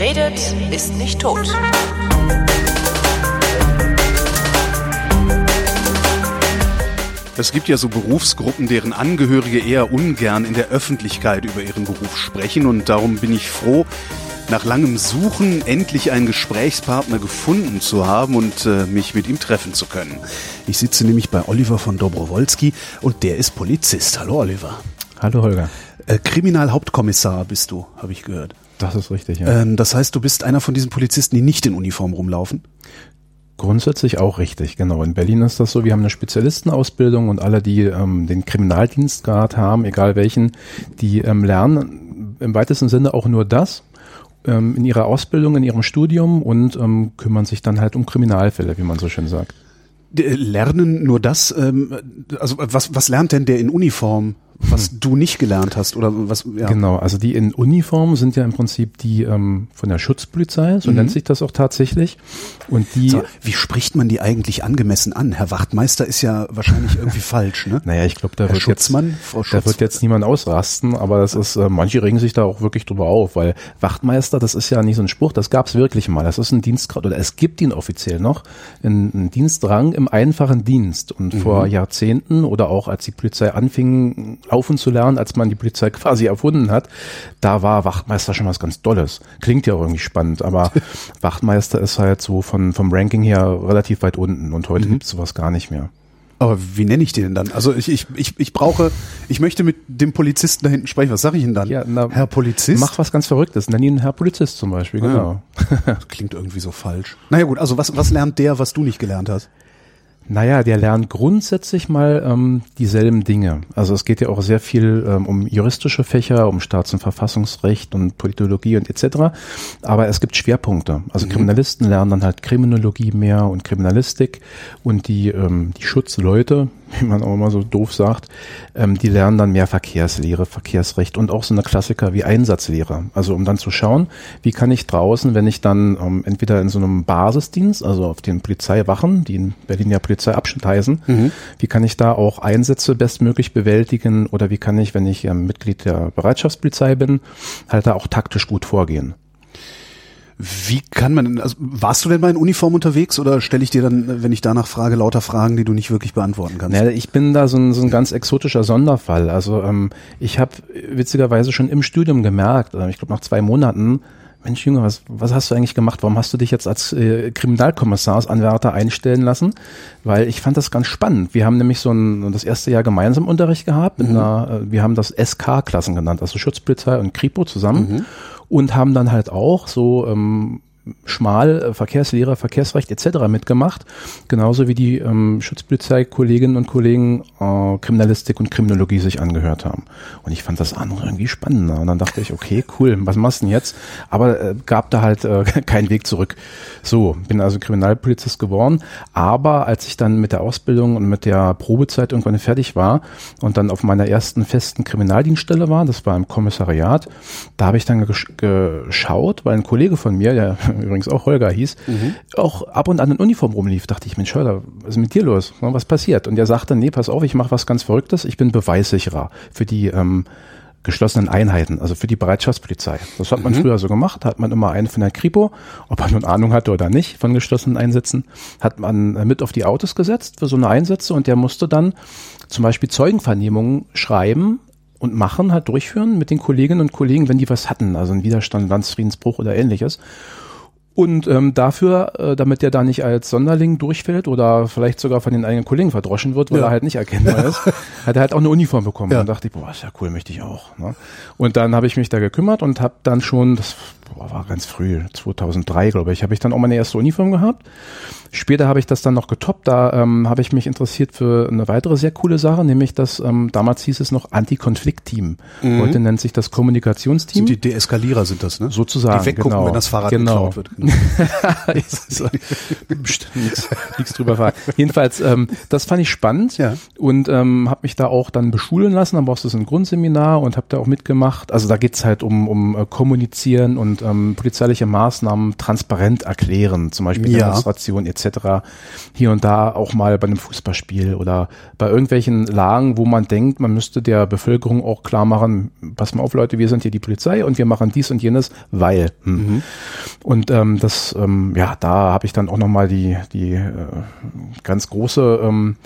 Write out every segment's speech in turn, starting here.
Wer redet, ist nicht tot. Es gibt ja so Berufsgruppen, deren Angehörige eher ungern in der Öffentlichkeit über ihren Beruf sprechen und darum bin ich froh, nach langem Suchen endlich einen Gesprächspartner gefunden zu haben und äh, mich mit ihm treffen zu können. Ich sitze nämlich bei Oliver von Dobrowolski und der ist Polizist. Hallo Oliver. Hallo Holger. Äh, Kriminalhauptkommissar bist du, habe ich gehört. Das ist richtig, ja. Ähm, das heißt, du bist einer von diesen Polizisten, die nicht in Uniform rumlaufen? Grundsätzlich auch richtig, genau. In Berlin ist das so, wir haben eine Spezialistenausbildung und alle, die ähm, den Kriminaldienstgrad haben, egal welchen, die ähm, lernen im weitesten Sinne auch nur das ähm, in ihrer Ausbildung, in ihrem Studium und ähm, kümmern sich dann halt um Kriminalfälle, wie man so schön sagt. Lernen nur das, ähm, also was, was lernt denn der in Uniform? Was du nicht gelernt hast oder was? Ja. Genau, also die in Uniform sind ja im Prinzip die ähm, von der Schutzpolizei, so mhm. nennt sich das auch tatsächlich. Und die. So, wie spricht man die eigentlich angemessen an? Herr Wachtmeister ist ja wahrscheinlich irgendwie falsch, ne? Naja, ich glaube, da Herr wird Schutzmann, jetzt, Frau Schutzmann. da wird jetzt niemand ausrasten, aber das ist, äh, manche regen sich da auch wirklich drüber auf, weil Wachtmeister, das ist ja nicht so ein Spruch, das gab's wirklich mal. Das ist ein Dienstgrad oder es gibt ihn offiziell noch, ein Dienstrang im einfachen Dienst. Und mhm. vor Jahrzehnten oder auch als die Polizei anfing laufen zu lernen, als man die Polizei quasi erfunden hat, da war Wachtmeister schon was ganz Dolles. Klingt ja auch irgendwie spannend, aber Wachtmeister ist halt so von, vom Ranking her relativ weit unten und heute mhm. gibt es sowas gar nicht mehr. Aber wie nenne ich den dann? Also ich, ich, ich, ich brauche, ich möchte mit dem Polizisten da hinten sprechen. Was sage ich denn dann? Ja, na, Herr Polizist? Mach was ganz Verrücktes. Nenn ihn Herr Polizist zum Beispiel, genau. Ja. Klingt irgendwie so falsch. Naja gut, also was, was lernt der, was du nicht gelernt hast? Naja, der lernt grundsätzlich mal ähm, dieselben Dinge. Also es geht ja auch sehr viel ähm, um juristische Fächer, um Staats- und Verfassungsrecht und Politologie und etc. Aber es gibt Schwerpunkte. Also mhm. Kriminalisten lernen dann halt Kriminologie mehr und Kriminalistik und die, ähm, die Schutzleute, wie man auch immer so doof sagt, ähm, die lernen dann mehr Verkehrslehre, Verkehrsrecht und auch so eine Klassiker wie Einsatzlehre. Also um dann zu schauen, wie kann ich draußen, wenn ich dann ähm, entweder in so einem Basisdienst, also auf den Polizeiwachen, die in Berlin ja Polizeiabschnitt heißen, mhm. wie kann ich da auch Einsätze bestmöglich bewältigen oder wie kann ich, wenn ich ähm, Mitglied der Bereitschaftspolizei bin, halt da auch taktisch gut vorgehen. Wie kann man, also warst du denn mal in Uniform unterwegs oder stelle ich dir dann, wenn ich danach frage, lauter Fragen, die du nicht wirklich beantworten kannst? Ja, ich bin da so ein, so ein ganz exotischer Sonderfall. Also ähm, ich habe witzigerweise schon im Studium gemerkt, äh, ich glaube nach zwei Monaten, Mensch Junge, was, was hast du eigentlich gemacht? Warum hast du dich jetzt als äh, Kriminalkommissarsanwärter einstellen lassen? Weil ich fand das ganz spannend. Wir haben nämlich so ein, das erste Jahr gemeinsam Unterricht gehabt. Mhm. Einer, äh, wir haben das SK-Klassen genannt, also Schutzpolizei und Kripo zusammen. Mhm und haben dann halt auch so ähm, schmal äh, Verkehrslehre, Verkehrsrecht etc. mitgemacht, genauso wie die ähm, Schutzpolizei-Kolleginnen und Kollegen äh, Kriminalistik und Kriminologie sich angehört haben. Und ich fand das andere irgendwie spannender. Und dann dachte ich, okay, cool, was machst du denn jetzt? Aber äh, gab da halt äh, keinen Weg zurück. So, bin also Kriminalpolizist geworden. Aber als ich dann mit der Ausbildung und mit der Probezeit irgendwann fertig war und dann auf meiner ersten festen Kriminaldienststelle war, das war im Kommissariat, da habe ich dann gesch geschaut, weil ein Kollege von mir, der übrigens auch Holger hieß, mhm. auch ab und an in Uniform rumlief, dachte ich, Mensch, Holger, was ist mit dir los? Was passiert? Und er sagte, nee, pass auf, ich mache was ganz Verrücktes, ich bin beweissicherer für die ähm, geschlossenen Einheiten, also für die Bereitschaftspolizei. Das hat man mhm. früher so gemacht, hat man immer einen von der Kripo, ob man nun Ahnung hatte oder nicht von geschlossenen Einsätzen, hat man äh, mit auf die Autos gesetzt für so eine Einsätze und der musste dann zum Beispiel Zeugenvernehmungen schreiben und machen, halt durchführen mit den Kolleginnen und Kollegen, wenn die was hatten, also ein Widerstand, Landsfriedensbruch oder ähnliches. Und ähm, dafür, äh, damit der da nicht als Sonderling durchfällt oder vielleicht sogar von den eigenen Kollegen verdroschen wird, weil ja. er halt nicht erkennbar ist, hat er halt auch eine Uniform bekommen. Ja. Und dachte ich, boah, ist ja cool, möchte ich auch. Ne? Und dann habe ich mich da gekümmert und habe dann schon, das boah, war ganz früh, 2003 glaube ich, habe ich dann auch meine erste Uniform gehabt. Später habe ich das dann noch getoppt. Da ähm, habe ich mich interessiert für eine weitere sehr coole Sache, nämlich das, ähm, damals hieß es noch Anti-Konflikt-Team. Mhm. Heute nennt sich das Kommunikationsteam. Sind die Deeskalierer sind das, ne? Sozusagen. Die weggucken, genau. wenn das Fahrrad genau. geklaut wird. Genau. nichts drüber fahren. Jedenfalls, ähm, das fand ich spannend ja. und ähm, habe mich da auch dann beschulen lassen. Dann brauchst du so ein Grundseminar und habe da auch mitgemacht. Also da geht's halt um, um äh, Kommunizieren und und ähm, polizeiliche Maßnahmen transparent erklären, zum Beispiel Ja. Demonstrationen etc. Hier und da auch mal bei einem Fußballspiel oder bei irgendwelchen Lagen, wo man denkt, man müsste der Bevölkerung auch klar machen, pass mal auf Leute, wir sind hier die Polizei und wir machen dies und jenes, weil. Hm. Und ähm, das, ähm, ja, da habe ich dann auch nochmal die, die äh, ganz große ähm,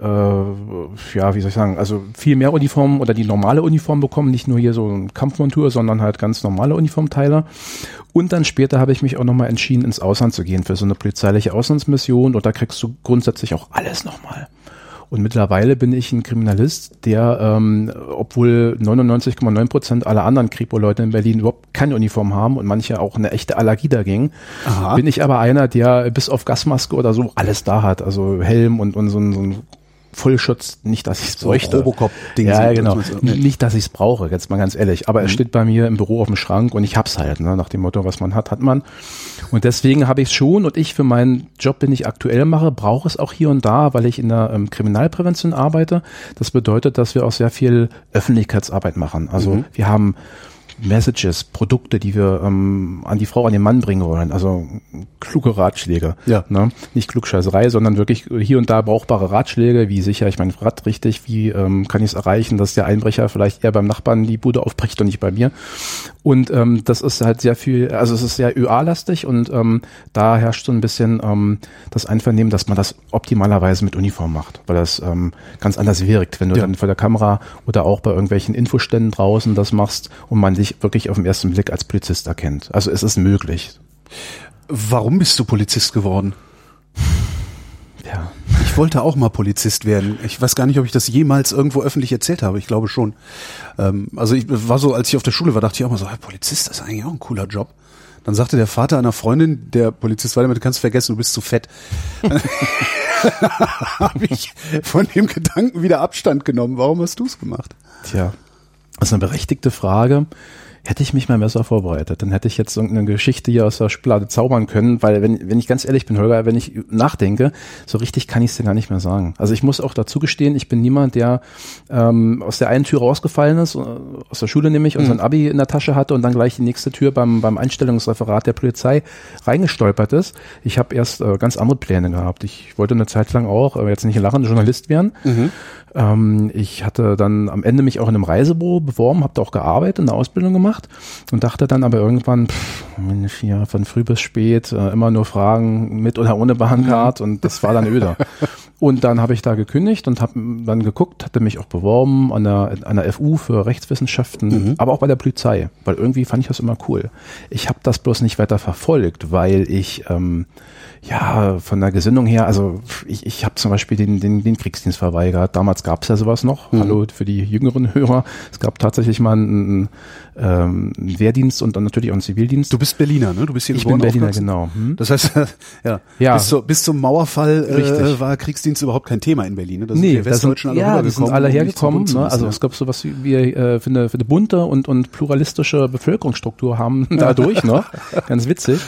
äh, ja, wie soll ich sagen, also viel mehr Uniformen oder die normale Uniform bekommen, nicht nur hier so ein Kampfmontur, sondern halt ganz normale Uniformteile. Und dann später habe ich mich auch nochmal entschieden, ins Ausland zu gehen für so eine polizeiliche Auslandsmission und da kriegst du grundsätzlich auch alles nochmal. Und mittlerweile bin ich ein Kriminalist, der, ähm, obwohl 99,9 Prozent aller anderen Kripo-Leute in Berlin überhaupt keine Uniform haben und manche auch eine echte Allergie dagegen, Aha. bin ich aber einer, der bis auf Gasmaske oder so alles da hat. Also Helm und, und so ein, so ein Vollschutz, nicht, dass ich es bräuchte. Robocop-Ding Ja, genau. Nicht, dass ich es brauche, jetzt mal ganz ehrlich. Aber es steht bei mir im Büro auf dem Schrank und ich hab's halt, ne? nach dem Motto, was man hat, hat man. Und deswegen habe ich es schon und ich für meinen Job, den ich aktuell mache, brauche es auch hier und da, weil ich in der ähm, Kriminalprävention arbeite. Das bedeutet, dass wir auch sehr viel Öffentlichkeitsarbeit machen. Also wir haben Messages, Produkte, die wir ähm, an die Frau, an den Mann bringen wollen. Also kluge Ratschläge. Ja. Ne? Nicht Klugscheißerei, sondern wirklich hier und da brauchbare Ratschläge. Wie sichere ich mein Rad richtig? Wie ähm, kann ich es erreichen, dass der Einbrecher vielleicht eher beim Nachbarn die Bude aufbricht und nicht bei mir? Und ähm, das ist halt sehr viel, also es ist sehr ÖA-lastig und ähm, da herrscht so ein bisschen ähm, das Einvernehmen, dass man das optimalerweise mit Uniform macht, weil das ähm, ganz anders wirkt, wenn du Ja. dann vor der Kamera oder auch bei irgendwelchen Infoständen draußen das machst und man dich wirklich auf den ersten Blick als Polizist erkennt. Also es ist möglich. Warum bist du Polizist geworden? Ja. Ich wollte auch mal Polizist werden. Ich weiß gar nicht, ob ich das jemals irgendwo öffentlich erzählt habe. Ich glaube schon. Ähm, also ich war so, als ich auf der Schule war, dachte ich auch mal so, hey, Polizist das ist eigentlich auch ein cooler Job. Dann sagte der Vater einer Freundin, der Polizist war, du kannst vergessen, du bist zu fett. habe ich von dem Gedanken wieder Abstand genommen. Warum hast du es gemacht? Tja, das ist eine berechtigte Frage. Hätte ich mich mal besser vorbereitet, dann hätte ich jetzt irgendeine Geschichte hier aus der Schublade zaubern können, weil wenn, wenn ich ganz ehrlich bin, Holger, wenn ich nachdenke, so richtig kann ich es dir gar nicht mehr sagen. Also ich muss auch dazu gestehen, ich bin niemand, der ähm, aus der einen Tür rausgefallen ist, äh, aus der Schule nämlich, und sein Abi in der Tasche hatte und dann gleich die nächste Tür beim, beim Einstellungsreferat der Polizei reingestolpert ist. Ich habe erst äh, ganz andere Pläne gehabt. Ich wollte eine Zeit lang auch, äh, jetzt nicht lachen, Journalist werden. Ähm, ich hatte dann am Ende mich auch in einem Reisebüro beworben, habe da auch gearbeitet, eine Ausbildung gemacht und dachte dann aber irgendwann, pff, hier von früh bis spät äh, immer nur Fragen mit oder ohne Bahncard und das war dann öder. Und dann habe ich da gekündigt und habe dann geguckt, hatte mich auch beworben an der, an der FU für Rechtswissenschaften, aber auch bei der Polizei, weil irgendwie fand ich das immer cool. Ich habe das bloß nicht weiter verfolgt, weil ich ähm, ja von der Gesinnung her, also ich, ich habe zum Beispiel den, den, den Kriegsdienst verweigert. Damals gab es ja sowas noch. Hallo für die jüngeren Hörer. Es gab tatsächlich mal einen, ähm, einen Wehrdienst und dann natürlich auch einen Zivildienst. Du bist Berliner, ne? Du bist hier ich bin geboren, Berliner, aufgewachsen? genau. Hm? Das heißt, ja, Ja. Bis, zu, bis zum Mauerfall äh, war Kriegsdienst überhaupt kein Thema in Berlin. Ne? Da sind Nee, die da sind, Westdeutschen alle ja, die sind alle hergekommen. Ne? Also ja. es gab sowas wie wir äh, für, eine, für eine bunte und, und pluralistische Bevölkerungsstruktur haben dadurch noch. Ganz witzig.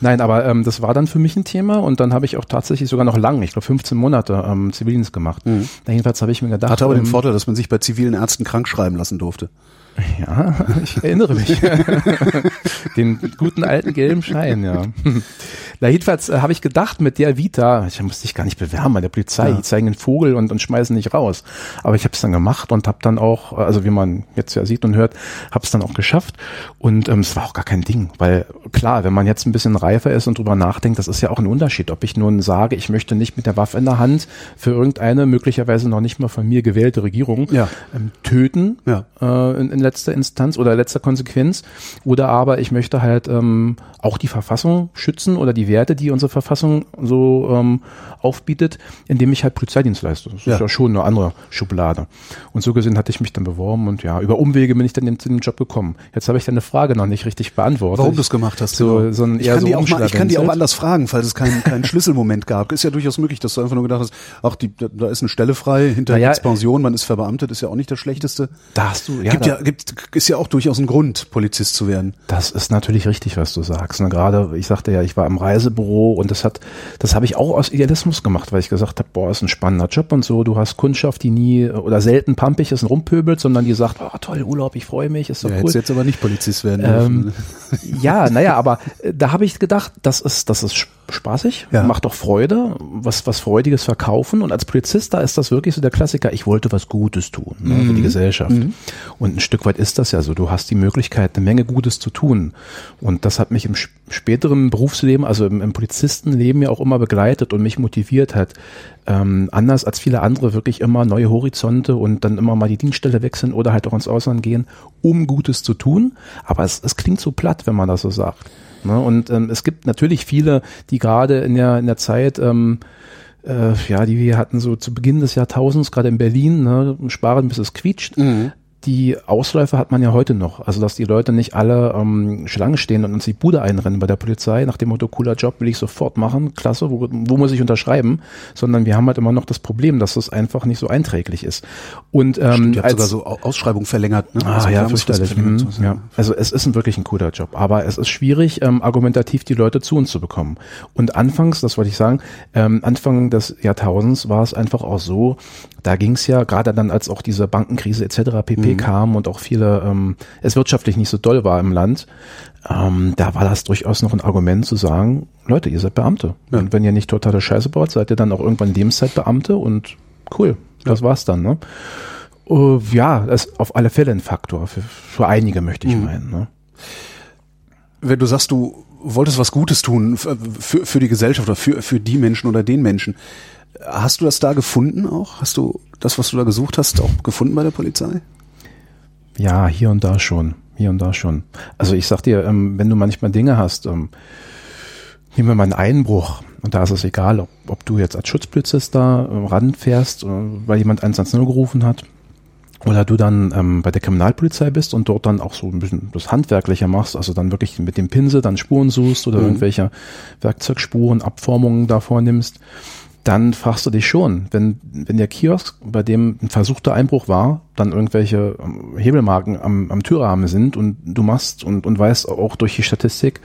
Nein, aber ähm, das war dann für mich ein Thema und dann habe ich auch tatsächlich sogar noch lang, ich glaube 15 Monate ähm, Zivildienst gemacht. Na, jedenfalls habe ich mir gedacht, Hatte aber den ähm, Vorteil, dass man sich bei zivilen Ärzten krank schreiben lassen durfte. Ja, ich erinnere mich. Den guten alten gelben Schein, ja. Na, jedenfalls äh, habe ich gedacht, mit der Vita, ich musste dich gar nicht bewerben bei der Polizei, die zeigen den Vogel und, und schmeißen nicht raus. Aber ich habe es dann gemacht und habe dann auch, also wie man jetzt ja sieht und hört, habe es dann auch geschafft. Und ähm, es war auch gar kein Ding, weil klar, wenn man jetzt ein bisschen reifer ist und drüber nachdenkt, das ist ja auch ein Unterschied, ob ich nun sage, ich möchte nicht mit der Waffe in der Hand für irgendeine möglicherweise noch nicht mal von mir gewählte Regierung Ja. ähm, töten Ja. äh, in, in letzter Instanz oder letzter Konsequenz. Oder aber ich möchte halt ähm, auch die Verfassung schützen oder die Werte, die unsere Verfassung so ähm, aufbietet, indem ich halt Polizeidienst leiste. Das Ja. ist ja schon eine andere Schublade. Und so gesehen hatte ich mich dann beworben und ja, über Umwege bin ich dann zu dem Job gekommen. Jetzt habe ich deine Frage noch nicht richtig beantwortet. Warum du es gemacht hast. So, genau. so ein ich, kann so die auch mal, ich kann die auch umschlagwinselt. anders fragen, falls es keinen keinen Schlüsselmoment gab. Ist ja durchaus möglich, dass du einfach nur gedacht hast, ach, die, da ist eine Stelle frei hinter Naja, Pension, man ist verbeamtet, ist ja auch nicht das Schlechteste. Da hast du, ja, gibt ja, gibt, ist ja auch durchaus ein Grund, Polizist zu werden. Das ist natürlich richtig, was du sagst. Ne? Gerade, ich sagte ja, ich war im Reisebüro und das hat, das habe ich auch aus Idealismus gemacht, weil ich gesagt habe, boah, ist ein spannender Job und so. Du hast Kundschaft, die nie oder selten pampig ist und rumpöbelt, sondern die sagt, oh toll, Urlaub, ich freue mich, ist so ja, cool. jetzt aber nicht Polizist werden. Ähm, ja, naja, aber äh, da habe ich gedacht, das ist, das ist spaßig, Ja. macht doch Freude, was, was Freudiges verkaufen. Und als Polizist, da ist das wirklich so der Klassiker, ich wollte was Gutes tun ne, für Mhm. die Gesellschaft. Und ein Stück weit ist das ja so. Du hast die Möglichkeit, eine Menge Gutes zu tun. Und das hat mich im sp- späteren Berufsleben, also im, im Polizistenleben ja auch immer begleitet und mich motiviert hat, ähm, anders als viele andere wirklich immer neue Horizonte und dann immer mal die Dienststelle wechseln oder halt auch ins Ausland gehen, um Gutes zu tun. Aber es, es klingt so platt, wenn man das so sagt. Ne? Und ähm, es gibt natürlich viele, die gerade in der, in der Zeit, ähm, äh, ja, die wir hatten so zu Beginn des Jahrtausends, gerade in Berlin, ne, sparen bis es quietscht. Die Ausläufer hat man ja heute noch. Also, dass die Leute nicht alle ähm, Schlange stehen und uns die Bude einrennen bei der Polizei, nach dem Motto, cooler Job will ich sofort machen, klasse, wo, wo muss ich unterschreiben? Sondern wir haben halt immer noch das Problem, dass es einfach nicht so einträglich ist. Und ähm, Ihr habt sogar so Au- Ausschreibung verlängert. Ne? Ah, Also ja, fürchterlich. Mhm, ja. Also es ist ein wirklich ein cooler Job, aber es ist schwierig, ähm, argumentativ die Leute zu uns zu bekommen. Und anfangs, das wollte ich sagen, ähm, Anfang des Jahrtausends war es einfach auch so, da ging es ja gerade dann, als auch diese Bankenkrise etc. pp Mhm. Kam und auch viele, ähm, es wirtschaftlich nicht so doll war im Land, ähm, da war das durchaus noch ein Argument zu sagen, Leute, ihr seid Beamte. Ja. Und wenn ihr nicht totale Scheiße baut, seid ihr dann auch irgendwann Lebenszeitbeamte und cool, das war's dann, ne? Uh, ja, das ist auf alle Fälle ein Faktor, für, für einige möchte ich Mhm. meinen. Ne? Wenn du sagst, du wolltest was Gutes tun für, für, für die Gesellschaft oder für, für die Menschen oder den Menschen, hast du das da gefunden auch? Hast du das, was du da gesucht hast, auch gefunden bei der Polizei? Ja, hier und da schon, hier und da schon. Also ich sag dir, ähm, wenn du manchmal Dinge hast, ähm, nehmen wir mal einen Einbruch und da ist es egal, ob, ob du jetzt als Schutzpolizist da äh, ranfährst, äh, weil jemand 110 gerufen hat oder du dann ähm, bei der Kriminalpolizei bist und dort dann auch so ein bisschen das Handwerkliche machst, also dann wirklich mit dem Pinsel dann Spuren suchst oder irgendwelche Werkzeugspuren, Abformungen da vornimmst, dann fragst du dich schon, wenn, wenn der Kiosk, bei dem ein versuchter Einbruch war, dann irgendwelche ähm, Hebelmarken am, am Türrahmen sind und du machst und, und weißt auch durch die Statistik,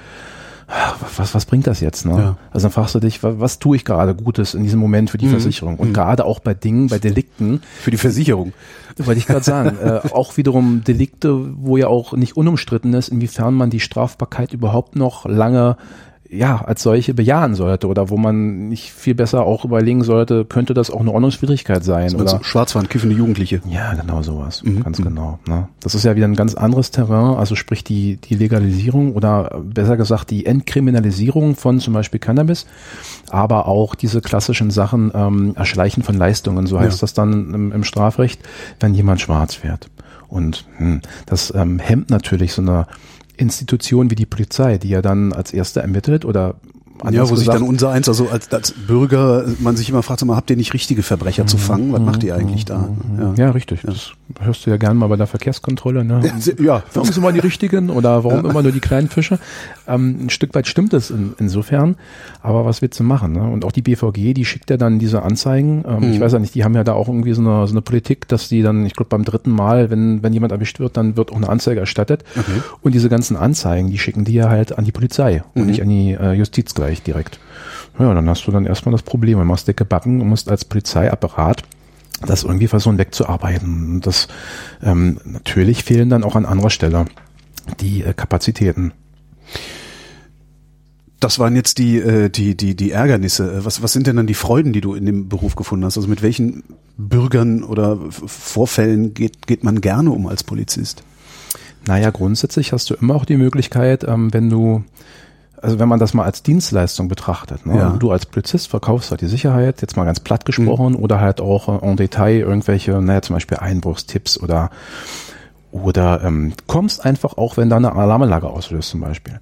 was, was bringt das jetzt? Ne? Ja. Also dann fragst du dich, was, was tue ich gerade Gutes in diesem Moment für die Versicherung? Und gerade auch bei Dingen, bei Delikten, Für die Versicherung. wollte ich gerade sagen, äh, auch wiederum Delikte, wo ja auch nicht unumstritten ist, inwiefern man die Strafbarkeit überhaupt noch lange ja, als solche bejahen sollte oder wo man nicht viel besser auch überlegen sollte, könnte das auch eine Ordnungswidrigkeit sein oder Also Schwarzfahren, kiffende Jugendliche. ja, genau sowas, ganz genau. Ne? Das ist ja wieder ein ganz anderes Terrain, also sprich die, die Legalisierung oder besser gesagt die Entkriminalisierung von zum Beispiel Cannabis, aber auch diese klassischen Sachen, ähm, Erschleichen von Leistungen, so heißt Ja. das dann im, im Strafrecht, wenn jemand schwarz fährt. Und hm, das ähm, hemmt natürlich so eine Institution wie die Polizei, die ja dann als erste ermittelt oder Ja, wo sich gesagt, dann unser eins, also als, als Bürger, man sich immer fragt, sag mal, habt ihr nicht richtige Verbrecher zu fangen? Was macht ihr eigentlich da? Ja. Ja, richtig. Das hörst du ja gern mal bei der Verkehrskontrolle. Ne? Ja, Warum sind immer die richtigen oder warum immer nur die kleinen Fische? Ähm, ein Stück weit stimmt es in, insofern, aber was willst du machen? Ne? Und auch die BVG, die schickt ja dann diese Anzeigen. Ähm, Ich weiß ja nicht, die haben ja da auch irgendwie so eine, so eine Politik, dass die dann, ich glaube beim dritten Mal, wenn, wenn jemand erwischt wird, dann wird auch eine Anzeige erstattet. Und diese ganzen Anzeigen, die schicken die ja halt an die Polizei und nicht an die äh, Justiz gleich direkt. Ja, dann hast du dann erstmal das Problem, du machst dicke Backen und musst als Polizeiapparat das irgendwie versuchen wegzuarbeiten. Und das ähm, natürlich fehlen dann auch an anderer Stelle die äh, Kapazitäten. Das waren jetzt die, äh, die, die, die Ärgernisse. Was, was sind denn dann die Freuden, die du in dem Beruf gefunden hast? Also mit welchen Bürgern oder Vorfällen geht, geht man gerne um als Polizist? Naja, grundsätzlich hast du immer auch die Möglichkeit, ähm, wenn du, also wenn man das mal als Dienstleistung betrachtet, ne? Ja. du als Polizist verkaufst halt die Sicherheit, jetzt mal ganz platt gesprochen, oder halt auch äh, en Detail irgendwelche, naja, zum Beispiel Einbruchstipps oder oder ähm, kommst einfach auch, wenn da eine Alarmanlage auslöst zum Beispiel,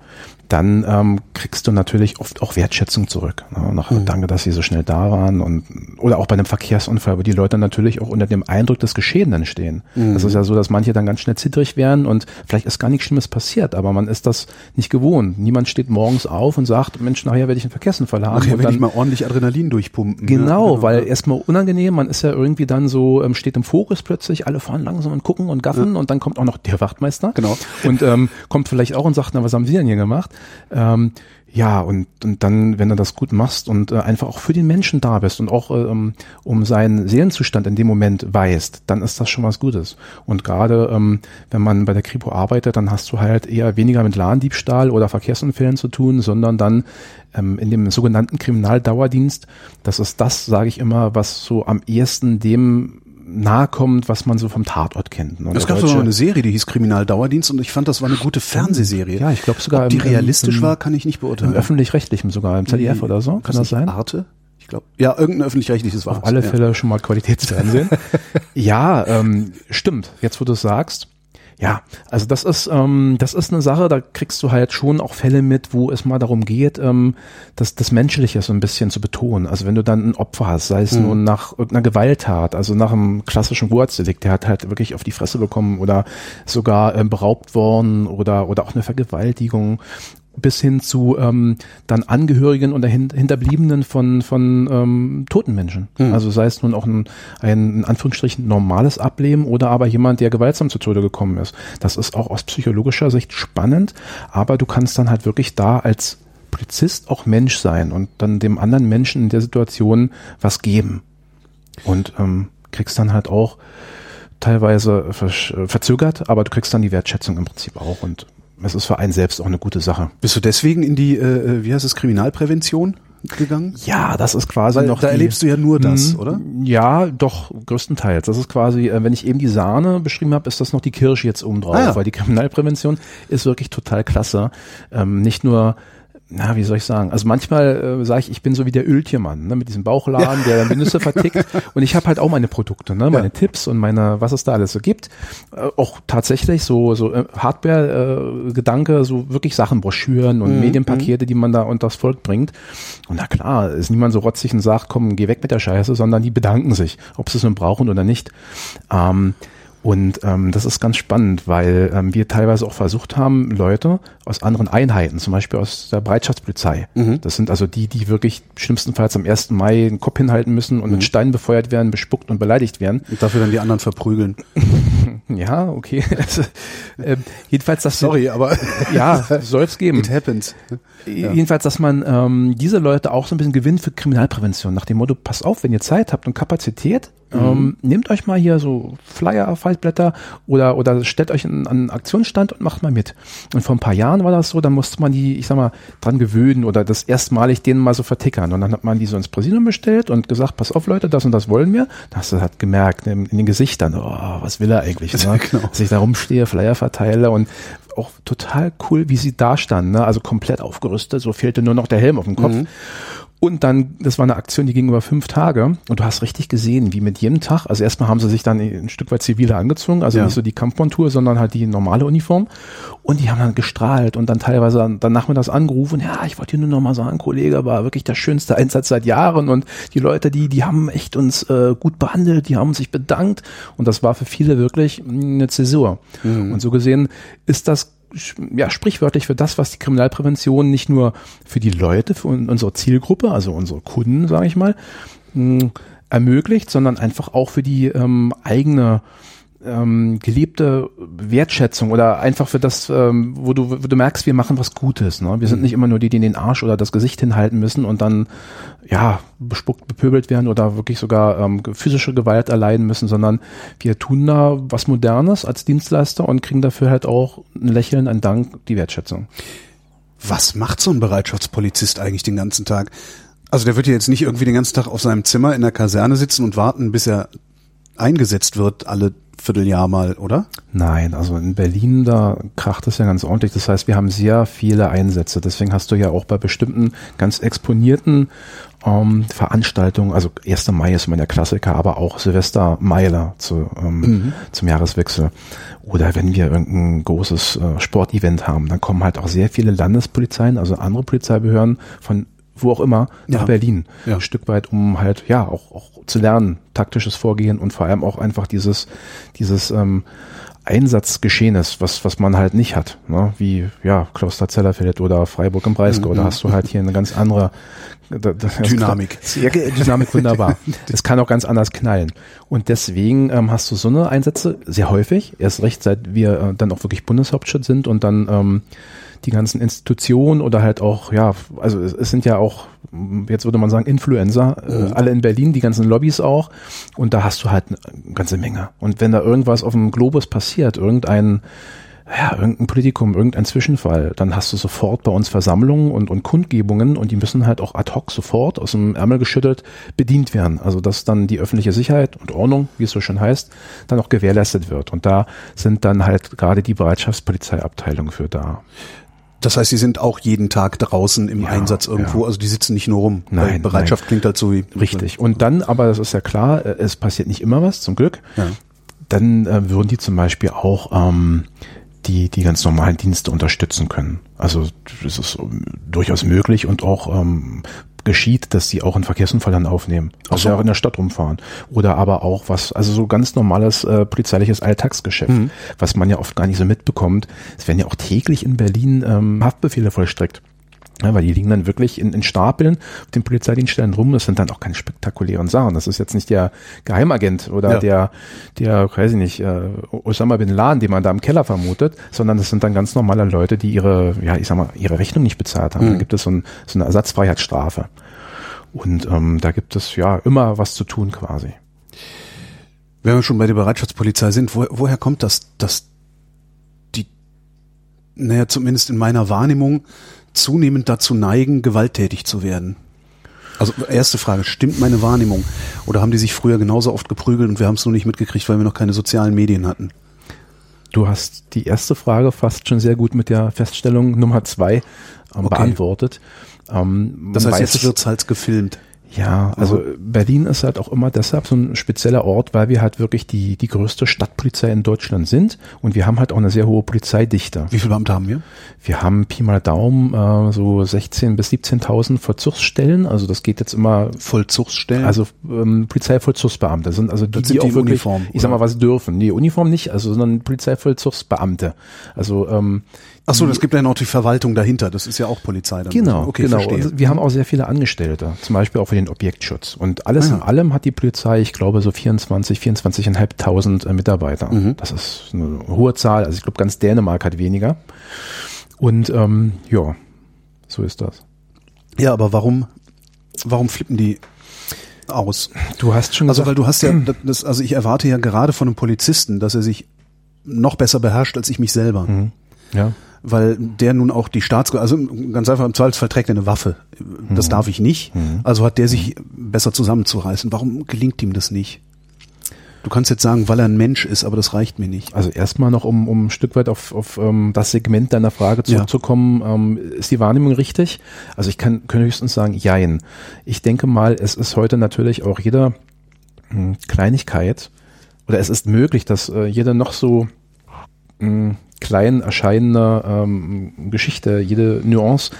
dann ähm, kriegst du natürlich oft auch Wertschätzung zurück. Ne? Nach, Danke, dass sie so schnell da waren und oder auch bei einem Verkehrsunfall, wo die Leute natürlich auch unter dem Eindruck des Geschehenen stehen. Das ist ja so, dass manche dann ganz schnell zittrig werden und vielleicht ist gar nichts Schlimmes passiert, aber man ist das nicht gewohnt. Niemand steht morgens auf und sagt, Mensch, nachher werde ich einen Verkehrsunfall haben. Nachher werde ich mal ordentlich Adrenalin durchpumpen. Genau, Ja, weil erstmal unangenehm, man ist ja irgendwie dann so, ähm, steht im Fokus plötzlich, alle fahren langsam und gucken und gaffen und dann kommt auch noch der Wachtmeister. Genau. Und ähm, kommt vielleicht auch und sagt, na, was haben Sie denn hier gemacht? Ähm, Ja, und, und dann, wenn du das gut machst und äh, einfach auch für den Menschen da bist und auch ähm, um seinen Seelenzustand in dem Moment weißt, dann ist das schon was Gutes. Und gerade ähm, wenn man bei der Kripo arbeitet, dann hast du halt eher weniger mit Ladendiebstahl oder Verkehrsunfällen zu tun, sondern dann ähm, in dem sogenannten Kriminaldauerdienst, das ist das, sage ich immer, was so am ehesten dem nahe kommt, was man so vom Tatort kennt. Ne? Es gab sogar eine Serie, die hieß Kriminaldauerdienst und ich fand, das war eine gute Fernsehserie. Ja, ich glaube sogar. Ob die realistisch im, war, kann ich nicht beurteilen. Im öffentlich-rechtlichen sogar, im ZDF oder so, kann das sein? Arte? Ich glaube, ja, irgendein öffentlich-rechtliches war Auf alle Fälle ja. schon mal Qualitätsfernsehen. ja, ähm, stimmt. Jetzt, wo du es sagst, ja, also das ist ähm, das ist eine Sache, da kriegst du halt schon auch Fälle mit, wo es mal darum geht, ähm, das, das Menschliche so ein bisschen zu betonen. Also wenn du dann ein Opfer hast, sei es mhm. nur nach irgendeiner Gewalttat, also nach einem klassischen Wurzelikt, der hat halt wirklich auf die Fresse bekommen oder sogar ähm, beraubt worden oder oder auch eine Vergewaltigung bis hin zu ähm, dann Angehörigen oder Hinterbliebenen von, von ähm, toten Menschen. Mhm. Also sei es nun auch ein, ein in Anführungsstrichen normales Ableben oder aber jemand, der gewaltsam zu Tode gekommen ist. Das ist auch aus psychologischer Sicht spannend, aber du kannst dann halt wirklich da als Polizist auch Mensch sein und dann dem anderen Menschen in der Situation was geben. Und ähm, kriegst dann halt auch teilweise verzögert, aber du kriegst dann die Wertschätzung im Prinzip auch und es ist für einen selbst auch eine gute Sache. Bist du deswegen in die, äh, wie heißt es, Kriminalprävention? gegangen? Ja, das ist quasi Weil noch. Da die, erlebst du ja nur das, mh, oder? Ja, doch, größtenteils. Das ist quasi, äh, wenn ich eben die Sahne beschrieben habe, ist das noch die Kirsche jetzt oben drauf, ah, ja. weil die Kriminalprävention ist wirklich total klasse. Ähm, nicht nur na, wie soll ich sagen? Also manchmal äh, sage ich, ich bin so wie der Öltiermann, ne, mit diesem Bauchladen, der dann Nüsse vertickt. Und ich habe halt auch meine Produkte, ne, meine ja. Tipps und meine, was es da alles so gibt. Äh, auch tatsächlich so so äh, Hardware-Gedanke, äh, so wirklich Sachen, Broschüren und mhm. Medienpakete, die man da unter das Volk bringt. Und na klar, ist niemand so rotzig und sagt, komm, geh weg mit der Scheiße, sondern die bedanken sich, ob sie es nun brauchen oder nicht. Ähm, und ähm, das ist ganz spannend, weil ähm, wir teilweise auch versucht haben, Leute aus anderen Einheiten, zum Beispiel aus der Bereitschaftspolizei, mhm. das sind also die, die wirklich schlimmstenfalls am 1. Mai den Kopf hinhalten müssen und mhm. mit Steinen befeuert werden, bespuckt und beleidigt werden. Und dafür dann die anderen verprügeln. ja, okay. Also, äh, jedenfalls das. Sorry, aber ja, soll es geben. It happens. Ja. Jedenfalls, dass man ähm, diese Leute auch so ein bisschen gewinnt für Kriminalprävention, nach dem Motto, pass auf, wenn ihr Zeit habt und Kapazität, Mhm. Ähm, nehmt euch mal hier so Flyer, Faltblätter oder, oder stellt euch an einen Aktionsstand und macht mal mit. Und vor ein paar Jahren war das so, dann musste man die, ich sag mal, dran gewöhnen oder das erstmalig denen mal so vertickern. Und dann hat man die so ins Präsidium bestellt und gesagt, pass auf Leute, das und das wollen wir. Da hast du halt gemerkt, in, in den Gesichtern, oh, was will er eigentlich? Ne? genau. Dass ich da rumstehe, Flyer verteile und auch total cool, wie sie da standen, ne? also komplett aufgerüstet, so fehlte nur noch der Helm auf dem Kopf. Mhm. Und dann, das war eine Aktion, die ging über fünf Tage. Und du hast richtig gesehen, wie mit jedem Tag, also erstmal haben sie sich dann ein Stück weit ziviler angezogen, also ja. nicht so die Kampfmontur, sondern halt die normale Uniform. Und die haben dann gestrahlt und dann teilweise dann nachmittags angerufen, ja, ich wollte dir nur noch mal sagen, Kollege, war wirklich der schönste Einsatz seit Jahren. Und die Leute, die, die haben echt uns äh, gut behandelt, die haben sich bedankt. Und das war für viele wirklich eine Zäsur. Mhm. Und so gesehen ist das ja, sprichwörtlich für das, was die Kriminalprävention nicht nur für die Leute, für unsere Zielgruppe, also unsere Kunden, sage ich mal, mh, ermöglicht, sondern einfach auch für die ähm, eigene ähm, gelebte Wertschätzung oder einfach für das, ähm, wo du, wo du merkst, wir machen was Gutes. Ne? Wir sind mhm. nicht immer nur die, die den Arsch oder das Gesicht hinhalten müssen und dann ja bespuckt, bepöbelt werden oder wirklich sogar ähm, physische Gewalt erleiden müssen, sondern wir tun da was Modernes als Dienstleister und kriegen dafür halt auch ein Lächeln, ein Dank, die Wertschätzung. Was macht so ein Bereitschaftspolizist eigentlich den ganzen Tag? Also der wird ja jetzt nicht irgendwie den ganzen Tag auf seinem Zimmer in der Kaserne sitzen und warten, bis er eingesetzt wird, alle Vierteljahr mal, oder? Nein, also in Berlin, da kracht es ja ganz ordentlich. Das heißt, wir haben sehr viele Einsätze. Deswegen hast du ja auch bei bestimmten ganz exponierten ähm, Veranstaltungen, also 1. Mai ist immer der Klassiker, aber auch Silvester Meiler zu, ähm, mhm. zum Jahreswechsel. Oder wenn wir irgendein großes äh, Sportevent haben, dann kommen halt auch sehr viele Landespolizeien, also andere Polizeibehörden von wo auch immer, nach ja. Berlin. Ja. Ein Stück weit, um halt, ja, auch, auch zu lernen, taktisches Vorgehen und vor allem auch einfach dieses, dieses ähm, Einsatzgeschehenes, was, was man halt nicht hat, ne? wie ja, Kloster-Zellerfeld oder Freiburg im Breisgau. Mhm. Da hast du halt hier eine ganz andere da, da, Dynamik. Ja, Dynamik wunderbar. Das kann auch ganz anders knallen. Und deswegen ähm, hast du so eine Einsätze sehr häufig, erst recht, seit wir äh, dann auch wirklich Bundeshauptstadt sind und dann ähm, die ganzen Institutionen oder halt auch, ja, also es, es sind ja auch, jetzt würde man sagen, Influencer, äh, Mhm. alle in Berlin, die ganzen Lobbys auch. Und da hast du halt eine ganze Menge. Und wenn da irgendwas auf dem Globus passiert, irgendein, ja, irgendein Politikum, irgendein Zwischenfall, dann hast du sofort bei uns Versammlungen und, und Kundgebungen und die müssen halt auch ad hoc sofort aus dem Ärmel geschüttelt bedient werden. Also dass dann die öffentliche Sicherheit und Ordnung, wie es so schön heißt, dann auch gewährleistet wird. Und da sind dann halt gerade die Bereitschaftspolizeiabteilungen für da. Das heißt, sie sind auch jeden Tag draußen im Ja, Einsatz irgendwo, ja. also die sitzen nicht nur rum. Nein, Weil Bereitschaft klingt halt so wie. Richtig. Und dann, aber das ist ja klar, äh, es passiert nicht immer was, zum Glück. Ja. Dann äh, würden die zum Beispiel auch ähm, die, die ganz normalen Dienste unterstützen können. Also das ist ähm, durchaus möglich und auch ähm, geschieht, dass sie auch einen Verkehrsunfall dann aufnehmen. Also so. auch in der Stadt rumfahren. Oder aber auch was, also so ganz normales äh, polizeiliches Alltagsgeschäft, Mhm. was man ja oft gar nicht so mitbekommt. Es werden ja auch täglich in Berlin ähm, Haftbefehle vollstreckt. Ja, weil die liegen dann wirklich in, in Stapeln auf den Polizeidienststellen rum. Das sind dann auch keine spektakulären Sachen. Das ist jetzt nicht der Geheimagent oder Ja. der, der, weiß ich nicht, äh, Osama Bin Laden, den man da im Keller vermutet, sondern das sind dann ganz normale Leute, die ihre, ja, ich sag mal, ihre Rechnung nicht bezahlt haben. Mhm. Da gibt es so, ein, so eine Ersatzfreiheitsstrafe. Und ähm, da gibt es ja immer was zu tun quasi. Wenn wir schon bei der Bereitschaftspolizei sind, wo, woher kommt das, dass die, naja, zumindest in meiner Wahrnehmung, zunehmend dazu neigen, gewalttätig zu werden? Also erste Frage, stimmt meine Wahrnehmung? Oder haben die sich früher genauso oft geprügelt und wir haben es nur nicht mitgekriegt, weil wir noch keine sozialen Medien hatten? Du hast die erste Frage fast schon sehr gut mit der Feststellung Nummer zwei ähm, Okay. beantwortet. Ähm, Das heißt, jetzt es- wird's halt gefilmt. Ja, also Berlin ist halt auch immer deshalb so ein spezieller Ort, weil wir halt wirklich die, die größte Stadtpolizei in Deutschland sind und wir haben halt auch eine sehr hohe Polizeidichte. Wie viele Beamte haben wir? Wir haben Pi mal Daumen äh, so 16.000 bis 17.000 Vollzugsstellen, also das geht jetzt immer, Vollzugsstellen? also ähm, Polizeivollzugsbeamte sind also die, die auch die in wirklich, Uniform, ich sag mal, was dürfen. Nee, Uniform nicht, also sondern Polizeivollzugsbeamte. Also ähm, Ach so, das gibt ja noch die Verwaltung dahinter. Das ist ja auch Polizei. Dann. Genau, okay, genau. verstehe. Und wir haben auch sehr viele Angestellte, zum Beispiel auch für den Objektschutz. Und alles Ah, ja. in allem hat die Polizei, ich glaube, so 24, 24.500 äh, Mitarbeiter. Mhm. Das ist eine hohe Zahl. Also ich glaube, ganz Dänemark hat weniger. Und ähm, ja, so ist das. Ja, aber warum, warum flippen die aus? Du hast schon Also, gesagt, weil du hast ja, das, also ich erwarte ja gerade von einem Polizisten, dass er sich noch besser beherrscht als ich mich selber. Mhm. ja, Weil der nun auch die Staats, also ganz einfach im Zweifelsfall trägt er eine Waffe. Das Mhm. darf ich nicht. Also hat der sich besser zusammenzureißen. Warum gelingt ihm das nicht? Du kannst jetzt sagen, weil er ein Mensch ist, aber das reicht mir nicht. Also erstmal noch, um, um ein Stück weit auf, auf ähm, das Segment deiner Frage Ja. zurückzukommen, ähm, ist die Wahrnehmung richtig? Also ich kann, kann höchstens sagen, jein. Ich denke mal, es ist heute natürlich auch jeder mh, Kleinigkeit oder es ist möglich, dass äh, jede noch so mh, klein erscheinende ähm, Geschichte, jede Nuance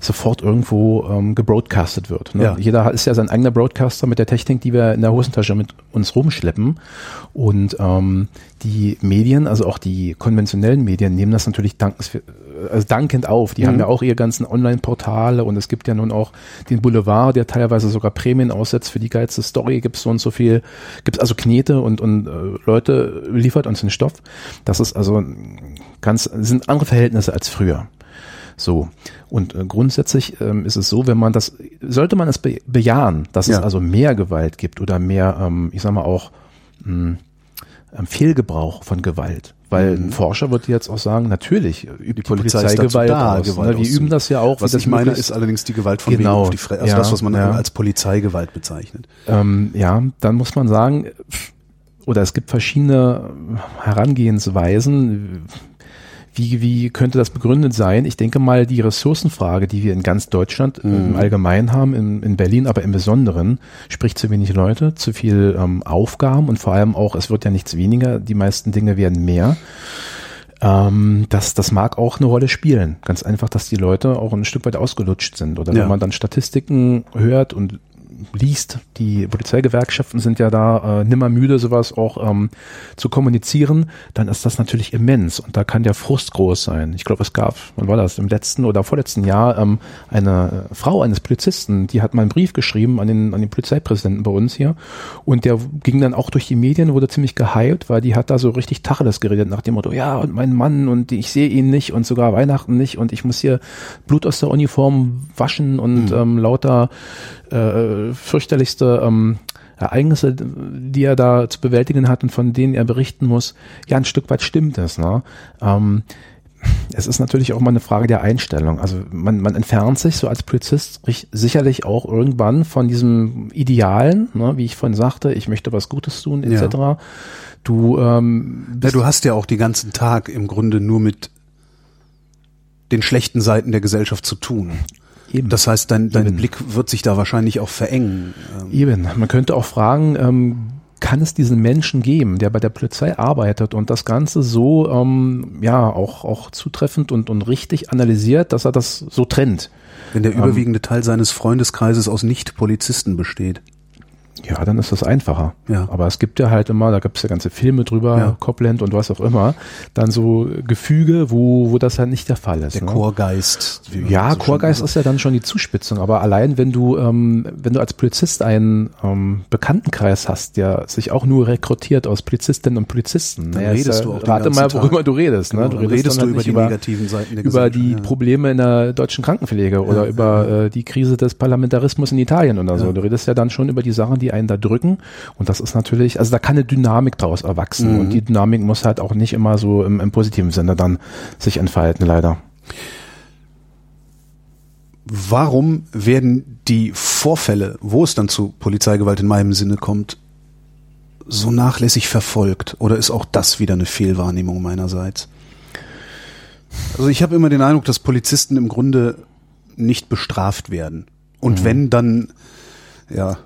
sofort irgendwo ähm, gebroadcastet wird. Ne? Ja. Jeder ist ja sein eigener Broadcaster mit der Technik, die wir in der Hosentasche mit uns rumschleppen. Und ähm, die Medien, also auch die konventionellen Medien, nehmen das natürlich dankensw- also dankend auf. Die Mhm. haben ja auch ihre ganzen Online-Portale und es gibt ja nun auch den Boulevard, der teilweise sogar Prämien aussetzt für die geilste Story, gibt so und so viel, gibt also Knete und, und äh, Leute liefert uns den Stoff. Das ist also ganz, sind andere Verhältnisse als früher. So. Und äh, grundsätzlich ähm, ist es so, wenn man das, sollte man es be bejahen, dass Ja. es also mehr Gewalt gibt oder mehr, ähm, ich sag mal auch, mh, ähm, Fehlgebrauch von Gewalt. Weil ein Forscher würde jetzt auch sagen, natürlich übt die, Mhm. Polizei Polizei, Gewalt da, aus. Gewalt ne? Wir üben das ja auch. Was ich meine, ist allerdings die Gewalt von Genau, wegen auf die Fresse. Also ja, das, was man ja. als Polizeigewalt bezeichnet. Ähm, ja, dann muss man sagen, oder es gibt verschiedene Herangehensweisen. Wie, wie könnte das begründet sein? Ich denke mal, die Ressourcenfrage, die wir in ganz Deutschland äh, im Allgemeinen haben, in, in Berlin aber im Besonderen, sprich zu wenig Leute, zu viel ähm, Aufgaben und vor allem auch, es wird ja nichts weniger, die meisten Dinge werden mehr. Ähm, das, das mag auch eine Rolle spielen. Ganz einfach, dass die Leute auch ein Stück weit ausgelutscht sind. Oder Ja. wenn man dann Statistiken hört und liest, die Polizeigewerkschaften sind ja da äh, nimmer müde, sowas auch ähm, zu kommunizieren, dann ist das natürlich immens und da kann der Frust groß sein. Ich glaube, es gab, wann war das, im letzten oder vorletzten Jahr ähm, eine Frau eines Polizisten, die hat mal einen Brief geschrieben an den, an den Polizeipräsidenten bei uns hier und der ging dann auch durch die Medien, wurde ziemlich gehypt, weil die hat da so richtig Tacheles geredet nach dem Motto, ja und mein Mann und ich sehe ihn nicht und sogar Weihnachten nicht und ich muss hier Blut aus der Uniform waschen und mhm. ähm, lauter äh, fürchterlichste ähm, Ereignisse, die er da zu bewältigen hat und von denen er berichten muss, ja, ein Stück weit stimmt es. Ne? Ähm, es ist natürlich auch mal eine Frage der Einstellung. Also man, man entfernt sich so als Polizist sicherlich auch irgendwann von diesem Idealen, ne, wie ich vorhin sagte, ich möchte was Gutes tun, etc. Ja. Du, ähm, ja, du hast ja auch den ganzen Tag im Grunde nur mit den schlechten Seiten der Gesellschaft zu tun. Eben. Das heißt, dein, dein Eben. Blick wird sich da wahrscheinlich auch verengen. Ähm. Eben. Man könnte auch fragen, ähm, kann es diesen Menschen geben, der bei der Polizei arbeitet und das Ganze so ähm, ja auch auch zutreffend und und richtig analysiert, dass er das so trennt? Wenn der ähm, überwiegende Teil seines Freundeskreises aus Nicht-Polizisten besteht. Ja, dann ist das einfacher. Ja. Aber es gibt ja halt immer, da gibt es ja ganze Filme drüber, ja. Copland und was auch immer, dann so Gefüge, wo, wo das halt nicht der Fall ist. Der ne? Chorgeist. Ja, so Chorgeist ist ja dann schon die Zuspitzung, aber allein wenn du, ähm, wenn du als Polizist einen ähm, Bekanntenkreis hast, der sich auch nur rekrutiert aus Polizistinnen und Polizisten, dann redest ja, du auch Rate mal, worüber Tag. du redest. Genau, ne? Du redest, redest du halt über die über, negativen Seiten der Über die ja. Probleme in der deutschen Krankenpflege oder über äh, die Krise des Parlamentarismus in Italien oder so. Du redest ja dann schon über die Sachen, die einen da drücken. Und das ist natürlich, also da kann eine Dynamik daraus erwachsen. Mhm. Und die Dynamik muss halt auch nicht immer so im, im positiven Sinne dann sich entfalten, leider. Warum werden die Vorfälle, wo es dann zu Polizeigewalt in meinem Sinne kommt, so nachlässig verfolgt? Oder ist auch das wieder eine Fehlwahrnehmung meinerseits? Also ich habe immer den Eindruck, dass Polizisten im Grunde nicht bestraft werden. Und mhm. wenn dann, ja,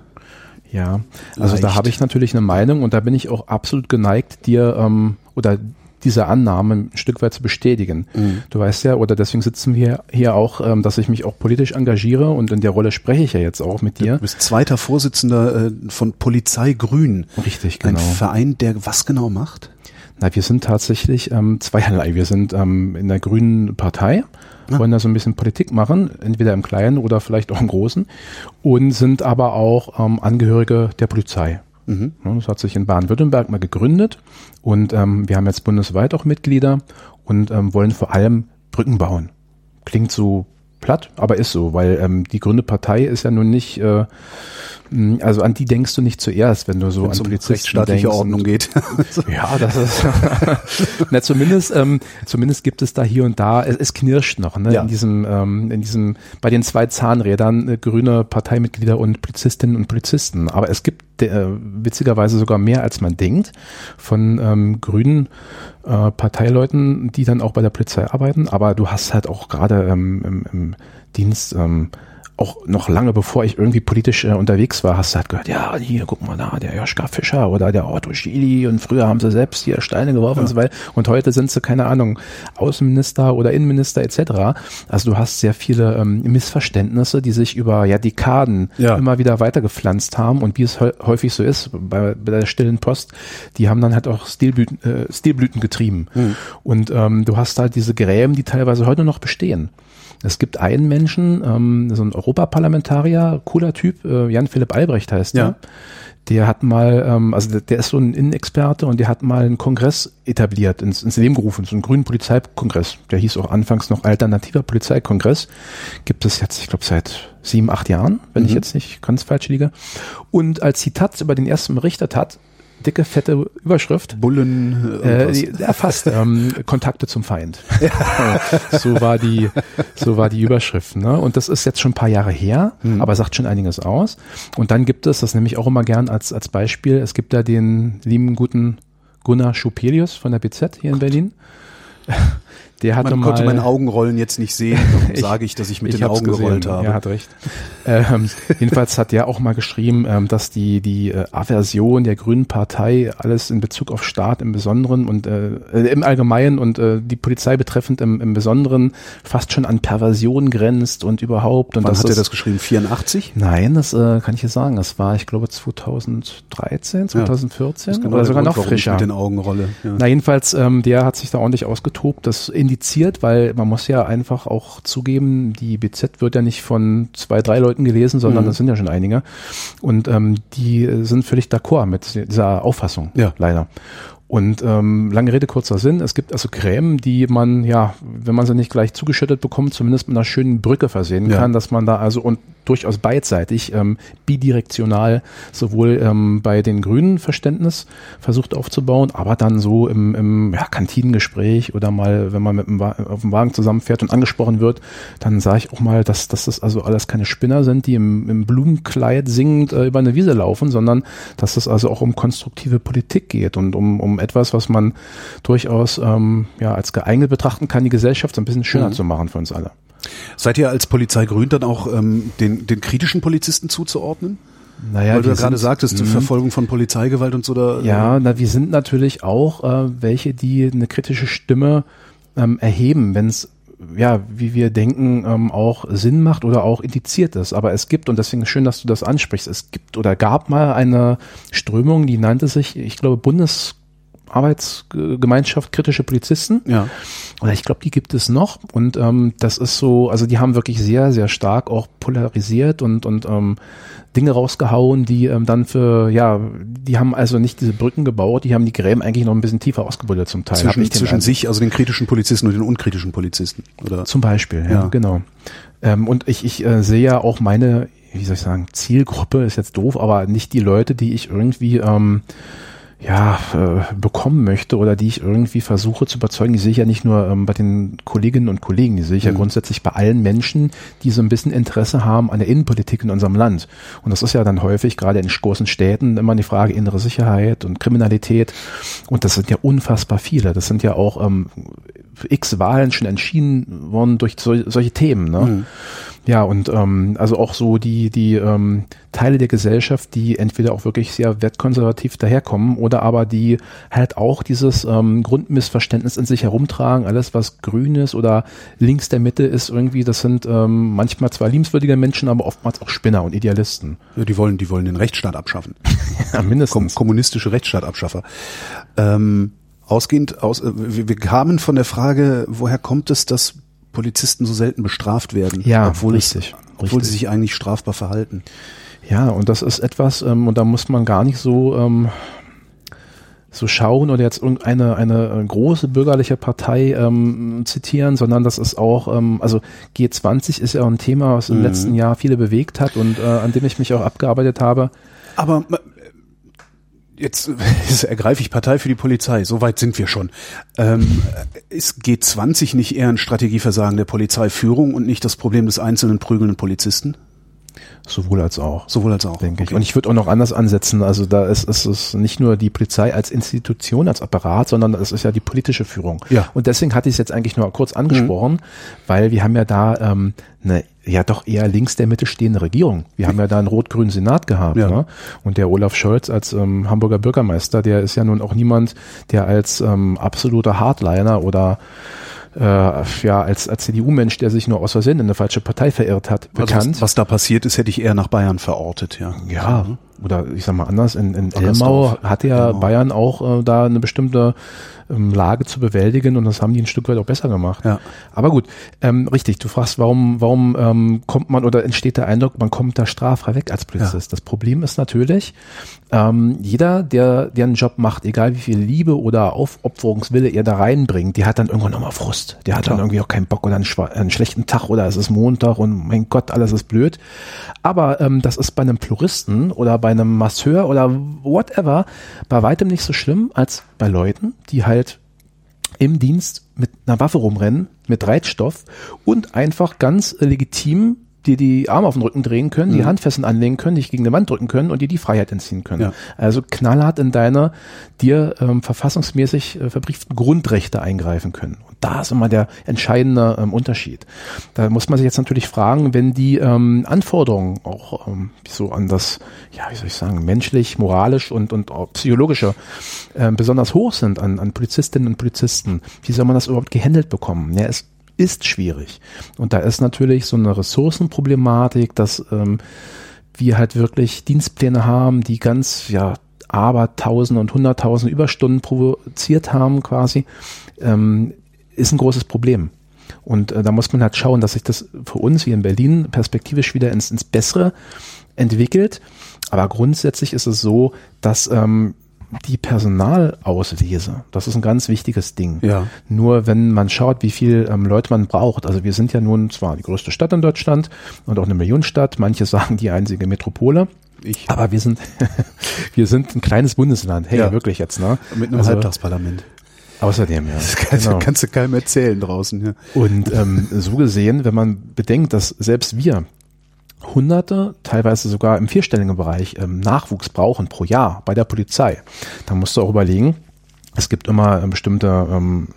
ja, also Leicht. da habe ich natürlich eine Meinung und da bin ich auch absolut geneigt, dir ähm, oder diese Annahme ein Stück weit zu bestätigen. Mhm. Du weißt ja, oder deswegen sitzen wir hier auch, ähm, dass ich mich auch politisch engagiere und in der Rolle spreche ich ja jetzt auch mit dir. Du bist zweiter Vorsitzender äh, von Polizei Grün. Richtig, genau. Ein Verein, der was genau macht? Na, wir sind tatsächlich ähm, zweierlei. Wir sind ähm, in der Grünen Partei ja. wollen da so ein bisschen Politik machen, entweder im Kleinen oder vielleicht auch im Großen und sind aber auch ähm, Angehörige der Polizei. Mhm. Das hat sich in Baden-Württemberg mal gegründet und ähm, wir haben jetzt bundesweit auch Mitglieder und ähm, wollen vor allem Brücken bauen. Klingt so platt, aber ist so, weil ähm, die Grüne Partei ist ja nun nicht äh, also an die denkst du nicht zuerst, wenn du so Wenn's an um rechtsstaatliche denkst. Ordnung geht. ja, das ist. na, zumindest, ähm, zumindest gibt es da hier und da. Es, es knirscht noch ne, ja. in diesem, ähm, in diesem, bei den zwei Zahnrädern äh, grüne Parteimitglieder und Polizistinnen und Polizisten. Aber es gibt äh, witzigerweise sogar mehr, als man denkt, von ähm, grünen äh, Parteileuten, die dann auch bei der Polizei arbeiten. Aber du hast halt auch gerade ähm, im, im Dienst ähm, auch noch lange bevor ich irgendwie politisch äh, unterwegs war, hast du halt gehört, ja, hier, guck mal da, der Joschka Fischer oder der Otto Schily und früher haben sie selbst hier Steine geworfen ja. und so weiter und heute sind sie, keine Ahnung, Außenminister oder Innenminister etc. Also du hast sehr viele ähm, Missverständnisse, die sich über ja Dekaden ja. immer wieder weitergepflanzt haben und wie es häufig so ist bei, bei, der stillen Post, die haben dann halt auch Stilblüten, äh, Stilblüten getrieben. Mhm. Und ähm, du hast halt diese Gräben, die teilweise heute noch bestehen. Es gibt einen Menschen, ähm, so ein Europaparlamentarier, cooler Typ, äh, Jan-Philipp Albrecht heißt ja. der. Der hat mal, ähm, also der, der ist so ein Innenexperte und der hat mal einen Kongress etabliert, ins, ins Leben gerufen, so einen grünen Polizeikongress. Der hieß auch anfangs noch Alternativer Polizeikongress. Gibt es jetzt, ich glaube, seit sieben, acht Jahren, wenn mhm. ich jetzt nicht ganz falsch liege. Und als Zitat über den ersten berichtet hat, dicke, fette Überschrift. Bullen. Äh, erfasst ähm, Kontakte zum Feind. So war die, so war die Überschrift. Ne? Und das ist jetzt schon ein paar Jahre her, mhm. aber sagt schon einiges aus. Und dann gibt es, das nehme ich auch immer gern als als Beispiel. Es gibt da den lieben guten Gunnar Schupelius von der BZ hier in Berlin Der hatte Man mal, konnte meine Augenrollen jetzt nicht sehen, darum sage ich, dass ich mit ich den Augen gesehen. gerollt habe. Er hat recht. ähm, jedenfalls hat der auch mal geschrieben, ähm, dass die die äh, Aversion der Grünen Partei alles in Bezug auf Staat im Besonderen und äh, äh, im Allgemeinen und äh, die Polizei betreffend im, im Besonderen fast schon an Perversion grenzt und überhaupt. Und Wann das hat er das geschrieben? 84? Nein, das äh, kann ich dir sagen. Das war, ich glaube, 2013, 2014 Das ist genau oder der sogar Grund, noch ich frischer. mit den Augen rolle. Ja. Na jedenfalls, ähm, der hat sich da ordentlich ausgetobt, das indiziert, weil man muss ja einfach auch zugeben, die BZ wird ja nicht von zwei, drei Leuten gelesen, sondern Mhm. das sind ja schon einige. Und ähm, die äh, sind völlig d'accord mit dieser Auffassung, Ja. leider. Und ähm, lange Rede, kurzer Sinn, es gibt also Creme, die man, ja, wenn man sie nicht gleich zugeschüttet bekommt, zumindest mit einer schönen Brücke versehen Ja. kann, dass man da also und durchaus beidseitig, ähm, bidirektional sowohl ähm, bei den Grünen Verständnis versucht aufzubauen, aber dann so im, im ja, Kantinengespräch oder mal, wenn man mit dem auf dem Wagen zusammenfährt und angesprochen wird, dann sage ich auch mal, dass, dass das also alles keine Spinner sind, die im, im Blumenkleid singend äh, über eine Wiese laufen, sondern dass es also auch um konstruktive Politik geht und um, um etwas, was man durchaus ähm, ja, als geeignet betrachten kann, die Gesellschaft so ein bisschen schöner Mhm. zu machen für uns alle. Seid ihr als Polizei Grün dann auch ähm, den, den kritischen Polizisten zuzuordnen? Naja, Weil du ja gerade sind- sagtest, die Mhm. Verfolgung von Polizeigewalt und so da. Ja, na, wir sind natürlich auch äh, welche, die eine kritische Stimme ähm, erheben, wenn es ja, wie wir denken, ähm, auch Sinn macht oder auch indiziert ist. Aber es gibt, und deswegen ist schön, dass du das ansprichst, es gibt oder gab mal eine Strömung, die nannte sich, ich glaube, Bundesarbeitsgemeinschaft kritische Polizisten. Ja. Oder ich glaube, die gibt es noch. Und ähm, das ist so, also die haben wirklich sehr, sehr stark auch polarisiert und, und ähm, Dinge rausgehauen, die ähm, dann für, ja, die haben also nicht diese Brücken gebaut, die haben die Gräben eigentlich noch ein bisschen tiefer ausgebuddelt zum Teil. Zwischen, zwischen sich, also den kritischen Polizisten und den unkritischen Polizisten. Oder? Zum Beispiel, ja, Ja. genau. Ähm, und ich, ich äh, sehe ja auch meine, wie soll ich sagen, Zielgruppe ist jetzt doof, aber nicht die Leute, die ich irgendwie ähm, ja, äh, bekommen möchte oder die ich irgendwie versuche zu überzeugen, die sehe ich ja nicht nur ähm, bei den Kolleginnen und Kollegen, die sehe ich ja Mhm. grundsätzlich bei allen Menschen, die so ein bisschen Interesse haben an der Innenpolitik in unserem Land. Und das ist ja dann häufig, gerade in großen Städten, immer die Frage innere Sicherheit und Kriminalität. Und das sind ja unfassbar viele. Das sind ja auch ähm, x Wahlen schon entschieden worden durch sol solche Themen. Ne? Mhm. Ja, und ähm, also auch so die, die ähm, Teile der Gesellschaft, die entweder auch wirklich sehr wertkonservativ daherkommen oder aber die halt auch dieses ähm, Grundmissverständnis in sich herumtragen. Alles, was grün ist oder links der Mitte ist irgendwie, das sind ähm, manchmal zwar liebenswürdige Menschen, aber oftmals auch Spinner und Idealisten. Ja, die wollen, die wollen den Rechtsstaat abschaffen. Ja, Kom mindestens. kommunistische Rechtsstaatabschaffer. Ähm, ausgehend aus, äh, wir, wir kamen von der Frage, woher kommt es, dass Polizisten so selten bestraft werden, Ja, obwohl richtig, es, obwohl richtig. sie sich eigentlich strafbar verhalten. Ja, und das ist etwas, ähm, und da muss man gar nicht so, ähm, so schauen oder jetzt irgendeine eine äh, große bürgerliche Partei ähm, zitieren, sondern das ist auch, ähm, also G20 ist ja auch ein Thema, was im Mhm. letzten Jahr viele bewegt hat und äh, an dem ich mich auch abgearbeitet habe. Aber jetzt ergreife ich Partei für die Polizei. So weit sind wir schon. Ähm, ist G20 nicht eher ein Strategieversagen der Polizeiführung und nicht das Problem des einzelnen prügelnden Polizisten? Sowohl als auch. Sowohl als auch. denke ich. Okay. Und ich würde auch noch anders ansetzen. Also da ist, ist es nicht nur die Polizei als Institution, als Apparat, sondern es ist ja die politische Führung. Ja. Und deswegen hatte ich es jetzt eigentlich nur kurz angesprochen, weil wir haben ja da ähm, eine ja doch eher links der Mitte stehende Regierung. Wir haben ja da einen rot-grünen Senat gehabt. Ja. Ne? Und der Olaf Scholz als ähm, Hamburger Bürgermeister, der ist ja nun auch niemand, der als ähm, absoluter Hardliner oder äh, ja, als, als CDU-Mensch, der sich nur aus Versehen in eine falsche Partei verirrt hat, also bekannt. was, was da passiert ist, hätte ich eher nach Bayern verortet, ja. Ja, oder ich sag mal anders, in, in. Elmau hat ja Elmau. Bayern auch äh, da eine bestimmte ähm, Lage zu bewältigen und das haben die ein Stück weit auch besser gemacht. Ja. Aber gut, ähm, richtig, du fragst, warum, warum ähm, kommt man oder entsteht der Eindruck, man kommt da straffrei weg als Polizist. Das Problem ist natürlich, ähm, jeder, der, der einen Job macht, egal wie viel Liebe oder Aufopferungswille er da reinbringt, der hat dann irgendwann nochmal Frust. Der hat dann Klar. irgendwie auch keinen Bock oder einen, einen schlechten Tag oder es ist Montag und mein Gott, alles ist blöd. Aber ähm, das ist bei einem Pluristen oder bei einem Masseur oder whatever bei weitem nicht so schlimm als bei Leuten, die halt im Dienst mit einer Waffe rumrennen, mit Reitstoff und einfach ganz legitim dir die Arme auf den Rücken drehen können, die Handfesseln anlegen können, dich gegen eine Wand drücken können und dir die Freiheit entziehen können. Ja. Also knallhart in deine dir ähm, verfassungsmäßig äh, verbrieften Grundrechte eingreifen können. Da ist immer der entscheidende ähm, Unterschied. Da muss man sich jetzt natürlich fragen, wenn die ähm, Anforderungen auch ähm, so an das, ja, wie soll ich sagen, menschlich, moralisch und, und auch psychologische ähm, besonders hoch sind an, an Polizistinnen und Polizisten, wie soll man das überhaupt gehandelt bekommen? Ja, es ist schwierig. Und da ist natürlich so eine Ressourcenproblematik, dass ähm, wir halt wirklich Dienstpläne haben, die ganz, ja, aber tausend und hunderttausend Überstunden provoziert haben quasi, ähm, ist ein großes Problem. Und äh, da muss man halt schauen, dass sich das für uns hier in Berlin perspektivisch wieder ins, ins Bessere entwickelt. Aber grundsätzlich ist es so, dass ähm, die Personalauslese, das ist ein ganz wichtiges Ding. Ja. Nur wenn man schaut, wie viel ähm, Leute man braucht, also wir sind ja nun zwar die größte Stadt in Deutschland und auch eine Millionenstadt, manche sagen die einzige Metropole, Ich. aber wir sind wir sind ein kleines Bundesland. Hey, Ja. wirklich jetzt, ne? Mit einem Also, Halbtagsparlament. Außerdem, ja. Das kannst, Genau. kannst du keinem erzählen draußen. Ja. Und ähm, so gesehen, wenn man bedenkt, dass selbst wir Hunderte, teilweise sogar im vierstelligen Bereich ähm, Nachwuchs brauchen pro Jahr bei der Polizei, dann musst du auch überlegen, es gibt immer ähm, bestimmte ähm,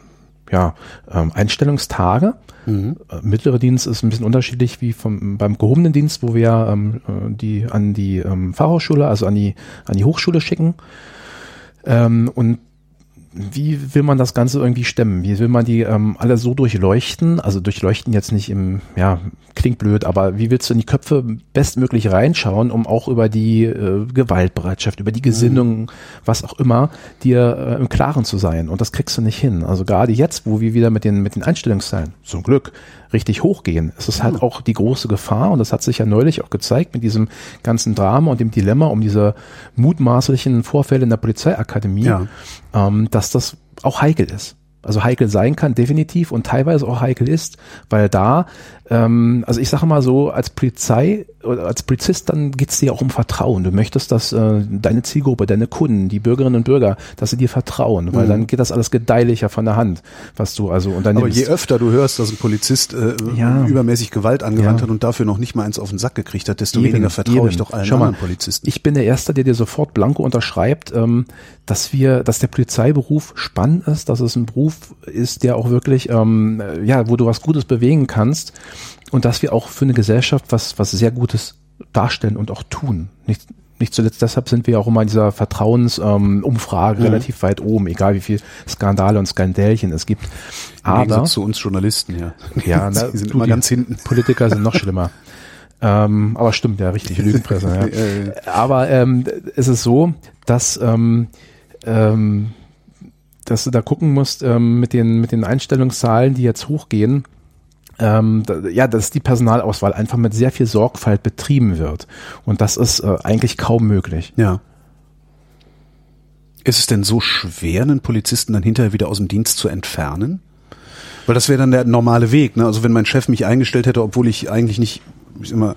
ja, ähm, Einstellungstage. Äh, Mittlere Dienst ist ein bisschen unterschiedlich wie vom, beim gehobenen Dienst, wo wir ähm, äh, die an die ähm, Fachhochschule, also an die, an die Hochschule schicken. Ähm, und wie will man das Ganze irgendwie stemmen? Wie will man die ähm, alle so durchleuchten? Also durchleuchten jetzt nicht im, ja, klingt blöd, aber wie willst du in die Köpfe bestmöglich reinschauen, um auch über die äh, Gewaltbereitschaft, über die Gesinnung, was auch immer, dir äh, im Klaren zu sein? Und das kriegst du nicht hin. Also gerade jetzt, wo wir wieder mit den, mit den Einstellungszahlen, zum Glück, richtig hochgehen, ist es halt auch die große Gefahr, und das hat sich ja neulich auch gezeigt mit diesem ganzen Drama und dem Dilemma um diese mutmaßlichen Vorfälle in der Polizeiakademie, Ja. ähm, dass das auch heikel ist. Also heikel sein kann, definitiv, und teilweise auch heikel ist, weil da, ähm, also ich sage mal so, als Polizei oder als Polizist, dann geht's dir auch um Vertrauen. Du möchtest, dass äh, deine Zielgruppe, deine Kunden, die Bürgerinnen und Bürger, dass sie dir vertrauen, weil dann geht das alles gedeihlicher von der Hand, was du also Aber unternimmst. je öfter du hörst, dass ein Polizist äh, Ja. übermäßig Gewalt angewandt Ja. hat und dafür noch nicht mal eins auf den Sack gekriegt hat, desto Eben, weniger vertraue ich eben. doch allen Schau mal, anderen Polizisten. Ich bin der Erste, der dir sofort blanko unterschreibt, ähm, dass wir, dass der Polizeiberuf spannend ist, dass es ein Beruf ist, der auch wirklich, ähm, äh, ja, wo du was Gutes bewegen kannst und dass wir auch für eine Gesellschaft was, was sehr Gutes darstellen und auch tun. Nicht, nicht zuletzt deshalb sind wir auch immer in dieser Vertrauensumfrage ähm, Mhm. relativ weit oben, egal wie viel Skandale und Skandälchen es gibt. Aber Gegensatz zu uns Journalisten, ja. ja, na, Sie sind du, immer die ganz hinten. Politiker sind noch schlimmer. ähm, aber stimmt, ja, richtig, Lügenpresse. ja. Aber ähm, es ist so, dass, ähm, ähm, dass du da gucken musst ähm, mit, den, mit den Einstellungszahlen, die jetzt hochgehen, ähm, ja, dass die Personalauswahl einfach mit sehr viel Sorgfalt betrieben wird. Und das ist äh, eigentlich kaum möglich. Ja. Ist es denn so schwer, einen Polizisten dann hinterher wieder aus dem Dienst zu entfernen? Weil das wäre dann der normale Weg. Ne? Also wenn mein Chef mich eingestellt hätte, obwohl ich eigentlich nicht, ich mal,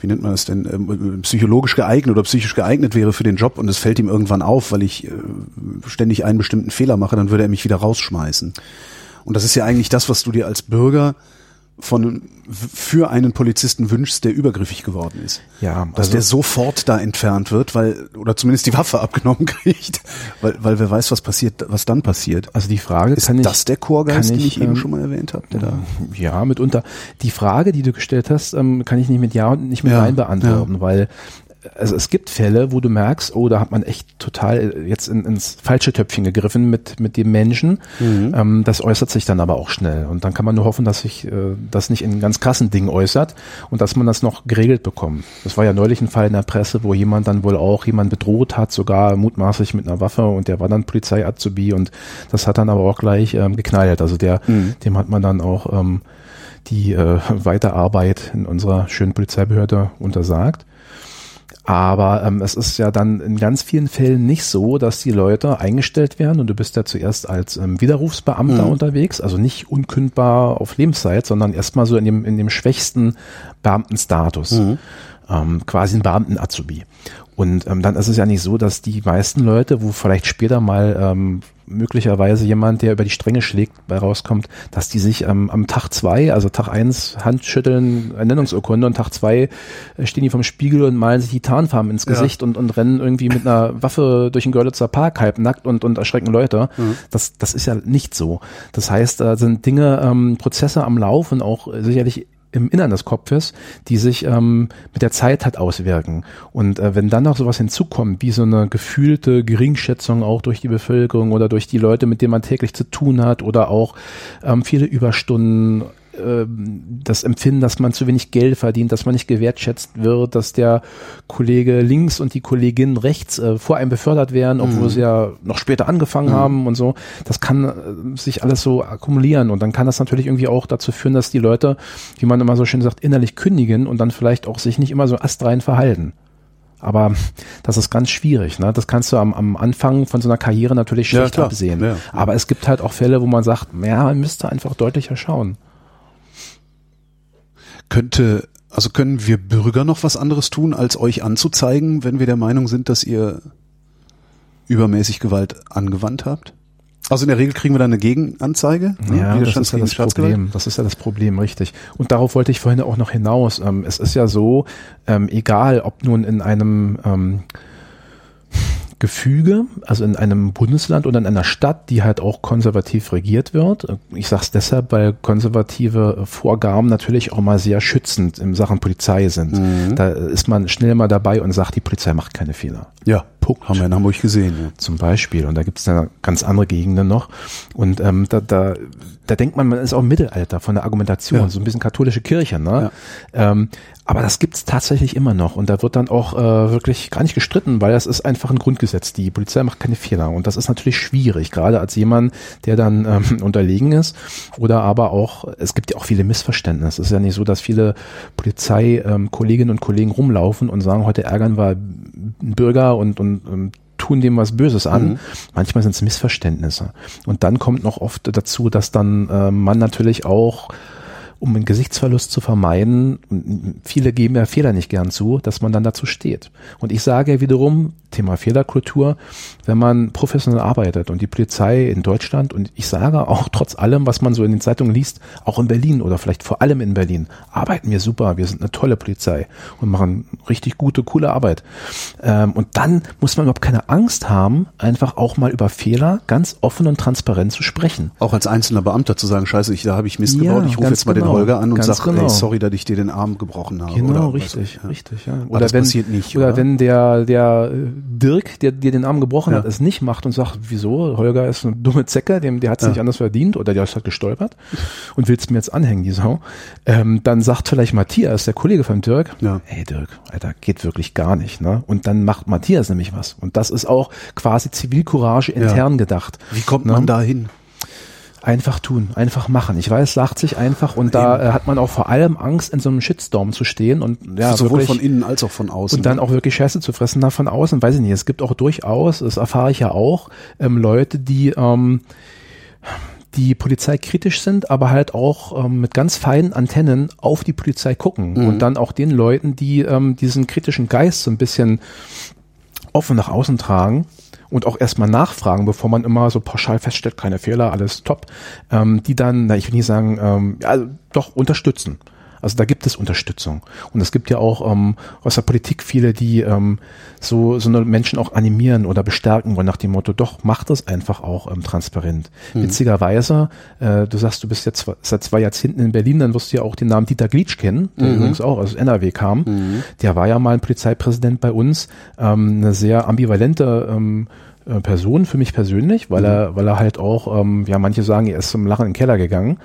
wie nennt man das denn, ähm, psychologisch geeignet oder psychisch geeignet wäre für den Job und es fällt ihm irgendwann auf, weil ich äh, ständig einen bestimmten Fehler mache, dann würde er mich wieder rausschmeißen. Und das ist ja eigentlich das, was du dir als Bürger von für einen Polizisten wünschst, der übergriffig geworden ist. Ja, Dass also- der sofort da entfernt wird, weil, oder zumindest die Waffe abgenommen kriegt, weil, weil wer weiß, was passiert, was dann passiert. Also die Frage Ist kann ich, das der Chorgeist, den ich, ich eben ähm, schon mal erwähnt habe? Da Ja, mitunter. Die Frage, die du gestellt hast, ähm, kann ich nicht mit Ja und nicht mit Ja, Nein beantworten, weil also es gibt Fälle, wo du merkst, oh, da hat man echt total äh, jetzt in, ins falsche Töpfchen gegriffen mit mit dem Menschen. Ähm, das äußert sich dann aber auch schnell und dann kann man nur hoffen, dass sich äh, das nicht in ganz krassen Dingen äußert und dass man das noch geregelt bekommt. Das war ja neulich ein Fall in der Presse, wo jemand dann wohl auch jemand bedroht hat, sogar mutmaßlich mit einer Waffe und der war dann Polizei-Azubi und das hat dann aber auch gleich ähm, geknallt. Also der, dem hat man dann auch ähm, die äh, Weiterarbeit in unserer schönen Polizeibehörde untersagt. Aber ähm, es ist ja dann in ganz vielen Fällen nicht so, dass die Leute eingestellt werden und du bist ja zuerst als ähm, Widerrufsbeamter unterwegs, also nicht unkündbar auf Lebenszeit, sondern erstmal so in dem, in dem schwächsten Beamtenstatus, ähm, quasi ein Beamten-Azubi. Und ähm, dann ist es ja nicht so, dass die meisten Leute, wo vielleicht später mal ähm, möglicherweise jemand, der über die Stränge schlägt, bei rauskommt, dass die sich ähm, am Tag zwei, also Tag eins Handschütteln, Ernennungsurkunde und Tag zwei äh, stehen die vom Spiegel und malen sich die Tarnfarben ins Gesicht ja. und, und rennen irgendwie mit einer Waffe durch den Görlitzer Park halb nackt und, und erschrecken Leute. Mhm. Das, das ist ja nicht so. Das heißt, da sind Dinge, ähm, Prozesse am Lauf und auch sicherlich im Innern des Kopfes, die sich ähm, mit der Zeit hat auswirken. Und äh, wenn dann noch sowas hinzukommt, wie so eine gefühlte Geringschätzung auch durch die Bevölkerung oder durch die Leute, mit denen man täglich zu tun hat oder auch ähm, viele Überstunden, das Empfinden, dass man zu wenig Geld verdient, dass man nicht gewertschätzt wird, dass der Kollege links und die Kollegin rechts äh, vor einem befördert werden, obwohl mhm. sie ja noch später angefangen mhm. haben und so. Das kann äh, sich alles so akkumulieren und dann kann das natürlich irgendwie auch dazu führen, dass die Leute, wie man immer so schön sagt, innerlich kündigen und dann vielleicht auch sich nicht immer so astrein verhalten. Aber das ist ganz schwierig. Ne? Das kannst du am, am Anfang von so einer Karriere natürlich schlecht ja, absehen. Ja. Aber es gibt halt auch Fälle, wo man sagt, ja, man müsste einfach deutlicher schauen. Könnte, also können wir Bürger noch was anderes tun, als euch anzuzeigen, wenn wir der Meinung sind, dass ihr übermäßig Gewalt angewandt habt? Also in der Regel kriegen wir dann eine Gegenanzeige. Ne? Ja, das ist ja das Problem. Das ist ja das Problem, richtig. Und darauf wollte ich vorhin auch noch hinaus. Ähm, es ist ja so, ähm, egal ob nun in einem ähm, Gefüge, also in einem Bundesland oder in einer Stadt, die halt auch konservativ regiert wird. Ich sage es deshalb, weil konservative Vorgaben natürlich auch mal sehr schützend in Sachen Polizei sind. Mhm. Da ist man schnell mal dabei und sagt, die Polizei macht keine Fehler. Ja, Punkt. Haben wir in Hamburg gesehen. Ja. Zum Beispiel. Und da gibt es ja ganz andere Gegenden noch. Und ähm, da, da, da denkt man, man ist auch im Mittelalter von der Argumentation, ja. so ein bisschen katholische Kirche. Ne? Ja. Ähm, aber das gibt's tatsächlich immer noch und da wird dann auch äh, wirklich gar nicht gestritten, weil das ist einfach ein Grundgesetz. Die Polizei macht keine Fehler und das ist natürlich schwierig, gerade als jemand, der dann ähm, unterlegen ist oder aber auch, es gibt ja auch viele Missverständnisse. Es ist ja nicht so, dass viele Polizeikolleginnen ähm, und Kollegen rumlaufen und sagen, heute ärgern wir Bürger und, und ähm, tun dem was Böses an. Mhm. Manchmal sind es Missverständnisse. Und dann kommt noch oft dazu, dass dann äh, man natürlich auch um einen Gesichtsverlust zu vermeiden, viele geben ja Fehler nicht gern zu, dass man dann dazu steht. Und ich sage wiederum, Thema Fehlerkultur, wenn man professionell arbeitet und die Polizei in Deutschland und ich sage auch trotz allem, was man so in den Zeitungen liest, auch in Berlin oder vielleicht vor allem in Berlin, arbeiten wir super, wir sind eine tolle Polizei und machen richtig gute, coole Arbeit. Ähm, und dann muss man überhaupt keine Angst haben, einfach auch mal über Fehler ganz offen und transparent zu sprechen. Auch als einzelner Beamter zu sagen, scheiße, ich, da habe ich Mist ja, gebaut, ich rufe jetzt mal genau, den Holger an und sage, genau. hey, sorry, dass ich dir den Arm gebrochen habe. Genau, oder, richtig, also, ja. richtig, ja. Oder das wenn, passiert nicht. Oder, oder wenn der, der Dirk, der dir den Arm gebrochen ja. hat, es nicht macht und sagt, wieso, Holger ist eine dumme Zecke, dem, der hat es ja. nicht anders verdient oder der ist halt gestolpert und willst mir jetzt anhängen, die Sau, ähm, dann sagt vielleicht Matthias, der Kollege von Dirk, ja. hey Dirk, Alter, geht wirklich gar nicht. Ne? Und dann macht Matthias nämlich was. Und das ist auch quasi Zivilcourage intern gedacht. Wie kommt man ne? da hin? Einfach tun, einfach machen. Ich weiß, sagt sich einfach und da äh, hat man auch vor allem Angst, in so einem Shitstorm zu stehen und ja, sowohl wirklich, von innen als auch von außen. Und dann auch wirklich Scheiße zu fressen da von außen, weiß ich nicht. Es gibt auch durchaus, das erfahre ich ja auch, ähm, Leute, die ähm, die Polizei kritisch sind, aber halt auch ähm, mit ganz feinen Antennen auf die Polizei gucken mhm. und dann auch den Leuten, die ähm, diesen kritischen Geist so ein bisschen offen nach außen tragen, und auch erstmal nachfragen, bevor man immer so pauschal feststellt, keine Fehler, alles top, ähm, die dann, na, ich will nicht sagen, ähm, ja, doch unterstützen. Also da gibt es Unterstützung. Und es gibt ja auch ähm, aus der Politik viele, die ähm, so, so eine Menschen auch animieren oder bestärken wollen nach dem Motto, doch, mach das einfach auch ähm, transparent. Mhm. Witzigerweise, äh, du sagst, du bist jetzt seit zwei Jahrzehnten in Berlin, dann wirst du ja auch den Namen Dieter Glitsch kennen, der mhm. übrigens auch aus NRW kam. Mhm. Der war ja mal ein Polizeipräsident bei uns, ähm, eine sehr ambivalente ähm, äh, Person für mich persönlich, weil mhm. er, weil er halt auch, ähm, ja, manche sagen, er ist zum Lachen in den Keller gegangen.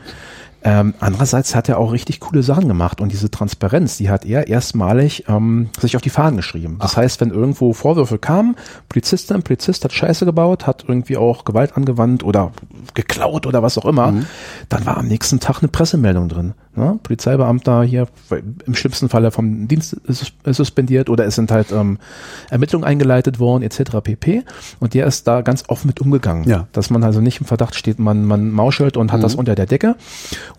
Ähm, andererseits hat er auch richtig coole Sachen gemacht und diese Transparenz, die hat er erstmalig ähm, sich auf die Fahnen geschrieben. Das Ach. heißt, wenn irgendwo Vorwürfe kamen, Polizistin, Polizist hat Scheiße gebaut, hat irgendwie auch Gewalt angewandt oder geklaut oder was auch immer, mhm. dann war am nächsten Tag eine Pressemeldung drin. Ne? Polizeibeamter hier im schlimmsten Falle vom Dienst suspendiert oder es sind halt ähm, Ermittlungen eingeleitet worden etc. pp. Und der ist da ganz offen mit umgegangen, ja. dass man also nicht im Verdacht steht, man man mauschelt und hat mhm. das unter der Decke.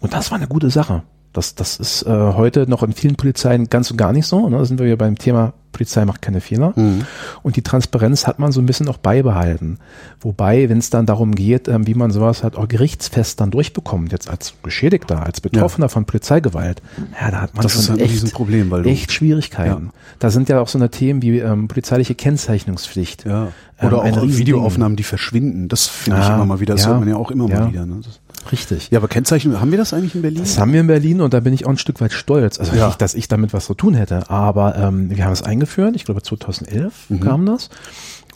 Und das war eine gute Sache. Das, das ist äh, heute noch in vielen Polizeien ganz und gar nicht so. Ne? Da sind wir ja beim Thema Polizei macht keine Fehler. Mhm. Und die Transparenz hat man so ein bisschen auch beibehalten. Wobei, wenn es dann darum geht, ähm, wie man sowas halt auch gerichtsfest dann durchbekommt, jetzt als Geschädigter, als Betroffener ja. von Polizeigewalt, ja, da hat man das schon ist halt echt, ein Problem, weil echt Schwierigkeiten. Ja. Da sind ja auch so eine Themen wie ähm, polizeiliche Kennzeichnungspflicht. Ja. Oder ähm, auch Videoaufnahmen, die verschwinden. Das finde ich immer mal wieder. Das hört man ja auch immer mal wieder. Ne? Das Richtig. Ja, aber Kennzeichnung, haben wir das eigentlich in Berlin? Das haben wir in Berlin und da bin ich auch ein Stück weit stolz. Also ja. nicht, dass ich damit was zu tun hätte, aber ähm, wir haben es eingeführt. Ich glaube 2011 mhm. kam das.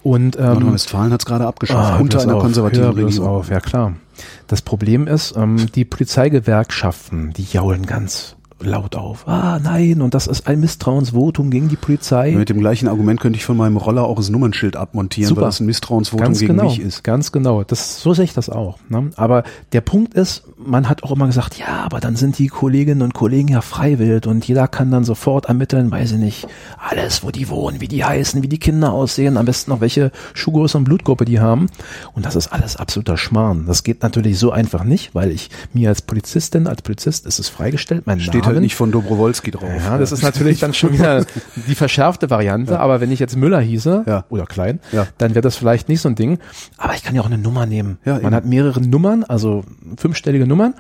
Und ähm, Nordrhein-Westfalen hat es gerade abgeschafft, ah, unter einer auf, konservativen Regierung. Auf, ja klar. Das Problem ist, ähm, die Polizeigewerkschaften, die jaulen ganz laut auf. Ah, nein, und das ist ein Misstrauensvotum gegen die Polizei. Mit dem gleichen Argument könnte ich von meinem Roller auch das Nummernschild abmontieren, Super. weil das ein Misstrauensvotum ganz gegen genau, mich ist. Ganz genau. Das, so sehe ich das auch. Ne? Aber der Punkt ist, man hat auch immer gesagt, ja, aber dann sind die Kolleginnen und Kollegen ja freiwillig und jeder kann dann sofort ermitteln, weiß ich nicht, alles, wo die wohnen, wie die heißen, wie die Kinder aussehen, am besten noch welche Schuhgröße und Blutgruppe die haben. Und das ist alles absoluter Schmarrn. Das geht natürlich so einfach nicht, weil ich mir als Polizistin, als Polizist ist es freigestellt, mein Steht halt nicht von Dobrowolski drauf. Ja, das ist natürlich dann schon wieder die verschärfte Variante, ja. aber wenn ich jetzt Müller hieße ja. oder Klein, ja. dann wäre das vielleicht nicht so ein Ding. Aber ich kann ja auch eine Nummer nehmen. Ja, Man eben. hat mehrere Nummern, also fünfstellige Nummern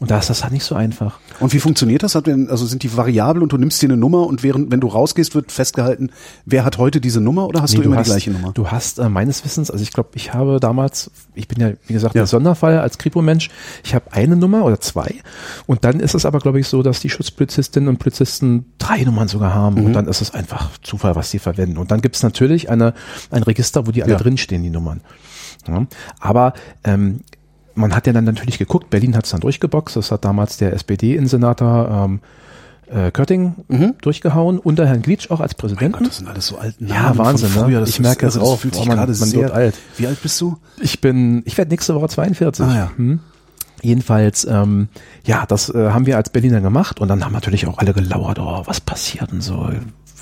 und da ist das halt nicht so einfach. Und wie funktioniert das? Also sind die variabel und du nimmst dir eine Nummer und während, wenn du rausgehst, wird festgehalten, wer hat heute diese Nummer oder hast Nee, du immer hast, die gleiche Nummer? Du hast äh, meines Wissens, also ich glaube, ich habe damals, ich bin ja wie gesagt Ja. der Sonderfall als Kripo-Mensch, ich habe eine Nummer oder zwei und dann ist es aber glaube ich so, dass die Schutzpolizistinnen und Polizisten drei Nummern sogar haben Mhm. und dann ist es einfach Zufall, was sie verwenden. Und dann gibt es natürlich eine, ein Register, wo die alle Ja. drinstehen, die Nummern. Ja. Aber ähm, man hat ja dann natürlich geguckt, Berlin hat es dann durchgeboxt, das hat damals der SPD-Insenator ähm, äh, Kötting durchgehauen, unter Herrn Glitsch auch als Mhm. Gott, das sind alles so alte Ja, Wahnsinn, von ne? früher. Das Ich merke also auch. fühlt sich Oh, man- gerade man wird alt. Wie alt bist du? Ich bin, ich werde nächste Woche 42. Ah, ja. Hm? Jedenfalls, ähm, ja, das äh, haben wir als Berliner gemacht und dann haben natürlich auch alle gelauert, oh, was passiert denn so?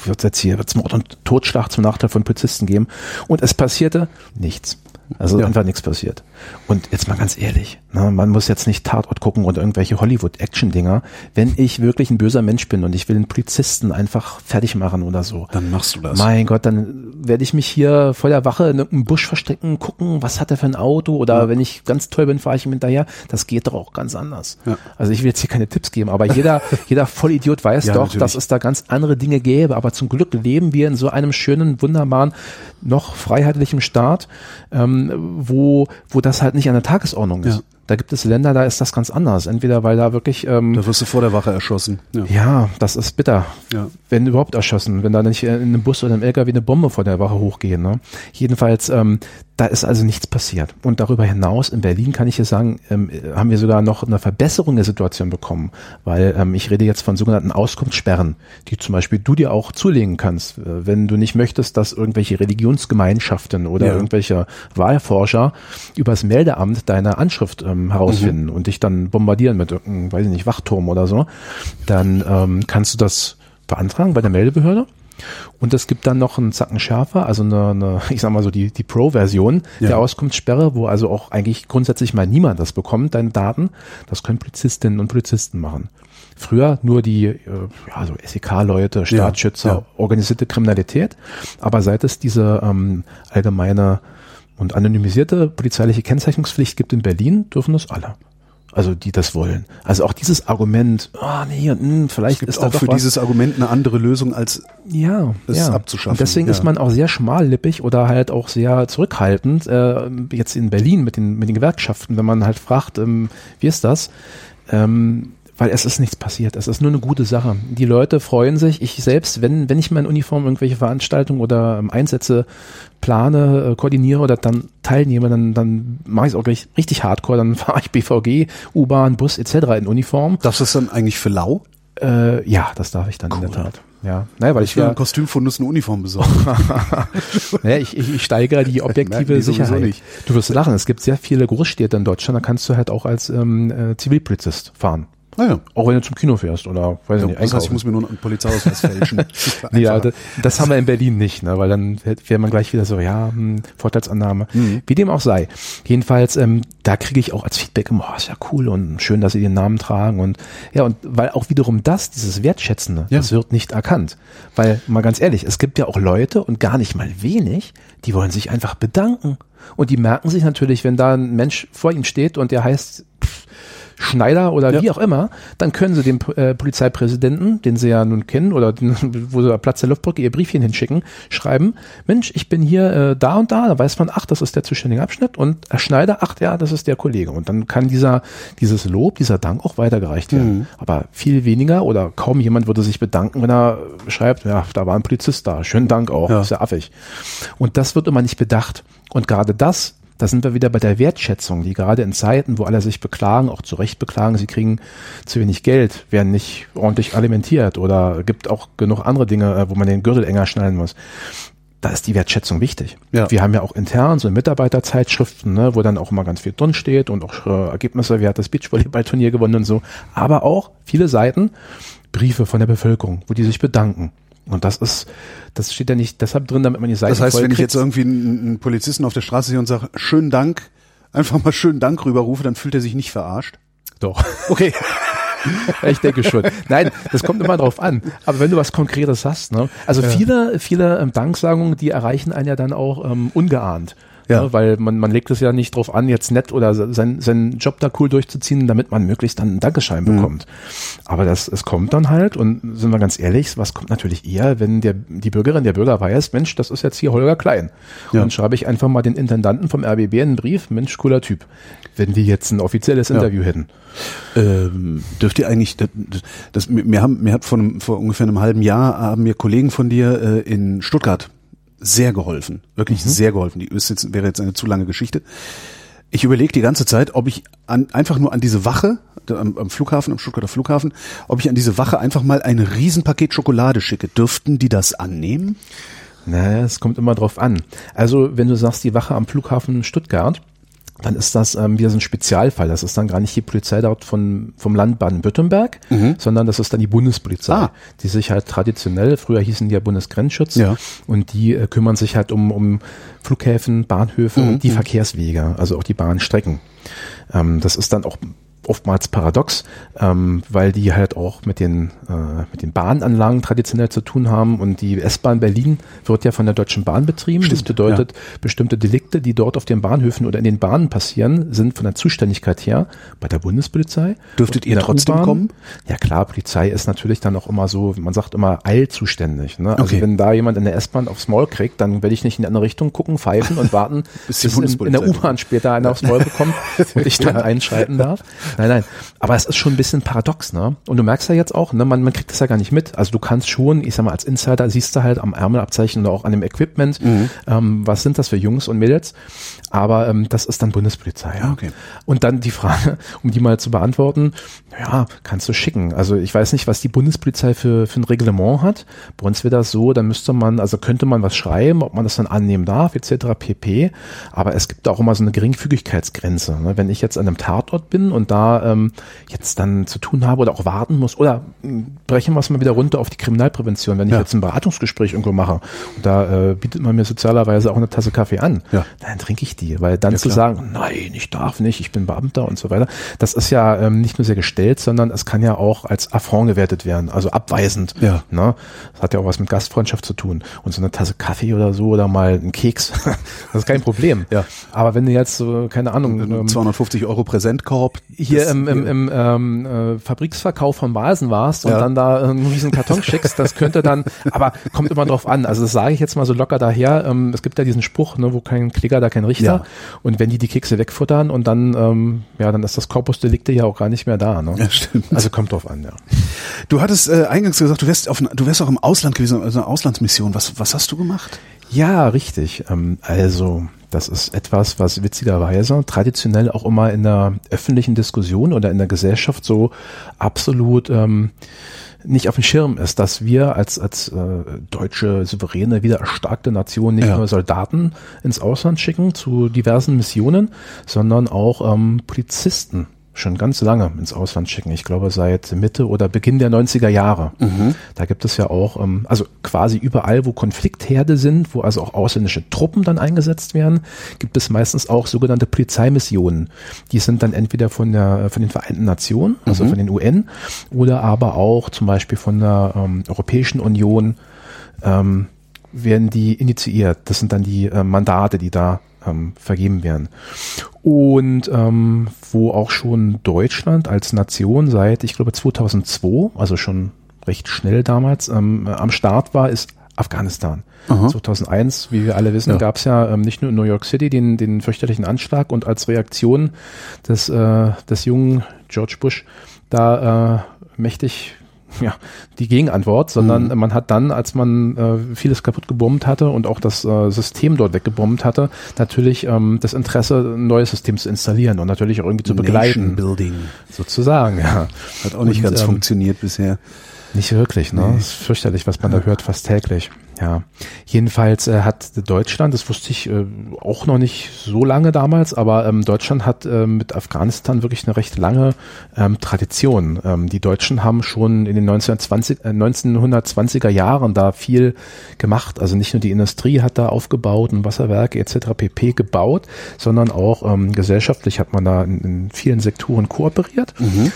Wird jetzt hier, wird's Mord und Totschlag zum Nachteil von Polizisten geben? Und es passierte nichts. Also Ja. einfach nichts passiert. Und jetzt mal ganz ehrlich, ne, man muss jetzt nicht Tatort gucken oder irgendwelche Hollywood-Action-Dinger. Wenn ich wirklich ein böser Mensch bin und ich will einen Polizisten einfach fertig machen oder so, Dann machst du das. mein Gott, dann werde ich mich hier vor der Wache in irgendeinem Busch verstecken, gucken, was hat er für ein Auto oder wenn ich ganz toll bin, fahre ich ihm hinterher. Das geht doch auch ganz anders. Ja. Also ich will jetzt hier keine Tipps geben, aber jeder, jeder Vollidiot weiß Ja, doch, natürlich. dass es da ganz andere Dinge gäbe. Aber zum Glück leben wir in so einem schönen, wunderbaren, noch freiheitlichen Staat, ähm, wo, wo das halt nicht an der Tagesordnung ist. Ja. Da gibt es Länder, da ist das ganz anders. Entweder weil da wirklich ähm, Da wirst du vor der Wache erschossen. Ja. ja, das ist bitter. Ja. Wenn überhaupt erschossen, wenn da nicht in einem Bus oder einem LKW eine Bombe vor der Wache hochgehen. Ne? Jedenfalls, ähm, da ist also nichts passiert. Und darüber hinaus, in Berlin kann ich hier sagen, ähm, haben wir sogar noch eine Verbesserung der Situation bekommen. Weil ähm, ich rede jetzt von sogenannten Auskunftssperren, die zum Beispiel du dir auch zulegen kannst, äh, wenn du nicht möchtest, dass irgendwelche Religionsgemeinschaften oder Ja. irgendwelche Wahlforscher übers Meldeamt deine Anschrift ähm, herausfinden und dich dann bombardieren mit irgendeinem, weiß ich nicht, Wachturm oder so, dann ähm, kannst du das beantragen bei der Meldebehörde. Und es gibt dann noch einen Zacken schärfer, also eine, eine ich sag mal so die, die Pro-Version Ja. der Auskunftssperre, wo also auch eigentlich grundsätzlich mal niemand das bekommt, deine Daten. Das können Polizistinnen und Polizisten machen. Früher nur die äh, ja, so SEK-Leute, Staatsschützer, ja. organisierte Kriminalität. Aber seit es diese ähm, allgemeine und anonymisierte polizeiliche Kennzeichnungspflicht gibt in Berlin, dürfen das alle. Also die das wollen. Also auch dieses Argument, ah nee, und, hm, vielleicht Gibt ist da auch für was. dieses Argument eine andere Lösung als ja, es ja. abzuschaffen, Und deswegen ja. ist man auch sehr schmallippig oder halt auch sehr zurückhaltend, äh, jetzt in Berlin mit den, mit den Gewerkschaften, wenn man halt fragt, ähm, wie ist das? Ähm, weil es ist nichts passiert. Es ist nur eine gute Sache. Die Leute freuen sich. Ich selbst, wenn, wenn ich in Uniform irgendwelche Veranstaltungen oder ähm, Einsätze plane, äh, koordiniere oder dann teilnehme, dann, dann mache ich es auch richtig, richtig hardcore. Dann fahre ich BVG, U-Bahn, Bus etc. in Uniform. Darfst du das dann eigentlich für lau? Äh, ja, das darf ich dann in der Tat. Ja, naja, weil ich Ich will ja, ein Kostümfundus eine Uniform besorgen. naja, ich, ich, ich steigere die objektive sowieso Sicherheit. Du wirst lachen, es gibt sehr viele Großstädte in Deutschland, da kannst du halt auch als ähm, äh, Zivilpolizist fahren. Ah ja. Auch wenn du zum Kino fährst oder weiß Ja, nicht, das heißt, ich muss mir nur einen Polizeiausweis fälschen. Ja, das, das haben wir in Berlin nicht, ne? weil dann wäre man gleich wieder so, ja, hm, Vorteilsannahme. Mhm. Wie dem auch sei. Jedenfalls, ähm, da kriege ich auch als Feedback immer, oh, ist ja cool und schön, dass sie den Namen tragen und ja, und weil auch wiederum das, dieses Wertschätzende, Ja. das wird nicht erkannt. Weil, mal ganz ehrlich, es gibt ja auch Leute und gar nicht mal wenig, die wollen sich einfach bedanken. Und die merken sich natürlich, wenn da ein Mensch vor ihnen steht und der heißt pff, Schneider oder Ja. wie auch immer, dann können sie dem äh, Polizeipräsidenten, den sie ja nun kennen, oder den, wo sie Platz der Luftbrücke ihr Briefchen hinschicken, schreiben, Mensch, ich bin hier äh, da und da, da weiß man, ach, das ist der zuständige Abschnitt und Herr Schneider, ach ja, das ist der Kollege. Und dann kann dieser, dieses Lob, dieser Dank auch weitergereicht werden. Aber viel weniger oder kaum jemand würde sich bedanken, wenn er schreibt, ja, da war ein Polizist da, schönen Dank auch, Ja. ist ja affig. Und das wird immer nicht bedacht. Und gerade das, da sind wir wieder bei der Wertschätzung, die gerade in Zeiten, wo alle sich beklagen, auch zu Recht beklagen, sie kriegen zu wenig Geld, werden nicht ordentlich alimentiert oder gibt auch genug andere Dinge, äh, wo man den Gürtel enger schnallen muss. Da ist die Wertschätzung wichtig. Ja. Wir haben ja auch intern so Mitarbeiterzeitschriften, ne, wo dann auch immer ganz viel drin steht und auch äh, Ergebnisse, wer hat das Beachvolleyballturnier gewonnen und so. Aber auch viele Seiten, Briefe von der Bevölkerung, wo die sich bedanken. Und das ist, das steht ja nicht deshalb drin, damit man die Seiten Das heißt, wenn ich kriegt. jetzt irgendwie einen, einen Polizisten auf der Straße sehe und sage, schönen Dank, einfach mal schönen Dank rüberrufe, dann fühlt er sich nicht verarscht. Doch. Okay. Ich denke schon. Nein, das kommt immer drauf an. Aber wenn du was Konkretes hast, ne? Also viele, viele ähm, Danksagungen, die erreichen einen ja dann auch ähm, ungeahnt. Ja. Ne? Weil man, man legt es ja nicht drauf an, jetzt nett oder se- sein, seinen Job da cool durchzuziehen, damit man möglichst dann einen Dankeschein Mhm. bekommt. Aber das, es kommt dann halt, und sind wir ganz ehrlich, was kommt natürlich eher, wenn der, die Bürgerin, der Bürger weiß, Mensch, das ist jetzt hier Holger Klein. Und Ja. dann schreibe ich einfach mal den Intendanten vom RBB einen Brief, Mensch, cooler Typ. Wenn die jetzt ein offizielles Interview hätten. Ähm, dürft ihr eigentlich, das, das, mir, haben, mir hat vor, einem, vor ungefähr einem halben Jahr haben mir Kollegen von dir äh, in Stuttgart sehr geholfen, wirklich sehr geholfen. Die ist jetzt, wäre jetzt eine zu lange Geschichte. Ich überlege die ganze Zeit, ob ich an, einfach nur an diese Wache am, am Flughafen, am Stuttgarter Flughafen, ob ich an diese Wache einfach mal ein Riesenpaket Schokolade schicke. Dürften die das annehmen? Naja, es kommt immer drauf an. Also, wenn du sagst, die Wache am Flughafen Stuttgart, dann ist das ähm, wieder so ein Spezialfall. Das ist dann gar nicht die Polizei dort von, vom Land Baden-Württemberg, sondern das ist dann die Bundespolizei, Ah. die sich halt traditionell, früher hießen die ja Bundesgrenzschutz, Ja. und die äh, kümmern sich halt um, um Flughäfen, Bahnhöfe und die Verkehrswege, also auch die Bahnstrecken. Ähm, das ist dann auch oftmals paradox, ähm, weil die halt auch mit den, äh, mit den Bahnanlagen traditionell zu tun haben und die S-Bahn Berlin wird ja von der Deutschen Bahn betrieben. das bedeutet, bestimmte Delikte, die dort auf den Bahnhöfen oder in den Bahnen passieren, sind von der Zuständigkeit her bei der Bundespolizei. Dürftet ihr trotzdem kommen? Ja klar, Polizei ist natürlich dann auch immer so, man sagt immer eilzuständig. Ne? Also Okay. wenn da jemand in der S-Bahn aufs Maul kriegt, dann werde ich nicht in die andere Richtung gucken, pfeifen und warten, Bis bis, die in, in der U-Bahn später einer aufs Maul bekommt und ich dann einschreiten darf. Nein, nein. Aber es ist schon ein bisschen paradox, ne? Und du merkst ja jetzt auch, ne, man, man kriegt das ja gar nicht mit. Also du kannst schon, ich sag mal, als Insider siehst du halt am Ärmelabzeichen oder auch an dem Equipment, ähm, was sind das für Jungs und Mädels. Aber ähm, das ist dann Bundespolizei. Ja, okay. Und dann die Frage, um die mal zu beantworten, ja, kannst du schicken. Also ich weiß nicht, was die Bundespolizei für, für ein Reglement hat. Bei uns wäre das so, dann müsste man, also könnte man was schreiben, ob man das dann annehmen darf, etc. pp. Aber es gibt auch immer so eine Geringfügigkeitsgrenze. Ne? Wenn ich jetzt an einem Tatort bin und da ähm, jetzt dann zu tun habe oder auch warten muss, oder mh, brechen wir es mal wieder runter auf die Kriminalprävention, wenn ich Ja. jetzt ein Beratungsgespräch irgendwo mache und da äh, bietet man mir sozialerweise auch eine Tasse Kaffee an, Ja. dann trinke ich die, weil dann Ja, zu klar. sagen, nein, ich darf nicht, ich bin Beamter und so weiter, das ist ja ähm, nicht nur sehr gestellt, sondern es kann ja auch als Affront gewertet werden, also abweisend. Ja. Ne? Das hat ja auch was mit Gastfreundschaft zu tun. Und so eine Tasse Kaffee oder so oder mal ein Keks, das ist kein Problem. Ja. Aber wenn du jetzt, so, keine Ahnung, ähm, 250 Euro Präsentkorb. Hier im, im, im ähm, äh, Fabriksverkauf von Vasen warst und Ja. dann da einen riesen Karton schickst, das könnte dann, aber kommt immer drauf an. Also das sage ich jetzt mal so locker daher. Ähm, es gibt ja diesen Spruch, ne, wo kein Kläger, da kein Richter. Ja. Und wenn die die Kekse wegfuttern und dann, ähm, ja, dann ist das Corpus ja auch gar nicht mehr da. Ne? Ja, stimmt. Also kommt drauf an, ja. Du hattest äh, eingangs gesagt, du wärst, auf, du wärst auch im Ausland gewesen, also eine Auslandsmission. Was, was hast du gemacht? Ja, richtig. Ähm, also, das ist etwas, was witzigerweise traditionell auch immer in der öffentlichen Diskussion oder in der Gesellschaft so absolut ähm, nicht auf dem Schirm ist, dass wir als, als äh, deutsche, souveräne, wieder erstarkte Nation nicht Ja. nur Soldaten ins Ausland schicken zu diversen Missionen, sondern auch ähm, Polizisten schon ganz lange ins Ausland schicken. Ich glaube seit Mitte oder Beginn der 90er Jahre. Mhm. Da gibt es ja auch, ähm, also quasi überall, wo Konfliktherde sind, wo also auch ausländische Truppen dann eingesetzt werden, gibt es meistens auch sogenannte Polizeimissionen. Die sind dann entweder von der von den Vereinten Nationen, also mhm. von den UN, oder aber auch zum Beispiel von der ähm, Europäischen Union ähm, werden die initiiert. Das sind dann die äh, Mandate, die da ähm, vergeben werden. Und ähm, wo auch schon Deutschland als Nation seit, ich glaube, 2002, also schon recht schnell damals, ähm, am Start war, ist Afghanistan. Aha. 2001, wie wir alle wissen, ja. gab es ja ähm, nicht nur in New York City den, den fürchterlichen Anschlag und als Reaktion des, äh, des jungen George Bush da äh, mächtig ja, die Gegenantwort, sondern mhm. man hat dann, als man äh, vieles kaputt gebombt hatte und auch das äh, System dort weggebombt hatte, natürlich ähm, das Interesse, ein neues System zu installieren und natürlich auch irgendwie zu begleiten. Nation Building. Sozusagen, ja. Hat auch nicht und, ganz ähm, funktioniert bisher. Nicht wirklich, ne? Nee. Das ist fürchterlich, was man da hört, fast täglich. Ja, jedenfalls äh, hat Deutschland, das wusste ich äh, auch noch nicht so lange damals, aber ähm, Deutschland hat äh, mit Afghanistan wirklich eine recht lange ähm, Tradition. Ähm, die Deutschen haben schon in den 1920, äh, 1920er Jahren da viel gemacht. Also nicht nur die Industrie hat da aufgebaut und Wasserwerke etc. pp. gebaut, sondern auch ähm, gesellschaftlich hat man da in, in vielen Sektoren kooperiert. Mhm.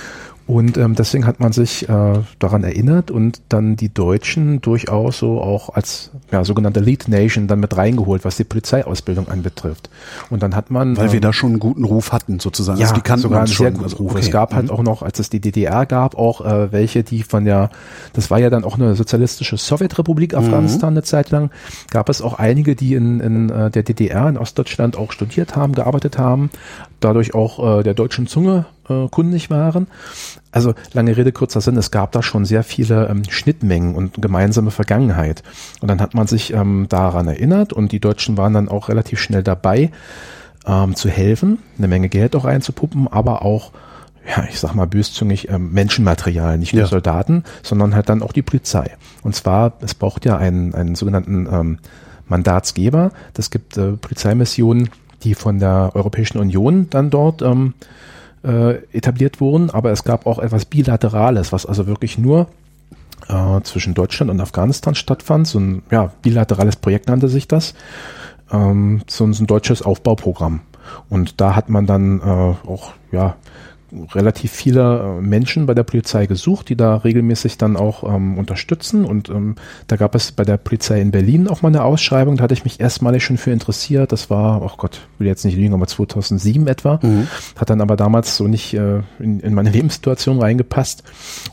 Und ähm, deswegen hat man sich äh, daran erinnert und dann die Deutschen durchaus so auch als ja, sogenannte Lead Nation dann mit reingeholt, was die Polizeiausbildung anbetrifft. Und dann hat man weil ähm, wir da schon einen guten Ruf hatten sozusagen. Ja, also die kannten sogar einen sehr guten also, Ruf. Okay. Es gab halt mhm. auch noch, als es die DDR gab, auch äh, welche, die von der, das war ja dann auch eine sozialistische Sowjetrepublik mhm. Afghanistan mhm. eine Zeit lang, gab es auch einige, die in, in äh, der DDR in Ostdeutschland auch studiert haben, gearbeitet haben, dadurch auch äh, der deutschen Zunge äh, kundig waren. Also lange Rede, kurzer Sinn, es gab da schon sehr viele ähm, Schnittmengen und gemeinsame Vergangenheit. Und dann hat man sich ähm, daran erinnert und die Deutschen waren dann auch relativ schnell dabei, ähm, zu helfen, eine Menge Geld auch einzupuppen, aber auch ja, ich sag mal böszüngig, ähm, Menschenmaterial, nicht nur ja. Soldaten, sondern halt dann auch die Polizei. Und zwar, es braucht ja einen, einen sogenannten ähm, Mandatsgeber. Das gibt äh, Polizeimissionen, die von der Europäischen Union dann dort ähm, äh, etabliert wurden, aber es gab auch etwas Bilaterales, was also wirklich nur äh, zwischen Deutschland und Afghanistan stattfand. So ein ja, bilaterales Projekt nannte sich das. Ähm, so, ein, so ein deutsches Aufbauprogramm. Und da hat man dann äh, auch ja relativ viele äh, Menschen bei der Polizei gesucht, die da regelmäßig dann auch ähm, unterstützen. Und ähm, da gab es bei der Polizei in Berlin auch mal eine Ausschreibung, da hatte ich mich erstmalig schon für interessiert. Das war, oh Gott, will jetzt nicht lügen, aber 2007 etwa. Mhm. Hat dann aber damals so nicht äh, in, in meine Lebenssituation reingepasst.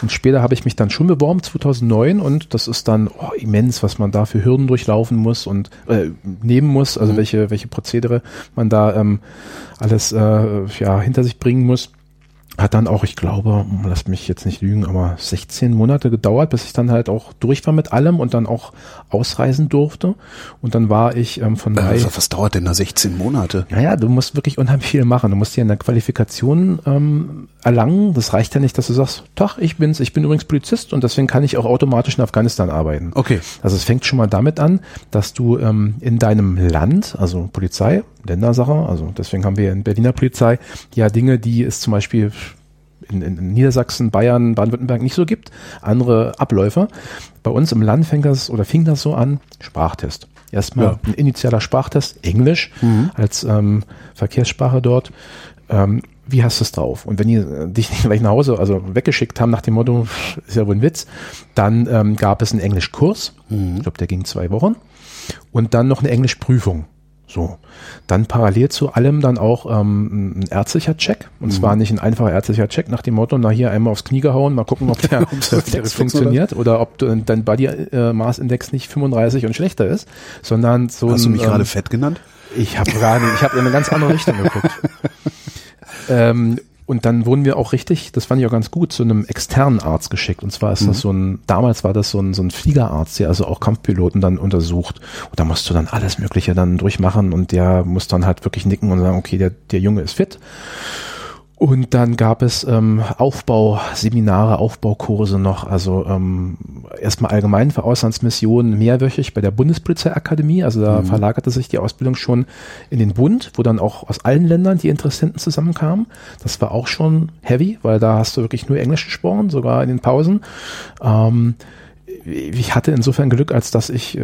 Und später habe ich mich dann schon beworben, 2009. Und das ist dann oh, immens, was man da für Hürden durchlaufen muss und äh, nehmen muss, also mhm. welche, welche Prozedere man da ähm, alles äh, ja, hinter sich bringen muss hat dann auch, ich glaube, lass mich jetzt nicht lügen, aber 16 Monate gedauert, bis ich dann halt auch durch war mit allem und dann auch ausreisen durfte. Und dann war ich ähm, von daher. Also was dauert denn da 16 Monate? Naja, du musst wirklich unheimlich viel machen. Du musst dir eine Qualifikation ähm, erlangen. Das reicht ja nicht, dass du sagst, Tag, ich bin's, ich bin übrigens Polizist und deswegen kann ich auch automatisch in Afghanistan arbeiten. Okay. Also es fängt schon mal damit an, dass du ähm, in deinem Land, also Polizei, Ländersache, also deswegen haben wir in Berliner Polizei ja Dinge, die es zum Beispiel in, in Niedersachsen, Bayern, Baden-Württemberg nicht so gibt, andere Abläufe. Bei uns im Land fängt das oder fing das so an, Sprachtest. Erstmal ja. ein initialer Sprachtest, Englisch mhm. als ähm, Verkehrssprache dort. Ähm, wie hast du es drauf? Und wenn die äh, dich nicht gleich nach Hause, also weggeschickt haben nach dem Motto, ist ja wohl ein Witz, dann ähm, gab es einen Englischkurs, mhm. ich glaube, der ging zwei Wochen, und dann noch eine Englischprüfung. So. Dann parallel zu allem dann auch ähm, ein ärztlicher Check. Und mhm. zwar nicht ein einfacher ärztlicher Check nach dem Motto, na hier einmal aufs Knie gehauen, mal gucken, ob der, ob der funktioniert oder? oder ob dein Body äh, Mass Index nicht 35 und schlechter ist, sondern so Hast ein, du mich ähm, gerade fett genannt? Ich habe gerade, ich habe in eine ganz andere Richtung geguckt. ähm, und dann wurden wir auch richtig, das fand ich auch ganz gut, zu einem externen Arzt geschickt. Und zwar ist mhm. das so ein, damals war das so ein, so ein Fliegerarzt, der also auch Kampfpiloten dann untersucht. Und da musst du dann alles Mögliche dann durchmachen und der muss dann halt wirklich nicken und sagen, okay, der, der Junge ist fit. Und dann gab es ähm, Aufbauseminare, Aufbaukurse noch, also ähm, erstmal allgemein für Auslandsmissionen mehrwöchig bei der Bundespolizeiakademie. Also da mhm. verlagerte sich die Ausbildung schon in den Bund, wo dann auch aus allen Ländern die Interessenten zusammenkamen. Das war auch schon heavy, weil da hast du wirklich nur Englisch gesprochen, sogar in den Pausen. Ähm, ich hatte insofern Glück, als dass ich äh,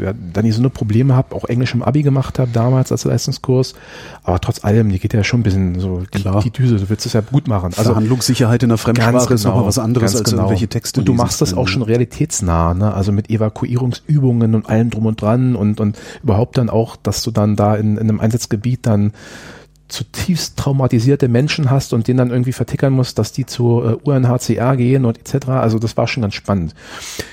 ja, dann nie so eine Probleme habe, auch Englisch im Abi gemacht habe damals als Leistungskurs. Aber trotz allem, die geht ja schon ein bisschen so Klar. Die, die Düse, du willst es ja gut machen. Also Verhandlungssicherheit in der Fremdsprache genau, ist nochmal was anderes als genau. irgendwelche Texte. Und du machst das auch schon realitätsnah, ne? Also mit Evakuierungsübungen und allem drum und dran und, und überhaupt dann auch, dass du dann da in, in einem Einsatzgebiet dann zutiefst traumatisierte Menschen hast und denen dann irgendwie vertickern musst, dass die zu äh, UNHCR gehen und etc. Also das war schon ganz spannend.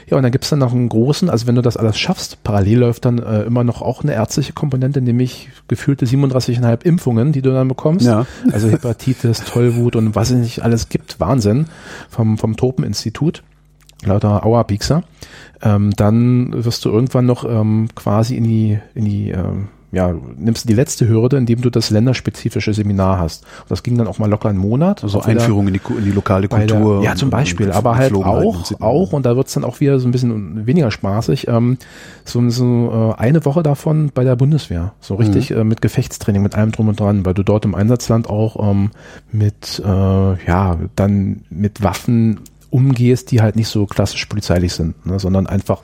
Ja, und dann gibt's dann noch einen großen, also wenn du das alles schaffst, parallel läuft dann äh, immer noch auch eine ärztliche Komponente, nämlich gefühlte 37,5 Impfungen, die du dann bekommst. Ja. Also Hepatitis, Tollwut und was es nicht alles gibt. Wahnsinn. Vom, vom Tropeninstitut lauter Auerpiekser, ähm, dann wirst du irgendwann noch ähm, quasi in die, in die ähm, ja, nimmst du die letzte Hürde, indem du das länderspezifische Seminar hast. Und das ging dann auch mal locker einen Monat. Also Einführung in die, in die lokale Kultur. Der, ja, zum Beispiel, aber halt auch, auch, und da wird's dann auch wieder so ein bisschen weniger spaßig, ähm, so, so äh, eine Woche davon bei der Bundeswehr. So richtig mhm. äh, mit Gefechtstraining, mit allem drum und dran, weil du dort im Einsatzland auch ähm, mit, äh, ja, dann mit Waffen umgehst, die halt nicht so klassisch polizeilich sind, ne, sondern einfach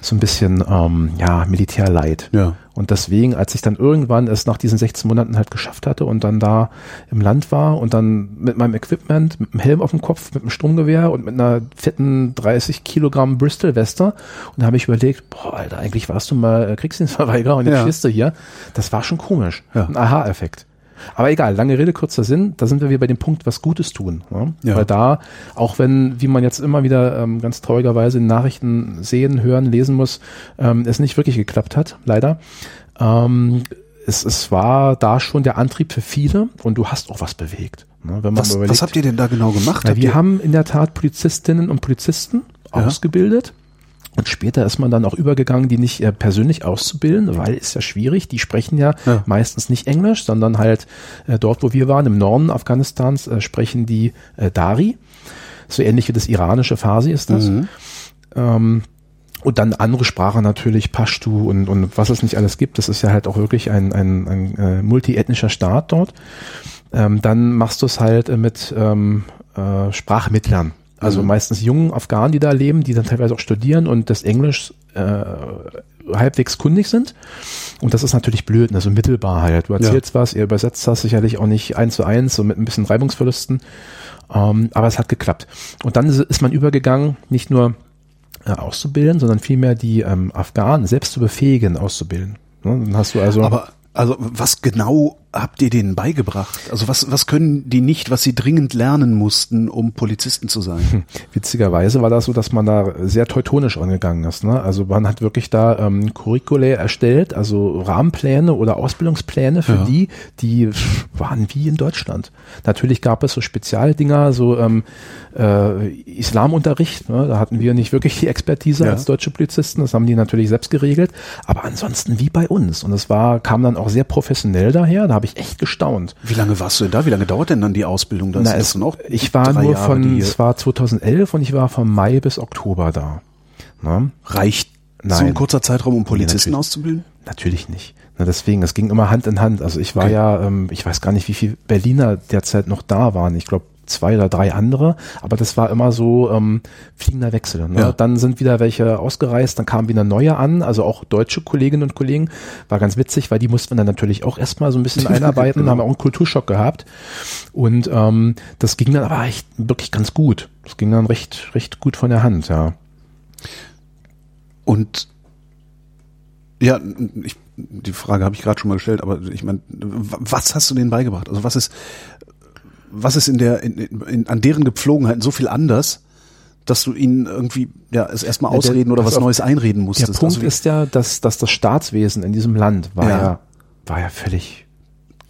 so ein bisschen ähm, ja Militärleid. Ja. Und deswegen, als ich dann irgendwann es nach diesen 16 Monaten halt geschafft hatte und dann da im Land war und dann mit meinem Equipment, mit einem Helm auf dem Kopf, mit einem Sturmgewehr und mit einer fetten 30 Kilogramm Bristol-Weste und da habe ich überlegt, boah, Alter, eigentlich warst du mal äh, Kriegsdienstverweigerer und jetzt ja. stehst du hier. Das war schon komisch. Ja. Ein Aha-Effekt. Aber egal, lange Rede, kurzer Sinn, da sind wir wieder bei dem Punkt, was Gutes tun. Ne? Ja. Weil da, auch wenn, wie man jetzt immer wieder ähm, ganz traurigerweise in Nachrichten sehen, hören, lesen muss, ähm, es nicht wirklich geklappt hat, leider. Ähm, es, es war da schon der Antrieb für viele und du hast auch was bewegt. Ne? Wenn man was, überlegt, was habt ihr denn da genau gemacht? Na, wir haben in der Tat Polizistinnen und Polizisten ja. ausgebildet und später ist man dann auch übergegangen, die nicht äh, persönlich auszubilden, weil ist ja schwierig. Die sprechen ja, ja. meistens nicht Englisch, sondern halt äh, dort, wo wir waren, im Norden Afghanistans, äh, sprechen die äh, Dari. So ähnlich wie das iranische Farsi ist das. Mhm. Ähm, und dann andere Sprachen natürlich, Pashtu und, und was es nicht alles gibt. Das ist ja halt auch wirklich ein, ein, ein äh, multiethnischer Staat dort. Ähm, dann machst du es halt äh, mit ähm, äh, Sprachmittlern. Also mhm. meistens jungen Afghanen, die da leben, die dann teilweise auch studieren und das Englisch äh, halbwegs kundig sind. Und das ist natürlich blöd, also mittelbar halt. Du erzählst ja. was, ihr übersetzt das sicherlich auch nicht eins zu eins, so mit ein bisschen Reibungsverlusten. Ähm, aber es hat geklappt. Und dann ist man übergegangen, nicht nur äh, auszubilden, sondern vielmehr die ähm, Afghanen selbst zu befähigen, auszubilden. Ne? Dann hast du also. Aber also was genau habt ihr denen beigebracht? Also was, was können die nicht, was sie dringend lernen mussten, um Polizisten zu sein? Hm. Witzigerweise war das so, dass man da sehr teutonisch angegangen ist. Ne? Also man hat wirklich da ähm, Curriculae erstellt, also Rahmenpläne oder Ausbildungspläne für ja. die, die waren wie in Deutschland. Natürlich gab es so Spezialdinger, so ähm, äh, Islamunterricht. Ne? Da hatten wir nicht wirklich die Expertise ja. als deutsche Polizisten. Das haben die natürlich selbst geregelt. Aber ansonsten wie bei uns. Und es war, kam dann auch sehr professionell daher. Da habe ich echt gestaunt. Wie lange warst du denn da? Wie lange dauert denn dann die Ausbildung? Da Na, es, noch ich war nur Jahre, von, es war 2011 und ich war von Mai bis Oktober da. Na? Reicht Nein. so ein kurzer Zeitraum, um Polizisten nee, auszubilden? Natürlich nicht. Na, deswegen, es ging immer Hand in Hand. Also ich war okay. ja, ähm, ich weiß gar nicht, wie viele Berliner derzeit noch da waren. Ich glaube zwei oder drei andere, aber das war immer so ähm, fliegender Wechsel. Ne? Ja. Dann sind wieder welche ausgereist, dann kamen wieder neue an, also auch deutsche Kolleginnen und Kollegen. War ganz witzig, weil die mussten wir dann natürlich auch erstmal so ein bisschen einarbeiten, genau. haben auch einen Kulturschock gehabt. Und ähm, das ging dann aber echt wirklich ganz gut. Das ging dann recht, recht gut von der Hand, ja. Und ja, ich, die Frage habe ich gerade schon mal gestellt, aber ich meine, was hast du denen beigebracht? Also was ist, was ist in der, in, in, an deren Gepflogenheiten so viel anders, dass du ihnen irgendwie ja es erstmal ausreden oder was auf, Neues einreden musstest. Der Punkt also, ist ja, dass, dass das Staatswesen in diesem Land war ja, ja war ja völlig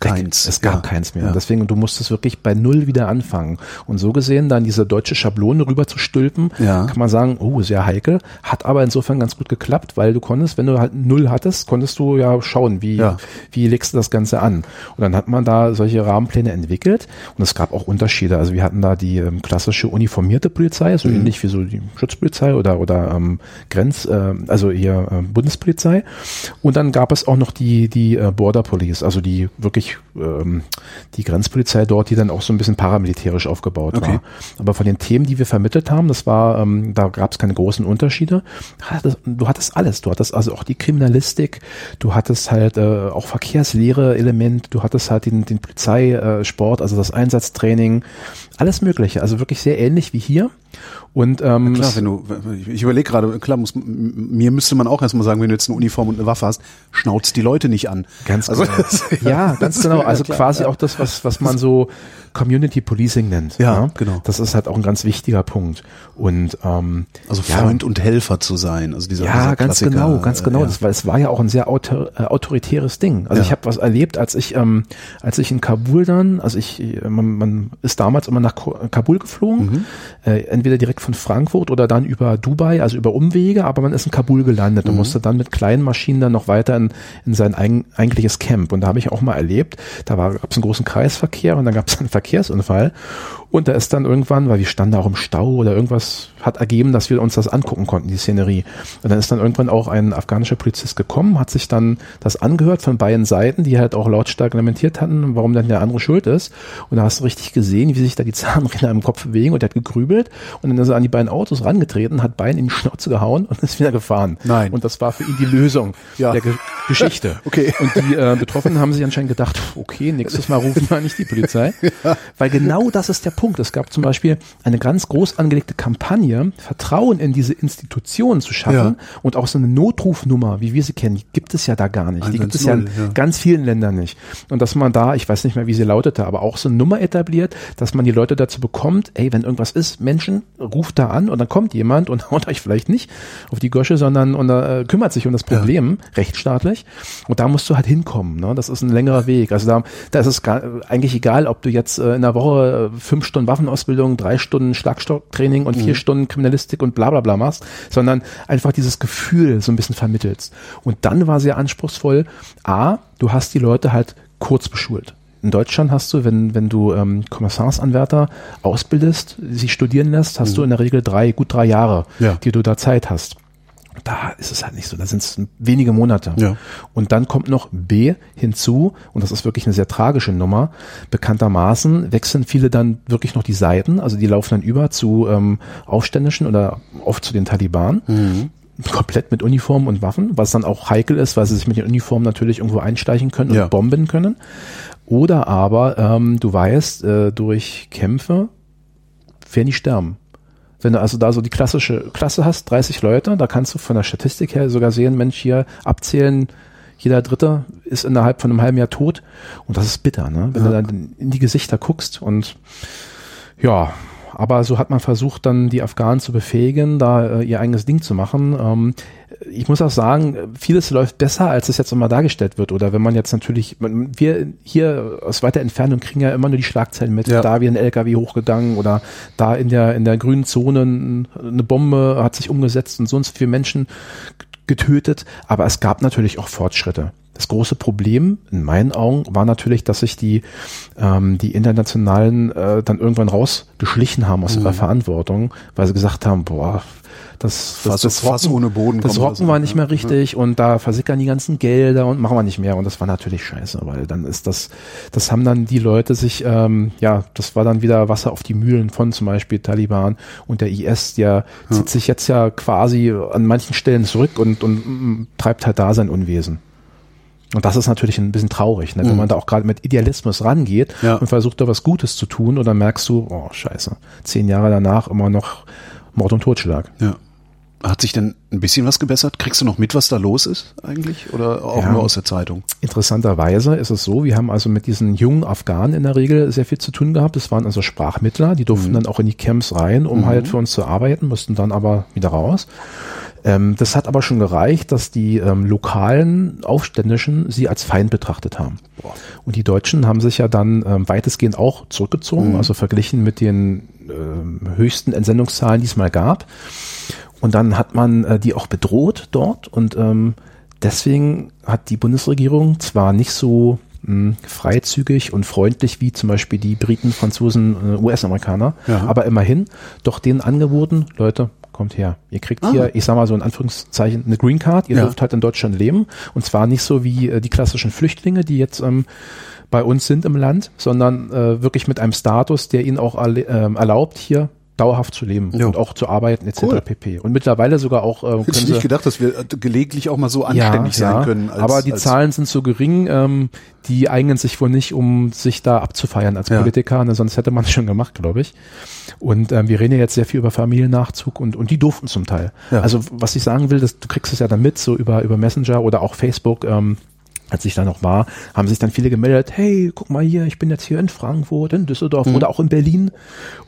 keins. Es gab Ja. keins mehr. Ja. Deswegen, du musstest wirklich bei Null wieder anfangen. Und so gesehen, dann diese deutsche Schablone rüber zu stülpen, Ja. kann man sagen, oh, sehr heikel. Hat aber insofern ganz gut geklappt, weil du konntest, wenn du halt Null hattest, konntest du ja schauen, wie, wie legst du das Ganze an. Und dann hat man da solche Rahmenpläne entwickelt. Und es gab auch Unterschiede. Also wir hatten da die ähm, klassische uniformierte Polizei, Mhm. so ähnlich wie so die Schutzpolizei oder, oder ähm, Grenz, äh, also hier äh, Bundespolizei. Und dann gab es auch noch die, die äh, Border Police, also die wirklich ähm, die Grenzpolizei dort, die dann auch so ein bisschen paramilitärisch aufgebaut Okay. war. Aber von den Themen, die wir vermittelt haben, das war, ähm, da gab es keine großen Unterschiede. Du hattest alles. Du hattest also auch die Kriminalistik, du hattest halt äh, auch Verkehrslehre Element, du hattest halt den, den Polizeisport, Sport, also das Einsatztraining, alles Mögliche. Also wirklich sehr ähnlich wie hier. Und ähm, Klar, wenn du, ich überlege gerade, klar, muss, mir müsste man auch erstmal sagen, wenn du jetzt eine Uniform und eine Waffe hast, schnauzt die Leute nicht an. Ganz also, genau. ja, ganz genau. Also klar, quasi ja. auch das, was, was man so Community Policing nennt. Ja, genau. Das ist halt auch ein ganz wichtiger Punkt. Und ähm, Also ja, Freund und Helfer zu sein. Also dieser, Ja, dieser ganz genau, ganz äh, genau. ja. Das war, es war ja auch ein sehr autor, äh, autoritäres Ding. Also Ja. ich habe was erlebt, als ich, ähm, als ich in Kabul dann, also ich, äh, man, man ist damals immer nach Kabul geflogen, Mhm. äh, entweder direkt von Frankfurt oder dann über Dubai, also über Umwege, aber man ist in Kabul gelandet Mhm. und musste dann mit kleinen Maschinen dann noch weiter in, in sein eigen, eigentliches Camp. Und da habe ich auch mal erlebt, da gab es einen großen Kreisverkehr und dann gab es einen Verkehrsunfall. Und da ist dann irgendwann, weil wir standen da auch im Stau oder irgendwas hat ergeben, dass wir uns das angucken konnten, die Szenerie. Und dann ist dann irgendwann auch ein afghanischer Polizist gekommen, hat sich dann das angehört von beiden Seiten, die halt auch lautstark lamentiert hatten, warum dann der andere schuld ist. Und da hast du richtig gesehen, wie sich da die Zahnräder im Kopf bewegen und der hat gegrübelt und dann ist er an die beiden Autos rangetreten, hat beiden in die Schnauze gehauen und ist wieder gefahren. Nein. Und das war für ihn die Lösung Ja. der Ge Geschichte. Okay. Und die äh, Betroffenen haben sich anscheinend gedacht, okay, nächstes Mal rufen wir nicht die Polizei. Weil genau das ist der Punkt. Es gab zum Beispiel eine ganz groß angelegte Kampagne, Vertrauen in diese Institutionen zu schaffen Ja. und auch so eine Notrufnummer, wie wir sie kennen, die gibt es ja da gar nicht. Die gibt es ja in 110, ja. ganz vielen Ländern nicht. Und dass man da, ich weiß nicht mehr, wie sie lautete, aber auch so eine Nummer etabliert, dass man die Leute dazu bekommt, ey, wenn irgendwas ist, Menschen, ruft da an und dann kommt jemand und haut euch vielleicht nicht auf die Gosche, sondern und, äh, kümmert sich um das Problem, rechtsstaatlich. Und da musst du halt hinkommen. Ne? Das ist ein längerer Weg. Also da, da ist es gar, eigentlich egal, ob du jetzt äh, in der Woche äh, fünf Stunden Waffenausbildung, drei Stunden Schlagstocktraining und vier Stunden Kriminalistik und bla bla bla machst, sondern einfach dieses Gefühl so ein bisschen vermittelst. Und dann war sehr anspruchsvoll, A, du hast die Leute halt kurz beschult. In Deutschland hast du, wenn, wenn du ähm, Kommissarsanwärter ausbildest, sie studieren lässt, hast du in der Regel drei, gut drei Jahre, Ja. die du da Zeit hast. Da ist es halt nicht so, da sind es wenige Monate. Ja. Und dann kommt noch B hinzu, und das ist wirklich eine sehr tragische Nummer. Bekanntermaßen wechseln viele dann wirklich noch die Seiten, also die laufen dann über zu ähm, Aufständischen oder oft zu den Taliban. Komplett mit Uniform und Waffen, was dann auch heikel ist, weil sie sich mit den Uniformen natürlich irgendwo einsteigen können und Ja. bomben können. Oder aber ähm, du weißt, äh, durch Kämpfe werden die sterben. Wenn du also da so die klassische Klasse hast, 30 Leute, da kannst du von der Statistik her sogar sehen, Mensch, hier abzählen, jeder Dritte ist innerhalb von einem halben Jahr tot. Und das ist bitter, ne? Wenn du dann in die Gesichter guckst und ja, aber so hat man versucht, dann die Afghanen zu befähigen, da äh, ihr eigenes Ding zu machen. Ähm, ich muss auch sagen, vieles läuft besser, als es jetzt immer dargestellt wird. Oder wenn man jetzt natürlich, wir hier aus weiter Entfernung kriegen ja immer nur die Schlagzeilen mit, Ja. da wie ein LKW hochgegangen oder da in der in der grünen Zone eine Bombe hat sich umgesetzt und sonst viele Menschen getötet. Aber es gab natürlich auch Fortschritte. Das große Problem in meinen Augen war natürlich, dass sich die, ähm, die Internationalen äh, dann irgendwann rausgeschlichen haben aus ihrer Verantwortung, weil sie gesagt haben, boah, das, das, das Fass ohne Boden das Rocken war nicht ja. mehr richtig und da versickern die ganzen Gelder und machen wir nicht mehr und das war natürlich scheiße, weil dann ist das, das haben dann die Leute sich, ähm, ja, das war dann wieder Wasser auf die Mühlen von zum Beispiel Taliban und der IS, der zieht sich jetzt ja quasi an manchen Stellen zurück und, und mm, treibt halt da sein Unwesen. Und das ist natürlich ein bisschen traurig, ne? wenn man da auch gerade mit Idealismus rangeht Ja. und versucht da was Gutes zu tun und dann merkst du, oh scheiße, zehn Jahre danach immer noch Mord und Totschlag. Ja. Hat sich denn ein bisschen was gebessert? Kriegst du noch mit, was da los ist eigentlich? Oder auch Ja. nur aus der Zeitung? Interessanterweise ist es so, wir haben also mit diesen jungen Afghanen in der Regel sehr viel zu tun gehabt. Das waren also Sprachmittler, die durften dann auch in die Camps rein, um halt für uns zu arbeiten, mussten dann aber wieder raus. Ähm, das hat aber schon gereicht, dass die ähm, lokalen Aufständischen sie als Feind betrachtet haben. Und die Deutschen haben sich ja dann ähm, weitestgehend auch zurückgezogen, Mhm. also verglichen mit den ähm, höchsten Entsendungszahlen, die es mal gab. Und dann hat man äh, die auch bedroht dort und ähm, deswegen hat die Bundesregierung zwar nicht so mh, freizügig und freundlich wie zum Beispiel die Briten, Franzosen, äh, US-Amerikaner, Ja. aber immerhin doch denen angeboten, Leute, kommt her. Ihr kriegt Ah. hier, ich sag mal so in Anführungszeichen, eine Green Card, ihr Ja. dürft halt in Deutschland leben und zwar nicht so wie äh, die klassischen Flüchtlinge, die jetzt ähm, bei uns sind im Land, sondern äh, wirklich mit einem Status, der ihnen auch ähm, erlaubt, hier dauerhaft zu leben Jo. und auch zu arbeiten etc. Cool. pp. Und mittlerweile sogar auch äh, Hätte ich nicht gedacht, dass wir äh, gelegentlich auch mal so anständig sein können. als- aber die Zahlen sind so gering, ähm, die eignen sich wohl nicht, um sich da abzufeiern als Ja. Politiker, ne, sonst hätte man es schon gemacht, glaube ich. Und ähm, wir reden ja jetzt sehr viel über Familiennachzug und, und die durften zum Teil. Ja. Also was ich sagen will, dass du kriegst es ja dann mit, so über, über Messenger oder auch Facebook, ähm, als ich da noch war, haben sich dann viele gemeldet, hey, guck mal hier, ich bin jetzt hier in Frankfurt, in Düsseldorf Mhm. oder auch in Berlin.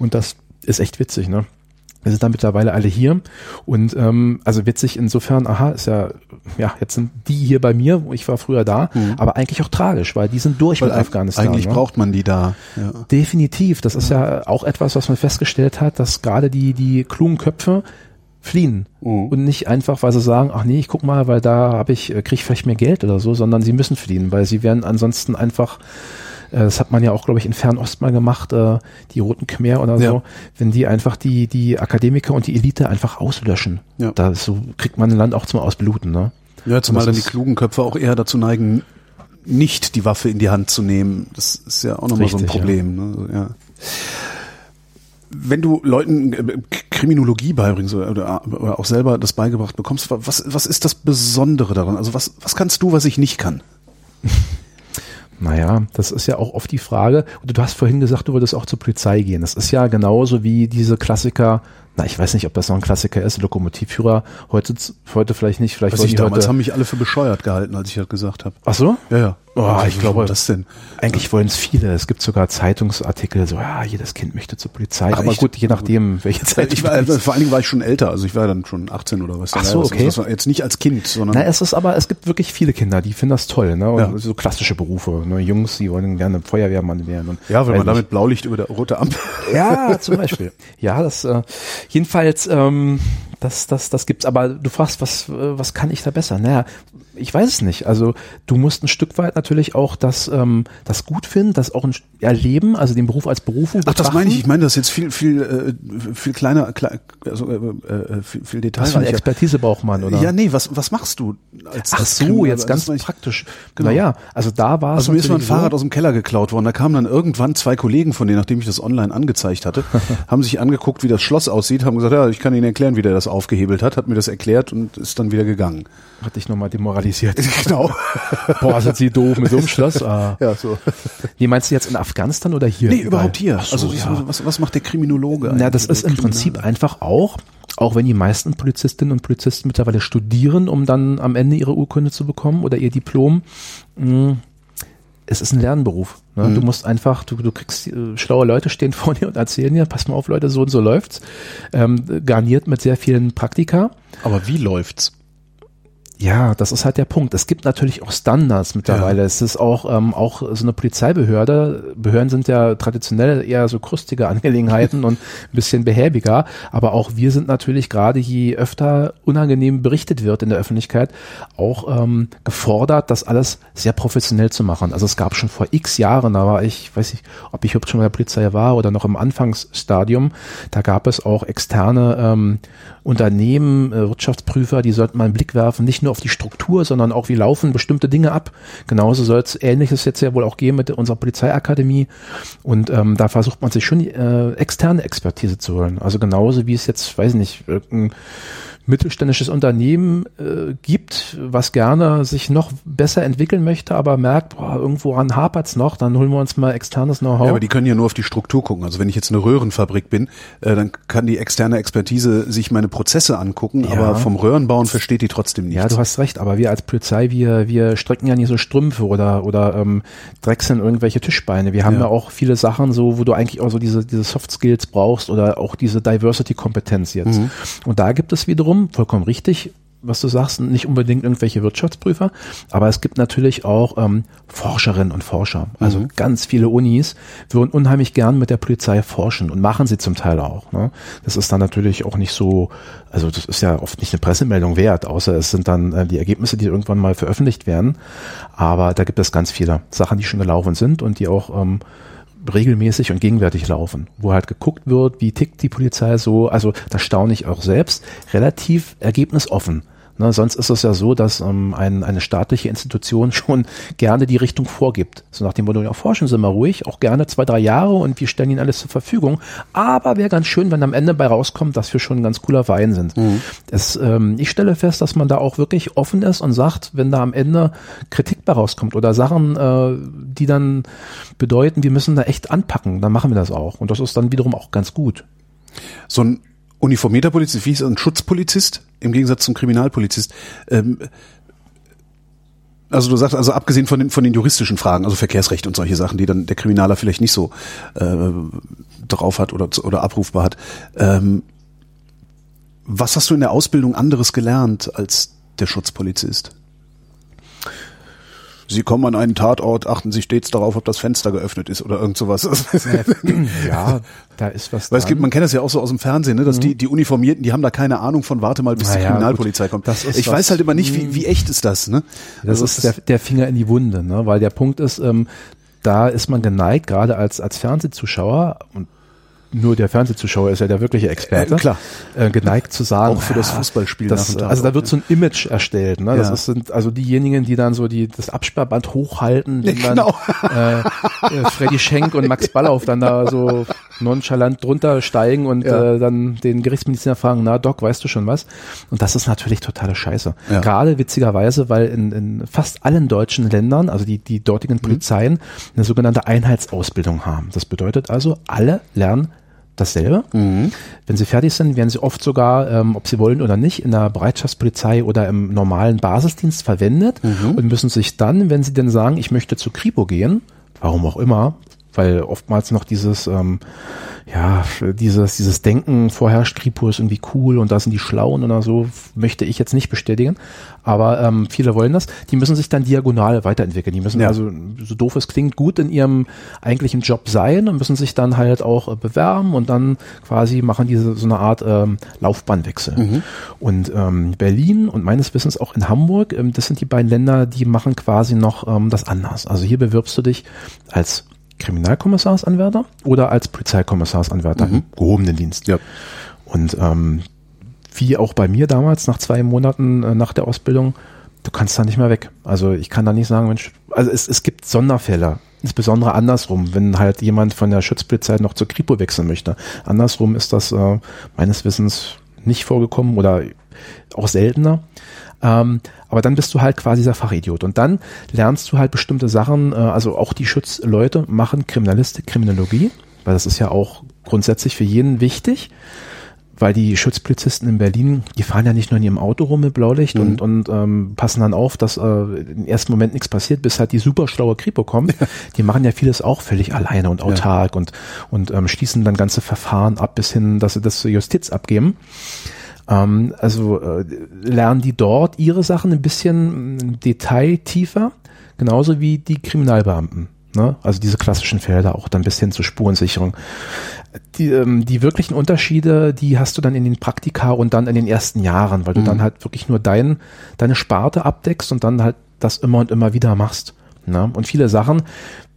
Und das ist echt witzig, ne? Wir sind dann mittlerweile alle hier und ähm, also witzig insofern, aha, ist ja, ja, jetzt sind die hier bei mir, ich war früher da, aber eigentlich auch tragisch, weil die sind durch Mhm. Weil mit Afghanistan. Eigentlich ne? braucht man die da. Ja. Definitiv, das ist ja auch etwas, was man festgestellt hat, dass gerade die, die klugen Köpfe fliehen Mhm. und nicht einfach, weil sie sagen, ach nee, ich guck mal, weil da habe ich, äh, krieg ich vielleicht mehr Geld oder so, sondern sie müssen fliehen, weil sie werden ansonsten einfach das hat man ja auch, glaube ich, in Fernost mal gemacht, äh, die Roten Khmer oder Ja. so, wenn die einfach die, die Akademiker und die Elite einfach auslöschen. Ja. Da so kriegt man ein Land auch zum Ausbluten, ne? Ja, zumal Das dann die klugen Köpfe auch eher dazu neigen, nicht die Waffe in die Hand zu nehmen. Das ist ja auch nochmal so ein Richtig, ja. Problem. Ne? Ja. Wenn du Leuten äh, Kriminologie beibringst oder, auch selber das beigebracht bekommst, wa- was, was ist das Besondere daran? Also was, was kannst du, was ich nicht kann? Naja, das ist ja auch oft die Frage. Und du hast vorhin gesagt, du würdest auch zur Polizei gehen. Das ist ja genauso wie diese Klassiker, na, ich weiß nicht, ob das noch ein Klassiker ist, Lokomotivführer, heute, heute vielleicht nicht, vielleicht Weiß ich, damals heute, haben mich alle für bescheuert gehalten, als ich das gesagt habe. Ach so? Ja, ja. Oh, Also, ich glaube- das denn? Eigentlich wollen es viele. Es gibt sogar Zeitungsartikel, so, ja, jedes Kind möchte zur Polizei. Aber echt? gut, je nachdem, welche Zeit. Ich war, also, vor allen Dingen war ich schon älter, also ich war dann schon 18 oder was. Ach so, okay. Das war jetzt nicht als Kind, sondern Na, es ist aber, es gibt wirklich viele Kinder, die finden das toll, ne? Ja. So klassische Berufe, ne? Jungs, die wollen gerne Feuerwehrmann werden. Und ja, wenn man damit Blaulicht über der rote Ampel. Ja, zum Beispiel. Ja, das äh, jedenfalls, ähm, das, das, das gibt's. Aber du fragst, was, was kann ich da besser? Naja, ich weiß es nicht. Also du musst ein Stück weit natürlich auch das, ähm, das gut finden, das auch ein, erleben, also den Beruf als Berufung Ach, das meine ich. Ich meine das jetzt viel, viel, äh, viel kleiner, klei- also, äh, äh, viel, viel Was für eine detailreicher. Expertise braucht man, oder? Ja, nee, was, was machst du als Ach als so, Kriminal- jetzt das ganz ich- praktisch. Genau. Naja, also da war es Also mir ist mal ein natürlich so- Fahrrad aus dem Keller geklaut worden. Da kamen dann irgendwann zwei Kollegen von denen, nachdem ich das online angezeigt hatte, haben sich angeguckt, wie das Schloss aussieht, haben gesagt, ja, ich kann Ihnen erklären, wie der das aufgehebelt hat, hat mir das erklärt und ist dann wieder gegangen. Hat dich nochmal demoralisiert. Genau. Boah, sind sie doof mit so einem Schloss. Ah. ja, so. Nee, meinst du jetzt in Afghanistan oder hier? Nee, Überall? überhaupt hier. So, also ja. was, was macht der Kriminologe? Na, das ist im Prinzip einfach auch, auch wenn die meisten Polizistinnen und Polizisten mittlerweile studieren, um dann am Ende ihre Urkunde zu bekommen oder ihr Diplom, mh, es ist ein Lernberuf. Ne? Du musst einfach, du, du kriegst äh, schlaue Leute stehen vor dir und erzählen dir, pass mal auf, Leute, so und so läuft's. Ähm, garniert mit sehr vielen Praktika. Aber wie läuft's? Ja, das ist halt der Punkt. Es gibt natürlich auch Standards mittlerweile. Es ist auch, ähm, auch so eine Polizeibehörde. Behörden sind ja traditionell eher so krustige Angelegenheiten und ein bisschen behäbiger. Aber auch wir sind natürlich gerade, je öfter unangenehm berichtet wird in der Öffentlichkeit, auch ähm, gefordert, das alles sehr professionell zu machen. Also es gab schon vor x Jahren, da war ich, weiß ich, ob ich überhaupt schon bei der Polizei war oder noch im Anfangsstadium, da gab es auch externe ähm, Unternehmen, äh, Wirtschaftsprüfer, die sollten mal einen Blick werfen, nicht nur auf die Struktur, sondern auch, wie laufen bestimmte Dinge ab. Genauso soll es Ähnliches jetzt ja wohl auch geben mit unserer Polizeiakademie. Und ähm, da versucht man sich schon äh, externe Expertise zu holen. Also genauso wie es jetzt, weiß nicht, ein mittelständisches Unternehmen äh, gibt, was gerne sich noch besser entwickeln möchte, aber merkt, boah, irgendwo an hapert's noch, dann holen wir uns mal externes Know-how. Ja, aber die können ja nur auf die Struktur gucken. Also wenn ich jetzt eine Röhrenfabrik bin, äh, dann kann die externe Expertise sich meine Prozesse angucken, Ja. aber vom Röhrenbauen versteht die trotzdem nichts. Ja, du hast recht, aber wir als Polizei, wir, wir strecken ja nicht so Strümpfe oder, oder ähm, drechseln irgendwelche Tischbeine. Wir haben Ja. ja. auch viele Sachen so, wo du eigentlich auch so diese, diese Soft Skills brauchst oder auch diese Diversity-Kompetenz jetzt. Und da gibt es wiederum, Minimum, vollkommen richtig, was du sagst, nicht unbedingt irgendwelche Wirtschaftsprüfer, aber es gibt natürlich auch ähm, Forscherinnen und Forscher. Also mhm. ganz viele Unis würden unheimlich gern mit der Polizei forschen und machen sie zum Teil auch. Ne? Das ist dann natürlich auch nicht so, also das ist ja oft nicht eine Pressemeldung wert, außer es sind dann äh, die Ergebnisse, die irgendwann mal veröffentlicht werden. Aber da gibt es ganz viele Sachen, die schon gelaufen sind und die auch ähm, regelmäßig und gegenwärtig laufen, wo halt geguckt wird, wie tickt die Polizei so, also da staune ich auch selbst, relativ ergebnisoffen. Ne, sonst ist es ja so, dass ähm, ein, eine staatliche Institution schon gerne die Richtung vorgibt. So nach dem Motto, ja, forschen Sie mal ruhig, auch gerne zwei, drei Jahre und wir stellen Ihnen alles zur Verfügung. Aber wäre ganz schön, wenn am Ende bei rauskommt, dass wir schon ein ganz cooler Verein sind. Mhm. Das, ähm, ich stelle fest, dass man da auch wirklich offen ist und sagt, wenn da am Ende Kritik bei rauskommt oder Sachen, äh, die dann bedeuten, wir müssen da echt anpacken, dann machen wir das auch. Und das ist dann wiederum auch ganz gut. So ein uniformierter Polizist, wie er, ein Schutzpolizist im Gegensatz zum Kriminalpolizist. Ähm, also du sagst, also abgesehen von den, von den juristischen Fragen, also Verkehrsrecht und solche Sachen, die dann der Kriminaler vielleicht nicht so äh, drauf hat oder, oder abrufbar hat. Ähm, was hast du in der Ausbildung anderes gelernt als der Schutzpolizist? Sie kommen an einen Tatort, achten Sie stets darauf, ob das Fenster geöffnet ist oder irgend sowas. ja, da ist was. Weil es gibt, man kennt das ja auch so aus dem Fernsehen, ne, dass mhm. die, die Uniformierten, die haben da keine Ahnung von, warte mal, bis naja, die Kriminalpolizei gut. kommt. ich was, weiß halt immer nicht, wie, wie echt ist das, ne? Das also ist der, der Finger in die Wunde, ne? Weil der Punkt ist, ähm, da ist man geneigt, gerade als, als Fernsehzuschauer, und nur der Fernsehzuschauer ist ja der wirkliche Experte, äh, klar. Äh, geneigt zu sagen, auch für das Fußballspiel. Das, also da wird so ein Image erstellt. Ne? Das ist, sind also diejenigen, die dann so die das Absperrband hochhalten, ja, genau. dann äh, äh, Freddy Schenk und Max Ballauf dann da so nonchalant drunter steigen und ja. äh, dann den Gerichtsmediziner fragen, na Doc, weißt du schon was? Und das ist natürlich totale Scheiße. Ja. Gerade witzigerweise, weil in, in fast allen deutschen Ländern, also die, die dortigen mhm. Polizeien, eine sogenannte Einheitsausbildung haben. Das bedeutet also, alle lernen dasselbe. Mhm. Wenn sie fertig sind, werden sie oft sogar, ähm, ob sie wollen oder nicht, in der Bereitschaftspolizei oder im normalen Basisdienst verwendet mhm. und müssen sich dann, wenn sie denn sagen, ich möchte zu Kripo gehen, warum auch immer, weil oftmals noch dieses, ähm, ja, dieses, dieses Denken vorherrscht, Kripo ist irgendwie cool und da sind die Schlauen oder so, möchte ich jetzt nicht bestätigen. Aber ähm, viele wollen das. Die müssen sich dann diagonal weiterentwickeln. Die müssen ja. also, so doof es klingt, gut in ihrem eigentlichen Job sein und müssen sich dann halt auch äh, bewerben und dann quasi machen diese so eine Art ähm, Laufbahnwechsel. Mhm. Und ähm, Berlin und meines Wissens auch in Hamburg, ähm, das sind die beiden Länder, die machen quasi noch ähm, das anders. Also hier bewirbst du dich als Kriminalkommissarsanwärter oder als Polizeikommisarsanwärter mhm. im gehobenen Dienst. Ja. Und ähm, wie auch bei mir damals, nach zwei Monaten äh, nach der Ausbildung, du kannst da nicht mehr weg. Also ich kann da nicht sagen, Mensch, also es, es gibt Sonderfälle, insbesondere andersrum, wenn halt jemand von der Schutzpolizei noch zur Kripo wechseln möchte. Andersrum ist das äh, meines Wissens nicht vorgekommen oder auch seltener. Ähm, aber dann bist du halt quasi dieser Fachidiot. Und dann lernst du halt bestimmte Sachen, äh, also auch die Schutzleute machen Kriminalistik, Kriminologie, weil das ist ja auch grundsätzlich für jeden wichtig weil die Schutzpolizisten in Berlin, die fahren ja nicht nur in ihrem Auto rum mit Blaulicht mhm. und, und ähm, passen dann auf, dass äh, im ersten Moment nichts passiert, bis halt die super schlaue Kripo kommt. Ja. Die machen ja vieles auch völlig alleine und autark ja. und, und ähm, schließen dann ganze Verfahren ab, bis hin, dass sie das zur Justiz abgeben. Ähm, also äh, lernen die dort ihre Sachen ein bisschen detailtiefer, genauso wie die Kriminalbeamten. Ne? Also diese klassischen Felder auch dann bis hin zur Spurensicherung. Die, ähm, die wirklichen Unterschiede, die hast du dann in den Praktika und dann in den ersten Jahren, weil du mhm. dann halt wirklich nur dein, deine Sparte abdeckst und dann halt das immer und immer wieder machst. Ne? Und viele Sachen,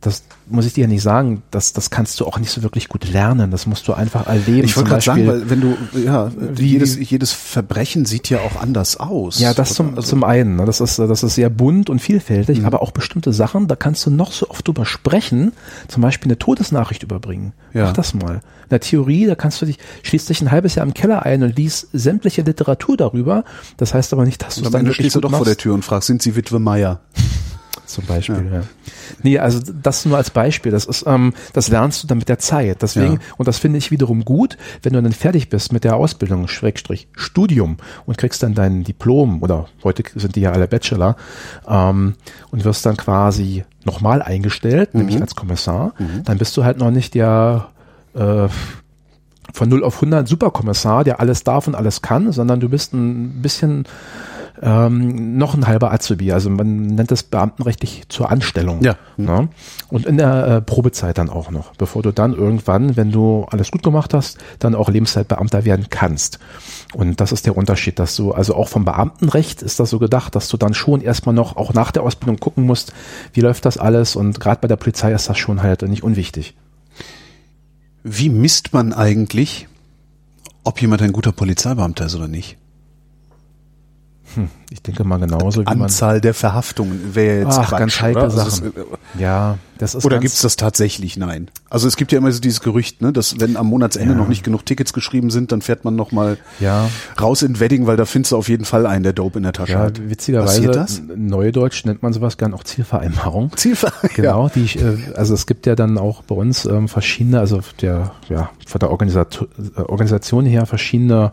das muss ich dir ja nicht sagen, das, das kannst du auch nicht so wirklich gut lernen. Das musst du einfach erleben. Ich wollte gerade sagen, weil wenn du, ja, wie, jedes, jedes Verbrechen sieht ja auch anders aus. Ja, das zum, also, zum einen. Ne? Das ist, das ist sehr bunt und vielfältig, mhm. aber auch bestimmte Sachen, da kannst du noch so oft drüber sprechen, zum Beispiel eine Todesnachricht überbringen. Ja. Mach das mal. In der Theorie, da kannst du dich, schließt dich ein halbes Jahr im Keller ein und liest sämtliche Literatur darüber. Das heißt aber nicht, dass du es dann wirklich stehst du doch machst. vor der Tür und fragst, sind sie Witwe Meier? Zum Beispiel. Ja. ja. Nee, also das nur als Beispiel. Das ist, ähm, das lernst du dann mit der Zeit. Deswegen, ja. und das finde ich wiederum gut, wenn du dann fertig bist mit der Ausbildung, Schrägstrich, Studium und kriegst dann dein Diplom oder heute sind die ja alle Bachelor ähm, und wirst dann quasi nochmal eingestellt, mhm. nämlich als Kommissar, mhm. dann bist du halt noch nicht der äh, von 0 auf 100 Superkommissar, der alles darf und alles kann, sondern du bist ein bisschen ähm, noch ein halber Azubi. Also man nennt das beamtenrechtlich zur Anstellung. Ja. Ne? Und in der äh, Probezeit dann auch noch, bevor du dann irgendwann, wenn du alles gut gemacht hast, dann auch Lebenszeitbeamter werden kannst. Und das ist der Unterschied, dass du, also auch vom Beamtenrecht ist das so gedacht, dass du dann schon erstmal noch, auch nach der Ausbildung gucken musst, wie läuft das alles und gerade bei der Polizei ist das schon halt nicht unwichtig. Wie misst man eigentlich, ob jemand ein guter Polizeibeamter ist oder nicht? Hm, ich denke mal genauso wie Anzahl der Verhaftungen wäre jetzt Ach, Quatsch, ganz heikle also Sachen. Ist, äh, ja, das ist Oder gibt es das tatsächlich? Nein. Also es gibt ja immer so dieses Gerücht, ne, dass wenn am Monatsende ja. noch nicht genug Tickets geschrieben sind, dann fährt man noch mal ja. raus in Wedding, weil da findest du auf jeden Fall einen, der Dope in der Tasche ja, hat. Witzigerweise, das? Neudeutsch nennt man sowas gern auch Zielvereinbarung. Zielvereinbarung. Genau, die ich, äh, also es gibt ja dann auch bei uns ähm, verschiedene, also der, ja, von der Organisation, äh, Organisation her verschiedene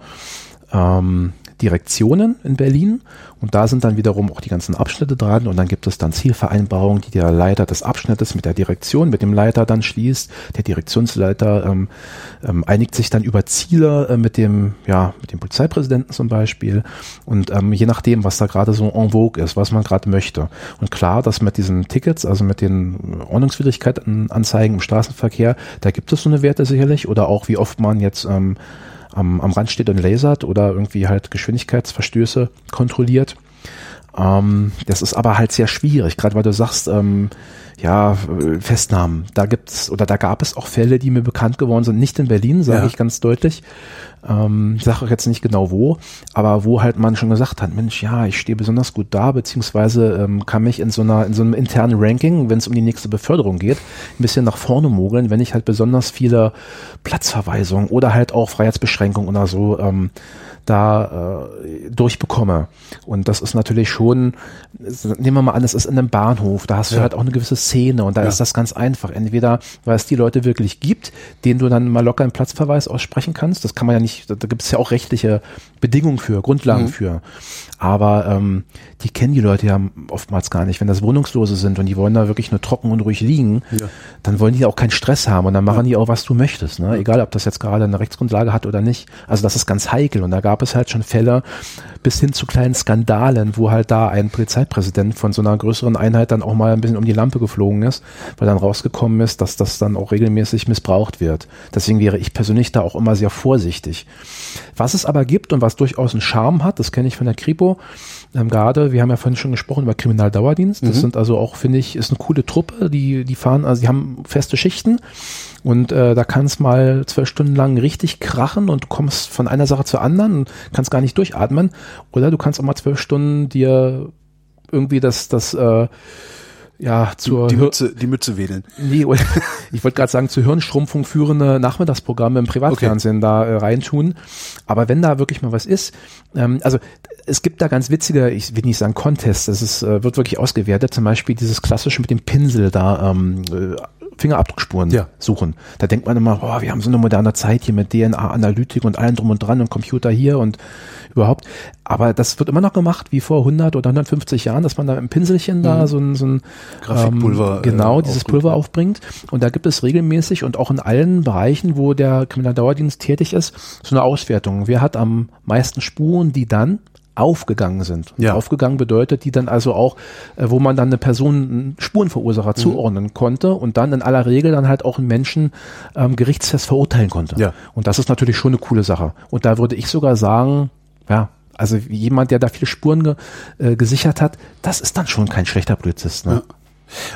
ähm, Direktionen in Berlin und da sind dann wiederum auch die ganzen Abschnitte dran und dann gibt es dann Zielvereinbarungen, die der Leiter des Abschnittes mit der Direktion, mit dem Leiter dann schließt. Der Direktionsleiter ähm, ähm, einigt sich dann über Ziele äh, mit dem, ja, mit dem Polizeipräsidenten zum Beispiel und ähm, je nachdem, was da gerade so en vogue ist, was man gerade möchte. Und klar, dass mit diesen Tickets, also mit den Ordnungswidrigkeiten Anzeigen im Straßenverkehr, da gibt es so eine Werte sicherlich oder auch wie oft man jetzt ähm, am, am Rand steht und lasert oder irgendwie halt Geschwindigkeitsverstöße kontrolliert. Ähm, das ist aber halt sehr schwierig, gerade weil du sagst, ähm, ja, Festnahmen. Da gibt's oder da gab es auch Fälle, die mir bekannt geworden sind, nicht in Berlin, sage ja. ich ganz deutlich. Ähm, ich sage auch jetzt nicht genau wo, aber wo halt man schon gesagt hat, Mensch, ja, ich stehe besonders gut da, beziehungsweise ähm, kann mich in so einer, in so einem internen Ranking, wenn es um die nächste Beförderung geht, ein bisschen nach vorne mogeln, wenn ich halt besonders viele Platzverweisungen oder halt auch Freiheitsbeschränkungen oder so ähm, da äh, durchbekomme. Und das ist natürlich schon, nehmen wir mal an, es ist in einem Bahnhof, da hast ja. du halt auch eine gewisse Szene und da ja. ist das ganz einfach. Entweder, weil es die Leute wirklich gibt, denen du dann mal locker einen Platzverweis aussprechen kannst, das kann man ja nicht, da, da gibt es ja auch rechtliche Bedingungen für, Grundlagen mhm. für. Aber ähm, die kennen die Leute ja oftmals gar nicht. Wenn das Wohnungslose sind und die wollen da wirklich nur trocken und ruhig liegen, ja. dann wollen die auch keinen Stress haben und dann machen die auch, was du möchtest. Ne? Egal, ob das jetzt gerade eine Rechtsgrundlage hat oder nicht. Also das ist ganz heikel und da gab es halt schon Fälle bis hin zu kleinen Skandalen, wo halt da ein Polizeipräsident von so einer größeren Einheit dann auch mal ein bisschen um die Lampe geflogen ist, weil dann rausgekommen ist, dass das dann auch regelmäßig missbraucht wird. Deswegen wäre ich persönlich da auch immer sehr vorsichtig. Was es aber gibt und was durchaus einen Charme hat, das kenne ich von der Kripo, ähm, gerade, wir haben ja vorhin schon gesprochen über Kriminaldauerdienst. Das mhm. sind also auch, finde ich, ist eine coole Truppe, die, die fahren, also die haben feste Schichten und äh, da kann es mal zwölf Stunden lang richtig krachen und du kommst von einer Sache zur anderen und kannst gar nicht durchatmen. Oder du kannst auch mal zwölf Stunden dir irgendwie das, das äh, ja, zur die, die Mütze, die Mütze wedeln. Nee, ich wollte gerade sagen, zur Hirnstrumpfung führende Nachmittagsprogramme im Privatfernsehen okay. da äh, reintun. Aber wenn da wirklich mal was ist, ähm, also es gibt da ganz witzige, ich will nicht sagen Contests, das ist, äh, wird wirklich ausgewertet, zum Beispiel dieses klassische mit dem Pinsel da ähm, äh, Fingerabdruckspuren ja. suchen. Da denkt man immer, oh, wir haben so eine moderne Zeit hier mit DNA-Analytik und allem drum und dran und Computer hier und überhaupt. Aber das wird immer noch gemacht wie vor 100 oder 150 Jahren, dass man da im Pinselchen mhm. da so ein, so ein Grafikpulver ähm, genau äh, dieses Pulver aufbringt. Und da gibt es regelmäßig und auch in allen Bereichen, wo der Kriminaldauerdienst tätig ist, so eine Auswertung. Wer hat am meisten Spuren, die dann aufgegangen sind. Ja. Aufgegangen bedeutet, die dann also auch, äh, wo man dann eine Person, einen Spurenverursacher mhm. zuordnen konnte und dann in aller Regel dann halt auch einen Menschen ähm, gerichtsfest verurteilen konnte. Ja. Und das ist natürlich schon eine coole Sache. Und da würde ich sogar sagen, ja, also jemand, der da viele Spuren ge, äh, gesichert hat, das ist dann schon kein schlechter Polizist. Ne? Ja.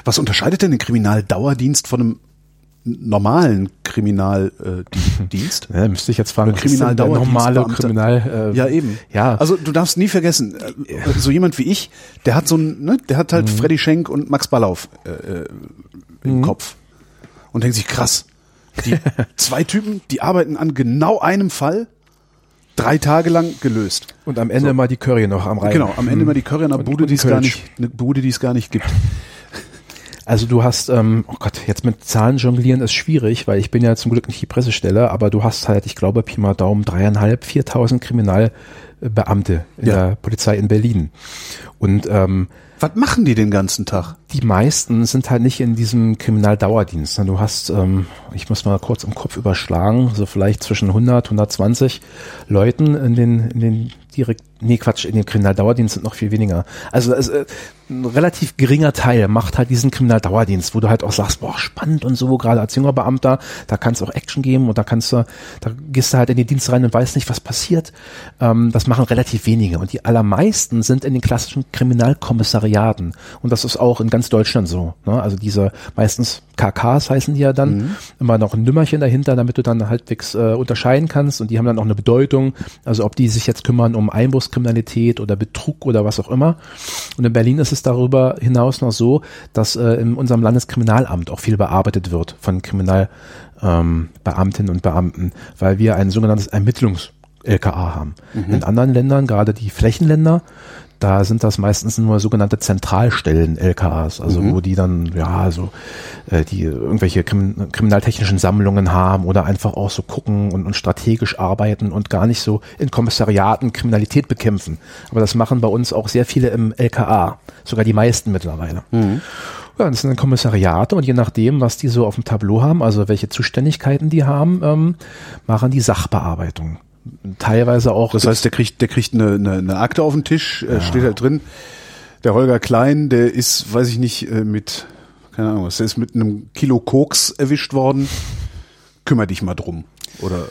Was unterscheidet denn den Kriminaldauerdienst von einem normalen Kriminaldienst. Äh, ja, müsste ich jetzt fragen, Kriminaldauerdienst normale Kriminal. Äh, ja eben. Ja. Also du darfst nie vergessen, äh, so jemand wie ich, der hat so ein, ne, der hat halt mhm. Freddy Schenk und Max Ballauf äh, äh im mhm. Kopf und denkt sich krass. Die zwei Typen, die arbeiten an genau einem Fall drei Tage lang gelöst. Und am Ende so. mal die Curry noch am Rhein. Genau, am Ende mhm. mal die Curry an einer Bude, die es gar nicht, eine Bude, die es gar nicht gibt. Also du hast, ähm, oh Gott, jetzt mit Zahlen jonglieren ist schwierig, weil ich bin ja zum Glück nicht die Pressestelle, aber du hast halt, ich glaube, Pi mal Daumen, dreieinhalb, viertausend Kriminalbeamte in ja. der Polizei in Berlin. Und ähm, Was machen die den ganzen Tag? Die meisten sind halt nicht in diesem Kriminaldauerdienst. Du hast, ähm, ich muss mal kurz im Kopf überschlagen, so vielleicht zwischen 100, 120 Leuten in den, in den direkt, nee Quatsch, in dem Kriminaldauerdienst sind noch viel weniger. Also äh, ein relativ geringer Teil macht halt diesen Kriminaldauerdienst, wo du halt auch sagst, boah, spannend und so, gerade als junger Beamter, da kannst du auch Action geben und da kannst du, da gehst du halt in den Dienst rein und weißt nicht, was passiert. Ähm, das machen relativ wenige und die allermeisten sind in den klassischen Kriminalkommissariaten und das ist auch in ganz Deutschland so. Ne? Also diese meistens KKs heißen die ja dann, mhm. immer noch ein Nümmerchen dahinter, damit du dann halbwegs äh, unterscheiden kannst und die haben dann auch eine Bedeutung, also ob die sich jetzt kümmern um Einbruchskriminalität oder Betrug oder was auch immer. Und in Berlin ist es darüber hinaus noch so, dass äh, in unserem Landeskriminalamt auch viel bearbeitet wird von Kriminalbeamtinnen ähm, und Beamten, weil wir ein sogenanntes Ermittlungs- LKA haben. Mhm. In anderen Ländern, gerade die Flächenländer, da sind das meistens nur sogenannte Zentralstellen LKAs, also mhm. wo die dann ja so äh, die irgendwelche Krim kriminaltechnischen Sammlungen haben oder einfach auch so gucken und, und strategisch arbeiten und gar nicht so in Kommissariaten Kriminalität bekämpfen. Aber das machen bei uns auch sehr viele im LKA, sogar die meisten mittlerweile. Mhm. Ja, das sind dann Kommissariate und je nachdem, was die so auf dem Tableau haben, also welche Zuständigkeiten die haben, ähm, machen die Sachbearbeitung teilweise auch. Das heißt, der kriegt, der kriegt eine, eine, eine Akte auf den Tisch, äh, ja. steht da drin. Der Holger Klein, der ist, weiß ich nicht, äh, mit, keine Ahnung, was, der ist mit einem Kilo Koks erwischt worden. Kümmer dich mal drum. Oder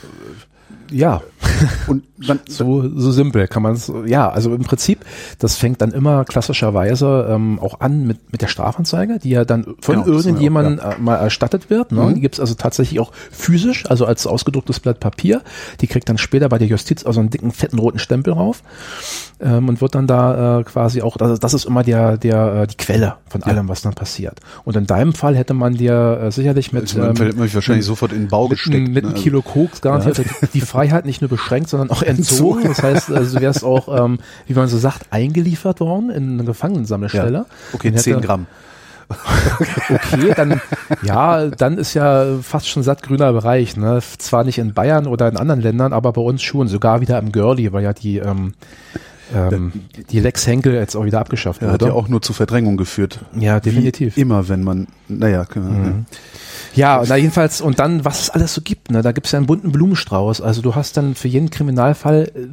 ja. Und dann, so, so simpel kann man es, ja, also im Prinzip, das fängt dann immer klassischerweise ähm, auch an mit, mit der Strafanzeige, die ja dann von genau, irgendjemandem ja. Äh, mal erstattet wird. Ne? Mhm. Die gibt's also tatsächlich auch physisch, also als ausgedrucktes Blatt Papier. Die kriegt dann später bei der Justiz also einen dicken, fetten roten Stempel drauf ähm, und wird dann da äh, quasi auch, das, das ist immer der, der, äh, die Quelle von allem, ja. was dann passiert. Und in deinem Fall hätte man dir äh, sicherlich mit, ähm, hätte man wahrscheinlich sofort in den Bau mit, gesteckt. Mit einem ne? Kilo Koks garantiert ja. die Freiheit nicht nur beschränkt, sondern auch entzogen. Das heißt, also du wärst auch, ähm, wie man so sagt, eingeliefert worden in eine Gefangenensammelstelle. Ja. Okay, zehn Gramm. okay, dann ja, dann ist ja fast schon sattgrüner Bereich. Ne? Zwar nicht in Bayern oder in anderen Ländern, aber bei uns schon, sogar wieder im Girlie, weil ja die ähm, ähm, die Lex Henkel jetzt auch wieder abgeschafft wurde. Hat ja auch nur zu Verdrängung geführt. Ja, definitiv. Wie immer, wenn man, naja, mhm. Ja, na jedenfalls, und dann, was es alles so gibt, ne? Da gibt's ja einen bunten Blumenstrauß. Also du hast dann für jeden Kriminalfall äh,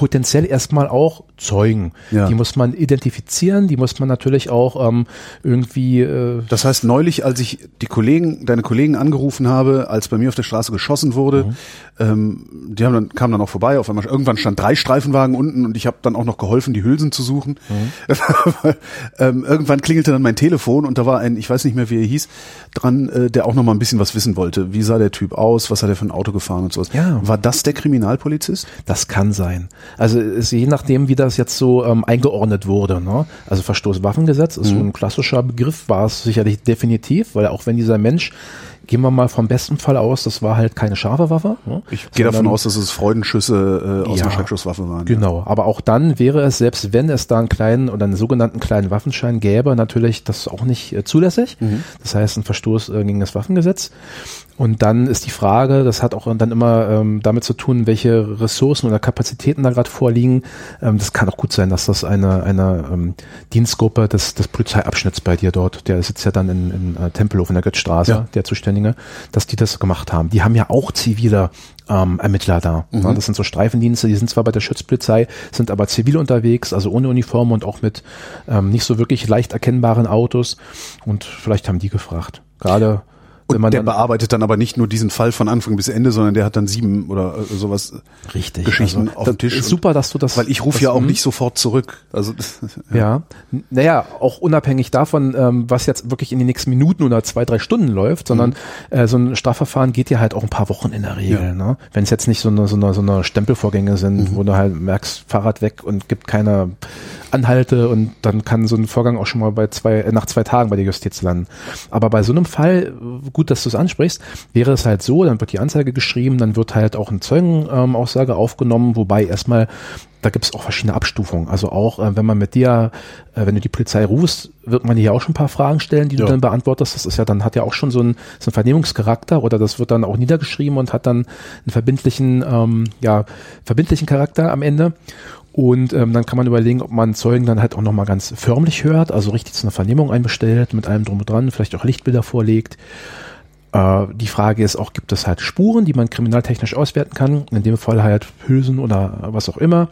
potenziell erstmal auch Zeugen. Ja. Die muss man identifizieren, die muss man natürlich auch ähm, irgendwie. Äh das heißt, neulich, als ich die Kollegen, deine Kollegen angerufen habe, als bei mir auf der Straße geschossen wurde, mhm. ähm, die haben dann, kamen dann auch vorbei. Auf einmal irgendwann stand drei Streifenwagen unten und ich habe dann auch noch geholfen, die Hülsen zu suchen. Mhm. ähm, irgendwann klingelte dann mein Telefon und da war ein, ich weiß nicht mehr, wie er hieß, dran, äh, der auch noch mal ein bisschen was wissen wollte. Wie sah der Typ aus? Was hat er für ein Auto gefahren und sowas? Ja. War das der Kriminalpolizist? Das kann sein. Also ist je nachdem, wie das jetzt so ähm, eingeordnet wurde. Ne? Also Verstoßwaffengesetz ist mhm. so ein klassischer Begriff, war es sicherlich definitiv, weil auch wenn dieser Mensch gehen wir mal vom besten Fall aus, das war halt keine scharfe Waffe. Ne? Ich gehe davon aus, dass es Freudenschüsse äh, aus ja, einer Schreckschusswaffe waren. Genau, ja. aber auch dann wäre es, selbst wenn es da einen kleinen oder einen sogenannten kleinen Waffenschein gäbe, natürlich das auch nicht äh, zulässig. Mhm. Das heißt, ein Verstoß äh, gegen das Waffengesetz. Und dann ist die Frage, das hat auch dann immer ähm, damit zu tun, welche Ressourcen oder Kapazitäten da gerade vorliegen. Ähm, das kann auch gut sein, dass das eine, eine ähm, Dienstgruppe des, des Polizeiabschnitts bei dir dort, der sitzt ja dann in, in äh, Tempelhof in der Götzstraße, ja. der Zuständige, dass die das gemacht haben. Die haben ja auch zivile ähm, Ermittler da. Mhm. Ja, das sind so Streifendienste, die sind zwar bei der Schutzpolizei, sind aber zivil unterwegs, also ohne Uniform und auch mit ähm, nicht so wirklich leicht erkennbaren Autos. Und vielleicht haben die gefragt. Gerade und der bearbeitet dann aber nicht nur diesen Fall von Anfang bis Ende, sondern der hat dann sieben oder äh, sowas Richtig, Geschichten also, auf dem Tisch. super, dass du das. Weil ich rufe ja auch nicht sofort zurück. Also ja. ja, naja, auch unabhängig davon, ähm, was jetzt wirklich in den nächsten Minuten oder zwei drei Stunden läuft, sondern mhm. äh, so ein Strafverfahren geht ja halt auch ein paar Wochen in der Regel. Ja. Ne? Wenn es jetzt nicht so eine so eine so eine Stempelvorgänge sind, mhm. wo du halt merkst, Fahrrad weg und gibt keine Anhalte und dann kann so ein Vorgang auch schon mal bei zwei äh, nach zwei Tagen bei der Justiz landen. Aber bei so einem Fall gut, dass du es ansprichst, wäre es halt so, dann wird die Anzeige geschrieben, dann wird halt auch eine Zeugenaussage ähm, aufgenommen, wobei erstmal da gibt es auch verschiedene Abstufungen. Also auch, äh, wenn man mit dir, äh, wenn du die Polizei rufst, wird man dir auch schon ein paar Fragen stellen, die ja. du dann beantwortest. Das ist ja dann, hat ja auch schon so einen, so einen Vernehmungscharakter oder das wird dann auch niedergeschrieben und hat dann einen verbindlichen, ähm, ja, verbindlichen Charakter am Ende. Und ähm, dann kann man überlegen, ob man Zeugen dann halt auch nochmal ganz förmlich hört, also richtig zu einer Vernehmung einbestellt, mit allem drum und dran, vielleicht auch Lichtbilder vorlegt. Äh, die Frage ist auch, gibt es halt Spuren, die man kriminaltechnisch auswerten kann? In dem Fall halt Hülsen oder was auch immer.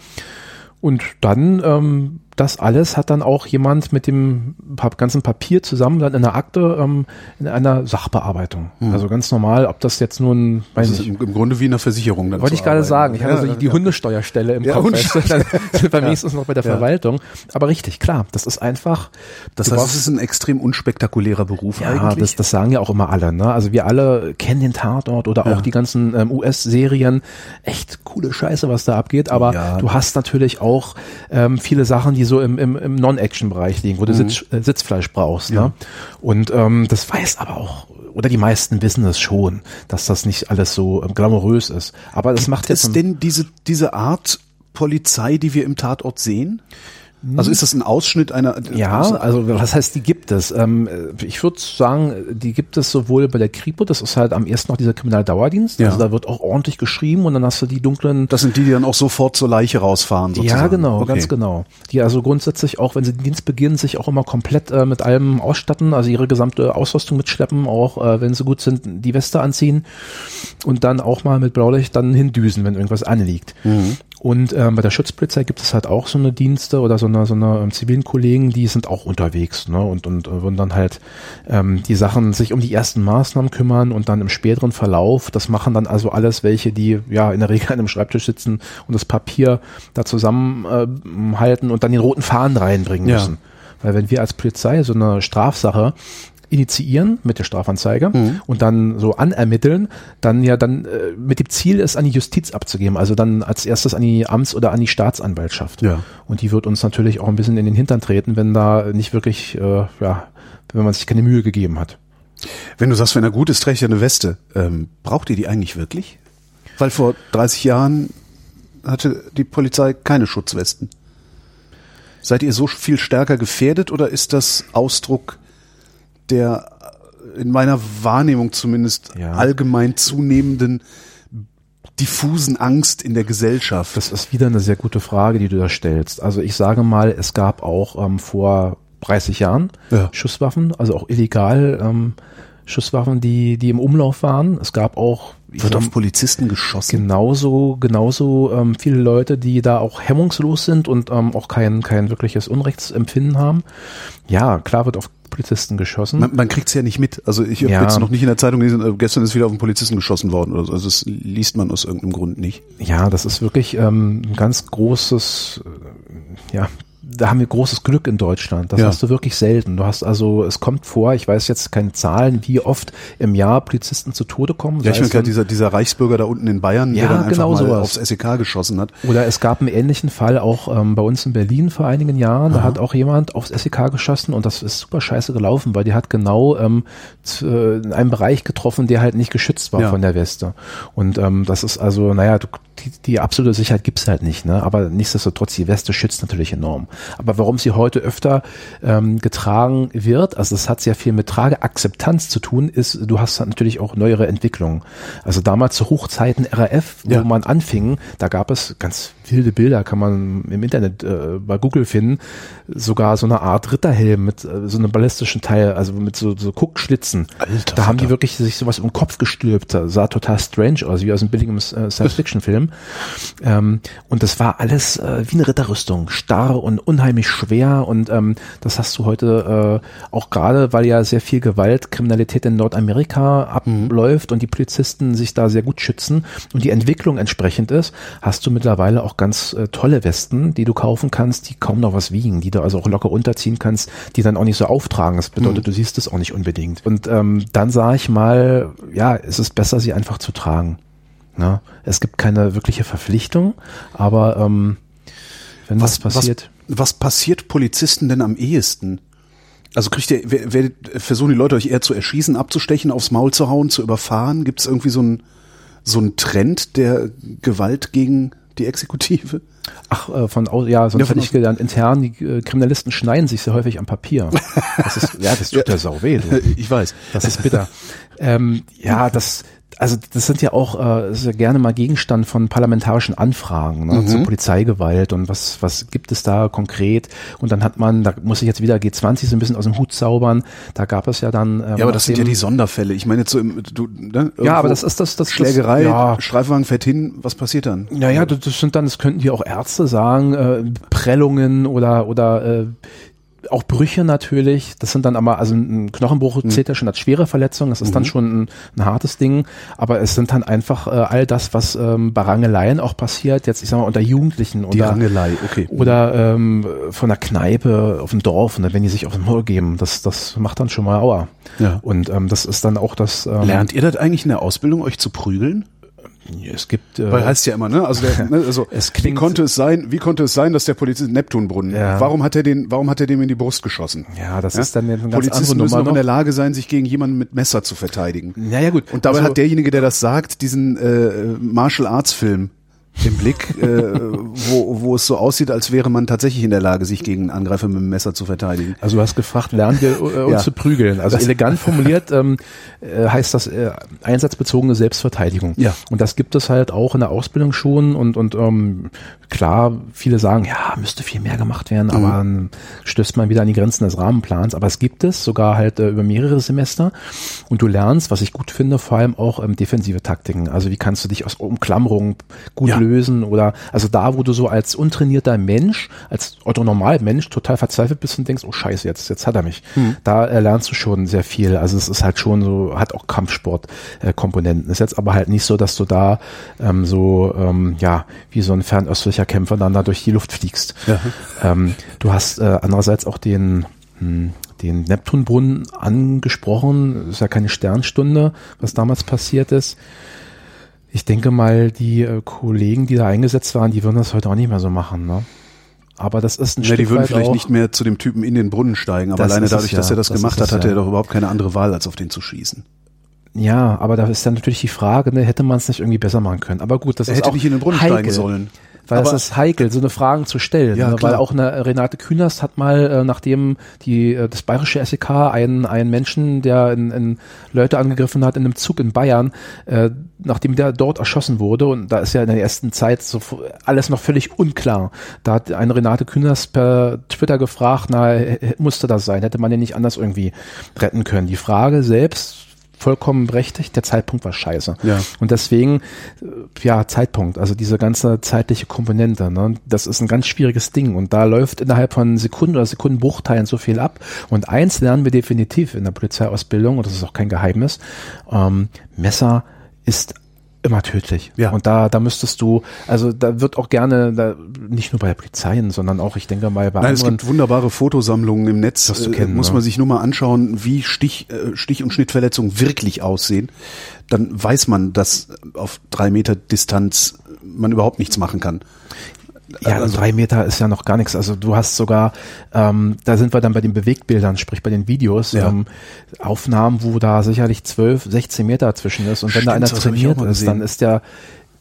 Und dann ähm, das alles hat dann auch jemand mit dem ganzen Papier zusammen dann in der Akte ähm, in einer Sachbearbeitung. Mhm. Also ganz normal, ob das jetzt nun, weiß das ist im, im Grunde wie eine Versicherung. Wollte ich gerade sagen. Ich ja, hatte so die ja. Hundesteuerstelle im ja, Kopf. Dann sind wir wenigstens noch bei der Verwaltung. Aber richtig, klar, das ist einfach. Das heißt, es ist ein extrem unspektakulärer Beruf ja, eigentlich. Das, das sagen ja auch immer alle. Ne? Also wir alle kennen den Tatort oder auch die ganzen ähm, US-Serien. Echt coole Scheiße, was da abgeht. Aber du hast natürlich auch ähm, viele Sachen, die so im, im, im Non-Action-Bereich liegen, wo du mhm. Sitz, äh, Sitzfleisch brauchst. Ja. Ne? Und ähm, das weiß aber auch, oder die meisten wissen es schon, dass das nicht alles so ähm, glamourös ist. Aber das macht jetzt. Ist denn diese, diese Art Polizei, die wir im Tatort sehen? Also ist das ein Ausschnitt einer? Ja, also was heißt, die gibt es? Ähm, ich würde sagen, die gibt es sowohl bei der Kripo, das ist halt am ersten noch dieser Kriminaldauerdienst, ja. also da wird auch ordentlich geschrieben und dann hast du die dunklen. Das sind die, die dann auch sofort zur Leiche rausfahren. Sozusagen. Ja, genau, okay. ganz genau. Die also grundsätzlich auch, wenn sie den Dienst beginnen, sich auch immer komplett äh, mit allem ausstatten, also ihre gesamte Ausrüstung mitschleppen, auch äh, wenn sie gut sind, die Weste anziehen und dann auch mal mit Blaulicht dann hindüsen, wenn irgendwas anliegt. Mhm. Und ähm, bei der Schutzpolizei gibt es halt auch so eine Dienste oder so eine, so eine ähm, zivilen Kollegen, die sind auch unterwegs ne? und, und äh, würden dann halt ähm, die Sachen sich um die ersten Maßnahmen kümmern und dann im späteren Verlauf, das machen dann also alles welche, die ja in der Regel an einem Schreibtisch sitzen und das Papier da zusammenhalten äh, und dann den roten Faden reinbringen müssen. Ja. Weil wenn wir als Polizei so eine Strafsache initiieren mit der Strafanzeige mhm. und dann so anermitteln, dann ja dann äh, mit dem Ziel ist, an die Justiz abzugeben, also dann als erstes an die Amts- oder an die Staatsanwaltschaft. Ja. Und die wird uns natürlich auch ein bisschen in den Hintern treten, wenn da nicht wirklich, äh, ja, wenn man sich keine Mühe gegeben hat. Wenn du sagst, wenn er gut ist, trägt er eine Weste. Ähm, braucht ihr die eigentlich wirklich? Weil vor 30 Jahren hatte die Polizei keine Schutzwesten. Seid ihr so viel stärker gefährdet oder ist das Ausdruck der in meiner Wahrnehmung zumindest ja. allgemein zunehmenden diffusen Angst in der Gesellschaft? Das ist wieder eine sehr gute Frage, die du da stellst. Also ich sage mal, es gab auch ähm, vor 30 Jahren ja. Schusswaffen, also auch illegal ähm, Schusswaffen, die, die im Umlauf waren. Es gab auch wird auf Polizisten geschossen. Genauso, genauso ähm, viele Leute, die da auch hemmungslos sind und ähm, auch kein, kein wirkliches Unrechtsempfinden haben. Ja, klar wird auf Polizisten geschossen. Man, man kriegt es ja nicht mit. Also ich habe ja. jetzt noch nicht in der Zeitung gelesen, äh, gestern ist wieder auf einen Polizisten geschossen worden. Also das liest man aus irgendeinem Grund nicht. Ja, das ist wirklich ähm, ein ganz großes äh, ja, da haben wir großes Glück in Deutschland. Das ja. hast du wirklich selten. Du hast also, es kommt vor, ich weiß jetzt keine Zahlen, wie oft im Jahr Polizisten zu Tode kommen. Ja, ich meine dieser, dieser Reichsbürger da unten in Bayern, ja, der dann einfach genau mal sowas. aufs SEK geschossen hat. Oder es gab einen ähnlichen Fall auch ähm, bei uns in Berlin vor einigen Jahren. Aha. Da hat auch jemand aufs SEK geschossen und das ist super scheiße gelaufen, weil die hat genau ähm, äh, in einem Bereich getroffen, der halt nicht geschützt war ja. von der Weste. Und ähm, das ist also, naja, du, die, die absolute Sicherheit gibt's halt nicht, ne? Aber nichtsdestotrotz, die Weste schützt natürlich enorm. Aber warum sie heute öfter ähm, getragen wird, also das hat sehr viel mit Trageakzeptanz zu tun, ist, du hast natürlich auch neuere Entwicklungen. Also damals zu Hochzeiten RAF, wo ja. man anfing, da gab es ganz wilde Bilder, kann man im Internet äh, bei Google finden, sogar so eine Art Ritterhelm mit äh, so einem ballistischen Teil, also mit so, so Guckschlitzen. Alter, da haben die wirklich sich sowas um den Kopf gestülpt, sah total strange aus, wie aus einem billigen äh, Science-Fiction-Film. Ähm, und das war alles äh, wie eine Ritterrüstung, starr und unheimlich schwer und ähm, das hast du heute äh, auch gerade, weil ja sehr viel Gewalt, Kriminalität in Nordamerika abläuft mhm. und die Polizisten sich da sehr gut schützen und die Entwicklung entsprechend ist, hast du mittlerweile auch ganz äh, tolle Westen, die du kaufen kannst, die kaum noch was wiegen, die du also auch locker unterziehen kannst, die dann auch nicht so auftragen. Das bedeutet, mhm. du siehst es auch nicht unbedingt. Und ähm, dann sage ich mal, ja, es ist besser, sie einfach zu tragen. Ne? Es gibt keine wirkliche Verpflichtung, aber ähm, wenn was, was passiert. Was, was passiert Polizisten denn am ehesten? Also kriegt ihr, wer, wer, versuchen die Leute euch eher zu erschießen, abzustechen, aufs Maul zu hauen, zu überfahren? Gibt es irgendwie so einen so einen Trend der Gewalt gegen die Exekutive? Ach, äh, von ja, sonst Ja, hätte ich gelernt, intern, die äh, Kriminalisten schneiden sich sehr häufig am Papier. Das ist, ja, das tut ja sau weh. Du. Ich weiß. Das ist bitter. ähm, ja, das, also das sind ja auch äh, ja gerne mal Gegenstand von parlamentarischen Anfragen ne, zur Polizeigewalt und was was gibt es da konkret? Und dann hat man, da muss ich jetzt wieder G20 so ein bisschen aus dem Hut zaubern. Da gab es ja dann. Ähm, Ja, aber das sind ja die Sonderfälle. Ich meine jetzt so im, du, ne, Ja, aber das ist das, das Schlägerei, Das, ja, Streifwagen fährt hin, was passiert dann? Naja, das, das sind dann, das könnten die auch Ärzte sagen, äh, Prellungen oder oder äh, auch Brüche natürlich. Das sind dann aber, also ein Knochenbruch Mhm. zählt ja schon als schwere Verletzung. Das ist dann schon ein, ein hartes Ding. Aber es sind dann einfach äh, all das, was ähm, bei Rangeleien auch passiert. Jetzt, ich sag mal, unter Jugendlichen Die oder Rangelei, okay. oder ähm, von der Kneipe auf dem Dorf, ne, wenn die sich auf den Maul geben. Das das macht dann schon mal Aua. Ja. Und ähm, das ist dann auch das. Ähm, Lernt ihr das eigentlich in der Ausbildung, euch zu prügeln? Es gibt. Äh, Weil heißt ja immer, ne? Also, der, ne? also Es wie klingt- konnte es sein, wie konnte es sein, dass der Polizist Neptunbrunnen, Ja. warum hat er den, warum hat er dem in die Brust geschossen? ja, das ist dann eine ganz Polizisten andere müssen auch in der noch. Lage sein, sich gegen jemanden mit Messer zu verteidigen. Ja, ja, gut. Und dabei Also- hat derjenige, der das sagt, diesen äh, Martial Arts Film im Blick, äh, wo, wo es so aussieht, als wäre man tatsächlich in der Lage, sich gegen einen Angreifer mit dem Messer zu verteidigen. Also du hast gefragt, lernen wir äh, uns Ja. zu prügeln. Also elegant formuliert ähm, äh, heißt das äh, einsatzbezogene Selbstverteidigung. Ja. Und das gibt es halt auch in der Ausbildung schon und und ähm, klar, viele sagen, ja, müsste viel mehr gemacht werden, aber dann stößt man wieder an die Grenzen des Rahmenplans. Aber es gibt es sogar halt äh, über mehrere Semester und du lernst, was ich gut finde, vor allem auch ähm, defensive Taktiken. Also wie kannst du dich aus Umklammerungen gut Ja. lösen oder also da, wo du so als untrainierter Mensch, als Otto normal Mensch total verzweifelt bist und denkst, oh Scheiße, jetzt jetzt hat er mich. Da äh, lernst du schon sehr viel. Also es ist halt schon so, hat auch Kampfsport äh. Ist jetzt aber halt nicht so, dass du da ähm, so ähm, ja wie so ein fernöstlicher Kämpfer dann da durch die Luft fliegst. Ähm, du hast äh, andererseits auch den hm, den Neptunbrunnen angesprochen. Ist ja keine Sternstunde, was damals passiert ist. Ich denke mal, die äh, Kollegen, die da eingesetzt waren, die würden das heute auch nicht mehr so machen. Ne? Aber das ist ein Ja, Stück die würden vielleicht auch, nicht mehr zu dem Typen in den Brunnen steigen, aber Das alleine ist es dadurch, dass ja. er das, Das gemacht hat, hatte ja. er doch überhaupt keine andere Wahl, als auf den zu schießen. Ja, aber da ist dann natürlich die Frage, ne, hätte man es nicht irgendwie besser machen können. Aber gut, das Er ist hätte auch nicht in den Brunnen heikel, steigen sollen. Weil Aber- es ist heikel, so eine Fragen zu stellen. Ja, ne? Weil auch eine Renate Künast hat mal, äh, nachdem die äh, das bayerische SEK einen, einen Menschen, der in, in Leute angegriffen hat in einem Zug in Bayern, äh, nachdem der dort erschossen wurde, und da ist ja in der ersten Zeit so alles noch völlig unklar. Da hat eine Renate Künast per Twitter gefragt, na, musste das sein? Hätte man den nicht anders irgendwie retten können? Die Frage selbst vollkommen berechtigt, der Zeitpunkt war scheiße. Ja. Und deswegen, äh, ja, Zeitpunkt, also diese ganze zeitliche Komponente, ne, das ist ein ganz schwieriges Ding und da läuft innerhalb von Sekunden oder Sekundenbruchteilen so viel ab. Und eins lernen wir definitiv in der Polizeiausbildung, und das ist auch kein Geheimnis, ähm, Messer ist immer tödlich. Ja. Und da, da müsstest du, also da wird auch gerne, da, nicht nur bei der Polizei, sondern auch, ich denke mal, bei Nein, es anderen. gibt wunderbare Fotosammlungen im Netz. Das zu äh, kennen, muss ne? man sich nur mal anschauen, wie Stich, äh, Stich- und Schnittverletzungen wirklich aussehen. Dann weiß man, dass auf drei Meter Distanz man überhaupt nichts machen kann. Ja, also drei Meter ist ja noch gar nichts. Also du hast sogar, ähm, da sind wir dann bei den Bewegtbildern, sprich bei den Videos, Ja. ähm, Aufnahmen, wo da sicherlich 12, 16 Meter zwischen ist. Und wenn da Stimmt, einer hab ich trainiert ist, dann ist der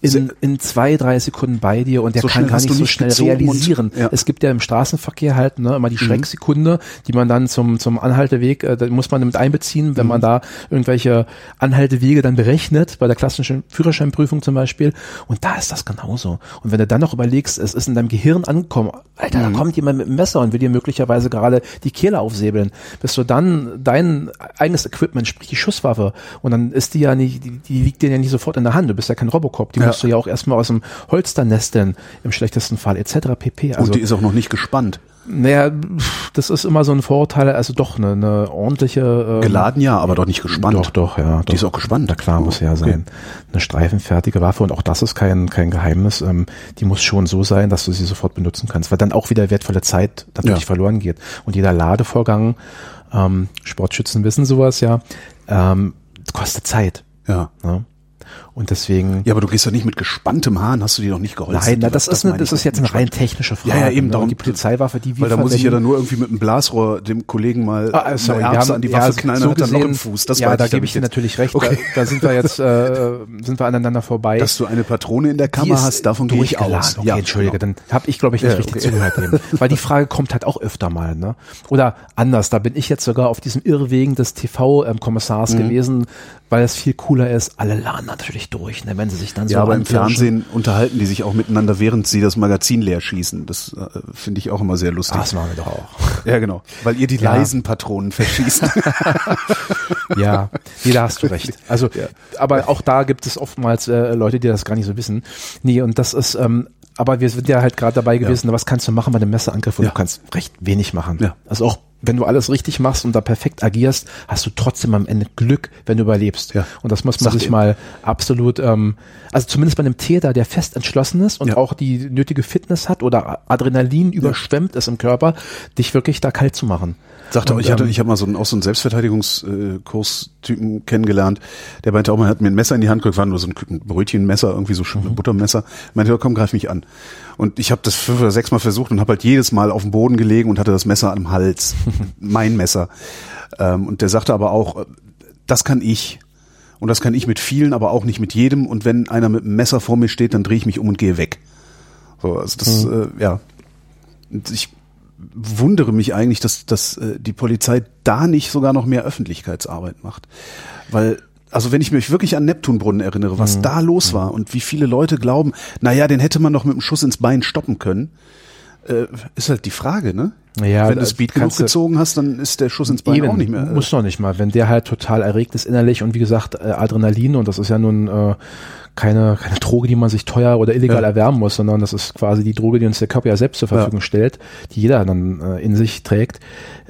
in, in zwei, drei Sekunden bei dir und der So kann gar nicht so schnell gezogen und- realisieren. ja. Mhm. Es gibt ja im Straßenverkehr halt ne, immer die Schrecksekunde, die man dann zum, zum Anhalteweg, äh, da muss man mit einbeziehen, wenn Mhm. man da irgendwelche Anhaltewege dann berechnet, bei der klassischen Führerscheinprüfung zum Beispiel. Und da ist das genauso. Und wenn du dann noch überlegst, es ist in deinem Gehirn angekommen, Alter, Mhm. da kommt jemand mit einem Messer und will dir möglicherweise gerade die Kehle aufsäbeln, bis du dann dein eigenes Equipment, sprich die Schusswaffe, und dann ist die ja nicht, die, die liegt dir ja nicht sofort in der Hand, du bist ja kein Robocop, die Ja. Musst du ja auch erstmal aus dem Holster nesteln, im schlechtesten Fall, etc. pp. Also, und die ist auch noch nicht gespannt. naja, das ist immer so ein Vorteil, also doch eine, eine ordentliche ähm, Geladen ja, aber doch nicht gespannt. Doch, doch, ja. Die ist auch gespannt. Na klar, muss ja okay. sein. Eine streifenfertige Waffe und auch das ist kein, kein Geheimnis. Ähm, die muss schon so sein, dass du sie sofort benutzen kannst, weil dann auch wieder wertvolle Zeit natürlich Ja. verloren geht. Und jeder Ladevorgang, ähm, Sportschützen wissen sowas ja, ähm, kostet Zeit. Ja. Ne? Und deswegen. Ja, aber du gehst doch nicht mit gespanntem Haaren, hast du dir doch nicht geholfen. Nein, na, das, ist, eine, das ist jetzt eine rein technische Frage. Ja, ja, eben ne? darum. Die Polizeiwaffe, die wir Weil da muss ich ja dann nur irgendwie mit einem Blasrohr dem Kollegen mal Ah, äh, sorry, eine haben, an die Waffe ja, knallen, so dann hat er noch im gesehen- Fuß. Das ja, da gebe ich dir natürlich recht. Okay. Da, da sind wir jetzt, äh, sind wir aneinander vorbei. Dass du eine Patrone in der Kammer hast, davon gehe ich aus. Okay, entschuldige, genau. dann habe ich, glaube ich, nicht Ja, richtig okay. zugehört eben. Weil die Frage kommt halt auch öfter mal. Ne? Oder anders, da bin ich jetzt sogar auf diesem Irrwegen des TV-Kommissars Mhm. gewesen, weil es viel cooler ist. Alle laden natürlich durch, ne, wenn sie sich dann so Ja, aber im. Fernsehen unterhalten die sich auch miteinander, während sie das Magazin leer schießen. Das äh, finde ich auch immer sehr lustig. Ah, das machen wir doch auch. Ja, genau. Weil ihr die Ja. leisen Patronen verschießt. Ja, nee, da hast du recht. Also, aber auch da gibt es oftmals äh, Leute, die das gar nicht so wissen. Nee, und das ist, ähm, aber wir sind ja halt gerade dabei gewesen, was kannst du machen bei einem Messerangriff? Und Ja. du kannst recht wenig machen. Ja. Also auch wenn du alles richtig machst und da perfekt agierst, hast du trotzdem am Ende Glück, wenn du überlebst. Ja. Und das muss man Sagt sich ihr. mal absolut, ähm, also zumindest bei einem Täter, der fest entschlossen ist und Ja. auch die nötige Fitness hat oder Adrenalin überschwemmt ist im Körper, dich wirklich da kalt zu machen. Sagte auch, ich hatte, ich habe mal so einen, auch so einen Selbstverteidigungskurs-Typen kennengelernt. Der meinte auch, man hat mir ein Messer in die Hand gedrückt, war nur so ein Brötchenmesser, irgendwie so Mhm. ein Buttermesser. Meinte, ja, komm, greif mich an. Und ich habe das fünf oder sechs Mal versucht und habe halt jedes Mal auf dem Boden gelegen und hatte das Messer am Hals. mein Messer. Ähm, und der sagte aber auch, das kann ich. Und das kann ich mit vielen, aber auch nicht mit jedem. Und wenn einer mit einem Messer vor mir steht, dann drehe ich mich um und gehe weg. So, also das, Mhm. äh, ja. Und ich wundere mich eigentlich, dass, dass äh, die Polizei da nicht sogar noch mehr Öffentlichkeitsarbeit macht. Weil, also wenn ich mich wirklich an Neptunbrunnen erinnere, Mhm. was da los war und wie viele Leute glauben, na ja, den hätte man noch mit einem Schuss ins Bein stoppen können, äh, ist halt die Frage, ne? Ja, wenn du Speed genug gezogen hast, dann ist der Schuss ins Bein Eben, auch nicht mehr. äh, muss noch nicht mal. Wenn der halt total erregt ist innerlich und wie gesagt äh, Adrenalin und das ist ja nun äh, keine, keine Droge, die man sich teuer oder illegal Ja. erwärmen muss, sondern das ist quasi die Droge, die uns der Körper ja selbst zur Verfügung stellt, die jeder dann äh, in sich trägt.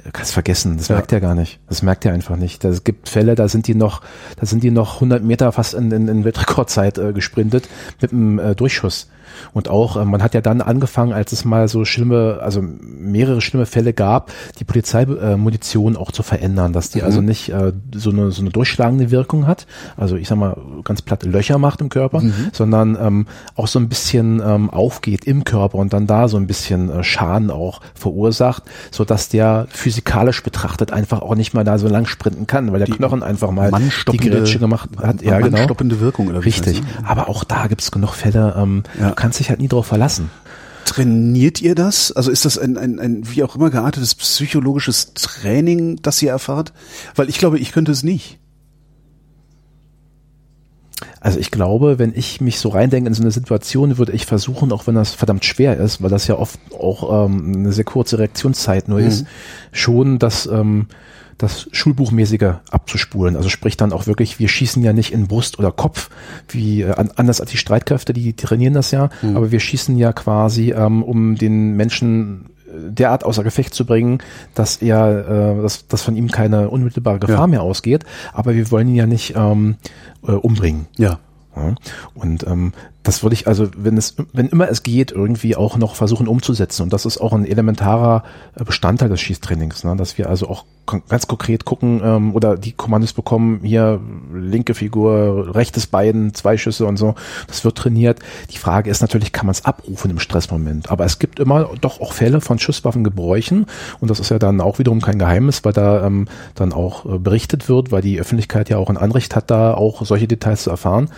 Äh, Kannst vergessen, das Ja. merkt er gar nicht. Das merkt er einfach nicht. Es gibt Fälle, da sind die noch, da sind die noch 100 Meter fast in, in, in Weltrekordzeit äh, gesprintet mit einem äh, Durchschuss. Und auch, äh, man hat ja dann angefangen, als es mal so schlimme, also mehrere schlimme Fälle gab, die Polizeimunition Munition auch zu verändern, dass die also nicht äh, so, eine, so eine durchschlagende Wirkung hat, also ich sag mal ganz platte Löcher macht im Körper, sondern ähm, auch so ein bisschen ähm, aufgeht im Körper und dann da so ein bisschen äh, Schaden auch verursacht, so dass der physikalisch betrachtet einfach auch nicht mal da so lang sprinten kann, weil der Knochen einfach mal die Grätsche gemacht hat. Ja, genau. mannstoppende Wirkung oder wie Richtig. heißt das? Aber auch da gibt's genug Fälle, ähm, Ja. Kannst dich halt nie drauf verlassen. Trainiert ihr das? Also ist das ein, ein, ein wie auch immer geartetes psychologisches Training, das ihr erfahrt? Weil ich glaube, ich könnte es nicht. Also ich glaube, wenn ich mich so reindenke in so eine Situation, würde ich versuchen, auch wenn das verdammt schwer ist, weil das ja oft auch ähm, eine sehr kurze Reaktionszeit nur ist, schon das, ähm, das Schulbuchmäßige abzuspulen. Also sprich dann auch wirklich, wir schießen ja nicht in Brust oder Kopf, wie äh, an- anders als die Streitkräfte, die trainieren das ja, aber wir schießen ja quasi, ähm, um den Menschen äh, derart außer Gefecht zu bringen, dass er, äh, dass, dass von ihm keine unmittelbare Gefahr Ja. mehr ausgeht. Aber wir wollen ihn ja nicht ähm, äh, umbringen. Ja. Ja. Und ähm, das würde ich also, wenn es, wenn immer es geht, irgendwie auch noch versuchen umzusetzen. Und das ist auch ein elementarer äh, Bestandteil des Schießtrainings, ne? dass wir also auch ganz konkret gucken ähm, oder die Kommandos bekommen, hier linke Figur, rechtes Bein, zwei Schüsse und so. Das wird trainiert. Die Frage ist natürlich, kann man es abrufen im Stressmoment? Aber es gibt immer doch auch Fälle von Schusswaffengebräuchen und das ist ja dann auch wiederum kein Geheimnis, weil da ähm, dann auch äh, berichtet wird, weil die Öffentlichkeit ja auch ein Anrecht hat, da auch solche Details zu erfahren,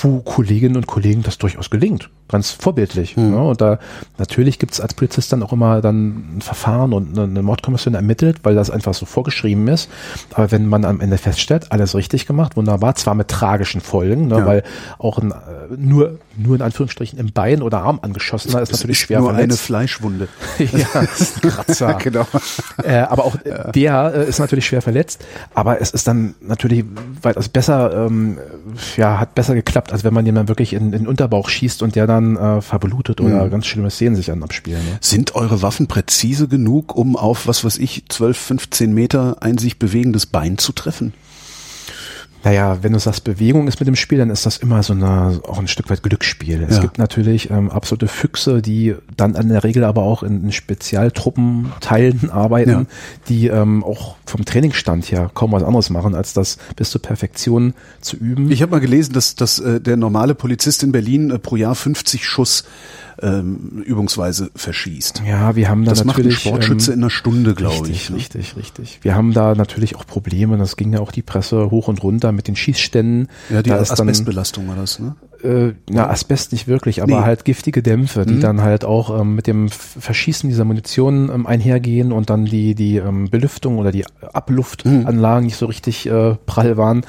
wo Kolleginnen und Kollegen das durchaus gelingt. Ganz vorbildlich. Ne? Und da natürlich gibt es als Polizist dann auch immer dann ein Verfahren und eine, eine Mordkommission ermittelt, weil das einfach so vorgeschrieben ist. Aber wenn man am Ende feststellt, alles richtig gemacht, wunderbar, zwar mit tragischen Folgen, ne? Ja. weil auch ein, äh, nur, nur in Anführungsstrichen im Bein oder Arm angeschossener ist Das natürlich ist schwer nur eine verletzt. Fleischwunde. ja, ist Kratzer. genau. Äh, aber auch äh, der äh, ist natürlich schwer verletzt. Aber es ist dann natürlich weitaus besser, ähm, ja, hat besser geklappt, als wenn man jemanden wirklich in, in den Unterbauch schießt und der dann äh, verblutet oder ganz schlimme Szenen sich dann abspielen. Ne? Sind eure Waffen präzise genug, um auf, was weiß ich, 12, 15 Meter ein sich bewegendes Bein zu treffen? Naja, wenn du sagst, Bewegung ist mit dem Spiel, dann ist das immer so eine, auch ein Stück weit Glücksspiel. Es Ja. gibt natürlich ähm, absolute Füchse, die dann in der Regel aber auch in, in Spezialtruppenteilen arbeiten, Ja. die ähm, auch vom Trainingsstand her kaum was anderes machen, als das bis zur Perfektion zu üben. Ich habe mal gelesen, dass, dass äh, der normale Polizist in Berlin äh, pro Jahr 50 Schuss ähm, übungsweise verschießt. ja, wir haben da Das macht ein natürlich Sportschütze ähm, in einer Stunde, glaube ich. ne? richtig, richtig. Wir haben da natürlich auch Probleme. Das ging ja auch die Presse hoch und runter mit den Schießständen. Ja, die da Asbestbelastung war das, ne? Äh, na, Asbest nicht wirklich, aber Nee. halt giftige Dämpfe, die Mhm. dann halt auch ähm, mit dem Verschießen dieser Munition ähm, einhergehen und dann die, die ähm, Belüftung oder die Abluftanlagen nicht so richtig äh, prall waren.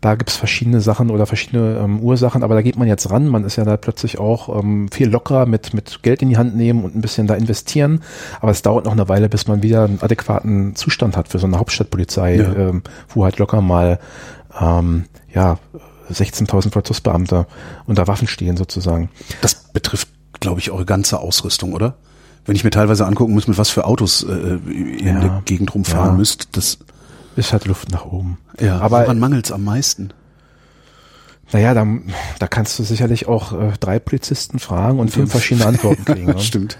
Da gibt's verschiedene Sachen oder verschiedene ähm, Ursachen, aber da geht man jetzt ran. Man ist ja da plötzlich auch ähm, viel lockerer mit, mit Geld in die Hand nehmen und ein bisschen da investieren. Aber es dauert noch eine Weile, bis man wieder einen adäquaten Zustand hat für so eine Hauptstadtpolizei, Ja. ähm, wo halt locker mal ähm, ja 16.000 Vollzugsbeamte unter Waffen stehen sozusagen. Das betrifft, glaube ich, eure ganze Ausrüstung, oder? Wenn ich mir teilweise angucken muss, mit was für Autos äh, ihr in Ja. der Gegend rumfahren Ja. müsst, das Ist halt Luft nach oben. ja, Aber woran mangelt's am meisten? Naja, da, da kannst du sicherlich auch äh, drei Polizisten fragen und fünf verschiedene Antworten kriegen. ne? Stimmt.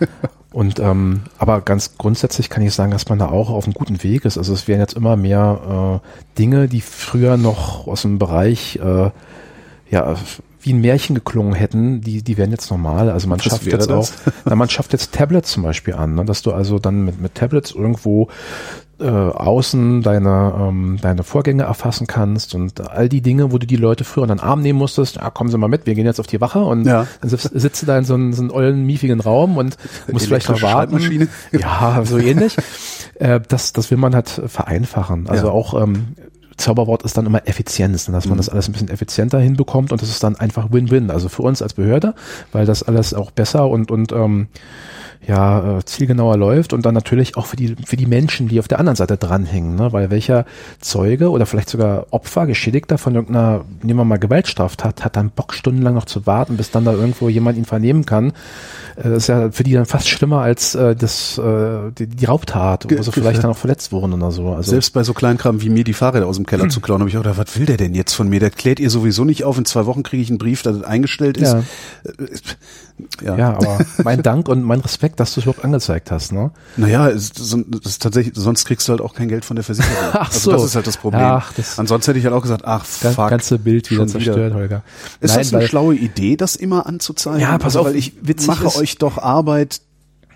Und ähm, aber ganz grundsätzlich kann ich sagen, dass man da auch auf einem guten Weg ist. Also es werden jetzt immer mehr äh, Dinge, die früher noch aus dem Bereich äh, ja wie ein Märchen geklungen hätten, die die werden jetzt normal. Also man Was schafft jetzt das? auch, na, man schafft jetzt Tablets zum Beispiel an, ne, dass du also dann mit mit Tablets irgendwo äh, außen deine ähm, deine Vorgänge erfassen kannst und all die Dinge, wo du die Leute früher an den Arm nehmen musstest, ja, kommen Sie mal mit, wir gehen jetzt auf die Wache und Ja. dann sitzt, sitzt du da in so einem, so ollen, miefigen Raum und musst vielleicht noch warten. Ja, so ähnlich. äh, das, das will man halt vereinfachen. Also Ja. auch ähm, Zauberwort ist dann immer Effizienz, ne, dass man das alles ein bisschen effizienter hinbekommt und das ist dann einfach Win-Win. Also für uns als Behörde, weil das alles auch besser und und ähm, ja, äh, zielgenauer läuft und dann natürlich auch für die, für die Menschen, die auf der anderen Seite dranhängen, ne? weil welcher Zeuge oder vielleicht sogar Opfer, Geschädigter von irgendeiner, nehmen wir mal Gewaltstraftat, hat dann Bock stundenlang noch zu warten, bis dann da irgendwo jemand ihn vernehmen kann. Äh, Das ist ja für die dann fast schlimmer als äh, das, äh, die, die Raubtat, wo sie vielleicht dann auch verletzt wurden oder so. Also Selbst bei so Kleinkram wie mir die Fahrräder aus dem Keller zu klauen, habe ich auch gedacht, was will der denn jetzt von mir? Der klärt ihr sowieso nicht auf. In zwei Wochen kriege ich einen Brief, dass das eingestellt ist. Ja. Ja. ja, aber mein Dank und mein Respekt, dass du es überhaupt angezeigt hast, ne? Naja, das ist tatsächlich, sonst kriegst du halt auch kein Geld von der Versicherung. Ach also so. das ist halt das Problem. Ach, das- Ansonsten hätte ich halt auch gesagt, ach Das fuck. ganze Bild wieder zerstört, Holger. Ist Nein, das eine schlaue Idee, das immer anzuzeigen? Ja, pass also, auf, weil ich mache ist- euch doch Arbeit,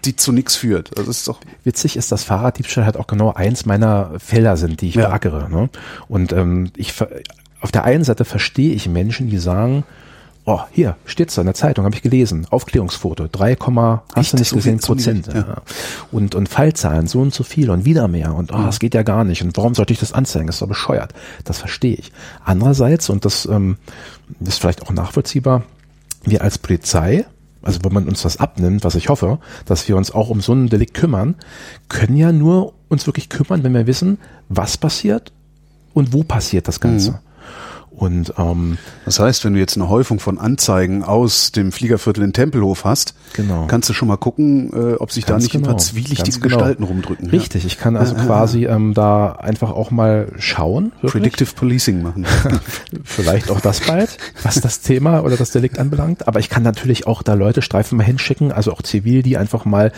die zu nichts führt. Das ist doch Witzig ist, dass Fahrraddiebstahl halt auch genau eins meiner Felder sind, die ich Ja. beackere. Ne? Und ähm, ich auf der einen Seite verstehe ich Menschen, die sagen, oh, hier steht's da in der Zeitung, habe ich gelesen, Aufklärungsfoto, 3, hast du nicht So gesehen, Prozent. ja. Ja. Und, und Fallzahlen, so und so viel und wieder mehr und oh, das geht ja gar nicht und warum sollte ich das anzeigen, das ist doch bescheuert. Das verstehe ich. Andererseits, und das ähm, ist vielleicht auch nachvollziehbar, wir als Polizei, also wenn man uns das abnimmt, was ich hoffe, dass wir uns auch um so ein Delikt kümmern, können ja nur uns wirklich kümmern, wenn wir wissen, was passiert und wo passiert das Ganze. Mhm. Und ähm, Das heißt, wenn du jetzt eine Häufung von Anzeigen aus dem Fliegerviertel in Tempelhof hast, Genau. kannst du schon mal gucken, äh, ob sich da Ganz nicht ein paar genau, zwielichtige genau. Gestalten rumdrücken. ja. richtig, ich kann also quasi ähm, da einfach auch mal schauen, wirklich. Predictive Policing machen. vielleicht auch das bald, was das Thema oder das Delikt anbelangt. Aber ich kann natürlich auch da Leute Streifen mal hinschicken, also auch zivil, die einfach mal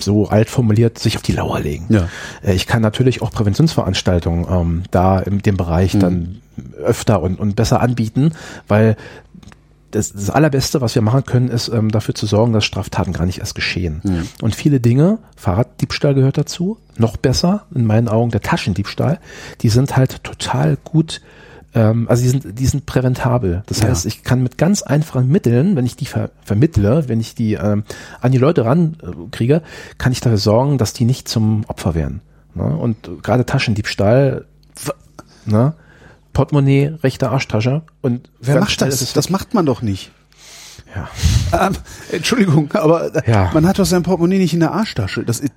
so alt formuliert sich auf die Lauer legen. Ja. Äh, Ich kann natürlich auch Präventionsveranstaltungen ähm, da in dem Bereich dann öfter und, und besser anbieten, weil das, das Allerbeste, was wir machen können, ist ähm, dafür zu sorgen, dass Straftaten gar nicht erst geschehen. Und viele Dinge, Fahrraddiebstahl gehört dazu, noch besser, in meinen Augen der Taschendiebstahl, die sind halt total gut, ähm, also die sind, die sind präventabel. Das Ja. heißt, ich kann mit ganz einfachen Mitteln, wenn ich die ver vermittle, wenn ich die ähm, an die Leute rankriege, kann ich dafür sorgen, dass die nicht zum Opfer werden. Ne? Und äh, gerade Taschendiebstahl, ne? Portemonnaie, rechte Arschtasche und Wer macht das? es Das macht man doch nicht. Ja. Ähm, Entschuldigung, aber äh, Ja. man hat doch sein Portemonnaie nicht in der Arschtasche. Das ist,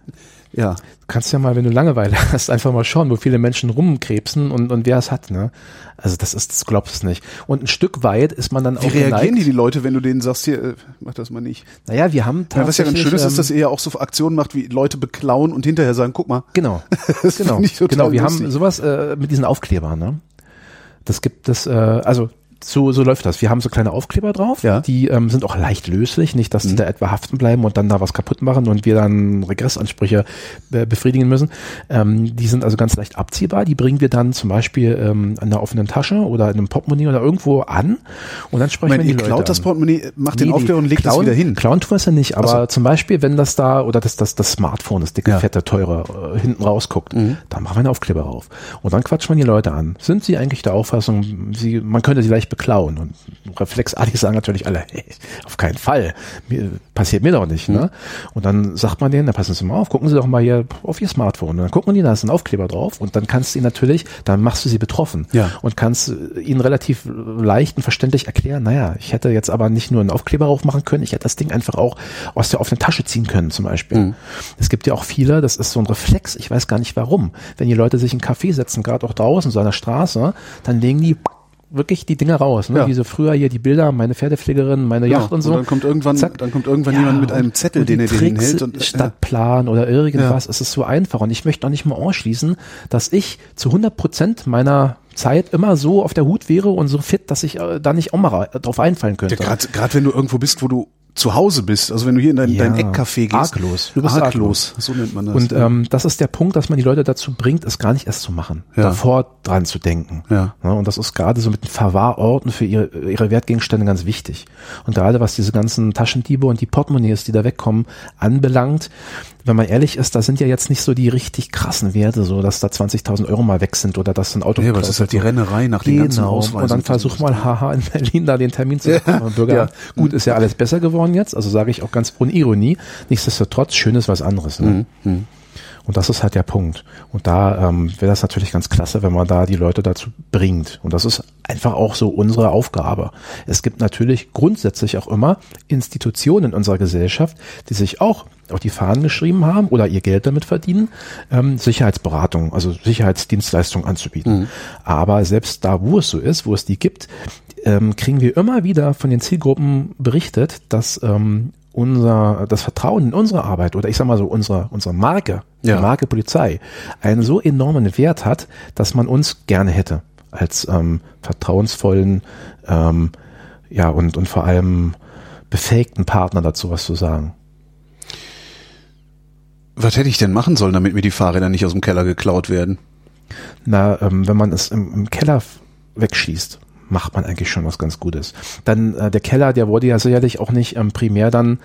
ja. kannst ja mal, wenn du Langeweile hast, einfach mal schauen, wo viele Menschen rumkrebsen und, und wer es hat, ne? Also das ist, das glaubst du nicht. Und ein Stück weit ist man dann Wie auch reagieren geneigt. die, die Leute, wenn du denen sagst, hier, äh, mach das mal nicht? Naja, wir haben Ja, was ja ganz tatsächlich, schön ist, ist, ähm, dass ihr ja auch so Aktionen macht, wie Leute beklauen und hinterher sagen, guck mal. Genau, genau, genau. Wir lustig. haben sowas äh, mit diesen Aufklebern, ne? Das gibt es, äh, also so, so läuft das. Wir haben so kleine Aufkleber drauf, Ja. die ähm, sind auch leicht löslich, nicht, dass die Mhm. da etwa haften bleiben und dann da was kaputt machen und wir dann Regressansprüche äh, befriedigen müssen. Ähm, die sind also ganz leicht abziehbar. Die bringen wir dann zum Beispiel ähm, an der offenen Tasche oder in einem Portemonnaie oder irgendwo an und dann sprechen Moment, wir ihr die Leute klaut das. Portemonnaie, macht den Nee, die Aufkleber und legt klauen, es wieder hin. Klauen tun wir es ja nicht, aber Ach so. zum Beispiel, wenn das da oder das, das, das Smartphone, das dicke, Ja. Mhm. fette, teure, äh, hinten rausguckt, dann machen wir einen Aufkleber auf. Und dann quatscht man die Leute an. Sind sie eigentlich der Auffassung, sie, man könnte sie leicht beklauen? Und reflexartig sagen natürlich alle, hey, auf keinen Fall. Mir, passiert mir doch nicht. Mhm. Ne? Und dann sagt man denen, da passen Sie mal auf, gucken Sie doch mal hier auf Ihr Smartphone. Und dann gucken die, da ist ein Aufkleber drauf und dann kannst du ihnen natürlich, dann machst du sie betroffen Ja. und kannst äh, ihnen relativ leicht und verständlich erklären, naja, ich hätte jetzt aber nicht nur einen Aufkleber aufmachen können, ich hätte das Ding einfach auch aus der offenen Tasche ziehen können zum Beispiel. Mhm. Es gibt ja auch viele, das ist so ein Reflex, ich weiß gar nicht warum. Wenn die Leute sich in einen Café setzen, gerade auch draußen, so an der Straße, dann legen die wirklich die Dinger raus, ne? Ja. wie so früher hier die Bilder, meine Pferdepflegerin, meine Ja, Yacht und und so. dann kommt irgendwann- Zack. dann kommt irgendwann jemand mit einem und- Zettel, und den er Tricks hinhält und- ja. Stadtplan oder irgendwas, es ist so einfach und ich möchte auch nicht mal ausschließen, dass ich zu 100 Prozent meiner Zeit immer so auf der Hut wäre und so fit, dass ich äh, da nicht auch mal ra- drauf einfallen könnte. Ja, gerade wenn du irgendwo bist, wo du zu Hause bist, also wenn du hier in dein, Ja. dein Eckcafé gehst. Arglos. Du bist arglos. So nennt man das. Und ähm, das ist der Punkt, dass man die Leute dazu bringt, es gar nicht erst zu machen, Ja. davor dran zu denken. Ja. und das ist gerade so mit den Verwahrorten für ihre, ihre Wertgegenstände ganz wichtig. Und gerade was diese ganzen Taschendiebe und die Portemonnaies, die da wegkommen, anbelangt, wenn man ehrlich ist, da sind ja jetzt nicht so die richtig krassen Werte, so dass da 20.000 Euro mal weg sind oder dass ein Auto Ja, aber das ist halt die Rennerei nach den ganzen Genau. Ausweisen. Und dann versuch mal, haha, in Berlin da den Termin zu bekommen. beim Bürgeramt. ja. Gut, ist ja alles besser geworden jetzt, also sage ich auch ganz ohne Ironie. Nichtsdestotrotz, schön ist was anderes. Ne? Mhm, Und das ist halt der Punkt. Und da ähm, wäre das natürlich ganz klasse, wenn man da die Leute dazu bringt. Und das ist einfach auch so unsere Aufgabe. Es gibt natürlich grundsätzlich auch immer Institutionen in unserer Gesellschaft, die sich auch auf die Fahnen geschrieben haben oder ihr Geld damit verdienen, ähm, Sicherheitsberatung, also Sicherheitsdienstleistungen anzubieten. Aber selbst da, wo es so ist, wo es die gibt, ähm, kriegen wir immer wieder von den Zielgruppen berichtet, dass ähm, unser das Vertrauen in unsere Arbeit oder ich sag mal so unsere unsere Marke, Ja. die Marke Polizei, einen so enormen Wert hat, dass man uns gerne hätte als ähm, vertrauensvollen ähm, ja und und vor allem befähigten Partner dazu was zu sagen. Was hätte ich denn machen sollen, damit mir die Fahrräder nicht aus dem Keller geklaut werden? Na, ähm, wenn man es im, im Keller wegschießt, macht man eigentlich schon was ganz Gutes. Dann äh, der Keller, der wurde ja sicherlich auch nicht ähm, primär dann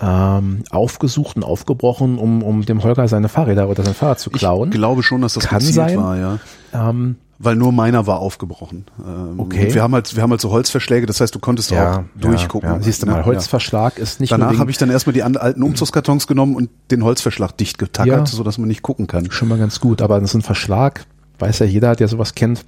ähm, aufgesucht und aufgebrochen, um, um dem Holger seine Fahrräder oder sein Fahrrad zu klauen. Ich glaube schon, dass das Kann gezielt sein. war, ja. ähm, Weil nur meiner war aufgebrochen. Ähm, Okay. und Wir haben halt, wir haben halt so Holzverschläge, das heißt, du konntest auch durchgucken. Ja, siehst du ne? mal, Holzverschlag ist nicht Danach habe ich dann erstmal die alten Umzugskartons genommen und den Holzverschlag dicht getackert, Ja. sodass man nicht gucken kann. schon mal ganz gut, aber das ist ein Verschlag, weiß ja jeder, der sowas kennt,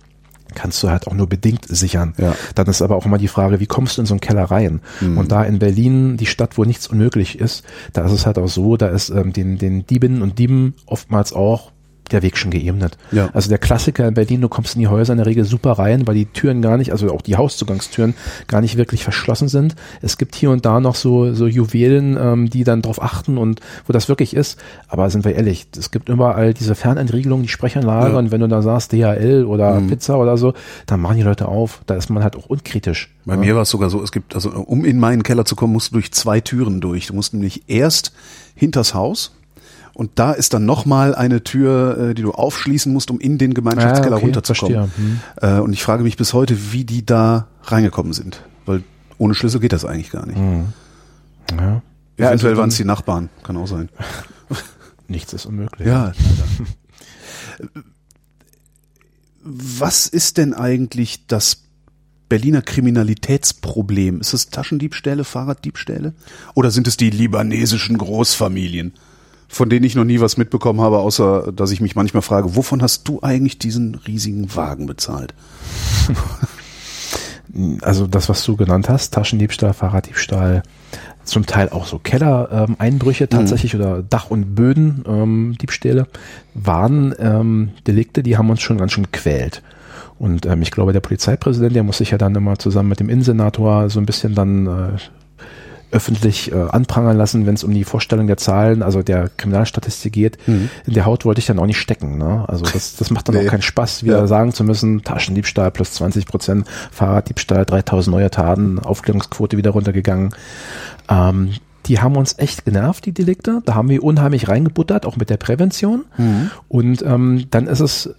kannst du halt auch nur bedingt sichern. Ja. Dann ist aber auch immer die Frage, wie kommst du in so einen Keller rein? Mhm. Und da in Berlin, die Stadt, wo nichts unmöglich ist, da ist es halt auch so, da ist ähm, den, den Diebinnen und Dieben oftmals auch der Weg schon geebnet. Ja. Also der Klassiker in Berlin, du kommst in die Häuser in der Regel super rein, weil die Türen gar nicht, also auch die Hauszugangstüren gar nicht wirklich verschlossen sind. Es gibt hier und da noch so, so Juwelen, ähm, die dann drauf achten und wo das wirklich ist. Aber sind wir ehrlich, es gibt überall diese Fernentriegelungen, die Sprechanlage Ja. und wenn du da sagst DHL oder Pizza oder so, dann machen die Leute auf. Da ist man halt auch unkritisch. Bei mir war es sogar so, es gibt, also um in meinen Keller zu kommen, musst du durch zwei Türen durch. Du musst nämlich erst hinters Haus und da ist dann nochmal eine Tür, äh, die du aufschließen musst, um in den Gemeinschaftskeller Ah, okay, runterzukommen. verstehe. Äh, und ich frage mich bis heute, wie die da reingekommen sind. Weil ohne Schlüssel geht das eigentlich gar nicht. Ja. Ja, Eventuell also waren es die Nachbarn, kann auch sein. Nichts ist unmöglich. Ja. Was ist denn eigentlich das Berliner Kriminalitätsproblem? Ist es Taschendiebstähle, Fahrraddiebstähle? Oder sind es die libanesischen Großfamilien, von denen ich noch nie was mitbekommen habe, außer dass ich mich manchmal frage, wovon hast du eigentlich diesen riesigen Wagen bezahlt? also das, was du genannt hast, Taschendiebstahl, Fahrraddiebstahl, zum Teil auch so Kellereinbrüche tatsächlich oder Dach- und Bödendiebstähle, ähm, Diebstähle, waren ähm, Delikte, die haben uns schon ganz schön gequält. Und ähm, ich glaube, der Polizeipräsident, der muss sich ja dann immer zusammen mit dem Innensenator so ein bisschen dann äh, öffentlich äh, anprangern lassen, wenn es um die Vorstellung der Zahlen, also der Kriminalstatistik geht. Mhm. In der Haut wollte ich dann auch nicht stecken. Ne? Also das, das macht dann Nee. auch keinen Spaß, wieder Ja. sagen zu müssen, Taschendiebstahl plus 20 Prozent, Fahrraddiebstahl, 3000 neue Taten, Aufklärungsquote wieder runtergegangen. Ähm, die haben uns echt genervt, die Delikte. Da haben wir unheimlich reingebuttert, auch mit der Prävention. Und ähm, dann ist es äh,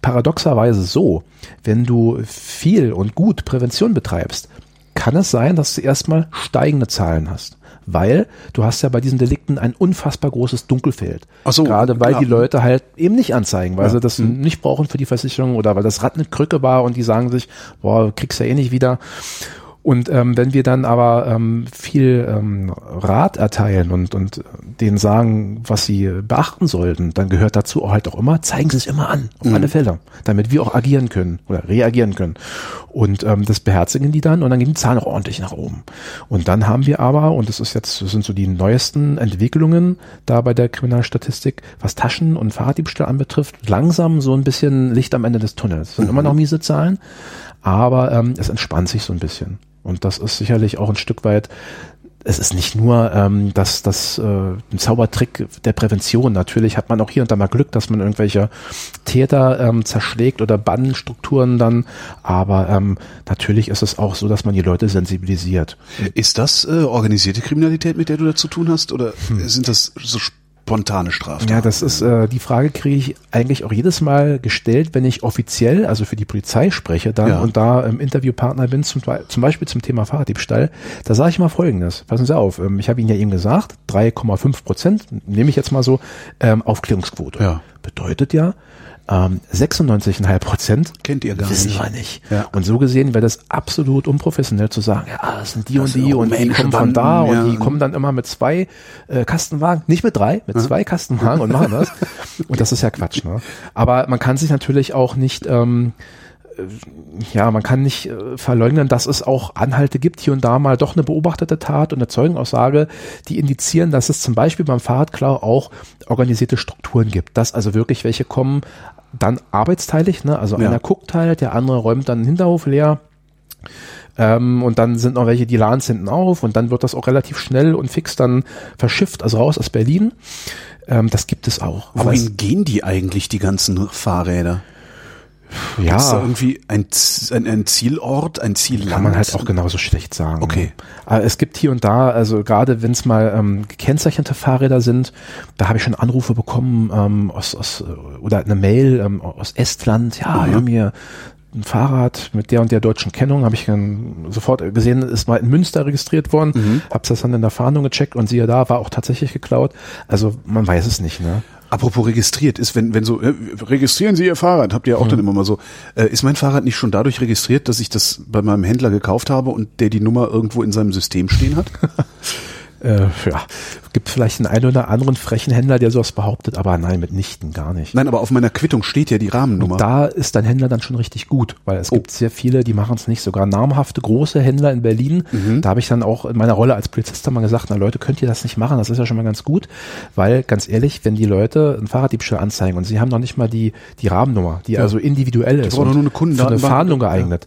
paradoxerweise so, wenn du viel und gut Prävention betreibst, kann es sein, dass du erstmal steigende Zahlen hast. Weil du hast ja bei diesen Delikten ein unfassbar großes Dunkelfeld. Ach so, Gerade weil klar. die Leute halt eben nicht anzeigen, weil Ja. sie das nicht brauchen für die Versicherung oder weil das Rad eine Krücke war und die sagen sich, boah, kriegst ja eh nicht wieder. Und ähm, wenn wir dann aber ähm, viel ähm, Rat erteilen und, und denen sagen, was sie beachten sollten, dann gehört dazu auch halt auch immer, zeigen sie es immer an, auf alle Fälle, damit wir auch agieren können oder reagieren können. Und ähm, das beherzigen die dann und dann gehen die Zahlen auch ordentlich nach oben. Und dann haben wir aber, und das ist jetzt, das sind so die neuesten Entwicklungen da bei der Kriminalstatistik, was Taschen- und Fahrraddiebstahl anbetrifft, langsam so ein bisschen Licht am Ende des Tunnels. Es sind immer noch miese Zahlen, aber ähm, es entspannt sich so ein bisschen. Und das ist sicherlich auch ein Stück weit, es ist nicht nur ähm, das, das äh, ein Zaubertrick der Prävention. Natürlich hat man auch hier und da mal Glück, dass man irgendwelche Täter ähm, zerschlägt oder Bandenstrukturen dann. Aber ähm, natürlich ist es auch so, dass man die Leute sensibilisiert. Ist das äh, organisierte Kriminalität, mit der du da zu tun hast? Oder Hm. sind das so spontane Straftaten? Ja, das ist äh, die Frage kriege ich eigentlich auch jedes Mal gestellt, wenn ich offiziell, also für die Polizei spreche dann Ja. und da ähm, Interviewpartner bin, zum, zum Beispiel zum Thema Fahrraddiebstahl. Da sage ich mal Folgendes: Passen Sie auf, ähm, ich habe Ihnen ja eben gesagt, 3,5 Prozent, nehme ich jetzt mal so, ähm, Aufklärungsquote. Ja. Bedeutet ja, ähm, 96,5 Prozent Kennt ihr gar wissen nicht. wir nicht. Ja. Und so gesehen wäre das absolut unprofessionell zu sagen, ja, das sind die Das und sind die und die kommen von da Banden, und die ja. kommen dann immer mit zwei äh, Kastenwagen, nicht mit drei, mit zwei Kastenwagen und machen das. Und das ist ja Quatsch. Ne? Aber man kann sich natürlich auch nicht ähm, äh, ja, man kann nicht äh, verleugnen, dass es auch Anhalte gibt, hier und da mal doch eine beobachtete Tat und eine Zeugenaussage, die indizieren, dass es zum Beispiel beim Fahrradklau auch organisierte Strukturen gibt, dass also wirklich welche kommen, dann arbeitsteilig, ne? also Ja. einer guckt halt, der andere räumt dann den Hinterhof leer, ähm, und dann sind noch welche, die laden hinten auf und dann wird das auch relativ schnell und fix dann verschifft, also raus aus Berlin. Ähm, das gibt es auch. Aber es, Wohin gehen die eigentlich, die ganzen Fahrräder? Ist da ja, irgendwie ein, ein, ein Zielort, ein Zielland? kann man halt auch genauso schlecht sagen. Okay. Aber es gibt hier und da, also gerade wenn es mal ähm, gekennzeichnete Fahrräder sind, da habe ich schon Anrufe bekommen ähm, aus, aus äh, oder eine Mail ähm, aus Estland, ja, wir haben hier ein Fahrrad mit der und der deutschen Kennung, habe ich dann sofort gesehen, ist mal in Münster registriert worden, Mhm. hab's das dann in der Fahndung gecheckt und siehe da, war auch tatsächlich geklaut. Also man weiß es nicht, ne? Apropos registriert, ist wenn, wenn so, äh, registrieren Sie Ihr Fahrrad, habt ihr auch dann immer mal so, äh, ist mein Fahrrad nicht schon dadurch registriert, dass ich das bei meinem Händler gekauft habe und der die Nummer irgendwo in seinem System stehen hat? Äh, ja, gibt vielleicht einen einen oder anderen frechen Händler, der sowas behauptet, aber nein, mitnichten gar nicht. Nein, aber auf meiner Quittung steht ja die Rahmennummer. Da ist dein Händler dann schon richtig gut, weil es gibt sehr viele, die machen es nicht. Sogar namhafte große Händler in Berlin. Da habe ich dann auch in meiner Rolle als Polizist mal gesagt, na Leute, könnt ihr das nicht machen? Das ist ja schon mal ganz gut, weil ganz ehrlich, wenn die Leute einen Fahrraddiebstahl anzeigen und sie haben noch nicht mal die die Rahmennummer, die also individuell ist brauchen und nur eine für eine. Fahndung geeignet.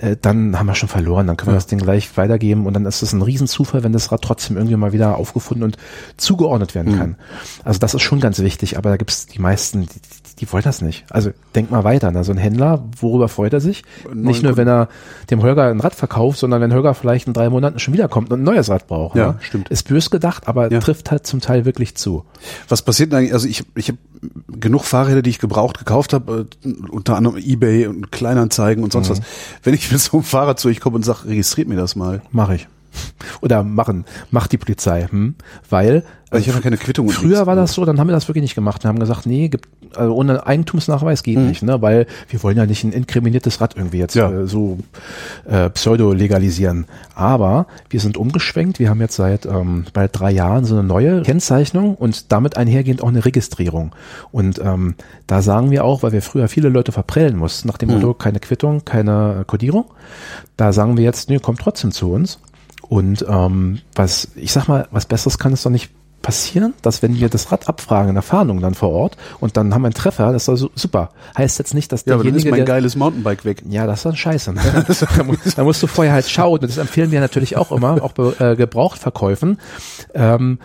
Äh, Dann haben wir schon verloren, dann können wir das Ding gleich weitergeben und dann ist es ein Riesenzufall, wenn das Rad trotzdem irgendwie mal wieder aufgefunden und zugeordnet werden kann. Also das ist schon ganz wichtig, aber da gibt es die meisten, die, die, wollen das nicht. Also denk mal weiter, ne? so ein Händler, worüber freut er sich? Nicht nur, wenn er dem Holger ein Rad verkauft, sondern wenn Holger vielleicht in drei Monaten schon wiederkommt und ein neues Rad braucht. Ja, ne? stimmt. Ist bös gedacht, aber Ja. trifft halt zum Teil wirklich zu. Was passiert denn eigentlich? Also ich, ich habe genug Fahrräder, die ich gebraucht gekauft habe, äh, unter anderem eBay und Kleinanzeigen und Mhm. sonst was. Wenn ich mit so einem Fahrrad zu euch komme und sage, registriert mir das mal. Mache ich. Oder machen, macht die Polizei, hm? weil Also ich habe keine Quittung. Früher war das so, dann haben wir das wirklich nicht gemacht und haben gesagt, nee, gibt, also ohne Eigentumsnachweis geht nicht, ne, weil wir wollen ja nicht ein inkriminiertes Rad irgendwie jetzt Ja. äh, so äh, pseudo legalisieren. Aber wir sind umgeschwenkt, wir haben jetzt seit ähm, bald drei Jahren so eine neue Kennzeichnung und damit einhergehend auch eine Registrierung. Und ähm, da sagen wir auch, weil wir früher viele Leute verprellen mussten, nach dem Motto, keine Quittung, keine Kodierung, da sagen wir jetzt, nee, kommt trotzdem zu uns. Und ähm, was, ich sag mal, was Besseres kann es doch nicht passieren, dass wenn wir das Rad abfragen in der Fahndung dann vor Ort und dann haben wir einen Treffer, das ist also super. Heißt jetzt nicht, dass Ja, aber dann derjenige, ist mein geiles Mountainbike weg. ja, das ist dann scheiße. Ne? da, mu- da musst du vorher halt schauen. Und das empfehlen wir natürlich auch immer, auch bei äh, Gebrauchtverkäufen. Ähm,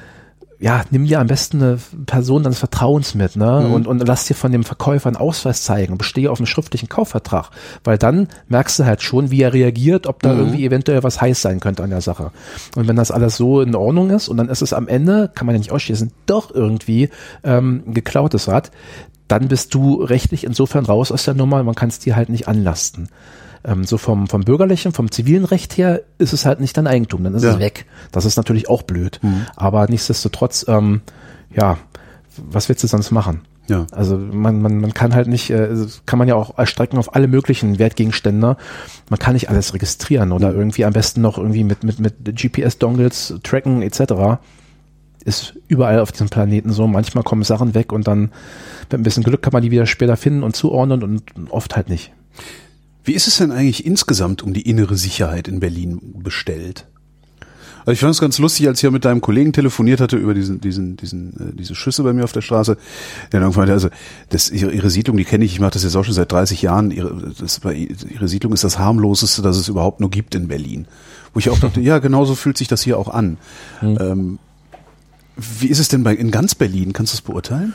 ja, nimm dir am besten eine Person deines Vertrauens mit, ne? Und, und lass dir von dem Verkäufer einen Ausweis zeigen, bestehe auf einem schriftlichen Kaufvertrag. Weil dann merkst du halt schon, wie er reagiert, ob da irgendwie eventuell was heiß sein könnte an der Sache. Und wenn das alles so in Ordnung ist und dann ist es am Ende, kann man ja nicht ausschließen, doch irgendwie ähm, geklautes Rad, dann bist du rechtlich insofern raus aus der Nummer, man kann es dir halt nicht anlasten. Ähm, so vom, vom bürgerlichen, vom zivilen Recht her ist es halt nicht dein Eigentum, dann ist Ja. es weg. Das ist natürlich auch blöd. Aber nichtsdestotrotz, ähm, ja, was willst du sonst machen? Ja. Also man, man, man kann halt nicht, äh, kann man ja auch erstrecken auf alle möglichen Wertgegenstände. Man kann nicht alles registrieren oder irgendwie am besten noch irgendwie mit, mit, mit GPS-Dongles tracken etc. Ist überall auf diesem Planeten so. Manchmal kommen Sachen weg und dann mit ein bisschen Glück kann man die wieder später finden und zuordnen und oft halt nicht. Wie ist es denn eigentlich insgesamt um die innere Sicherheit in Berlin bestellt? Also ich fand es ganz lustig, als ich ja mit deinem Kollegen telefoniert hatte über diesen, diesen, diesen, äh, diese Schüsse bei mir auf der Straße. Der dann irgendwann meinte, also das, ihre, ihre Siedlung, die kenne ich, ich mache das jetzt auch schon seit 30 Jahren. Ihre, das, ihre Siedlung ist das harmloseste, das es überhaupt nur gibt in Berlin. Wo ich auch dachte, ja, genauso fühlt sich das hier auch an. Ähm, wie ist es denn bei in ganz Berlin? Kannst du es beurteilen?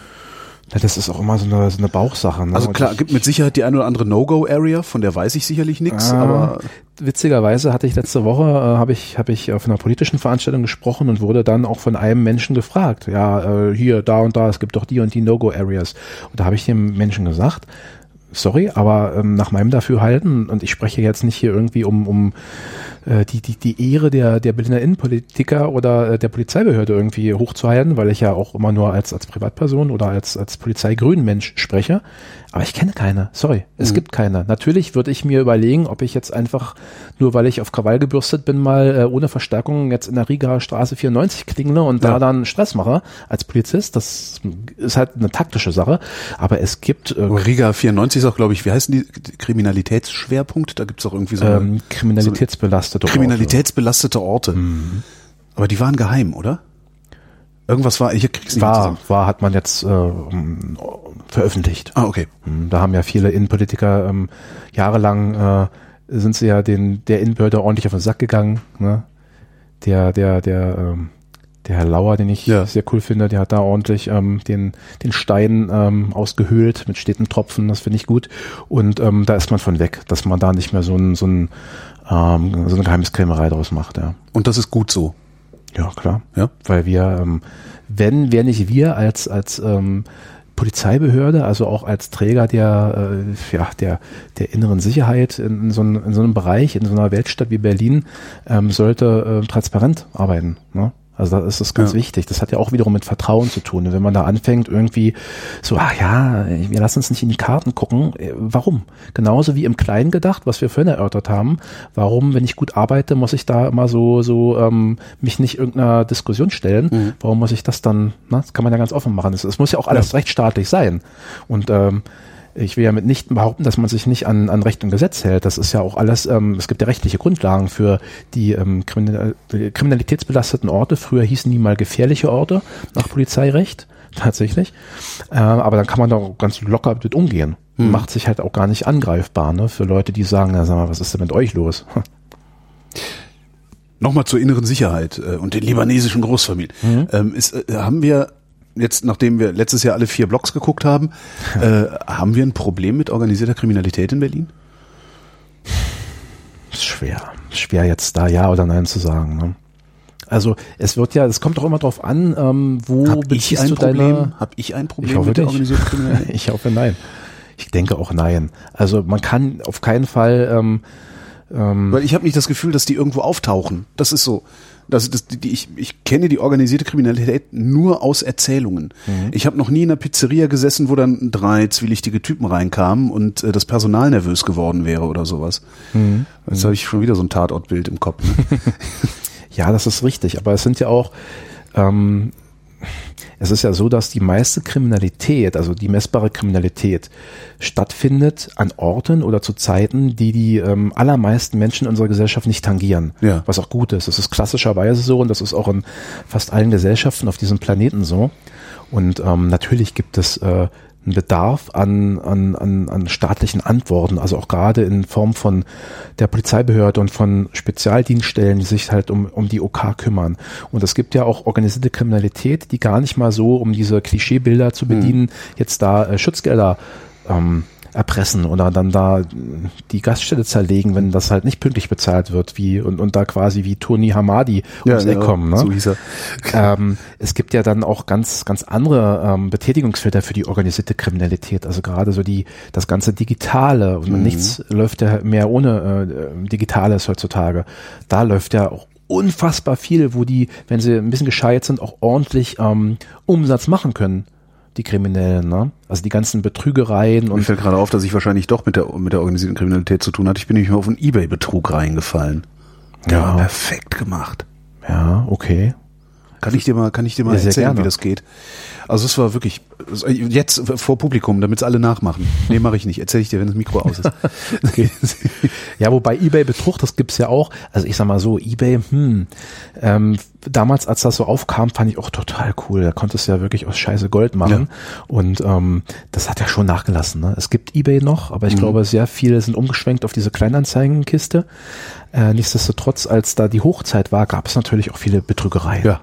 Ja, das ist auch immer so eine, so eine Bauchsache. Ne? Also klar, gibt mit Sicherheit die eine oder andere No-Go-Area, von der weiß ich sicherlich nichts, Ah, aber witzigerweise hatte ich letzte Woche äh, habe ich habe ich auf einer politischen Veranstaltung gesprochen und wurde dann auch von einem Menschen gefragt, ja äh, hier da und da es gibt doch die und die No-Go Areas und da habe ich dem Menschen gesagt, sorry, aber ähm, nach meinem Dafürhalten und ich spreche jetzt nicht hier irgendwie um um äh, die die die Ehre der der Berliner Innenpolitiker oder äh, der Polizeibehörde irgendwie hochzuhalten, weil ich ja auch immer nur als als Privatperson oder als als Polizeigrünmensch spreche, aber ich kenne keine. Sorry, es gibt keine. Natürlich würde ich mir überlegen, ob ich jetzt einfach nur weil ich auf Krawall gebürstet bin, mal äh, ohne Verstärkung jetzt in der Riga Straße 94 klingle und Ja. da dann Stress mache als Polizist. Das ist halt eine taktische Sache. Aber es gibt äh, Riga 94 ist auch, glaube ich, wie heißen die Kriminalitätsschwerpunkt? Da gibt's auch irgendwie so eine ähm, kriminalitätsbelastete Orte. kriminalitätsbelastete Orte. Aber die waren geheim, oder? Irgendwas war, ich krieg's nicht war, war hat man jetzt äh, veröffentlicht. Ah, okay. Hm, Da haben ja viele Innenpolitiker ähm, jahrelang äh, sind sie ja den der Innenbehörde ordentlich auf den Sack gegangen. Ne? Der der der ähm, der Herr Lauer, den ich Ja. sehr cool finde, der hat da ordentlich ähm, den den Stein ähm, ausgehöhlt mit steten Tropfen. Das finde ich gut. Und ähm, da ist man von weg, dass man da nicht mehr so ein so ein ähm, so eine Geheimniskrämerei draus macht. Ja. Und das ist gut so. Ja, klar. Ja. Weil wir, ähm, wenn, wer nicht wir als, als ähm, Polizeibehörde, also auch als Träger der, äh, ja, der, der inneren Sicherheit in, in, so einem, in so einem Bereich, in so einer Weltstadt wie Berlin, ähm, sollte äh, transparent arbeiten. Ne? Also das ist ganz Ja. wichtig. Das hat ja auch wiederum mit Vertrauen zu tun. Wenn man da anfängt, irgendwie so, ach ja, wir lassen uns nicht in die Karten gucken. Äh, Warum? Genauso wie im Kleinen gedacht, was wir vorhin erörtert haben. Warum, wenn ich gut arbeite, muss ich da immer so, so ähm, mich nicht irgendeiner Diskussion stellen? Warum muss ich das dann? Na, das kann man ja ganz offen machen. Es, es muss ja auch alles rechtsstaatlich sein. Und ähm, ich will ja mit nicht behaupten, dass man sich nicht an, an Recht und Gesetz hält. Das ist ja auch alles, ähm, es gibt ja rechtliche Grundlagen für die ähm, kriminal, kriminalitätsbelasteten Orte. Früher hießen die mal gefährliche Orte nach Polizeirecht, tatsächlich. Ähm, aber dann kann man da ganz locker mit umgehen. Macht sich halt auch gar nicht angreifbar, ne? Für Leute, die sagen, na sag mal, was ist denn mit euch los? Nochmal zur inneren Sicherheit äh, und den libanesischen Großfamilien. Ähm, ist, äh, haben wir jetzt, nachdem wir letztes Jahr alle vier Blocks geguckt haben, äh, haben wir ein Problem mit organisierter Kriminalität in Berlin? ist schwer. Schwer jetzt da ja oder nein zu sagen. Ne? Also es wird ja, es kommt auch immer drauf an, ähm, wo Hab ich beziehst ein du Problem? deine Hab ich ein Ich Problem hoffe mit der organisierten Kriminalität? ich hoffe nein. Ich denke auch nein. Also man kann auf keinen Fall ähm, ähm, Weil ich habe nicht das Gefühl, dass die irgendwo auftauchen. Das ist so. Das, das, die, ich, ich kenne die organisierte Kriminalität nur aus Erzählungen. Ich habe noch nie in einer Pizzeria gesessen, wo dann drei zwielichtige Typen reinkamen und äh, das Personal nervös geworden wäre oder sowas. Jetzt habe ich schon wieder so ein Tatortbild im Kopf. Ne? Ja, das ist richtig, aber es sind ja auch ähm, es ist ja so, dass die meiste Kriminalität, also die messbare Kriminalität, stattfindet an Orten oder zu Zeiten, die die ähm, allermeisten Menschen in unserer Gesellschaft nicht tangieren. Ja. Was auch gut ist. Das ist klassischerweise so und das ist auch in fast allen Gesellschaften auf diesem Planeten so. Und ähm, natürlich gibt es äh, einen Bedarf an, an, an, an staatlichen Antworten, also auch gerade in Form von der Polizeibehörde und von Spezialdienststellen, die sich halt um, um die OK kümmern. Und es gibt ja auch organisierte Kriminalität, die gar nicht mal so, um diese Klischeebilder zu bedienen, jetzt da äh, Schutzgelder ähm, erpressen oder dann da die Gaststätte zerlegen, wenn das halt nicht pünktlich bezahlt wird, wie und, und da quasi wie Tony Hamadi ums Eck kommen. Ne? So hieß er. Ähm, es gibt ja dann auch ganz, ganz andere ähm, Betätigungsfelder für die organisierte Kriminalität. Also gerade so die, das ganze Digitale und Mhm. nichts läuft ja mehr ohne äh, Digitales heutzutage. Da läuft ja auch unfassbar viel, wo die, wenn sie ein bisschen gescheit sind, auch ordentlich ähm, Umsatz machen können. Die Kriminellen, ne? Also die ganzen Betrügereien Mir und fällt gerade auf, dass ich wahrscheinlich doch mit der, mit der organisierten Kriminalität zu tun hatte. Ich bin nämlich mal auf einen Ebay-Betrug reingefallen. Der Ja. war perfekt gemacht. ja, okay. Kann ich dir mal, kann ich dir mal Ja, erzählen, wie das geht? Also es war wirklich, jetzt vor Publikum, damit es alle nachmachen. Nee, mache ich nicht. Erzähle ich dir, wenn das Mikro aus ist. Okay. Ja, wobei eBay Betrug, das gibt's ja auch. Also ich sag mal so, eBay, hm, ähm, damals, als das so aufkam, fand ich auch total cool. Da konntest du ja wirklich aus Scheiße Gold machen. Und ähm, das hat ja schon nachgelassen. Ne? Es gibt eBay noch, aber ich Mhm. glaube, sehr viele sind umgeschwenkt auf diese Kleinanzeigenkiste. Äh, nichtsdestotrotz, als da die Hochzeit war, gab es natürlich auch viele Betrügereien. Ja.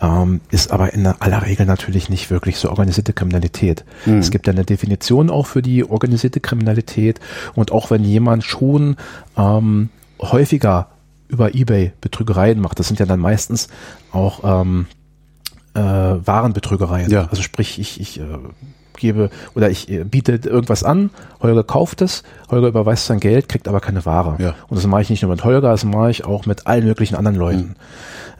Ähm, ist aber in aller Regel natürlich nicht wirklich so organisierte Kriminalität. Mhm. Es gibt ja eine Definition auch für die organisierte Kriminalität und auch wenn jemand schon ähm, häufiger über eBay Betrügereien macht, das sind ja dann meistens auch ähm, äh, Warenbetrügereien. Ja. Also sprich, ich, ich äh, gebe oder ich äh, biete irgendwas an, Holger kauft es, Holger überweist sein Geld, kriegt aber keine Ware. Ja. Und das mache ich nicht nur mit Holger, das mache ich auch mit allen möglichen anderen Leuten.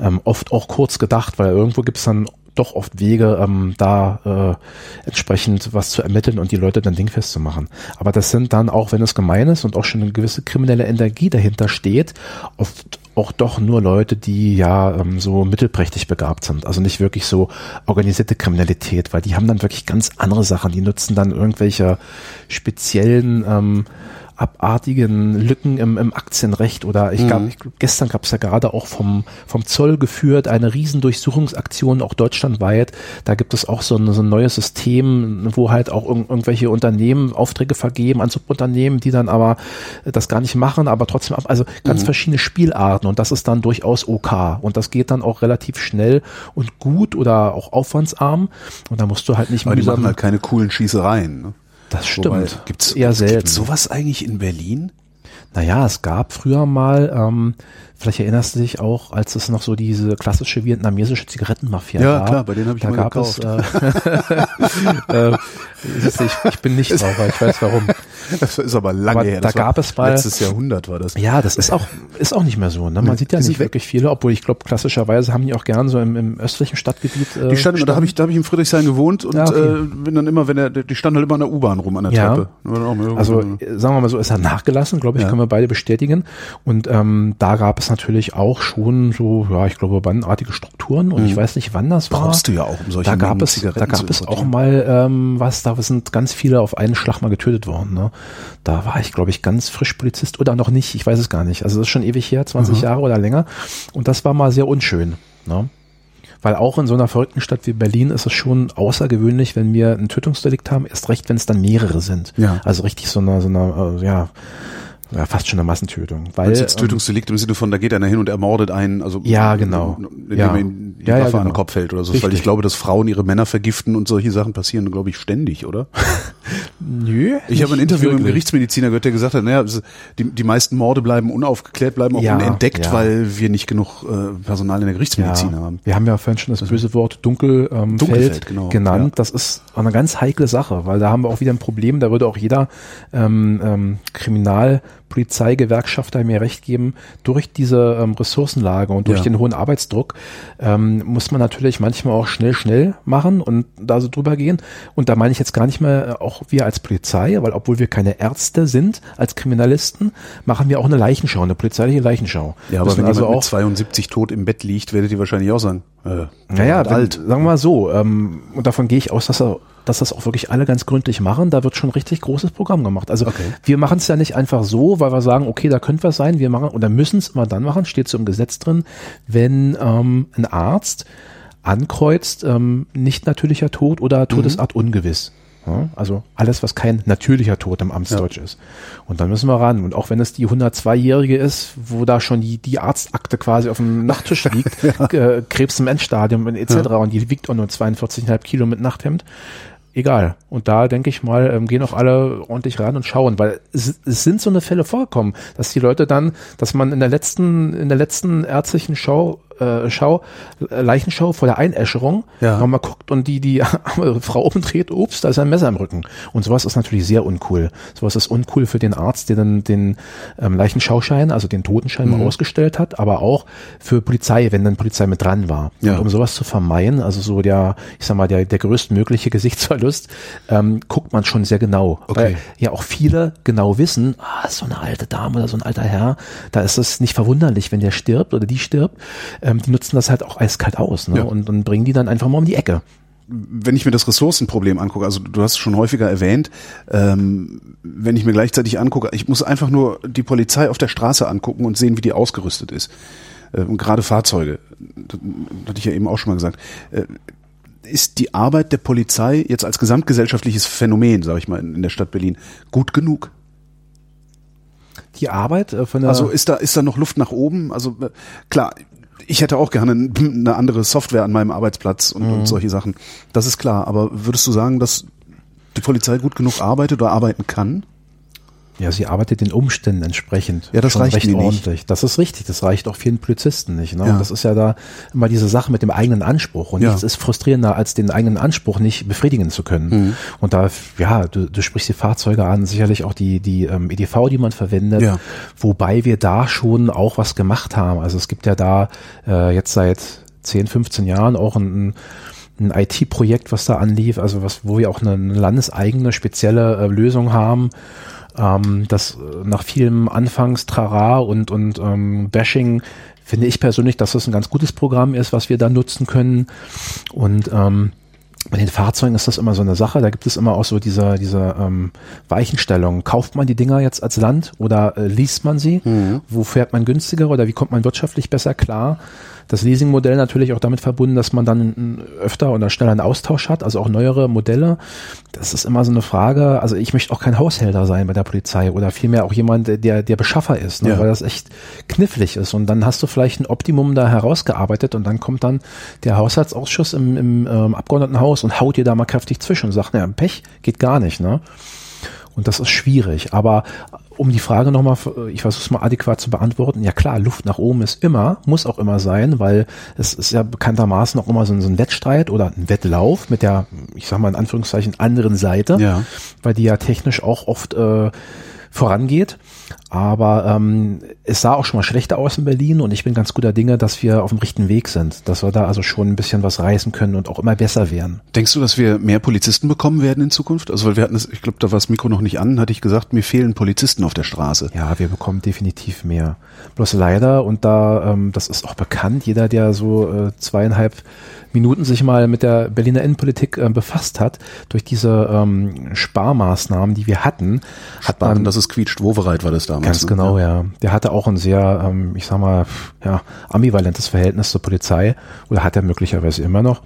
Ähm, oft auch kurz gedacht, weil irgendwo gibt es dann doch oft Wege, ähm, da äh, entsprechend was zu ermitteln und die Leute dann dingfest zu machen. Aber das sind dann, auch wenn es gemein ist und auch schon eine gewisse kriminelle Energie dahinter steht, oft auch doch nur Leute, die ja ähm, so mittelprächtig begabt sind. Also nicht wirklich so organisierte Kriminalität, weil die haben dann wirklich ganz andere Sachen. Die nutzen dann irgendwelche speziellen ähm, abartigen Lücken im, im Aktienrecht oder ich glaube, gestern gab es ja gerade auch vom, vom Zoll geführt eine riesen Durchsuchungsaktion, auch deutschlandweit. Da gibt es auch so ein, so ein neues System, wo halt auch irg irgendwelche Unternehmen Aufträge vergeben an Subunternehmen, die dann aber das gar nicht machen, aber trotzdem ab, also ganz verschiedene Spielarten und das ist dann durchaus OK und das geht dann auch relativ schnell und gut oder auch aufwandsarm und da musst du halt nicht Aber die machen halt keine coolen Schießereien. Ne? Das Wobei, stimmt. gibt's, eher selten. Gibt's sowas eigentlich in Berlin? Naja, es gab früher mal, ähm, vielleicht erinnerst du dich auch, als es noch so diese klassische vietnamesische Zigarettenmafia Ja, gab. klar, bei denen hab ich da mal gab gekauft. Es, äh, äh, siehst du, ich, ich bin nicht Raucher, ich weiß warum. Das ist aber lange Aber her. da gab es mal- Letztes Jahrhundert war das. Ja, das ist auch, ist auch nicht mehr so. Ne? Man sieht ja nicht wirklich viele, obwohl ich glaube, klassischerweise haben die auch gern so im, im östlichen Stadtgebiet. Äh, Die standen, da habe ich, da ich in Friedrichshain gewohnt und Ja, okay. äh, bin dann immer, wenn er, die standen halt immer an der U-Bahn rum an der Ja. Treppe. Also äh, sagen wir mal so, es hat nachgelassen, glaube ich, Ja. können wir beide bestätigen. Und ähm, da gab es natürlich auch schon so, ja, ich glaube, bandenartige Strukturen und ich weiß nicht, wann das war. Mhm. Brauchst du ja auch, um solche da gab Mengen es, Zigaretten da gab es auch mal ähm, was, da sind ganz viele auf einen Schlag mal getötet worden. Ne? Da war ich, glaube ich, ganz frisch Polizist oder noch nicht, ich weiß es gar nicht. Also das ist schon ewig her, 20 Mhm. Jahre oder länger. Und das war mal sehr unschön. Ne? Weil auch in so einer verrückten Stadt wie Berlin ist es schon außergewöhnlich, wenn wir ein Tötungsdelikt haben, erst recht, wenn es dann mehrere sind. Ja. Also richtig so eine, so eine äh, ja, ja, fast schon eine Massentötung. Weil, jetzt ähm, Tötungsdelikt im Sinne von, da geht einer hin und ermordet einen, also Ja, genau. indem Ja. er ihm die Ja, ja, Waffe an den genau. Kopf hält oder so. Weil Richtig. ich glaube, dass Frauen ihre Männer vergiften und solche Sachen passieren, glaube ich, ständig, oder? Nö, Ich habe ein Interview mit einem. Gerichtsmediziner gehört, der gesagt hat, naja, die, die meisten Morde bleiben unaufgeklärt, bleiben auch Ja, unentdeckt, ja. weil wir nicht genug äh, Personal in der Gerichtsmedizin haben. Wir haben ja vorhin schon das böse Wort Dunkel, ähm, Dunkelfeld, Feld genau, genannt. ja. Das ist eine ganz heikle Sache, weil da haben wir auch wieder ein Problem. Da würde auch jeder ähm, ähm, Polizeigewerkschafter mir recht geben, durch diese ähm, Ressourcenlage und durch Ja. den hohen Arbeitsdruck ähm, muss man natürlich manchmal auch schnell, schnell machen und da so drüber gehen. Und da meine ich jetzt gar nicht mehr äh, auch wir als Polizei, weil obwohl wir keine Ärzte sind, als Kriminalisten, machen wir auch eine Leichenschau, eine polizeiliche Leichenschau. Ja, aber wenn also auch mit 72 tot im Bett liegt, werdet ihr wahrscheinlich auch sagen, äh, naja, alt. sagen wir mal so, ähm, und davon gehe ich aus, dass, er, dass das auch wirklich alle ganz gründlich machen. Da wird schon ein richtig großes Programm gemacht. Also Okay. wir machen es ja nicht einfach so, weil wir sagen, okay, da könnte was sein. Wir machen oder müssen es immer dann machen, steht so im Gesetz drin, wenn ähm, ein Arzt ankreuzt, ähm, nicht natürlicher Tod oder Todesart ungewiss. Ja, also alles, was kein natürlicher Tod im Amtsdeutsch ist. Und dann müssen wir ran. Und auch wenn es die 102-Jährige ist, wo da schon die, die Arztakte quasi auf dem Nachttisch liegt, äh, Krebs im Endstadium etc. Und die wiegt auch nur 42,5 Kilo mit Nachthemd. Egal. Und da denke ich mal, ähm, gehen auch alle ordentlich ran und schauen, weil es, es sind so eine Fälle vorgekommen, dass die Leute dann, dass man in der letzten, in der letzten ärztlichen Show, äh, Schau, äh, Leichenschau vor der Einäscherung Ja. nochmal guckt und die, die arme Frau umdreht, ups, da ist ein Messer im Rücken. Und sowas ist natürlich sehr uncool. Sowas ist uncool für den Arzt, der dann den ähm, Leichenschauschein, also den Totenschein Mhm. mal ausgestellt hat, aber auch für Polizei, wenn dann Polizei mit dran war. Ja. Und um sowas zu vermeiden, also so der, ich sag mal, der, der größtmögliche Gesichtsverlust, ähm, guckt man schon sehr genau. Okay. Weil ja auch viele genau wissen, ah, so eine alte Dame oder so ein alter Herr, da ist es nicht verwunderlich, wenn der stirbt oder die stirbt. Ähm, die nutzen das halt auch eiskalt aus ne? Ja. und, und bringen die dann einfach mal um die Ecke. wenn ich mir das Ressourcenproblem angucke, also du hast es schon häufiger erwähnt, ähm, wenn ich mir gleichzeitig angucke, ich muss einfach nur die Polizei auf der Straße angucken und sehen, wie die ausgerüstet ist. Äh, und gerade Fahrzeuge, das hatte ich ja eben auch schon mal gesagt. Äh, ist die Arbeit der Polizei jetzt als gesamtgesellschaftliches Phänomen, sage ich mal, in, in der Stadt Berlin, gut genug? Die Arbeit äh, von der Also ist da ist da noch Luft nach oben? Also äh, klar, ich hätte auch gerne n- eine andere Software an meinem Arbeitsplatz und, Mhm. und solche Sachen. Das ist klar. Aber würdest du sagen, dass die Polizei gut genug arbeitet oder arbeiten kann? Ja, sie arbeitet den Umständen entsprechend. Ja, das reicht recht nicht. ordentlich. Das ist richtig. Das reicht auch vielen Polizisten nicht. Ne? Ja. Das ist ja da immer diese Sache mit dem eigenen Anspruch. Und Ja. nichts ist frustrierender, als den eigenen Anspruch nicht befriedigen zu können. Mhm. Und da, ja, du, du sprichst die Fahrzeuge an, sicherlich auch die, die ähm, EDV, die man verwendet. Ja. Wobei wir da schon auch was gemacht haben. Also es gibt ja da äh, jetzt seit 10, 15 Jahren auch ein, ein IT-Projekt, was da anlief, also was, wo wir auch eine, eine landeseigene spezielle äh, Lösung haben, ähm, das äh, nach vielem Anfangs Trara und und ähm, Bashing finde ich persönlich, dass das ein ganz gutes Programm ist, was wir da nutzen können und ähm, bei den Fahrzeugen ist das immer so eine Sache. Da gibt es immer auch so diese, diese ähm, Weichenstellung. Kauft man die Dinger jetzt als Land oder äh, least man sie? Wo fährt man günstiger oder wie kommt man wirtschaftlich besser klar? Das Leasingmodell natürlich auch damit verbunden, dass man dann öfter oder schneller einen Austausch hat, also auch neuere Modelle. Das ist immer so eine Frage. Also ich möchte auch kein Haushälter sein bei der Polizei oder vielmehr auch jemand, der, der Beschaffer ist, ne? Ja. weil das echt knifflig ist. Und dann hast du vielleicht ein Optimum da herausgearbeitet und dann kommt dann der Haushaltsausschuss im, im ähm, Abgeordnetenhaus und haut dir da mal kräftig zwischen und sagt, naja, Pech geht gar nicht. Ne? Und das ist schwierig. Aber um die Frage nochmal, ich versuche es mal adäquat zu beantworten. Ja klar, Luft nach oben ist immer, muss auch immer sein, weil es ist ja bekanntermaßen auch immer so ein, so ein Wettstreit oder ein Wettlauf mit der, ich sag mal in Anführungszeichen, anderen Seite, Ja. weil die ja technisch auch oft äh, vorangeht. Aber ähm, es sah auch schon mal schlechter aus in Berlin und ich bin ganz guter Dinge, dass wir auf dem richtigen Weg sind, dass wir da also schon ein bisschen was reißen können und auch immer besser werden. Denkst du, dass wir mehr Polizisten bekommen werden in Zukunft? Also weil wir hatten es, ich glaube, da war das Mikro noch nicht an, hatte ich gesagt, mir fehlen Polizisten auf der Straße. Ja, wir bekommen definitiv mehr. Bloß leider, und da, ähm, das ist auch bekannt, jeder, der so äh, zweieinhalb Minuten sich mal mit der Berliner Innenpolitik äh, befasst hat, durch diese ähm, Sparmaßnahmen, die wir hatten, hat Sparen, man das ist quietscht Wovereit war das damals. Ganz ne? genau, ja. Der hatte auch ein sehr, ähm, ich sag mal, ja, ambivalentes Verhältnis zur Polizei oder hat er möglicherweise immer noch.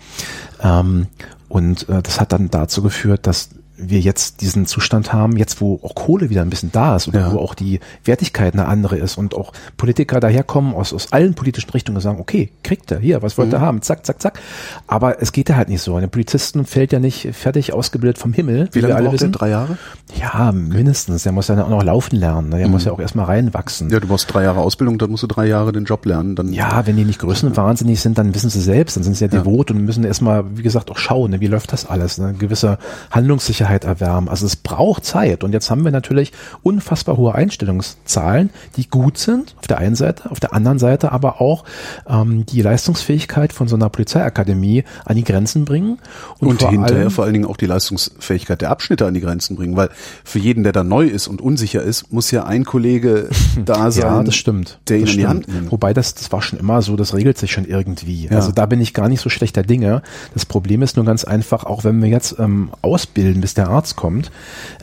Ähm, und äh, das hat dann dazu geführt, dass wir jetzt diesen Zustand haben, jetzt wo auch Kohle wieder ein bisschen da ist oder Ja. wo auch die Wertigkeit eine andere ist und auch Politiker daherkommen aus, aus allen politischen Richtungen und sagen, okay, kriegt er, hier, was wollt Mhm. ihr haben, zack, zack, zack. Aber es geht ja halt nicht so. Ein Polizisten fällt ja nicht fertig ausgebildet vom Himmel, Wie lange wir alle wissen. Drei Jahre? Ja, mindestens. Der muss ja auch noch laufen lernen. ne? Der muss ja auch erstmal reinwachsen. Mhm. Ja, du brauchst drei Jahre Ausbildung, dann musst du drei Jahre den Job lernen. Dann Ja, wenn die nicht größenwahnsinnig sind, dann wissen sie selbst, dann sind sie ja devot und müssen erstmal, wie gesagt, auch schauen, ne, wie läuft das alles. Ne? Gewisse Sicherheit erwärmen. Also es braucht Zeit. Und jetzt haben wir natürlich unfassbar hohe Einstellungszahlen, die gut sind auf der einen Seite, auf der anderen Seite aber auch ähm, die Leistungsfähigkeit von so einer Polizeiakademie an die Grenzen bringen. Und, und vor hinterher allem, vor allen Dingen auch die Leistungsfähigkeit der Abschnitte an die Grenzen bringen, weil für jeden, der da neu ist und unsicher ist, muss ja ein Kollege da sein, ja, das stimmt. der ihn das in die. Hand nimmt. Wobei das, das war schon immer so, das regelt sich schon irgendwie. Ja. Also da bin ich gar nicht so schlechter Dinge. Das Problem ist nur ganz einfach, auch wenn wir jetzt ähm, ausbilden, bis der Arzt kommt,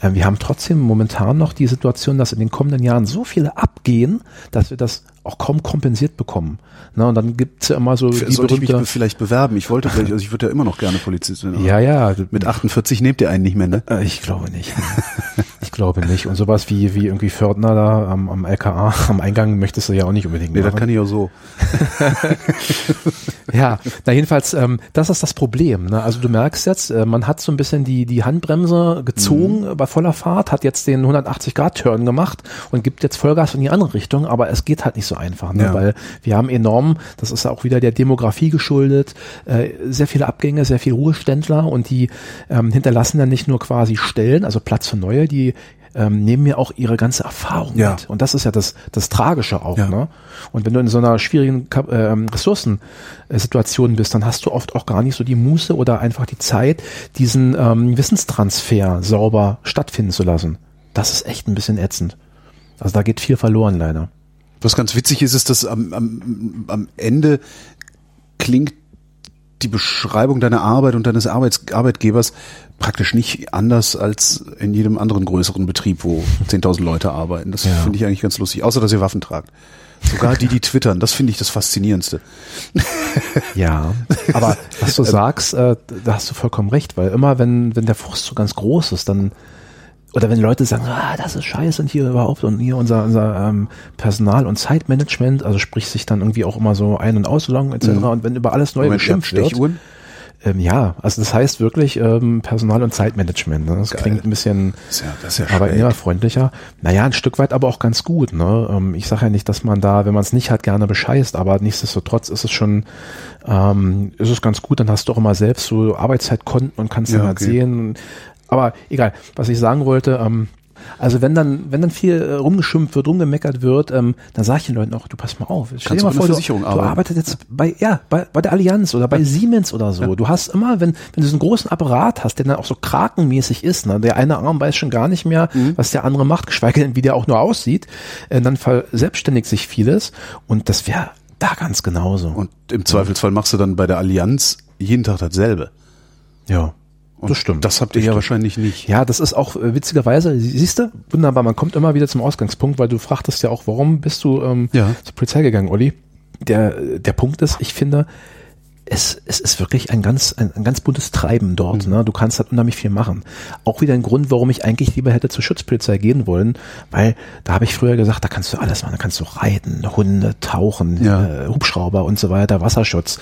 äh, wir haben trotzdem momentan noch die Situation, dass in den kommenden Jahren so viele abgehen, dass wir das auch kaum kompensiert bekommen. Na, und dann gibt's ja immer so die Sollte ich mich berühmte, vielleicht bewerben? Ich wollte vielleicht, also ich würde ja immer noch gerne Polizistin. aber ja, ja, Mit 48 nehmt ihr einen nicht mehr, ne? Äh, Ich glaube nicht. Ich glaube nicht. Und sowas wie, wie irgendwie Fördner da am, am LKA, am Eingang möchtest du ja auch nicht unbedingt Nee, das machen. kann ich auch so. Ja, na jedenfalls, ähm, das ist das Problem. Ne? Also du merkst jetzt, äh, man hat so ein bisschen die, die Handbremse gezogen Mhm. bei voller Fahrt, hat jetzt den 180-Grad-Turn gemacht und gibt jetzt Vollgas in die andere Richtung, aber es geht halt nicht so einfach, ne? Ja. weil wir haben enorm, das ist auch wieder der Demografie geschuldet, äh, sehr viele Abgänge, sehr viele Ruheständler und die ähm, hinterlassen dann nicht nur quasi Stellen, also Platz für neue, die ähm, nehmen mir auch ihre ganze Erfahrung Ja. mit. Und das ist ja das, das Tragische auch. Ja. Ne? Und wenn du in so einer schwierigen ähm, Ressourcensituation bist, dann hast du oft auch gar nicht so die Muße oder einfach die Zeit, diesen ähm, Wissenstransfer sauber stattfinden zu lassen. Das ist echt ein bisschen ätzend. Also da geht viel verloren leider. Was ganz witzig ist, ist, dass am, am, am Ende klingt die Beschreibung deiner Arbeit und deines Arbeits, Arbeitgebers praktisch nicht anders als in jedem anderen größeren Betrieb, wo 10.000 Leute arbeiten. Das Ja. finde ich eigentlich ganz lustig, außer dass ihr Waffen tragt. Sogar die, die twittern, das finde ich das Faszinierendste. Ja, aber was du sagst, äh, da hast du vollkommen recht, weil immer wenn, wenn der Frust so ganz groß ist, dann oder wenn Leute sagen, ah, das ist scheiße und hier überhaupt und hier unser, unser ähm, Personal- und Zeitmanagement, also sprich sich dann irgendwie auch immer so ein- und ausloggen etc. Mhm. Und wenn über alles habt geschimpft wird, ähm, ja, also das heißt wirklich ähm, Personal- und Zeitmanagement. Ne? Das Geil. klingt ein bisschen Das ist ja, das ist ja arbeitnehmerfreundlicher. Naja, ein Stück weit aber auch ganz gut. Ne? Ähm, ich sage ja nicht, dass man da, wenn man es nicht hat, gerne bescheißt, aber nichtsdestotrotz ist es schon, ähm, ist es ganz gut, dann hast du auch immer selbst so Arbeitszeitkonten und kannst Ja, dann halt okay. sehen. Aber egal, was ich sagen wollte, ähm, also wenn dann, wenn dann viel äh, rumgeschimpft wird, rumgemeckert wird, ähm, dann sage ich den Leuten auch, du pass mal auf. Stell dir mal vor, du, du arbeitest jetzt bei, ja, bei, bei der Allianz oder bei Siemens oder so. Du hast immer, wenn, wenn du so einen großen Apparat hast, der dann auch so krakenmäßig ist, ne, der eine Arm weiß schon gar nicht mehr, Mhm. was der andere macht, geschweige denn, wie der auch nur aussieht, äh, dann verselbstständigt sich vieles und das wäre da ganz genauso. Und im Zweifelsfall machst du dann bei der Allianz jeden Tag dasselbe. ja, Und das stimmt. Das habt ihr Das ja stimmt. wahrscheinlich nicht. Ja, das ist auch äh, witzigerweise, sie- siehst du, wunderbar, man kommt immer wieder zum Ausgangspunkt, weil du fragtest ja auch, warum bist du ähm, Ja. zur Polizei gegangen, Olli? Der, der Punkt ist, ich finde, es, es ist wirklich ein ganz, ein, ein ganz buntes Treiben dort. Ne? Du kannst halt unheimlich viel machen. Auch wieder ein Grund, warum ich eigentlich lieber hätte zur Schutzpolizei gehen wollen, weil da habe ich früher gesagt, da kannst du alles machen. Da kannst du reiten, Hunde, tauchen, Ja. äh, Hubschrauber und so weiter, Wasserschutz.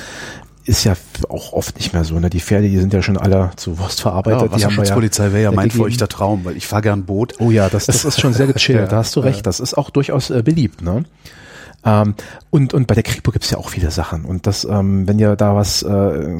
Ist ja auch oft nicht mehr so. Ne? Die Pferde, die sind ja schon alle zu Wurst verarbeitet. Ja, die Wasserschutzpolizei wäre ja mein feuchter Traum, weil ich fahre gern Boot. Oh ja, das, das ist schon sehr gechillt, Ja, da hast du recht. Das ist auch durchaus äh, beliebt, ne? Ähm, und, und bei der Kripo gibt's ja auch viele Sachen. Und das, ähm, wenn ihr da was, äh,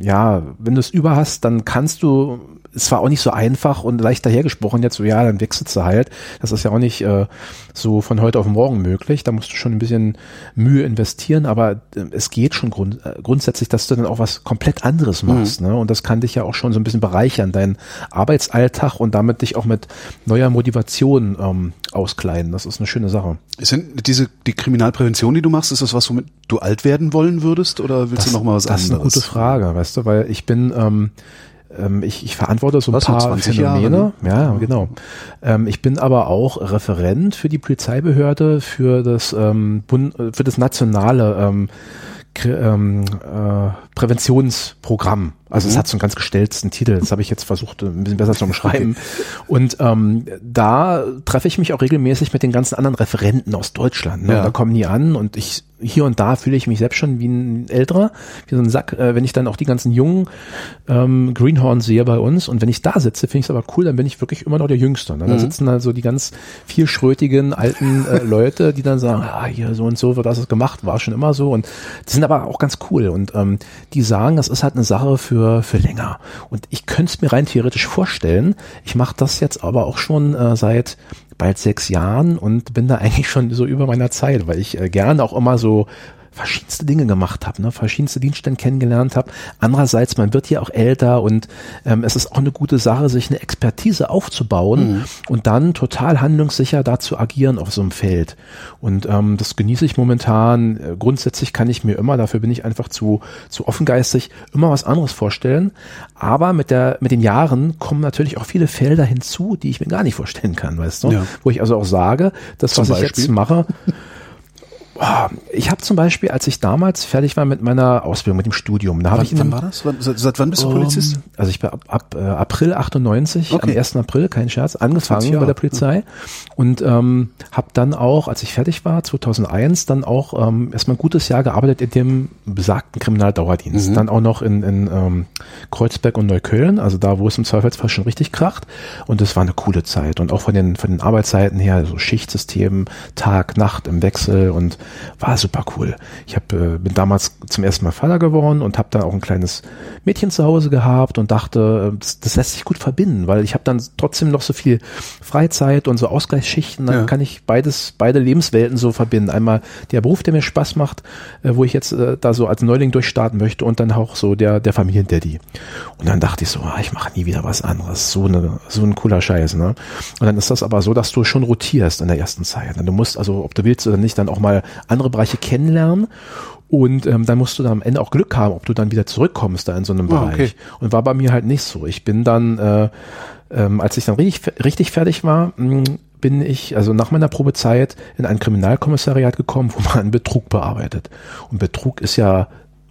ja, wenn du es über hast, dann kannst du, es war auch nicht so einfach und leicht dahergesprochen, jetzt so, ja, dann wechselst du halt. Das ist ja auch nicht äh, so von heute auf morgen möglich. Da musst du schon ein bisschen Mühe investieren, aber äh, es geht schon grund, äh, grundsätzlich, dass du dann auch was komplett anderes machst. Ne? Und das kann dich ja auch schon so ein bisschen bereichern, deinen Arbeitsalltag und damit dich auch mit neuer Motivation ähm, auskleiden. Das ist eine schöne Sache. Denn diese, die Kriminalprävention, die du machst, ist das was, womit du alt werden wollen würdest oder willst du noch mal was das anderes? ist eine gute Frage, weißt du, weil ich bin, ähm, ähm, ich, ich verantworte so ein Was, paar 20 Phänomene. Jahre, Ja, genau. Ähm, ich bin aber auch Referent für die Polizeibehörde für das ähm, Bund, für das nationale ähm, Kri- ähm, äh, Präventionsprogramm. Also es hat so einen ganz gestellten Titel. Das habe ich jetzt versucht, ein bisschen besser zu umschreiben. Und ähm, da treffe ich mich auch regelmäßig mit den ganzen anderen Referenten aus Deutschland. Ne? Ja. Da kommen die an und ich hier und da fühle ich mich selbst schon wie ein älterer, wie so ein Sack, äh, wenn ich dann auch die ganzen jungen ähm, Greenhorns sehe bei uns und wenn ich da sitze, finde ich es aber cool, dann bin ich wirklich immer noch der Jüngste. Ne? Da Mhm. sitzen da so die ganz vielschrötigen alten äh, Leute, die dann sagen, ah, hier so und so wird das gemacht, war schon immer so und die sind aber auch ganz cool und ähm, die sagen, das ist halt eine Sache für für, für länger. Und ich könnte es mir rein theoretisch vorstellen. Ich mache das jetzt aber auch schon äh, seit bald sechs Jahren und bin da eigentlich schon so über meiner Zeit, weil ich äh, gerne auch immer so verschiedenste Dinge gemacht habe, ne, verschiedenste Dienststellen kennengelernt habe. Andererseits, man wird hier auch älter und ähm, es ist auch eine gute Sache, sich eine Expertise aufzubauen mhm. und dann total handlungssicher da zu agieren auf so einem Feld. Und ähm, das genieße ich momentan. Äh, grundsätzlich kann ich mir immer, dafür bin ich einfach zu, zu offengeistig, immer was anderes vorstellen. Aber mit der, mit den Jahren kommen natürlich auch viele Felder hinzu, die ich mir gar nicht vorstellen kann, weißt du? Ja. Wo ich also auch sage, das, Zum was Beispiel? ich jetzt mache, Oh, ich habe zum Beispiel, als ich damals fertig war mit meiner Ausbildung, mit dem Studium, da habe ich wann war das? Seit, seit wann bist du Polizist? Um, also ich bin ab, ab äh, April 98, okay. am 1. April, kein Scherz, angefangen bei der Polizei und ähm, habe dann auch, als ich fertig war, 2001, dann auch ähm, erstmal ein gutes Jahr gearbeitet in dem besagten Kriminaldauerdienst. Mhm. Dann auch noch in, in ähm, Kreuzberg und Neukölln, also da, wo es im Zweifelsfall schon richtig kracht. Und das war eine coole Zeit und auch von den von den Arbeitszeiten her, so Schichtsystem, Tag, Nacht im Wechsel und war super cool. Ich hab, äh, bin damals zum ersten Mal Vater geworden und habe dann auch ein kleines Mädchen zu Hause gehabt und dachte, äh, das, das lässt sich gut verbinden, weil ich habe dann trotzdem noch so viel Freizeit und so Ausgleichsschichten, dann ja. kann ich beides, beide Lebenswelten so verbinden. Einmal der Beruf, der mir Spaß macht, äh, wo ich jetzt äh, da so als Neuling durchstarten möchte und dann auch so der, der Familiendaddy. Und dann dachte ich so, ah, ich mache nie wieder was anderes. So, eine, so ein cooler Scheiß. Ne? Und dann ist das aber so, dass du schon rotierst in der ersten Zeit. Du musst also, ob du willst oder nicht, dann auch mal andere Bereiche kennenlernen. Und ähm, dann musst du dann am Ende auch Glück haben, ob du dann wieder zurückkommst da in so einem ah, Bereich. Okay. Und war bei mir halt nicht so. Ich bin dann, äh, ähm, als ich dann richtig, richtig fertig war, mh, hm, bin ich, also nach meiner Probezeit, in ein Kriminalkommissariat gekommen, wo man Betrug bearbeitet. Und Betrug ist ja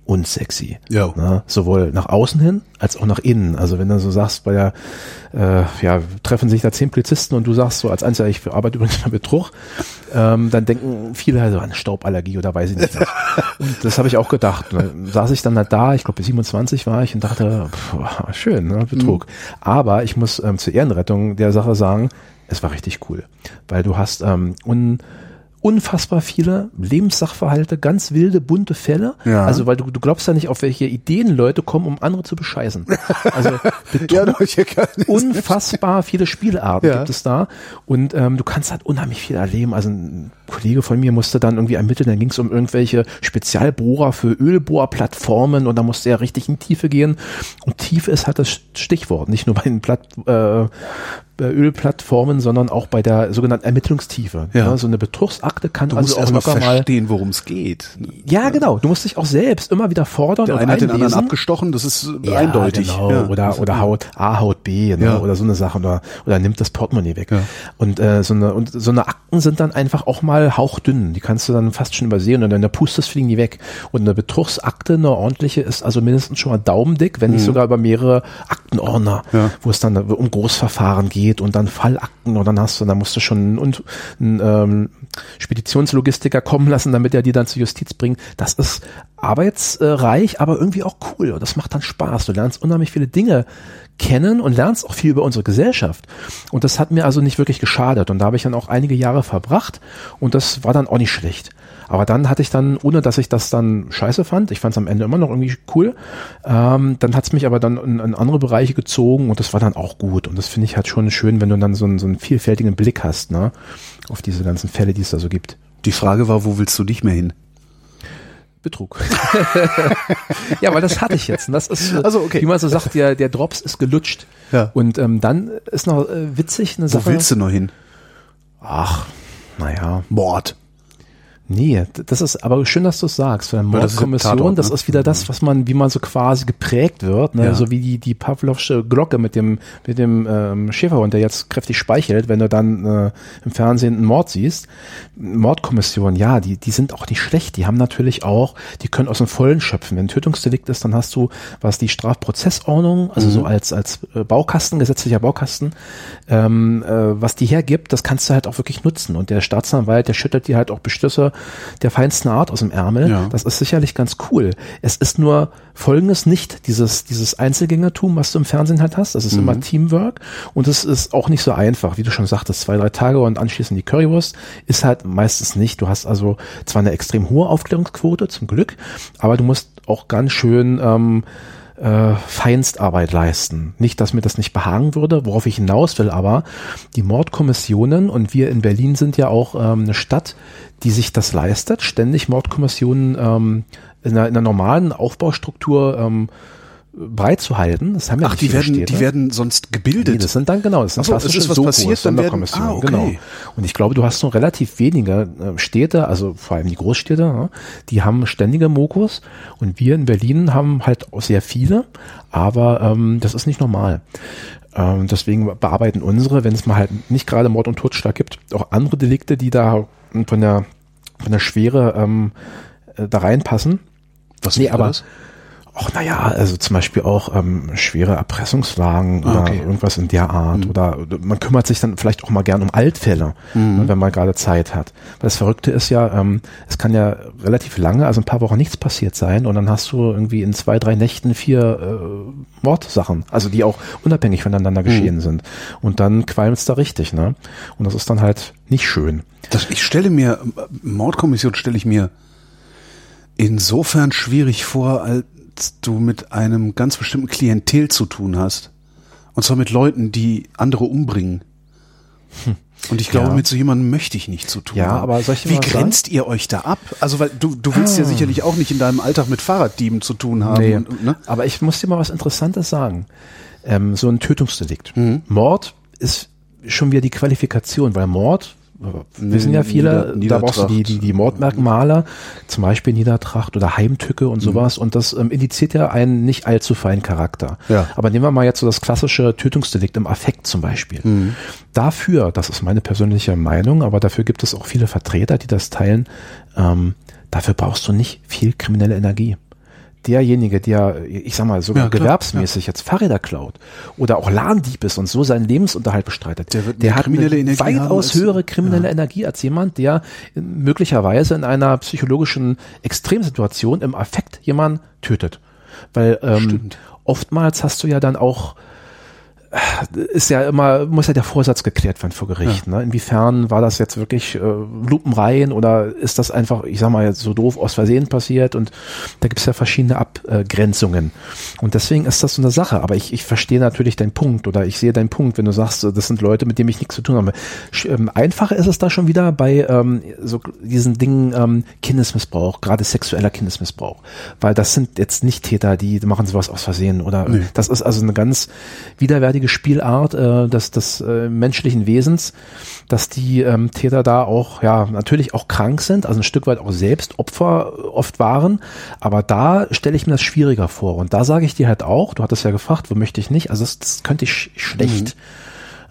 unsexy. Ja. Ne? Sowohl nach außen hin als auch nach innen. Also wenn du so sagst, bei der, äh, ja, treffen sich da zehn Polizisten und du sagst so als Einzelner, ich arbeite übrigens mal Betrug, ähm, dann denken viele also an Stauballergie oder weiß ich nicht was. und das habe ich auch gedacht. Dann saß ich dann halt da, ich glaube 27 war ich und dachte, pff, schön, ne, Betrug. Mhm. Aber ich muss ähm, zur Ehrenrettung der Sache sagen, es war richtig cool. Weil du hast ähm, un unfassbar viele Lebenssachverhalte, ganz wilde, bunte Fälle. Ja. Also, weil du, du glaubst ja nicht, auf welche Ideen Leute kommen, um andere zu bescheißen. Also ja, unfassbar viele Spielarten ja. gibt es da. Und ähm, du kannst halt unheimlich viel erleben. Also ein Kollege von mir musste dann irgendwie ermitteln, dann ging es um irgendwelche Spezialbohrer für Ölbohrplattformen und da musste er richtig in Tiefe gehen. Und Tiefe ist halt das Stichwort, nicht nur bei den Platt, äh, Ölplattformen, sondern auch bei der sogenannten Ermittlungstiefe. Ja. ja so eine Betrugsakte kann du also auch locker mal verstehen, worum es geht. Ja, genau. Du musst dich auch selbst immer wieder fordern der und eine hat den anderen abgestochen, das ist ja, eindeutig. Genau. Ja. Oder oder Haut A, Haut B, ne? oder so eine Sache oder oder nimmt das Portemonnaie weg. Und äh, so eine und so eine Akten sind dann einfach auch mal hauchdünn. Die kannst du dann fast schon übersehen und dann der Pustes fliegen die weg. Und eine Betrugsakte, eine ordentliche, ist also mindestens schon mal daumendick, wenn nicht mhm. sogar über mehrere Aktenordner, ja. wo es dann um Großverfahren geht geht und dann Fallakten und dann hast du, dann musst du schon einen, einen ähm, Speditionslogistiker kommen lassen, damit er die dann zur Justiz bringt. Das ist arbeitsreich, aber irgendwie auch cool und das macht dann Spaß. Du lernst unheimlich viele Dinge kennen und lernst auch viel über unsere Gesellschaft. Und das hat mir also nicht wirklich geschadet. Und da habe ich dann auch einige Jahre verbracht und das war dann auch nicht schlecht. Aber dann hatte ich dann, ohne dass ich das dann scheiße fand, ich fand es am Ende immer noch irgendwie cool, ähm, dann hat es mich aber dann in, in, andere Bereiche gezogen und das war dann auch gut. Und das finde ich halt schon schön, wenn du dann so einen, so einen vielfältigen Blick hast, ne, auf diese ganzen Fälle, die es da so gibt. Die Frage war, wo willst du nicht mehr hin? Betrug. ja, weil das hatte ich jetzt. Und das ist, also, okay. wie man so sagt, der, der Drops ist gelutscht. Ja. Und ähm, dann ist noch äh, witzig eine Sache. Wo willst du noch hin? Ach, naja. Mord. Nee, das ist aber schön, dass du es sagst. Eine Mordkommission, das, ist, ne? ist wieder das, mhm. was man, wie man so quasi geprägt wird, ne? Ja. so wie die die Pavlovsche Glocke mit dem mit dem ähm, Schäferhund, der jetzt kräftig speichelt, wenn du dann äh, im Fernsehen einen Mord siehst. Mordkommission, ja, die die sind auch nicht schlecht. Die haben natürlich auch, die können aus dem Vollen schöpfen. Wenn ein Tötungsdelikt ist, dann hast du was die Strafprozessordnung, also mhm. so als als äh, Baukasten, gesetzlicher Baukasten, ähm, äh, was die hergibt, das kannst du halt auch wirklich nutzen. Und der Staatsanwalt, der schüttelt dir halt auch Beschlüsse der feinsten Art aus dem Ärmel. Ja. Das ist sicherlich ganz cool. Es ist nur folgendes nicht, dieses, dieses Einzelgängertum, was du im Fernsehen halt hast. Das ist mhm. immer Teamwork und es ist auch nicht so einfach, wie du schon sagtest, zwei, drei Tage und anschließend die Currywurst ist halt meistens nicht. Du hast also zwar eine extrem hohe Aufklärungsquote, zum Glück, aber du musst auch ganz schön ähm, äh, Feinstarbeit leisten. Nicht, dass mir das nicht behagen würde, worauf ich hinaus will, aber die Mordkommissionen und wir in Berlin sind ja auch ähm, eine Stadt, die sich das leistet, ständig Mordkommissionen ähm, in, einer, in einer normalen Aufbaustruktur ähm, beizuhalten. Das haben ja Ach, die werden, Städte. die werden sonst gebildet. Nee, das sind dann genau, das sind so, klassische ist was Sokos, passiert, dann werden, ah, okay. genau. Und ich glaube, du hast nur relativ wenige äh, Städte, also vor allem die Großstädte, die haben ständige Mokos und wir in Berlin haben halt auch sehr viele, aber ähm, das ist nicht normal. Ähm, deswegen bearbeiten unsere, wenn es mal halt nicht gerade Mord und Totschlag gibt, auch andere Delikte, die da von der von der Schwere ähm, äh, da reinpassen. Was nee, aber das? Ach, naja, also zum Beispiel auch ähm, schwere Erpressungswagen ah, oder irgendwas in der Art. Mhm. Oder, man kümmert sich dann vielleicht auch mal gern um Altfälle, mhm. ne, wenn man gerade Zeit hat. Weil das Verrückte ist ja, ähm, es kann ja relativ lange, also ein paar Wochen nichts passiert sein und dann hast du irgendwie in zwei, drei Nächten vier äh, Mordsachen, also die auch unabhängig voneinander mhm. geschehen sind. Und dann qualmt es da richtig, ne? Und das ist dann halt nicht schön. Das, ich stelle mir, Mordkommission stelle ich mir insofern schwierig vor, als du mit einem ganz bestimmten Klientel zu tun hast. Und zwar mit Leuten, die andere umbringen. Hm. Und ich glaube, ja. mit so jemandem möchte ich nicht zu tun ja, haben. Aber soll ich Wie grenzt sagen? ihr euch da ab? Also, weil du, du willst ah. ja sicherlich auch nicht in deinem Alltag mit Fahrraddieben zu tun haben. Nee. Und, ne? Aber ich muss dir mal was Interessantes sagen. Ähm, so ein Tötungsdelikt. Mhm. Mord ist schon wieder die Qualifikation, weil Mord wissen ja viele, Nieder da brauchst du die, die, die Mordmerkmale, zum Beispiel Niedertracht oder Heimtücke und sowas. Mhm. Und das ähm, indiziert ja einen nicht allzu feinen Charakter. Ja. Aber nehmen wir mal jetzt so das klassische Tötungsdelikt im Affekt zum Beispiel. Mhm. Dafür, das ist meine persönliche Meinung, aber dafür gibt es auch viele Vertreter, die das teilen, ähm, dafür brauchst du nicht viel kriminelle Energie derjenige, der, ich sag mal, sogar ja, gewerbsmäßig ja. jetzt Fahrräder klaut oder auch Lahndieb ist und so seinen Lebensunterhalt bestreitet, der, der hat eine Energie weitaus höhere kriminelle ja. Energie als jemand, der möglicherweise in einer psychologischen Extremsituation im Affekt jemanden tötet. Weil ähm, oftmals hast du ja dann auch ist ja immer, muss ja der Vorsatz geklärt werden vor Gericht. Ja. Ne? Inwiefern war das jetzt wirklich äh, Lupenreihen oder ist das einfach, ich sag mal jetzt so doof aus Versehen passiert und da gibt es ja verschiedene Abgrenzungen. Und deswegen ist das so eine Sache. Aber ich, ich verstehe natürlich deinen Punkt oder ich sehe deinen Punkt, wenn du sagst, das sind Leute, mit denen ich nichts zu tun habe. Ähm, einfacher ist es da schon wieder bei ähm, so diesen Dingen ähm, Kindesmissbrauch, gerade sexueller Kindesmissbrauch. Weil das sind jetzt nicht Täter, die machen sowas aus Versehen oder nee. das ist also eine ganz widerwärtige einzigartige Spielart äh, des, des äh, menschlichen Wesens, dass die ähm, Täter da auch, ja, natürlich auch krank sind, also ein Stück weit auch selbst Opfer oft waren, aber da stelle ich mir das schwieriger vor. Und da sage ich dir halt auch, du hattest ja gefragt, wo möchte ich nicht, also das, das könnte ich schlecht. Mhm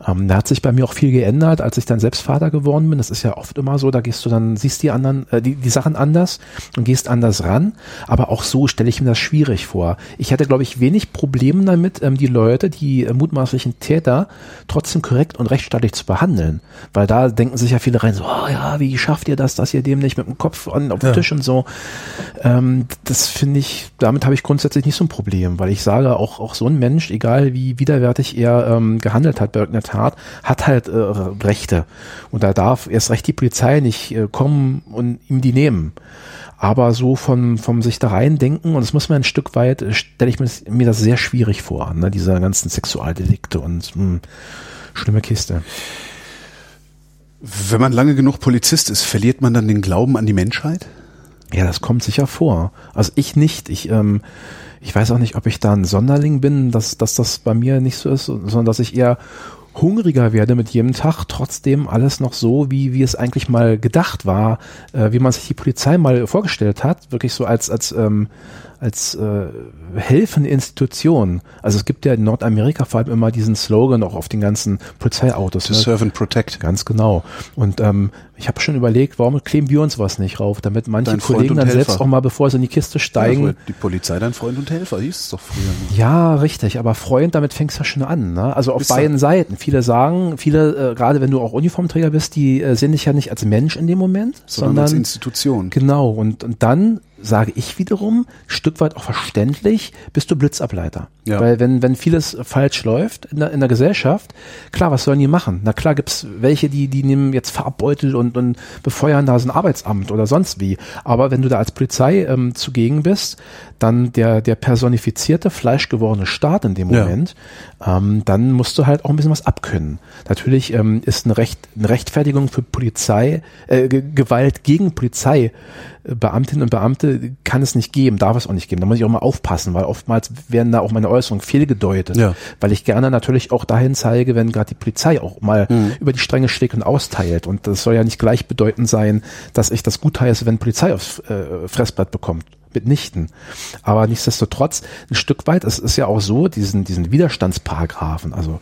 ähm, da hat sich bei mir auch viel geändert, als ich dann selbst Vater geworden bin. Das ist ja oft immer so, da gehst du dann, siehst die anderen, äh, die, die Sachen anders und gehst anders ran. Aber auch so stelle ich mir das schwierig vor. Ich hatte, glaube ich, wenig Probleme damit, ähm, die Leute, die äh, mutmaßlichen Täter trotzdem korrekt und rechtsstaatlich zu behandeln. Weil da denken sich ja viele rein, so, oh ja, wie schafft ihr das, dass ihr dem nicht mit dem Kopf an, auf den ja. Tisch und so. Ähm, das finde ich, damit habe ich grundsätzlich nicht so ein Problem, weil ich sage, auch, auch so ein Mensch, egal wie widerwärtig er ähm, gehandelt hat bei irgendeiner Tat, hat halt äh, Rechte. Und da darf erst recht die Polizei nicht äh, kommen und ihm die nehmen. Aber so vom, vom sich da rein denken, und das muss man ein Stück weit, äh, stelle ich mir das, mir das sehr schwierig vor, ne, diese ganzen Sexualdelikte und mh, hm, schlimme Kiste. Wenn man lange genug Polizist ist, verliert man dann den Glauben an die Menschheit? Ja, das kommt sicher vor. Also ich nicht. Ich, ähm, ich weiß auch nicht, ob ich da ein Sonderling bin, dass, dass das bei mir nicht so ist, sondern dass ich eher hungriger werde mit jedem Tag, trotzdem alles noch so, wie, wie es eigentlich mal gedacht war, äh, wie man sich die Polizei mal vorgestellt hat, wirklich so als, als, ähm, als äh, helfende Institution. Also es gibt ja in Nordamerika vor allem immer diesen Slogan auch auf den ganzen Polizeiautos. To ne? serve and protect. Ganz genau. Und ähm, ich habe schon überlegt, warum kleben wir uns was nicht rauf, damit manche dein Kollegen dann Helfer. selbst auch mal, bevor sie in die Kiste steigen. Ja, die Polizei dein Freund und Helfer, hieß es doch früher. Ja, richtig, aber Freund, damit fängst du ja schon an. Ne? Also auf Bist beiden? Seiten. Viele sagen, viele, äh, gerade wenn du auch Uniformträger bist, die äh, sehen dich ja nicht als Mensch in dem Moment, sondern, sondern als Institution. Genau, und, und dann sage ich wiederum, Stück weit auch verständlich, bist du Blitzableiter. Ja. Weil wenn, wenn vieles falsch läuft in der, in der Gesellschaft, klar, was sollen die machen? Na klar gibt's welche, die, die nehmen jetzt Farbbeutel und, und befeuern da so ein Arbeitsamt oder sonst wie. Aber wenn du da als Polizei ähm, zugegen bist, dann der, der personifizierte, fleischgewordene Staat in dem. Moment, ähm, dann musst du halt auch ein bisschen was abkönnen. Natürlich ähm, ist eine, Recht, eine Rechtfertigung für Polizei, äh, Ge- Gewalt gegen Polizei, äh, Beamtinnen und Beamte kann es nicht geben, darf es auch nicht geben. Da muss ich auch mal aufpassen, weil oftmals werden da auch meine Äußerungen fehlgedeutet. Ja. Weil ich gerne natürlich auch dahin zeige, wenn gerade die Polizei auch mal Mhm. über die Stränge schlägt und austeilt. Und das soll ja nicht gleichbedeutend sein, dass ich das gutheiße, wenn Polizei aufs äh, Fressblatt bekommt. Mitnichten. Aber nichtsdestotrotz, ein Stück weit, es ist ja auch so, diesen, diesen Widerstandsparagraphen, also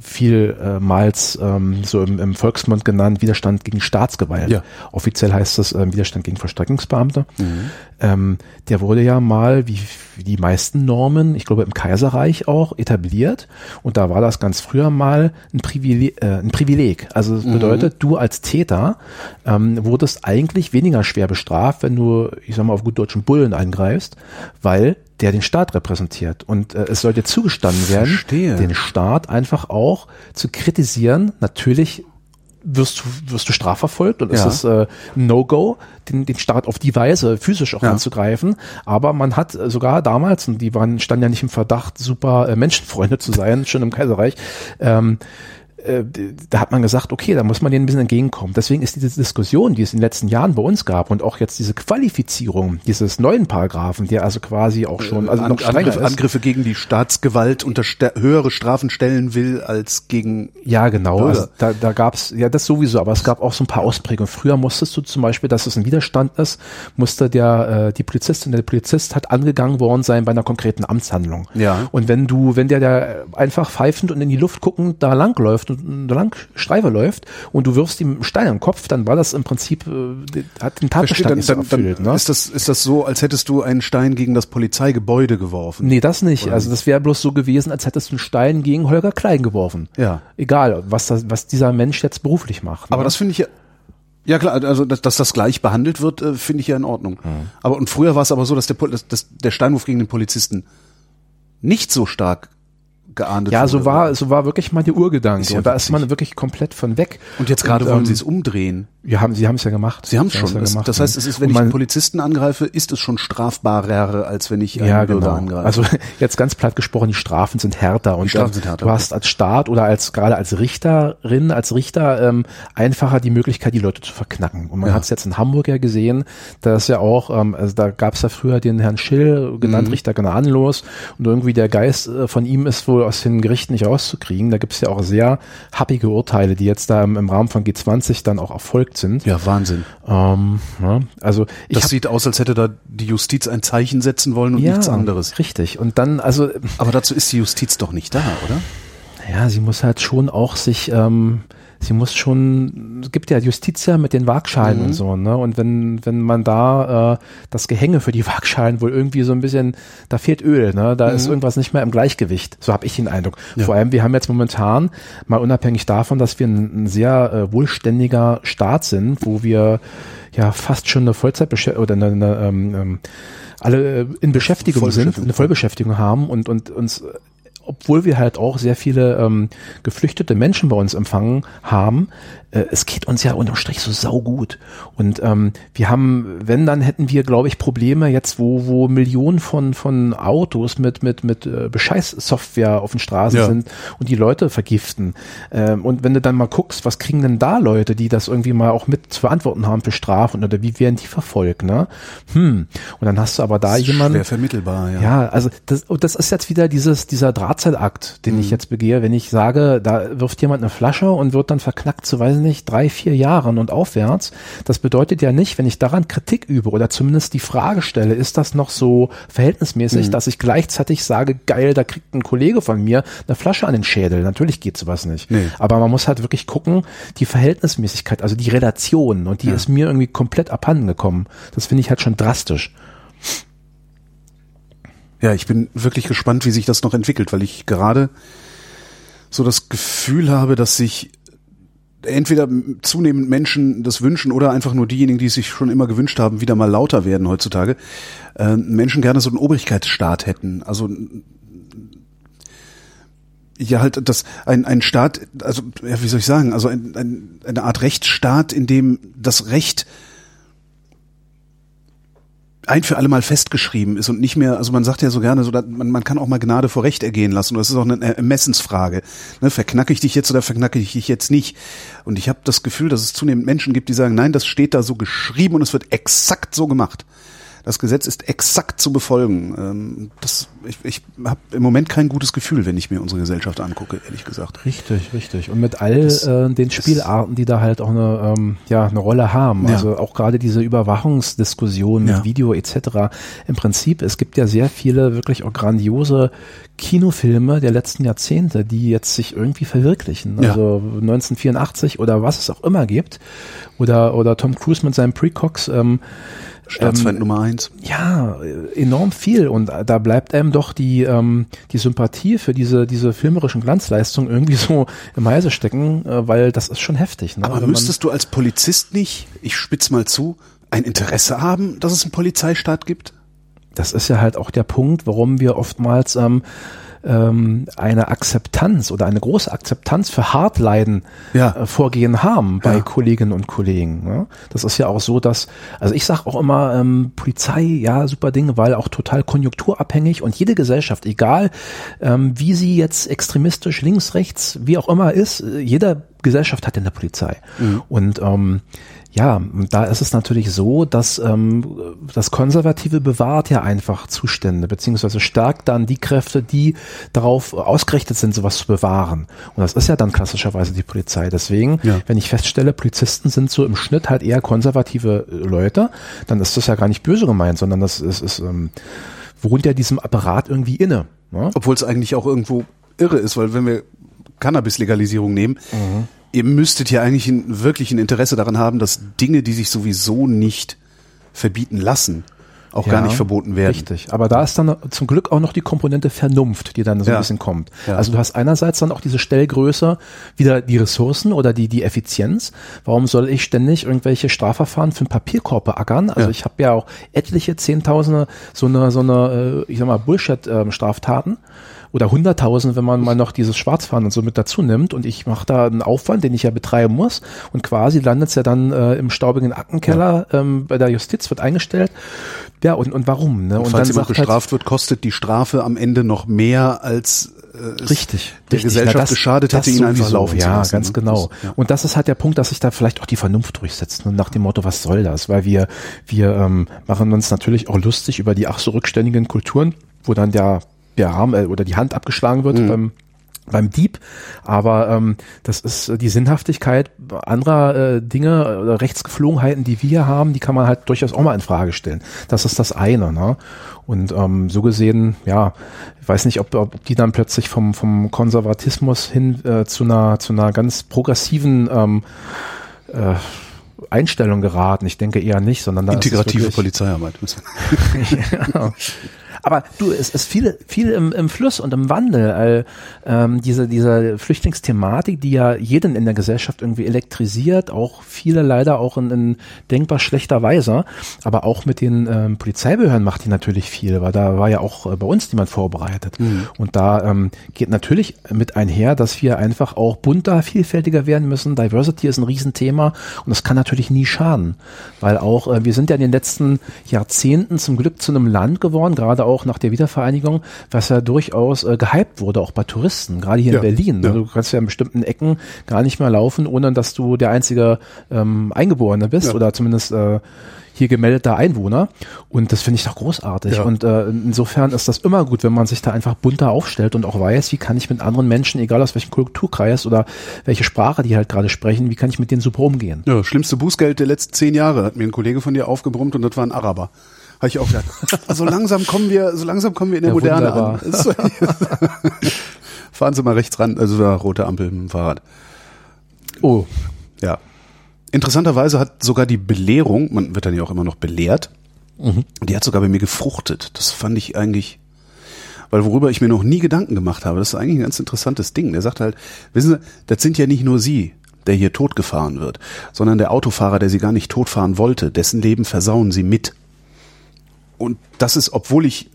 vielmals ähm, so im, im Volksmund genannt, Widerstand gegen Staatsgewalt. Ja. Offiziell heißt das ähm, Widerstand gegen Vollstreckungsbeamte. Ähm, der wurde ja mal, wie, wie die meisten Normen, ich glaube im Kaiserreich auch, etabliert. Und da war das ganz früher mal ein Privileg. Äh, ein Privileg. Also das bedeutet, du als Täter ähm, wurdest eigentlich weniger schwer bestraft, wenn du, ich sag mal, auf gut deutschen Bullen eingreifst, weil der den Staat repräsentiert. Und äh, es soll dir zugestanden werden, Verstehe. den Staat einfach auch zu kritisieren. Natürlich wirst du, wirst du strafverfolgt und Ja. es ist äh, ein No-Go, den, den Staat auf die Weise physisch auch Ja. anzugreifen. Aber man hat äh, sogar damals, und die waren, standen ja nicht im Verdacht, super äh, Menschenfreunde zu sein, schon im Kaiserreich, ähm, äh, da hat man gesagt, okay, da muss man denen ein bisschen entgegenkommen. Deswegen ist diese Diskussion, die es in den letzten Jahren bei uns gab und auch jetzt diese Qualifizierung dieses neuen Paragraphen, der also quasi auch schon, also An, noch strenger Angriffe, ist. Angriffe gegen die Staatsgewalt unter sta- höhere Strafen stellen will als gegen Ja, genau. Also da, da gab's ja das sowieso, aber es gab auch so ein paar Ausprägungen. Früher musstest du zum Beispiel, dass es ein Widerstand ist, musste der äh, die Polizistin, der Polizist hat angegangen worden sein bei einer konkreten Amtshandlung. Ja. Und wenn du, wenn der da einfach pfeifend und in die Luft guckend da lang da lang Streife läuft und du wirfst ihm einen Stein im Kopf, dann war das im Prinzip äh, hat den Tatbestand dann, nicht dann, dann erfüllt. Ne? ist das ist das so, als hättest du einen Stein gegen das Polizeigebäude geworfen. Nee, das nicht. Also das wäre bloß so gewesen, als hättest du einen Stein gegen Holger Klein geworfen. Ja. Egal, was, das, was dieser Mensch jetzt beruflich macht. Aber ne? das finde ich ja ja klar, also dass, dass das gleich behandelt wird, äh, finde ich ja in Ordnung. Aber und früher war es aber so, dass der dass der Steinwurf gegen den Polizisten nicht so stark geahndet Ja, wurde. so war, so war wirklich mal die Urgedanke. Ist ja und da ist man wirklich komplett von weg. Und jetzt gerade Und, wollen ähm, sie es umdrehen. Ja, haben, sie haben es ja gemacht. Sie haben es schon. ja Es- gemacht, das heißt, es ist, wenn Und ich man, einen Polizisten angreife, ist es schon strafbarer, als wenn ich einen ja, Bürger genau. angreife. Also jetzt ganz platt gesprochen, die Strafen sind härter und Strafen ähm, sind härter, du hast als Staat oder als gerade als Richterin, als Richter ähm, einfacher die Möglichkeit, die Leute zu verknacken. Und man Ja. hat es jetzt in Hamburg ja gesehen, da ist ja auch, ähm, also da gab es ja früher den Herrn Schill, genannt Mhm. Richter gnadenlos, und irgendwie der Geist äh, von ihm ist wohl aus den Gerichten nicht rauszukriegen. Da gibt es ja auch sehr happige Urteile, die jetzt da im, im Rahmen von G20 dann auch erfolgt sind. ja, Wahnsinn. Ähm, ja, also ich Das hab- sieht aus, als hätte da die Justiz ein Zeichen setzen wollen und ja, nichts anderes. Richtig. Und dann, also, Aber dazu ist die Justiz doch nicht da, oder? ja, sie muss halt schon auch sich, ähm, sie muss schon, es gibt ja Justiz ja mit den Waagschalen Mhm. und so, ne? Und wenn, wenn man da äh, das Gehänge für die Waagschalen wohl irgendwie so ein bisschen, da fehlt Öl, ne? Da ist irgendwas nicht mehr im Gleichgewicht. So habe ich den Eindruck. Mhm. Ja. Vor allem, wir haben jetzt momentan, mal unabhängig davon, dass wir ein, ein sehr äh, wohlständiger Staat sind, wo wir ja fast schon eine Vollzeitbeschäftigung oder eine, eine ähm, ähm, alle in Beschäftigung sind, eine Vollbeschäftigung haben und, und uns, obwohl wir halt auch sehr viele ähm, geflüchtete Menschen bei uns empfangen haben, äh, es geht uns ja unterm Strich so saugut. Und ähm, wir haben, wenn, dann hätten wir, glaube ich, Probleme jetzt, wo, wo Millionen von, von Autos mit, mit, mit äh, Bescheißsoftware auf den Straßen Ja. sind und die Leute vergiften. Ähm, und wenn du dann mal guckst, was kriegen denn da Leute, die das irgendwie mal auch mit zu verantworten haben für Strafen oder wie werden die verfolgt, ne? Hm. Und dann hast du aber da jemanden. Schwer vermittelbar, ja. Ja, also das, und das ist jetzt wieder dieses, dieser Drahtseilakt, den Mhm. ich jetzt begehe, wenn ich sage, da wirft jemand eine Flasche und wird dann verknackt zu, weiß ich nicht, drei, vier Jahren und aufwärts. Das bedeutet ja nicht, wenn ich daran Kritik übe oder zumindest die Frage stelle, ist das noch so verhältnismäßig, Mhm. dass ich gleichzeitig sage, geil, da kriegt ein Kollege von mir eine Flasche an den Schädel. Natürlich geht sowas nicht. Nee. Aber man muss halt wirklich gucken, die Verhältnismäßigkeit, also die Relation und die Ja. ist mir irgendwie komplett abhanden gekommen. Das finde ich halt schon drastisch. Ja, ich bin wirklich gespannt, wie sich das noch entwickelt, weil ich gerade so das Gefühl habe, dass sich entweder zunehmend Menschen das wünschen oder einfach nur diejenigen, die es sich schon immer gewünscht haben, wieder mal lauter werden heutzutage, äh, Menschen gerne so einen Obrigkeitsstaat hätten. Also ja halt das ein ein Staat, also ja, wie soll ich sagen, also ein, ein, eine Art Rechtsstaat, in dem das Recht ein für alle Mal festgeschrieben ist und nicht mehr, also man sagt ja so gerne, so, man, man kann auch mal Gnade vor Recht ergehen lassen. Das ist auch eine Ermessensfrage. Ne, verknacke ich dich jetzt oder verknacke ich dich jetzt nicht? Und ich habe das Gefühl, dass es zunehmend Menschen gibt, die sagen, nein, das steht da so geschrieben und es wird exakt so gemacht. Das Gesetz ist exakt zu befolgen. Ähm, das, ich ich habe im Moment kein gutes Gefühl, wenn ich mir unsere Gesellschaft angucke, ehrlich gesagt. Richtig, richtig. Und mit all das, äh, den Spielarten, die da halt auch eine, ähm, ja, eine Rolle haben. Ja. Also auch gerade diese Überwachungsdiskussion mit ja. Video etc. Im Prinzip, es gibt ja sehr viele wirklich auch grandiose Kinofilme der letzten Jahrzehnte, die jetzt sich irgendwie verwirklichen. Ja. Also 1984 oder was es auch immer gibt. Oder, oder Tom Cruise mit seinem Precox. Ähm, Staatsfeind ähm, Nummer eins. Ja, enorm viel. Und da bleibt einem doch die, ähm, die Sympathie für diese, diese filmerischen Glanzleistungen irgendwie so im Halse stecken, äh, weil das ist schon heftig. Ne? Aber Wenn müsstest du als Polizist nicht, ich spitz mal zu, ein Interesse haben, dass es einen Polizeistaat gibt? Das ist ja halt auch der Punkt, warum wir oftmals ähm, ähm, eine Akzeptanz oder eine große Akzeptanz für Hardleiden ja. äh, Vorgehen haben bei ja. Kolleginnen und Kollegen. Ne? Das ist ja auch so, dass, also ich sage auch immer, ähm, Polizei, ja, super Dinge, weil auch total konjunkturabhängig und jede Gesellschaft, egal ähm, wie sie jetzt extremistisch links, rechts, wie auch immer ist, äh, jede Gesellschaft hat ja eine Polizei. Mhm. Und ähm, ja, da ist es natürlich so, dass ähm, das Konservative bewahrt ja einfach Zustände, beziehungsweise stärkt dann die Kräfte, die darauf ausgerichtet sind, sowas zu bewahren. Und das ist ja dann klassischerweise die Polizei. Deswegen, ja. wenn ich feststelle, Polizisten sind so im Schnitt halt eher konservative Leute, dann ist das ja gar nicht böse gemeint, sondern das ist, ist ähm, wohnt ja diesem Apparat irgendwie inne. Ne? Obwohl es eigentlich auch irgendwo irre ist, weil wenn wir Cannabis-Legalisierung nehmen, mhm ihr müsstet ja eigentlich ein, wirklich ein Interesse daran haben, dass Dinge, die sich sowieso nicht verbieten lassen, auch ja, gar nicht verboten werden. Richtig. Aber da ist dann zum Glück auch noch die Komponente Vernunft, die dann so ja. ein bisschen kommt. Ja. Also du hast einerseits dann auch diese Stellgröße, wieder die Ressourcen oder die, die Effizienz. Warum soll ich ständig irgendwelche Strafverfahren für einen Papierkorb beackern? Also ich habe ja auch etliche Zehntausende so eine, so eine, äh, ich sag mal, Bullshit-Straftaten. Ähm, oder hunderttausend, wenn man mal noch dieses Schwarzfahren und so mit dazu nimmt und ich mache da einen Aufwand, den ich ja betreiben muss und quasi landet es ja dann äh, im staubigen Aktenkeller ja. ähm, bei der Justiz, wird eingestellt. Ja, und, und warum? Ne? Und, und falls jemand halt bestraft halt, wird, kostet die Strafe am Ende noch mehr als äh, richtig, der richtig. Gesellschaft Na, das, geschadet hätte, ihn einfach laufen ja, zu lassen. Ganz ne? genau. Das, ja. Und das ist halt der Punkt, dass sich da vielleicht auch die Vernunft durchsetzt. Ne? Nach dem Motto, was soll das? Weil wir, wir ähm, machen uns natürlich auch lustig über die ach so rückständigen Kulturen, wo dann der der Arm äh, oder die Hand abgeschlagen wird mhm. beim beim Dieb, aber ähm, das ist die Sinnhaftigkeit anderer äh, Dinge oder Rechtsgeflogenheiten, die wir haben, die kann man halt durchaus auch mal in Frage stellen. Das ist das eine. Ne? Und ähm, so gesehen, ja, ich weiß nicht, ob, ob die dann plötzlich vom vom Konservatismus hin äh, zu einer zu einer ganz progressiven ähm, äh, Einstellung geraten. Ich denke eher nicht, sondern da integrative Polizeiarbeit. ja. Aber du, es ist viel, viel im, im Fluss und im Wandel. Äh, ähm, diese, diese Flüchtlingsthematik, die ja jeden in der Gesellschaft irgendwie elektrisiert, auch viele leider auch in, in denkbar schlechter Weise. Aber auch mit den ähm, Polizeibehörden macht die natürlich viel, weil da war ja auch äh, bei uns niemand vorbereitet. Mhm. Und da ähm, geht natürlich mit einher, dass wir einfach auch bunter, vielfältiger werden müssen. Diversity ist ein Riesenthema und das kann natürlich nie schaden. Weil auch, äh, wir sind ja in den letzten Jahrzehnten zum Glück zu einem Land geworden, gerade auch nach der Wiedervereinigung, was ja durchaus äh, gehypt wurde, auch bei Touristen, gerade hier ja, in Berlin. Ja. Also du kannst ja in bestimmten Ecken gar nicht mehr laufen, ohne dass du der einzige ähm, Eingeborene bist ja. oder zumindest äh, hier gemeldeter Einwohner. Und das finde ich doch großartig. Ja. Und äh, insofern ist das immer gut, wenn man sich da einfach bunter aufstellt und auch weiß, wie kann ich mit anderen Menschen, egal aus welchem Kulturkreis oder welche Sprache die halt gerade sprechen, wie kann ich mit denen super umgehen. Ja, schlimmste Bußgeld der letzten zehn Jahre hat mir ein Kollege von dir aufgebrummt und das war ein Araber. Habe ich auch gedacht. So langsam kommen wir, so langsam kommen wir in der ja, Moderne wunderbar. an. Fahren Sie mal rechts ran, also da rote Ampel mit dem Fahrrad. Oh. Ja. Interessanterweise hat sogar die Belehrung, man wird dann ja auch immer noch belehrt, mhm. die hat sogar bei mir gefruchtet. Das fand ich eigentlich, weil worüber ich mir noch nie Gedanken gemacht habe, das ist eigentlich ein ganz interessantes Ding. Der sagt halt, wissen Sie, das sind ja nicht nur Sie, der hier totgefahren wird, sondern der Autofahrer, der sie gar nicht totfahren wollte, dessen Leben versauen sie mit. Und das ist, obwohl ich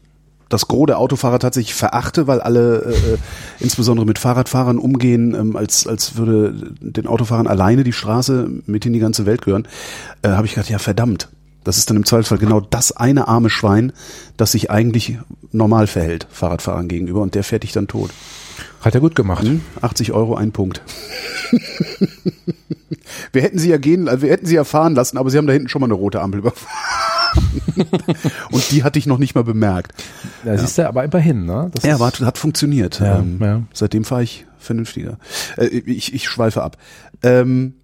das Gros der Autofahrer tatsächlich verachte, weil alle äh, insbesondere mit Fahrradfahrern umgehen, ähm, als, als würde den Autofahrern alleine die Straße mit in die ganze Welt gehören, äh, habe ich gedacht, ja verdammt, das ist dann im Zweifelsfall genau das eine arme Schwein, das sich eigentlich normal verhält, Fahrradfahrern gegenüber, und der fährt dich dann tot. Hat er gut gemacht. Hm? 80 Euro, ein Punkt. wir hätten sie ja gehen, wir hätten sie ja fahren lassen, aber sie haben da hinten schon mal eine rote Ampel überfahren. und die hatte ich noch nicht mal bemerkt. Ja, ja. siehst du, aber immerhin, ne? Das ja, war, hat funktioniert. Ja, ähm, ja. Seitdem fahre ich vernünftiger. Äh, ich, ich schweife ab. Ähm,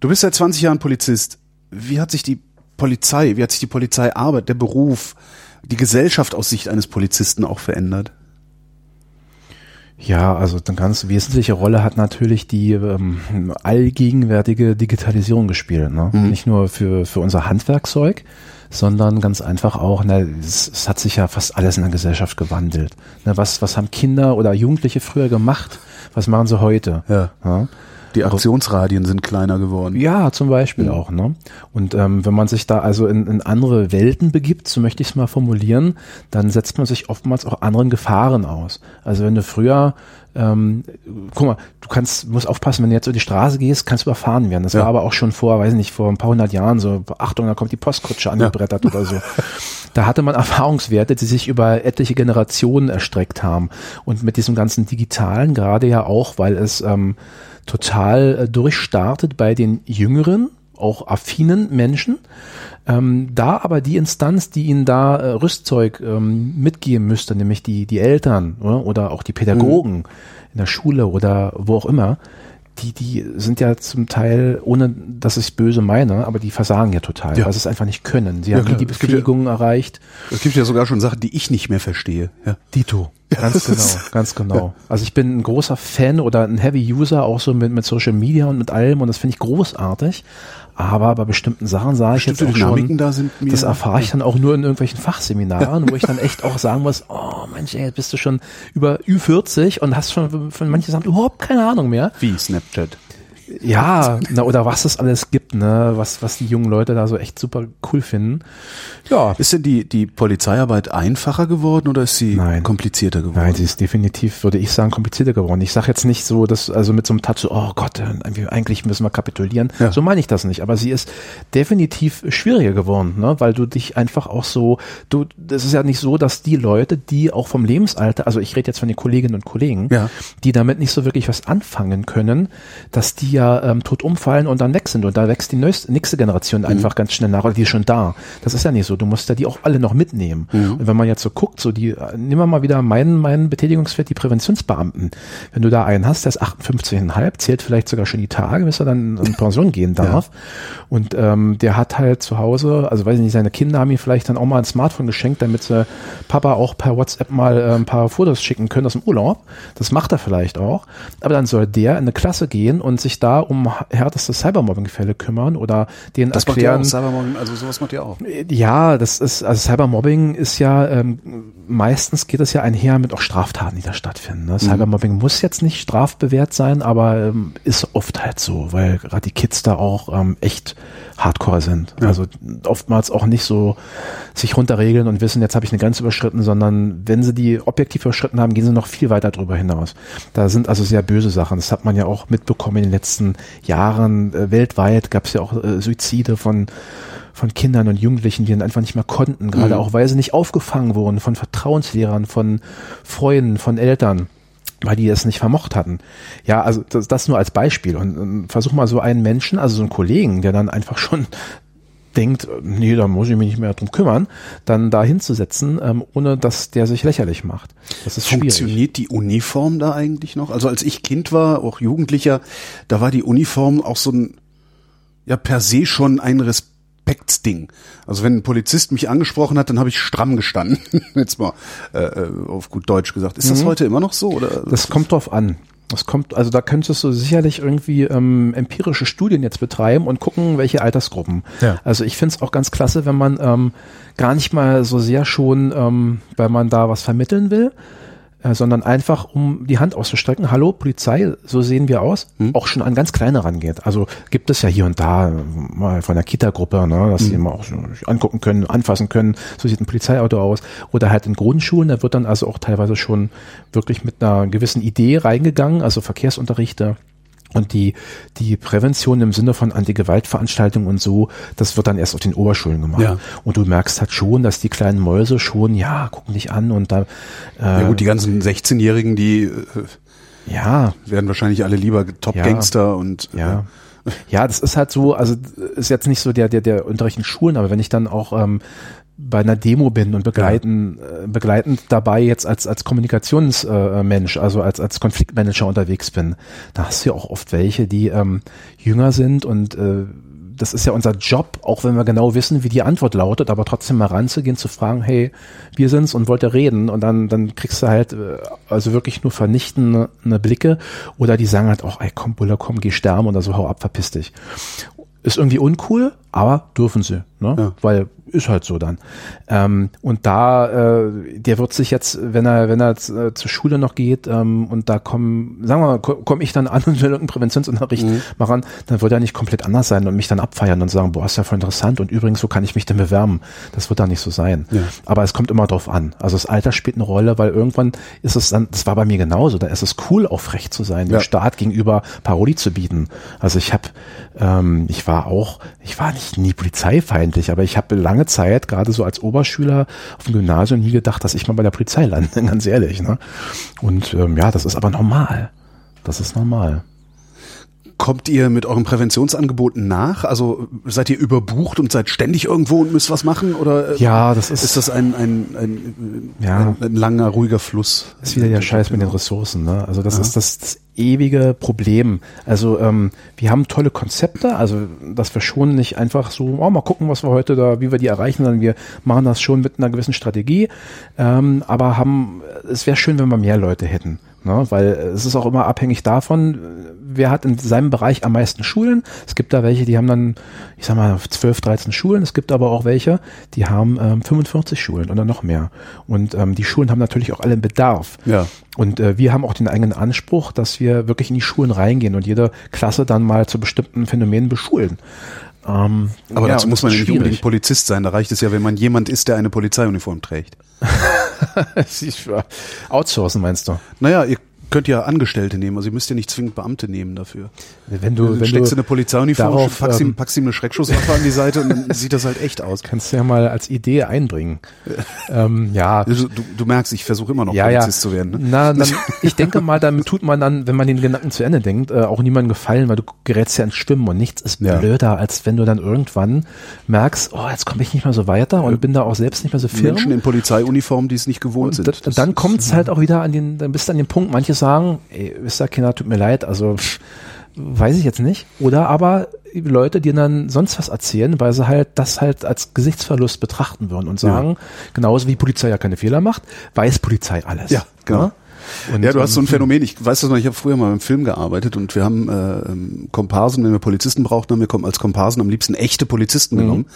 du bist seit 20 Jahren Polizist. Wie hat sich die Polizei, wie hat sich die Polizeiarbeit, der Beruf, die Gesellschaft aus Sicht eines Polizisten auch verändert? Ja, also eine ganz wesentliche Rolle hat natürlich die ähm, allgegenwärtige Digitalisierung gespielt. Ne? Mhm. Nicht nur für, für unser Handwerkzeug, sondern ganz einfach auch, ne, es, es hat sich ja fast alles in der Gesellschaft gewandelt. Ne, was, was haben Kinder oder Jugendliche früher gemacht? Was machen sie heute? Ja. ja? Die Aktionsradien sind kleiner geworden. Ja, zum Beispiel mhm. auch. Ne? Und ähm, wenn man sich da also in, in andere Welten begibt, so möchte ich es mal formulieren, dann setzt man sich oftmals auch anderen Gefahren aus. Also wenn du früher ähm, guck mal, du kannst, musst aufpassen, wenn du jetzt über die Straße gehst, kannst du überfahren werden. Das ja. war aber auch schon vor, weiß nicht, vor ein paar hundert Jahren so, Achtung, da kommt die Postkutsche angebrettert ja. oder so. Da hatte man Erfahrungswerte, die sich über etliche Generationen erstreckt haben. Und mit diesem ganzen Digitalen gerade ja auch, weil es ähm, total äh, durchstartet bei den Jüngeren, auch affinen Menschen. Ähm, da aber die Instanz, die ihnen da äh, Rüstzeug ähm, mitgeben müsste, nämlich die, die Eltern oder, oder auch die Pädagogen mhm. in der Schule oder wo auch immer, die, die sind ja zum Teil, ohne dass ich böse meine, aber die versagen ja total, ja. weil sie es einfach nicht können. Sie ja, haben nie die Befähigung ja, erreicht. Es gibt ja sogar schon Sachen, die ich nicht mehr verstehe. Ja. Dito. Ganz genau, ganz genau. Also ich bin ein großer Fan oder ein Heavy User auch so mit, mit Social Media und mit allem und das finde ich großartig. Aber bei bestimmten Sachen sage ich jetzt auch schon, da das erfahre ich dann auch nur in irgendwelchen Fachseminaren, wo ich dann echt auch sagen muss, oh Mensch, ey, jetzt bist du schon über Ü40 und hast schon von manchen Sachen überhaupt keine Ahnung mehr. Wie Snapchat? Ja, na, oder was es alles gibt, ne, was, was die jungen Leute da so echt super cool finden. Ja. Ist denn die, die Polizeiarbeit einfacher geworden oder ist sie Nein. komplizierter geworden? Nein, sie ist definitiv, würde ich sagen, komplizierter geworden. Ich sage jetzt nicht so, dass, also mit so einem Touch, so, oh Gott, äh, eigentlich müssen wir kapitulieren. Ja. So meine ich das nicht. Aber sie ist definitiv schwieriger geworden, ne, weil du dich einfach auch so, du, das ist ja nicht so, dass die Leute, die auch vom Lebensalter, also ich rede jetzt von den Kolleginnen und Kollegen, ja. die damit nicht so wirklich was anfangen können, dass die ja ähm, tot umfallen und dann weg sind. Und da wächst die nächste, nächste Generation mhm. einfach ganz schnell nach, oder die ist schon da. Das ist ja nicht so. Du musst ja die auch alle noch mitnehmen. Mhm. Und wenn man jetzt so guckt, so die, äh, nehmen wir mal wieder meinen, meinen Betätigungswert, die Präventionsbeamten. Wenn du da einen hast, der ist 58,5, zählt vielleicht sogar schon die Tage, bis er dann in Pension gehen darf. Ja. Und ähm, der hat halt zu Hause, also weiß ich nicht, seine Kinder haben ihm vielleicht dann auch mal ein Smartphone geschenkt, damit sie Papa auch per WhatsApp mal äh, ein paar Fotos schicken können aus dem Urlaub. Das macht er vielleicht auch. Aber dann soll der in eine Klasse gehen und sich da um härteste Cybermobbing-Fälle kümmern oder denen das erklären. Das macht ihr auch, Cybermobbing, also sowas macht ihr auch. Ja, das ist, also Cybermobbing ist ja, ähm, meistens geht es ja einher mit auch Straftaten, die da stattfinden. Ne? Mhm. Cybermobbing muss jetzt nicht strafbewehrt sein, aber ähm, ist oft halt so, weil gerade die Kids da auch ähm, echt hardcore sind. Ja. Also oftmals auch nicht so sich runterregeln und wissen, jetzt habe ich eine Grenze überschritten, sondern wenn sie die objektiv überschritten haben, gehen sie noch viel weiter darüber hinaus. Da sind also sehr böse Sachen. Das hat man ja auch mitbekommen in den letzten Jahren. Äh, weltweit gab es ja auch äh, Suizide von von Kindern und Jugendlichen, die dann einfach nicht mehr konnten, gerade mhm. auch weil sie nicht aufgefangen wurden von Vertrauenslehrern, von Freunden, von Eltern weil die es nicht vermocht hatten. Ja, also das, das nur als Beispiel. Und, und versuch mal so einen Menschen, also so einen Kollegen, der dann einfach schon denkt, nee, da muss ich mich nicht mehr drum kümmern, dann da hinzusetzen, ähm, ohne dass der sich lächerlich macht. Das ist Funktioniert schwierig. die Uniform da eigentlich noch? Also als ich Kind war, auch Jugendlicher, da war die Uniform auch so ein, ja per se schon ein Respekt Respektsding. Also wenn ein Polizist mich angesprochen hat, dann habe ich stramm gestanden. Jetzt mal äh, äh, auf gut Deutsch gesagt. Ist das mhm. heute immer noch so? Oder das kommt drauf an. Das kommt, also da könntest du sicherlich irgendwie ähm, empirische Studien jetzt betreiben und gucken, welche Altersgruppen. Ja. Also ich finde es auch ganz klasse, wenn man ähm, gar nicht mal so sehr schon, ähm, weil man da was vermitteln will, äh, sondern einfach um die Hand auszustrecken. Hallo, Polizei, so sehen wir aus. Hm. Auch schon an ganz kleine rangeht. Also gibt es ja hier und da äh, mal von der Kita-Gruppe, ne, dass Hm. die mal auch so angucken können, anfassen können. So sieht ein Polizeiauto aus. Oder halt in Grundschulen, da wird dann also auch teilweise schon wirklich mit einer gewissen Idee reingegangen, also Verkehrsunterrichte. Und die, die Prävention im Sinne von Anti-Gewalt-Veranstaltungen und so, das wird dann erst auf den Oberschulen gemacht. Ja. Und du merkst halt schon, dass die kleinen Mäuse schon, ja, gucken dich an und da, äh, Ja gut, die ganzen 16-Jährigen, die äh, ja, werden wahrscheinlich alle lieber Top-Gangster und äh, ja. Ja, das ist halt so, also ist jetzt nicht so der, der, der Unterricht in Schulen, aber wenn ich dann auch ähm, bei einer Demo bin und begleiten, äh, begleitend dabei jetzt als, als Kommunikationsmensch, äh, also als, als Konfliktmanager unterwegs bin, da hast du ja auch oft welche, die ähm, jünger sind und äh, das ist ja unser Job, auch wenn wir genau wissen, wie die Antwort lautet, aber trotzdem mal ranzugehen, zu fragen, hey, wir sind's und wollt ihr reden? Und dann, dann kriegst du halt äh, also wirklich nur vernichtende ne Blicke oder die sagen halt auch, ey, komm, Buller, komm, geh sterben oder so, hau ab, verpiss dich. Ist irgendwie uncool, aber dürfen sie, ne? Ja. Weil ist halt so dann. Ähm, und da, äh, der wird sich jetzt, wenn er, wenn er äh, zur Schule noch geht ähm, und da kommen, sagen wir mal, komme komm ich dann an und will irgendeinen Präventionsunterricht machen, dann wird er nicht komplett anders sein und mich dann abfeiern und sagen, boah, ist ja voll interessant und übrigens, so kann ich mich denn bewerben. Das wird da nicht so sein. Ja. Aber es kommt immer drauf an. Also das Alter spielt eine Rolle, weil irgendwann ist es dann, das war bei mir genauso, da ist es cool, auch frech zu sein, dem Ja. Staat gegenüber Parodie zu bieten. Also ich habe, ähm, ich war auch, ich war nicht nie polizeifeindlich, aber ich habe lange Zeit, gerade so als Oberschüler auf dem Gymnasium, nie gedacht, dass ich mal bei der Polizei lande, ganz ehrlich. Ne? Und ähm, ja, das ist aber normal. Das ist normal. Kommt ihr mit euren Präventionsangeboten nach? Also seid ihr überbucht und seid ständig irgendwo und müsst was machen? Oder äh, Ja, das ist, ist das ein, ein, ein, Ja. ein, ein langer, ruhiger Fluss? ist wieder der Scheiß mit den Ressourcen. Ne? Also das ist das, das ewige Problem. Also ähm, wir haben tolle Konzepte, also dass wir schon nicht einfach so, oh, mal gucken, was wir heute da, wie wir die erreichen, sondern wir machen das schon mit einer gewissen Strategie. Ähm, aber haben, es wäre schön, wenn wir mehr Leute hätten. Ne? Weil es ist auch immer abhängig davon, wer hat in seinem Bereich am meisten Schulen. Es gibt da welche, die haben dann, ich sag mal, 12, 13 Schulen. Es gibt aber auch welche, die haben ähm, 45 Schulen oder noch mehr. Und ähm, die Schulen haben natürlich auch alle einen Bedarf. Ja. Und äh, wir haben auch den eigenen Anspruch, dass wir wirklich in die Schulen reingehen und jede Klasse dann mal zu bestimmten Phänomenen beschulen. Ähm, Aber ja, dazu muss man ja nicht unbedingt Polizist sein. Da reicht es ja, wenn man jemand ist, der eine Polizeiuniform trägt. Outsourcen meinst du? Naja, ihr könnt ja Angestellte nehmen. Also ihr müsst ja nicht zwingend Beamte nehmen dafür. Wenn du, wenn steckst du in eine Polizeiuniform, darauf, packst, ihm, packst ihm eine Schreckschusswaffe an die Seite und dann sieht das halt echt aus. kannst du ja mal als Idee einbringen. ähm, ja, Du, du, merkst, ich versuche immer noch ja, ja. Polizist zu werden. Ne? Na, dann, ich denke mal, damit tut man dann, wenn man den Gedanken zu Ende denkt, äh, auch niemandem gefallen, weil du gerätst ja ins Schwimmen und nichts ist Ja. blöder, als wenn du dann irgendwann merkst, oh, jetzt komme ich nicht mehr so weiter und bin da auch selbst nicht mehr so firm. Menschen in Polizeiuniformen, die es nicht gewohnt Und sind. da- dann kommt es halt auch wieder an den, dann bist du an den Punkt, manche sagen, ey, wisst ihr, Kinder, tut mir leid, also pff, weiß ich jetzt nicht. Oder aber Leute, die dann sonst was erzählen, weil sie halt das halt als Gesichtsverlust betrachten würden und sagen, genauso wie Polizei ja keine Fehler macht, weiß Polizei alles. Ja, genau. Ja? Und, ja, du hast so ein ähm, Phänomen, ich weiß das noch, ich habe früher mal im Film gearbeitet und wir haben äh, ähm, Komparsen, wenn wir Polizisten brauchten, haben wir als Komparsen am liebsten echte Polizisten genommen,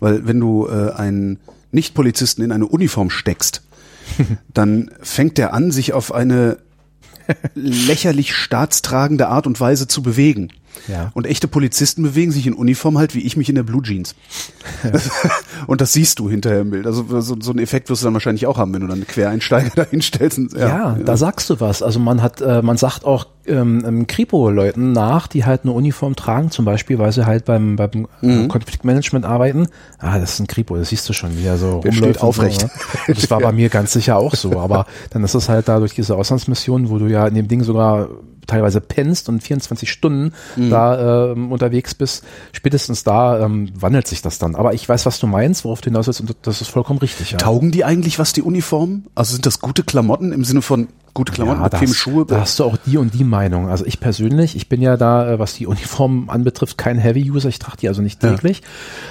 weil wenn du äh, einen Nicht-Polizisten in eine Uniform steckst, dann fängt der an, sich auf eine lächerlich staatstragende Art und Weise zu bewegen. Ja. Und echte Polizisten bewegen sich in Uniform halt, wie ich mich in der Blue Jeans. und das siehst du hinterher im Bild. Also so, so einen Effekt wirst du dann wahrscheinlich auch haben, wenn du dann einen Quereinsteiger da hinstellst. Und, Ja, da sagst du was. Also man hat, äh, man sagt auch ähm, ähm, Kripo-Leuten nach, die halt eine Uniform tragen, zum Beispiel, weil sie halt beim, beim Mhm. Konfliktmanagement arbeiten. Ah, das ist ein Kripo, das siehst du schon, wie er so Der rumläuft. steht und so, aufrecht. ne? Das war bei mir ganz sicher auch so. Aber dann ist es halt da durch diese Auslandsmission, wo du ja in dem Ding sogar teilweise pennst und 24 Stunden Mhm. da ähm, unterwegs bist, spätestens da ähm, wandelt sich das dann. Aber ich weiß, was du meinst, worauf du hinaus willst und das ist vollkommen richtig. Ja. Taugen die eigentlich was, die Uniformen? Also sind das gute Klamotten im Sinne von gute Klamotten, Ja, da bequeme hast, Schuhe? da hast du auch die und die Meinung. Also ich persönlich, ich bin ja da, äh, was die Uniform anbetrifft, kein Heavy-User. Ich trage die also nicht Ja. täglich.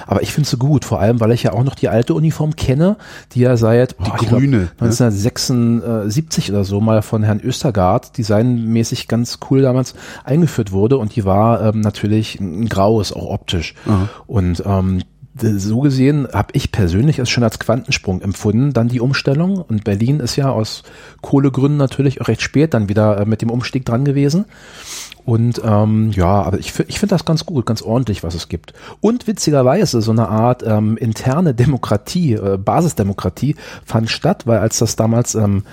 Aber ich finde sie gut, vor allem, weil ich ja auch noch die alte Uniform kenne, die ja seit boah, ich glaub, grüne, ne? 1976 oder so mal von Herrn Östergaard designmäßig ganz cool damals eingeführt wurde. Und die war ähm, natürlich ein graues, auch optisch. Und ähm, so gesehen habe ich persönlich es schon als Quantensprung empfunden, dann die Umstellung. Und Berlin ist ja aus Kohlegründen natürlich auch recht spät dann wieder äh, mit dem Umstieg dran gewesen. Und ähm, ja, aber ich, ich finde das ganz gut, ganz ordentlich, was es gibt. Und witzigerweise so eine Art ähm, interne Demokratie, äh, Basisdemokratie fand statt, weil als das damals ähm,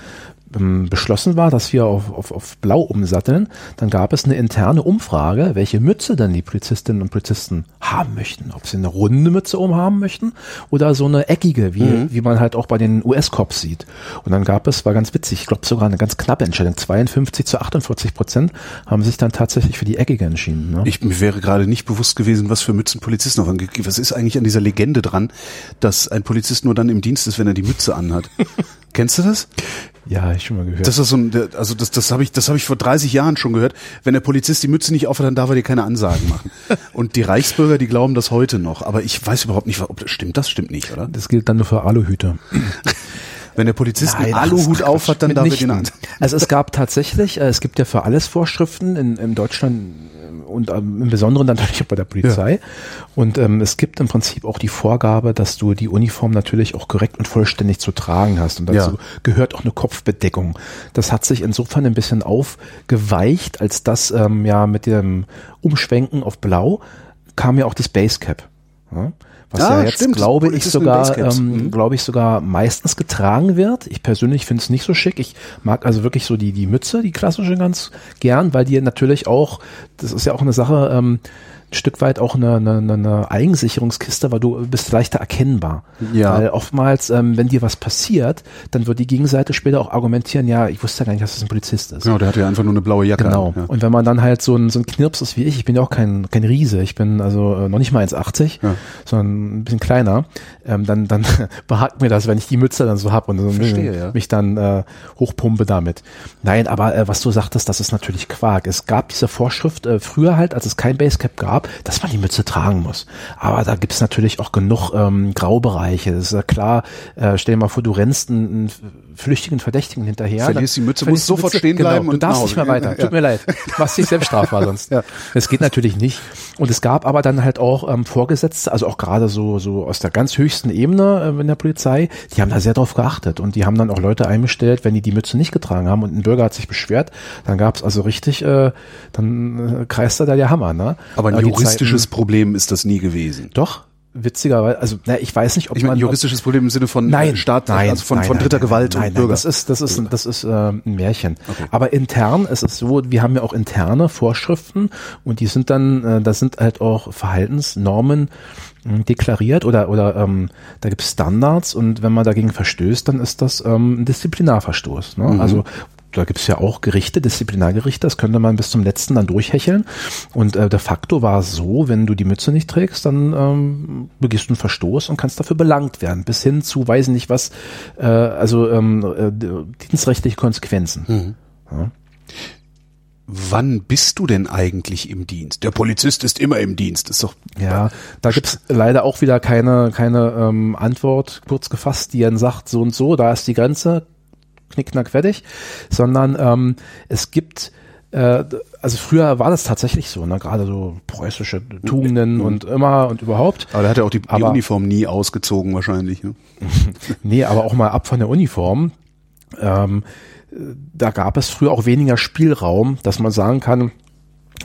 ähm, beschlossen war, dass wir auf, auf, auf Blau umsatteln, dann gab es eine interne Umfrage, welche Mütze denn die Polizistinnen und Polizisten haben möchten. Ob sie eine runde Mütze umhaben möchten oder so eine eckige, wie, mhm. wie man halt auch bei den US-Cops sieht. Und dann gab es, war ganz witzig, ich glaube sogar eine ganz knappe Entscheidung, 52 zu 48 Prozent haben sich dann tatsächlich für die eckige entschieden. Ne? Ich, mir wäre gerade nicht bewusst gewesen, was für Mützen Polizisten auf Was ist eigentlich an dieser Legende dran, dass ein Polizist nur dann im Dienst ist, wenn er die Mütze anhat? Kennst du das? Ja, ich schon mal gehört. Das ist so ein, also das, das habe ich, das habe ich vor 30 Jahren schon gehört. Wenn der Polizist die Mütze nicht aufhat, dann darf er dir keine Ansagen machen. Und die Reichsbürger, die glauben das heute noch. Aber ich weiß überhaupt nicht, ob das stimmt. Das stimmt nicht, oder? Das gilt dann nur für Aluhüter. Wenn der Polizist Nein, einen Aluhut aufhat, dann darf er den an. Also es gab tatsächlich, äh, es gibt ja für alles Vorschriften in, in Deutschland und ähm, im Besonderen dann natürlich auch bei der Polizei. Ja. Und ähm, es gibt im Prinzip auch die Vorgabe, dass du die Uniform natürlich auch korrekt und vollständig zu tragen hast. Und dazu ja. gehört auch eine Kopfbedeckung. Das hat sich insofern ein bisschen aufgeweicht, als das ähm, ja mit dem Umschwenken auf Blau kam ja auch das Basecap. Was ah, ja jetzt stimmt. glaube ich sogar, ähm, mhm. glaube ich sogar meistens getragen wird. Ich persönlich finde es nicht so schick. Ich mag also wirklich so die die Mütze, die klassische ganz gern, weil die natürlich auch, das ist ja auch eine Sache. Ähm, Stück weit auch eine, eine, eine Eigensicherungskiste, weil du bist leichter erkennbar. Ja. Weil oftmals, ähm, wenn dir was passiert, dann wird die Gegenseite später auch argumentieren, ja, ich wusste ja gar nicht, dass das ein Polizist ist. Genau, der hat ja einfach nur eine blaue Jacke. Genau. Ja. Und wenn man dann halt so ein, so ein Knirps ist wie ich, ich bin ja auch kein, kein Riese, ich bin also äh, noch nicht mal 1,80, ja. sondern ein bisschen kleiner, ähm, dann, dann behagt mir das, wenn ich die Mütze dann so hab und so Verstehe, ja. mich dann äh, hochpumpe damit. Nein, aber äh, was du sagtest, das ist natürlich Quark. Es gab diese Vorschrift äh, früher halt, als es kein Basecap gab, dass man die Mütze tragen muss. Aber da gibt es natürlich auch genug ähm, Graubereiche. Das ist ja klar, äh, stell dir mal vor, du rennst einen, einen flüchtigen Verdächtigen hinterher. Verlierst die Mütze, musst sofort Mütze, stehen genau, bleiben. Genau, und du darfst nicht mehr weiter. Tut mir leid. Du machst dich selbst strafbar sonst. ja. Das geht natürlich nicht. Und es gab aber dann halt auch ähm, Vorgesetzte, also auch gerade so, so aus der ganz höchsten Ebene äh, in der Polizei, die haben da sehr drauf geachtet und die haben dann auch Leute einbestellt, wenn die die Mütze nicht getragen haben und ein Bürger hat sich beschwert, dann gab es also richtig, äh, dann äh, kreiste da der Hammer. Ne? Aber ein juristisches Zeiten, Problem ist das nie gewesen. Doch, witzigerweise, also na, ich weiß nicht, ob ich meine, juristisches Problem im Sinne von nein, Staat, nein, also von, nein, von dritter nein, Gewalt nein, und Bürger. Das ist, das ist, das ist äh, ein Märchen. Okay. Aber intern ist es so, wir haben ja auch interne Vorschriften und die sind dann, äh, da sind halt auch Verhaltensnormen hm, deklariert oder oder ähm, da gibt es Standards und wenn man dagegen verstößt, dann ist das ähm, ein Disziplinarverstoß. Ne? Mhm. Also da gibt es ja auch Gerichte, Disziplinargerichte, das könnte man bis zum letzten dann durchhecheln. Und äh, de facto war es so, wenn du die Mütze nicht trägst, dann ähm, begehst du einen Verstoß und kannst dafür belangt werden, bis hin zu, weiß nicht was, äh, also ähm, äh, dienstrechtliche Konsequenzen. Mhm. Ja. Wann bist du denn eigentlich im Dienst? Der Polizist ist immer im Dienst, ist doch. Ja, da gibt's leider auch wieder keine, keine ähm, Antwort, kurz gefasst, die dann sagt, so und so, da ist die Grenze, knickknack fertig, sondern ähm, es gibt äh, also früher war das tatsächlich so, ne? gerade so preußische Tugenden mhm. und immer und überhaupt. Aber da hat er auch die, die Uniform nie ausgezogen wahrscheinlich. Ne? nee, aber auch mal ab von der Uniform. Ähm, da gab es früher auch weniger Spielraum, dass man sagen kann,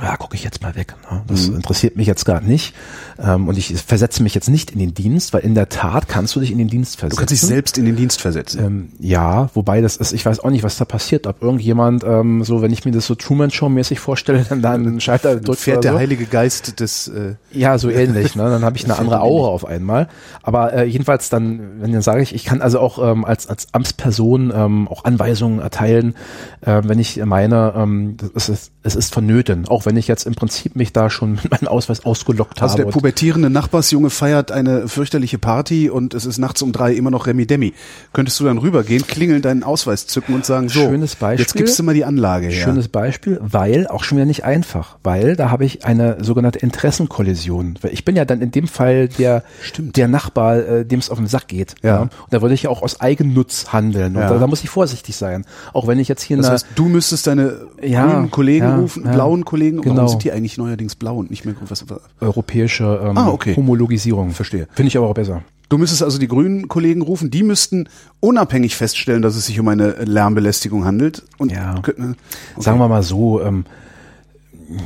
ja, gucke ich jetzt mal weg. Ne? Das mhm. interessiert mich jetzt gar nicht. Ähm, und ich versetze mich jetzt nicht in den Dienst, weil in der Tat kannst du dich in den Dienst versetzen. Du kannst dich selbst in den Dienst versetzen. Ähm, ja, wobei das ist, ich weiß auch nicht, was da passiert. Ob irgendjemand, ähm, so wenn ich mir das so Truman Show mäßig vorstelle, dann da einen Schalter drückt. Fährt der so. Heilige Geist des äh Ja, so ähnlich. Ne? Dann habe ich eine andere Aura auf einmal. Aber äh, jedenfalls dann, wenn dann sage ich, ich kann also auch ähm, als, als Amtsperson ähm, auch Anweisungen erteilen, äh, wenn ich meine, ähm, es, ist, es ist vonnöten. Auch wenn ich jetzt im Prinzip mich da schon mit meinem Ausweis ausgelockt also habe. Also der pubertierende Nachbarsjunge feiert eine fürchterliche Party und es ist nachts um drei immer noch Remi Demi. Könntest du dann rübergehen, klingeln, deinen Ausweis zücken und sagen, so, Schönes Beispiel, jetzt gibst du mal die Anlage her. Schönes Beispiel, weil, auch schon wieder nicht einfach, weil da habe ich eine sogenannte Interessenkollision. Ich bin ja dann in dem Fall der, Stimmt. der Nachbar, äh, dem es auf den Sack geht. Ja. ja. Und da würde ich ja auch aus Eigennutz handeln. Und ja. da, da, muss ich vorsichtig sein. Auch wenn ich jetzt hier Das heißt, du müsstest deine ja, grünen Kollegen rufen, blauen Kollegen Grünkollegen? Genau. Warum sind die eigentlich neuerdings blau und nicht mehr? Was? Europäische ähm, Ah, okay. Homologisierung. Verstehe. Finde ich aber auch besser. Du müsstest also die grünen Kollegen rufen, die müssten unabhängig feststellen, dass es sich um eine Lärmbelästigung handelt. Und Ja. könnten- okay. Sagen wir mal so, ähm,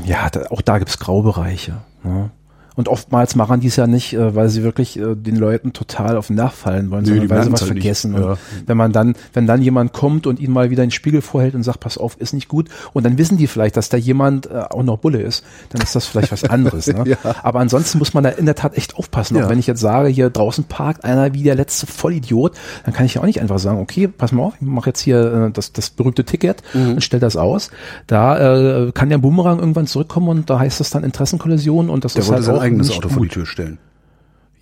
ja, da, auch da gibt's Graubereiche. Ne? Und oftmals machen die es ja nicht, äh, weil sie wirklich äh, den Leuten total auf den Nerv fallen wollen, Nö, sondern weil sie was halt vergessen. Ja. Wenn man dann, wenn dann jemand kommt und ihnen mal wieder den Spiegel vorhält und sagt, pass auf, ist nicht gut, und dann wissen die vielleicht, dass da jemand äh, auch noch Bulle ist, dann ist das vielleicht was anderes. Ne? Ja. Aber ansonsten muss man da in der Tat echt aufpassen. Ja. Auch wenn ich jetzt sage, hier draußen parkt einer wie der letzte Vollidiot, dann kann ich ja auch nicht einfach sagen, okay, pass mal auf, ich mache jetzt hier das, das berühmte Ticket Mhm. und stell das aus. Da äh, kann der Boomerang irgendwann zurückkommen und da heißt es dann Interessenkollision und das Der ist halt auch eigenes Auto gut. vor die Tür stellen.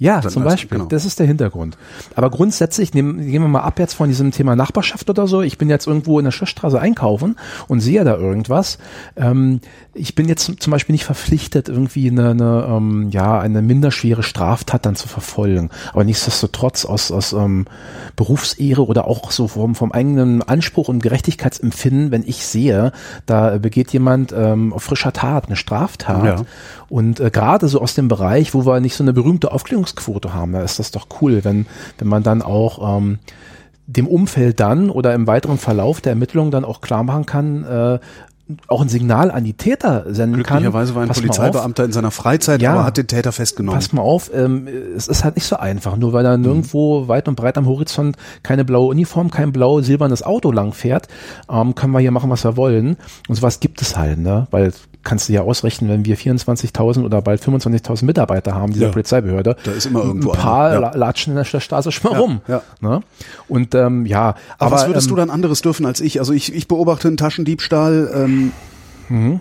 Ja, Dann zum Beispiel. genau. Das ist der Hintergrund. Aber grundsätzlich, nehmen, gehen wir mal ab jetzt von diesem Thema Nachbarschaft oder so. Ich bin jetzt irgendwo in der Schlossstraße einkaufen und sehe da irgendwas. Ähm, ich bin jetzt zum Beispiel nicht verpflichtet, irgendwie eine, eine, ähm, ja, eine minderschwere Straftat dann zu verfolgen. Aber nichtsdestotrotz aus, aus ähm, Berufsehre oder auch so vom, vom eigenen Anspruch und Gerechtigkeitsempfinden, wenn ich sehe, da begeht jemand ähm, auf frischer Tat eine Straftat Ja. Und äh, gerade so aus dem Bereich, wo wir nicht so eine berühmte Aufklärungsquote haben, da ist das doch cool, wenn, wenn man dann auch ähm, dem Umfeld dann oder im weiteren Verlauf der Ermittlungen dann auch klar machen kann, äh, auch ein Signal an die Täter senden kann. Glücklicherweise war ein Pass auf, Polizeibeamter in seiner Freizeit, Ja. aber hat den Täter festgenommen. Pass mal auf, ähm, es ist halt nicht so einfach, nur weil da Mhm. nirgendwo weit und breit am Horizont keine blaue Uniform, kein blau silbernes Auto lang fährt, ähm, können wir hier machen, was wir wollen. Und sowas gibt es halt, ne? Weil kannst du ja ausrechnen, wenn wir 24.000 oder bald 25.000 Mitarbeiter haben, dieser Ja. Polizeibehörde. Da ist immer irgendwo Ein paar ja. la- latschen in der Straße schon mal rum. ja. Ne? Und ähm, ja, aber, was würdest ähm, du dann anderes dürfen als ich? Also ich, ich beobachte einen Taschendiebstahl. Ähm,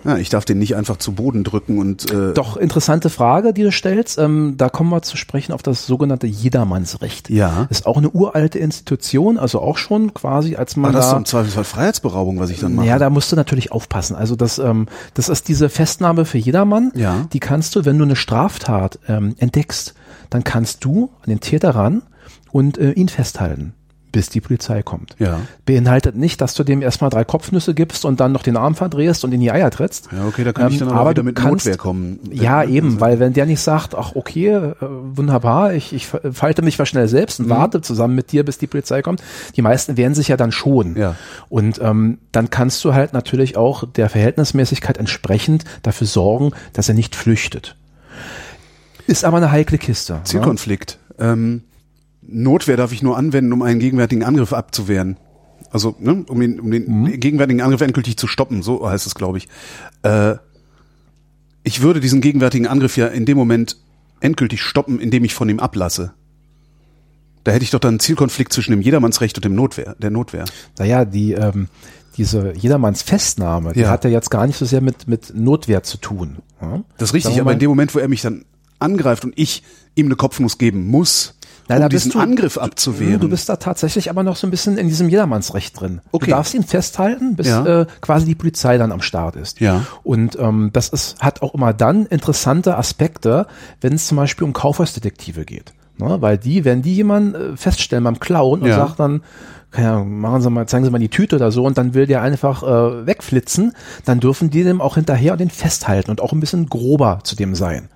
ja, ich darf den nicht einfach zu Boden drücken und äh, Mhm. Doch, interessante Frage, die du stellst. Ähm, da kommen wir zu sprechen auf das sogenannte Jedermannsrecht. Ja. Ist auch eine uralte Institution, also auch schon quasi, als man Ah, das ist da... im Zweifelsfall Freiheitsberaubung, was ich dann mache. Ja, da musst du natürlich aufpassen. Also das, ähm, das ist diese Festnahme für jedermann. Ja. Die kannst du, wenn du eine Straftat ähm, entdeckst, dann kannst du an den Täter ran und äh, ihn festhalten, bis die Polizei kommt. Ja. Beinhaltet nicht, dass du dem erstmal drei Kopfnüsse gibst und dann noch den Arm verdrehst und in die Eier trittst. Ja, okay, da kann ich Ähm, dann aber, aber wieder mit kannst- Notwehr kommen. Ja, eben, weil wenn der nicht sagt, ach okay, äh, wunderbar, ich, ich falte mich mal schnell selbst Mhm. und warte zusammen mit dir, bis die Polizei kommt. Die meisten wehren sich ja dann schon. Ja. Und ähm, dann kannst du halt natürlich auch der Verhältnismäßigkeit entsprechend dafür sorgen, dass er nicht flüchtet. Ist aber eine heikle Kiste. ne? Zielkonflikt. Ähm, Notwehr darf ich nur anwenden, um einen gegenwärtigen Angriff abzuwehren. Also, ne, um den, um den Mhm. gegenwärtigen Angriff endgültig zu stoppen, so heißt es, glaube ich. Äh, ich würde diesen gegenwärtigen Angriff ja in dem Moment endgültig stoppen, indem ich von ihm ablasse. Da hätte ich doch dann einen Zielkonflikt zwischen dem Jedermannsrecht und dem Notwehr, der Notwehr. Naja, die, ähm, diese jedermanns Festnahme, die Ja. hat ja jetzt gar nicht so sehr mit, mit Notwehr zu tun. Ja? Das ist richtig, aber in dem Moment, wo er mich dann angreift und ich ihm eine Kopfnuss geben muss, Nein, um diesen du- Angriff abzuwehren. Du bist da tatsächlich aber noch so ein bisschen in diesem Jedermannsrecht drin. Okay. Du darfst ihn festhalten, bis Ja. äh, quasi die Polizei dann am Start ist. Ja. Und ähm, das ist, hat auch immer dann interessante Aspekte, wenn es zum Beispiel um Kaufhausdetektive geht. Ne? Weil die, wenn die jemanden äh, feststellen beim Klauen und Ja. sagt dann, Ahnung, machen Sie mal, zeigen Sie mal die Tüte oder so und dann will der einfach äh, wegflitzen, dann dürfen die dem auch hinterher und den festhalten und auch ein bisschen grober zu dem sein.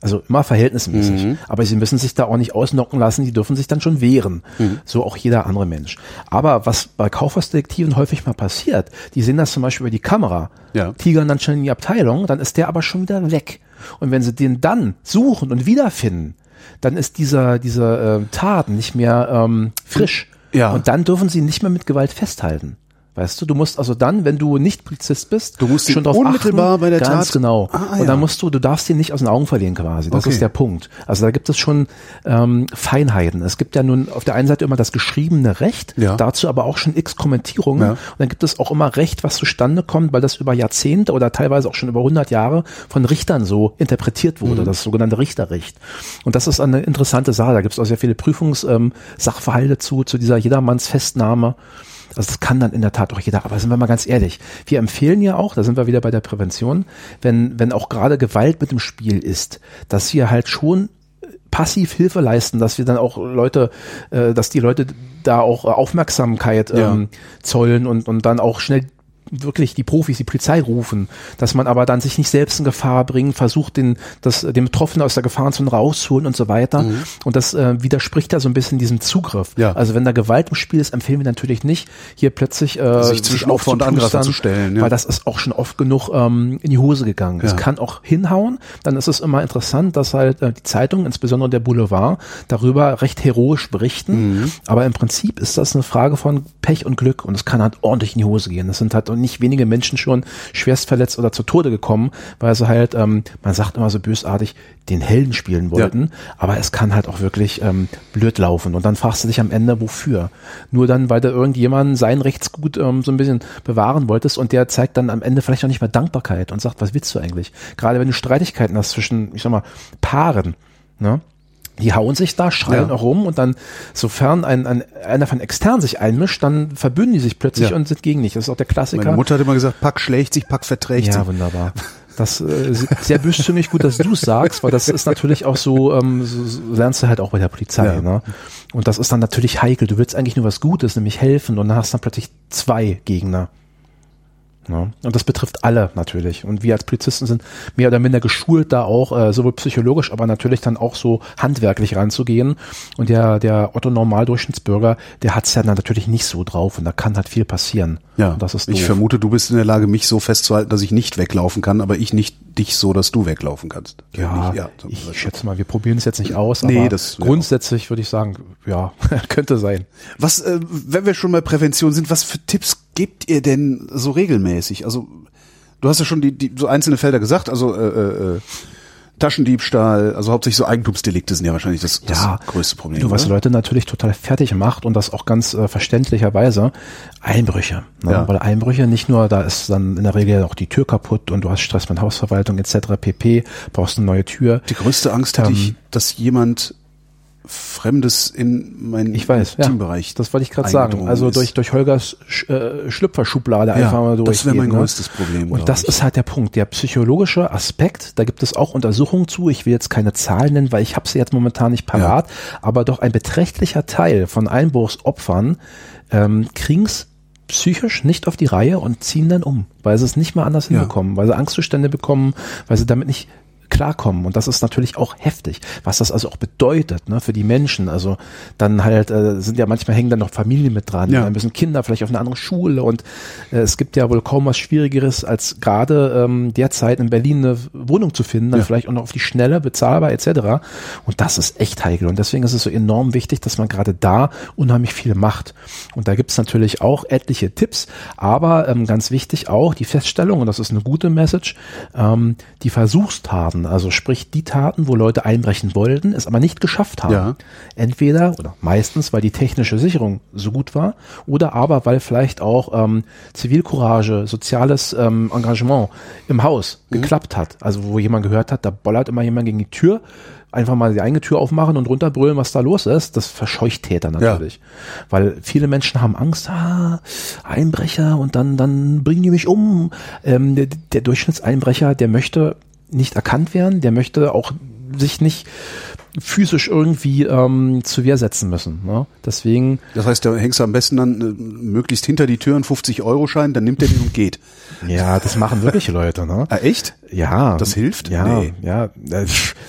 Also immer verhältnismäßig. Mhm. Aber sie müssen sich da auch nicht ausnocken lassen, die dürfen sich dann schon wehren. Mhm. So auch jeder andere Mensch. Aber was bei Kaufhausdetektiven häufig mal passiert, die sehen das zum Beispiel über die Kamera, Ja. tigern dann schon in die Abteilung, dann ist der aber schon wieder weg. Und wenn sie den dann suchen und wiederfinden, dann ist dieser, dieser äh, Tat nicht mehr ähm, frisch. Ja. Und dann dürfen sie ihn nicht mehr mit Gewalt festhalten. Weißt du, du musst also dann, wenn du nicht Polizist bist, Du musst schon drauf unmittelbar achten, bei der ganz Tat- genau. Ah, und ja. dann musst du, du darfst ihn nicht aus den Augen verlieren quasi. Das Okay. ist der Punkt. Also da gibt es schon ähm, Feinheiten. Es gibt ja nun auf der einen Seite immer das geschriebene Recht, Ja. dazu aber auch schon x Kommentierungen. Ja. Und dann gibt es auch immer Recht, was zustande kommt, weil das über Jahrzehnte oder teilweise auch schon über 100 Jahre von Richtern so interpretiert Mhm. wurde, das sogenannte Richterrecht. Und das ist eine interessante Sache. Da gibt es auch sehr viele Prüfungssachverhalte ähm, zu, zu dieser Jedermannsfestnahme. Also das kann dann in der Tat auch jeder. Aber sind wir mal ganz ehrlich, wir empfehlen ja auch, da sind wir wieder bei der Prävention, wenn, wenn auch gerade Gewalt mit im Spiel ist, dass wir halt schon passiv Hilfe leisten, dass wir dann auch Leute, äh, dass die Leute da auch äh, Aufmerksamkeit Ja. ähm, zollen und, und dann auch schnell wirklich die Profis die Polizei rufen, dass man aber dann sich nicht selbst in Gefahr bringt, versucht den, das, den Betroffenen aus der Gefahrenzone rauszuholen und so weiter. Mhm. Und das äh, widerspricht ja so ein bisschen diesem Zugriff. Ja. Also wenn da Gewalt im Spiel ist, empfehlen wir natürlich nicht, hier plötzlich äh, sich zwischen Opfer und Angreifer zu stellen. Ja. Weil das ist auch schon oft genug ähm, in die Hose gegangen. Es kann auch hinhauen. Dann ist es immer interessant, dass halt äh, die Zeitung, insbesondere der Boulevard, darüber recht heroisch berichten. Mhm. Aber im Prinzip ist das eine Frage von Pech und Glück und es kann halt ordentlich in die Hose gehen. Es sind halt nicht wenige Menschen schon schwerst verletzt oder zu Tode gekommen, weil sie halt, ähm, man sagt immer so bösartig, den Helden spielen wollten. Ja. Aber es kann halt auch wirklich ähm, blöd laufen. Und dann fragst du dich am Ende, wofür? Nur dann, weil du irgendjemanden sein Rechtsgut ähm, so ein bisschen bewahren wolltest und der zeigt dann am Ende vielleicht auch nicht mehr Dankbarkeit und sagt, was willst du eigentlich? Gerade wenn du Streitigkeiten hast zwischen, ich sag mal, Paaren, ne? Die hauen sich da, schreien ja. auch rum und dann, sofern ein, ein, einer von extern sich einmischt, dann verbünden die sich plötzlich ja. und sind gegen dich. Das ist auch der Klassiker. Meine Mutter hat immer gesagt, Pack schlägt sich, Pack verträgt ja, sich. Ja, wunderbar. Das äh, sehr bösstündig gut, dass du es sagst, weil das ist natürlich auch so, ähm, so, so lernst du halt auch bei der Polizei. Ja. Ne? Und das ist dann natürlich heikel. Du willst eigentlich nur was Gutes, nämlich helfen und dann hast du dann plötzlich zwei Gegner. Ja. Und das betrifft alle natürlich. Und wir als Polizisten sind mehr oder minder geschult, da auch äh, sowohl psychologisch, aber natürlich dann auch so handwerklich ranzugehen. Und der, der Otto Normaldurchschnittsbürger, der hat's ja dann natürlich nicht so drauf und da kann halt viel passieren. Ja, und das ist ich vermute, du bist in der Lage, mich so festzuhalten, dass ich nicht weglaufen kann, aber ich nicht dich so, dass du weglaufen kannst. Ja, ich, ja ich schätze mal, wir probieren es jetzt nicht aus, nee, aber das, grundsätzlich ja. würde ich sagen, ja, könnte sein. Was, äh, wenn wir schon bei Prävention sind, was für Tipps gebt ihr denn so regelmäßig? Also du hast ja schon die, die so einzelne Felder gesagt, also äh, äh, äh Taschendiebstahl, also hauptsächlich so Eigentumsdelikte sind ja wahrscheinlich das, das ja, größte Problem. Du, was oder? Leute natürlich total fertig macht und das auch ganz äh, verständlicherweise, Einbrüche. Ne? Ja. Weil Einbrüche nicht nur, da ist dann in der Regel auch die Tür kaputt und du hast Stress mit Hausverwaltung etc. pp, brauchst eine neue Tür. Die größte Angst ähm, ich, dass jemand Fremdes in meinen ich weiß, Teambereich. Ja, das wollte ich gerade sagen. Also durch, durch Holgers Sch äh, Schlüpferschublade ja, einfach mal durch. Das wäre mein ne? größtes Problem. Und das ich. ist halt der Punkt. Der psychologische Aspekt, da gibt es auch Untersuchungen zu. Ich will jetzt keine Zahlen nennen, weil ich habe sie jetzt momentan nicht parat, ja. aber doch ein beträchtlicher Teil von Einbruchsopfern ähm, kriegen's psychisch nicht auf die Reihe und ziehen dann um, weil sie es nicht mal anders hinbekommen, weil sie Angstzustände bekommen, weil sie damit nicht klarkommen. Und das ist natürlich auch heftig, was das also auch bedeutet ne, für die Menschen. Also dann halt äh, sind ja manchmal hängen dann noch Familien mit dran, ja. ein bisschen Kinder vielleicht auf eine andere Schule und äh, es gibt ja wohl kaum was Schwierigeres, als gerade ähm, derzeit in Berlin eine Wohnung zu finden, dann ja. vielleicht auch noch auf die Schnelle, bezahlbar etc. Und das ist echt heikel. Und deswegen ist es so enorm wichtig, dass man gerade da unheimlich viel macht. Und da gibt es natürlich auch etliche Tipps, aber ähm, ganz wichtig auch die Feststellung, und das ist eine gute Message, ähm, die Versuchstaten Taten, also sprich die Taten, wo Leute einbrechen wollten, es aber nicht geschafft haben. Ja. Entweder oder meistens, weil die technische Sicherung so gut war oder aber weil vielleicht auch ähm, Zivilcourage, soziales ähm, Engagement im Haus mhm. geklappt hat. Also wo jemand gehört hat, da bollert immer jemand gegen die Tür einfach mal die eigene Tür aufmachen und runterbrüllen, was da los ist, das verscheucht Täter natürlich. Ja. Weil viele Menschen haben Angst, ah, Einbrecher und dann, dann bringen die mich um. Ähm, der, der Durchschnittseinbrecher, der möchte nicht erkannt werden, der möchte auch sich nicht physisch irgendwie ähm, zu Wehr setzen müssen. Ne? Deswegen. Das heißt, da hängst du am besten dann äh, möglichst hinter die Tür einen 50-Euro-Schein, dann nimmt er den und geht. Ja, das machen wirklich Leute. Ne? Ah, echt? Ja. Das hilft? Ja, nee. ja.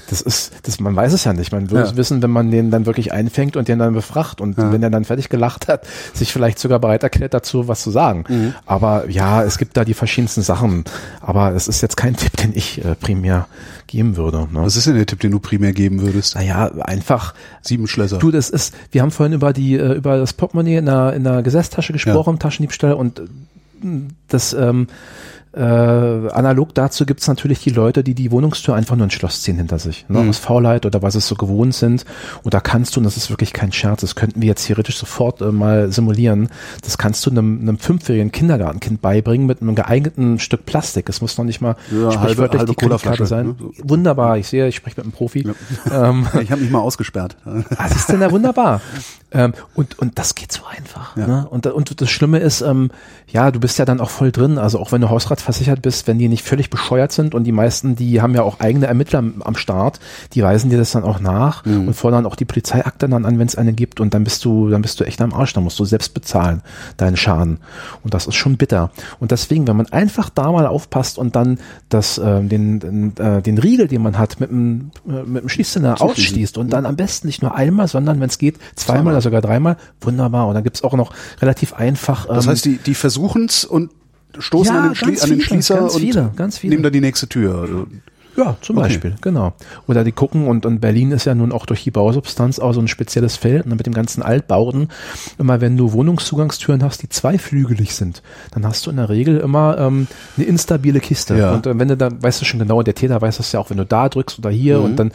Das ist, das, man weiß es ja nicht. Man würde ja. es wissen, wenn man den dann wirklich einfängt und den dann befragt und ja. wenn er dann fertig gelacht hat, sich vielleicht sogar bereit erklärt dazu, was zu sagen. Mhm. Aber ja, es gibt da die verschiedensten Sachen. Aber es ist jetzt kein Tipp, den ich äh, primär geben würde. Ne? Was ist denn der Tipp, den du primär geben würdest? Naja, einfach. Sieben Schlösser. Du, das ist, wir haben vorhin über die, äh, über das Portemonnaie in der, in der Gesäßtasche gesprochen, ja. Taschendiebstahl und äh, das, ähm, äh, analog dazu gibt's natürlich die Leute, die die Wohnungstür einfach nur ins Schloss ziehen hinter sich. Ne? Mhm. Aus Faulheit oder was es so gewohnt sind. Und da kannst du, und das ist wirklich kein Scherz, das könnten wir jetzt theoretisch sofort äh, mal simulieren, das kannst du einem, einem fünfjährigen Kindergartenkind beibringen mit einem geeigneten Stück Plastik. Es muss noch nicht mal ja, sprichwörtlich halbe, halbe die Colaflasche sein. Ne? Wunderbar, ich sehe, ich spreche mit einem Profi. Ja. Ähm, ich habe mich mal ausgesperrt. Was ist denn da wunderbar? Ähm, und, und das geht so einfach. Ja. Ne? Und, und das Schlimme ist, ähm, ja, du bist ja dann auch voll drin. Also auch wenn du Hausrat privat versichert bist, wenn die nicht völlig bescheuert sind und die meisten, die haben ja auch eigene Ermittler am Start, die weisen dir das dann auch nach mhm. und fordern auch die Polizeiakte dann an, wenn es eine gibt und dann bist du, dann bist du echt am Arsch, dann musst du selbst bezahlen, deinen Schaden. Und das ist schon bitter. Und deswegen, wenn man einfach da mal aufpasst und dann das, äh, den, den, äh, den Riegel, den man hat, mit dem, äh, mit dem Schließzylinder ausschließt und dann am besten nicht nur einmal, sondern wenn es geht, zweimal oder sogar dreimal, wunderbar. Und dann gibt's auch noch relativ einfach. Ähm, das heißt, die, die versuchen's und stoßen ja, an, den, Schlie an den Schließer ganz und viele, ganz viele. nehmen dann die nächste Tür. Ja, zum okay. Beispiel, genau. Oder die gucken und, und Berlin ist ja nun auch durch die Bausubstanz auch so ein spezielles Feld und mit dem ganzen Altbauten. Immer wenn du Wohnungszugangstüren hast, die zweiflügelig sind, dann hast du in der Regel immer ähm, eine instabile Kiste. Ja. Und äh, wenn du da, weißt du schon genau, der Täter weiß das ja auch, wenn du da drückst oder hier mhm. und dann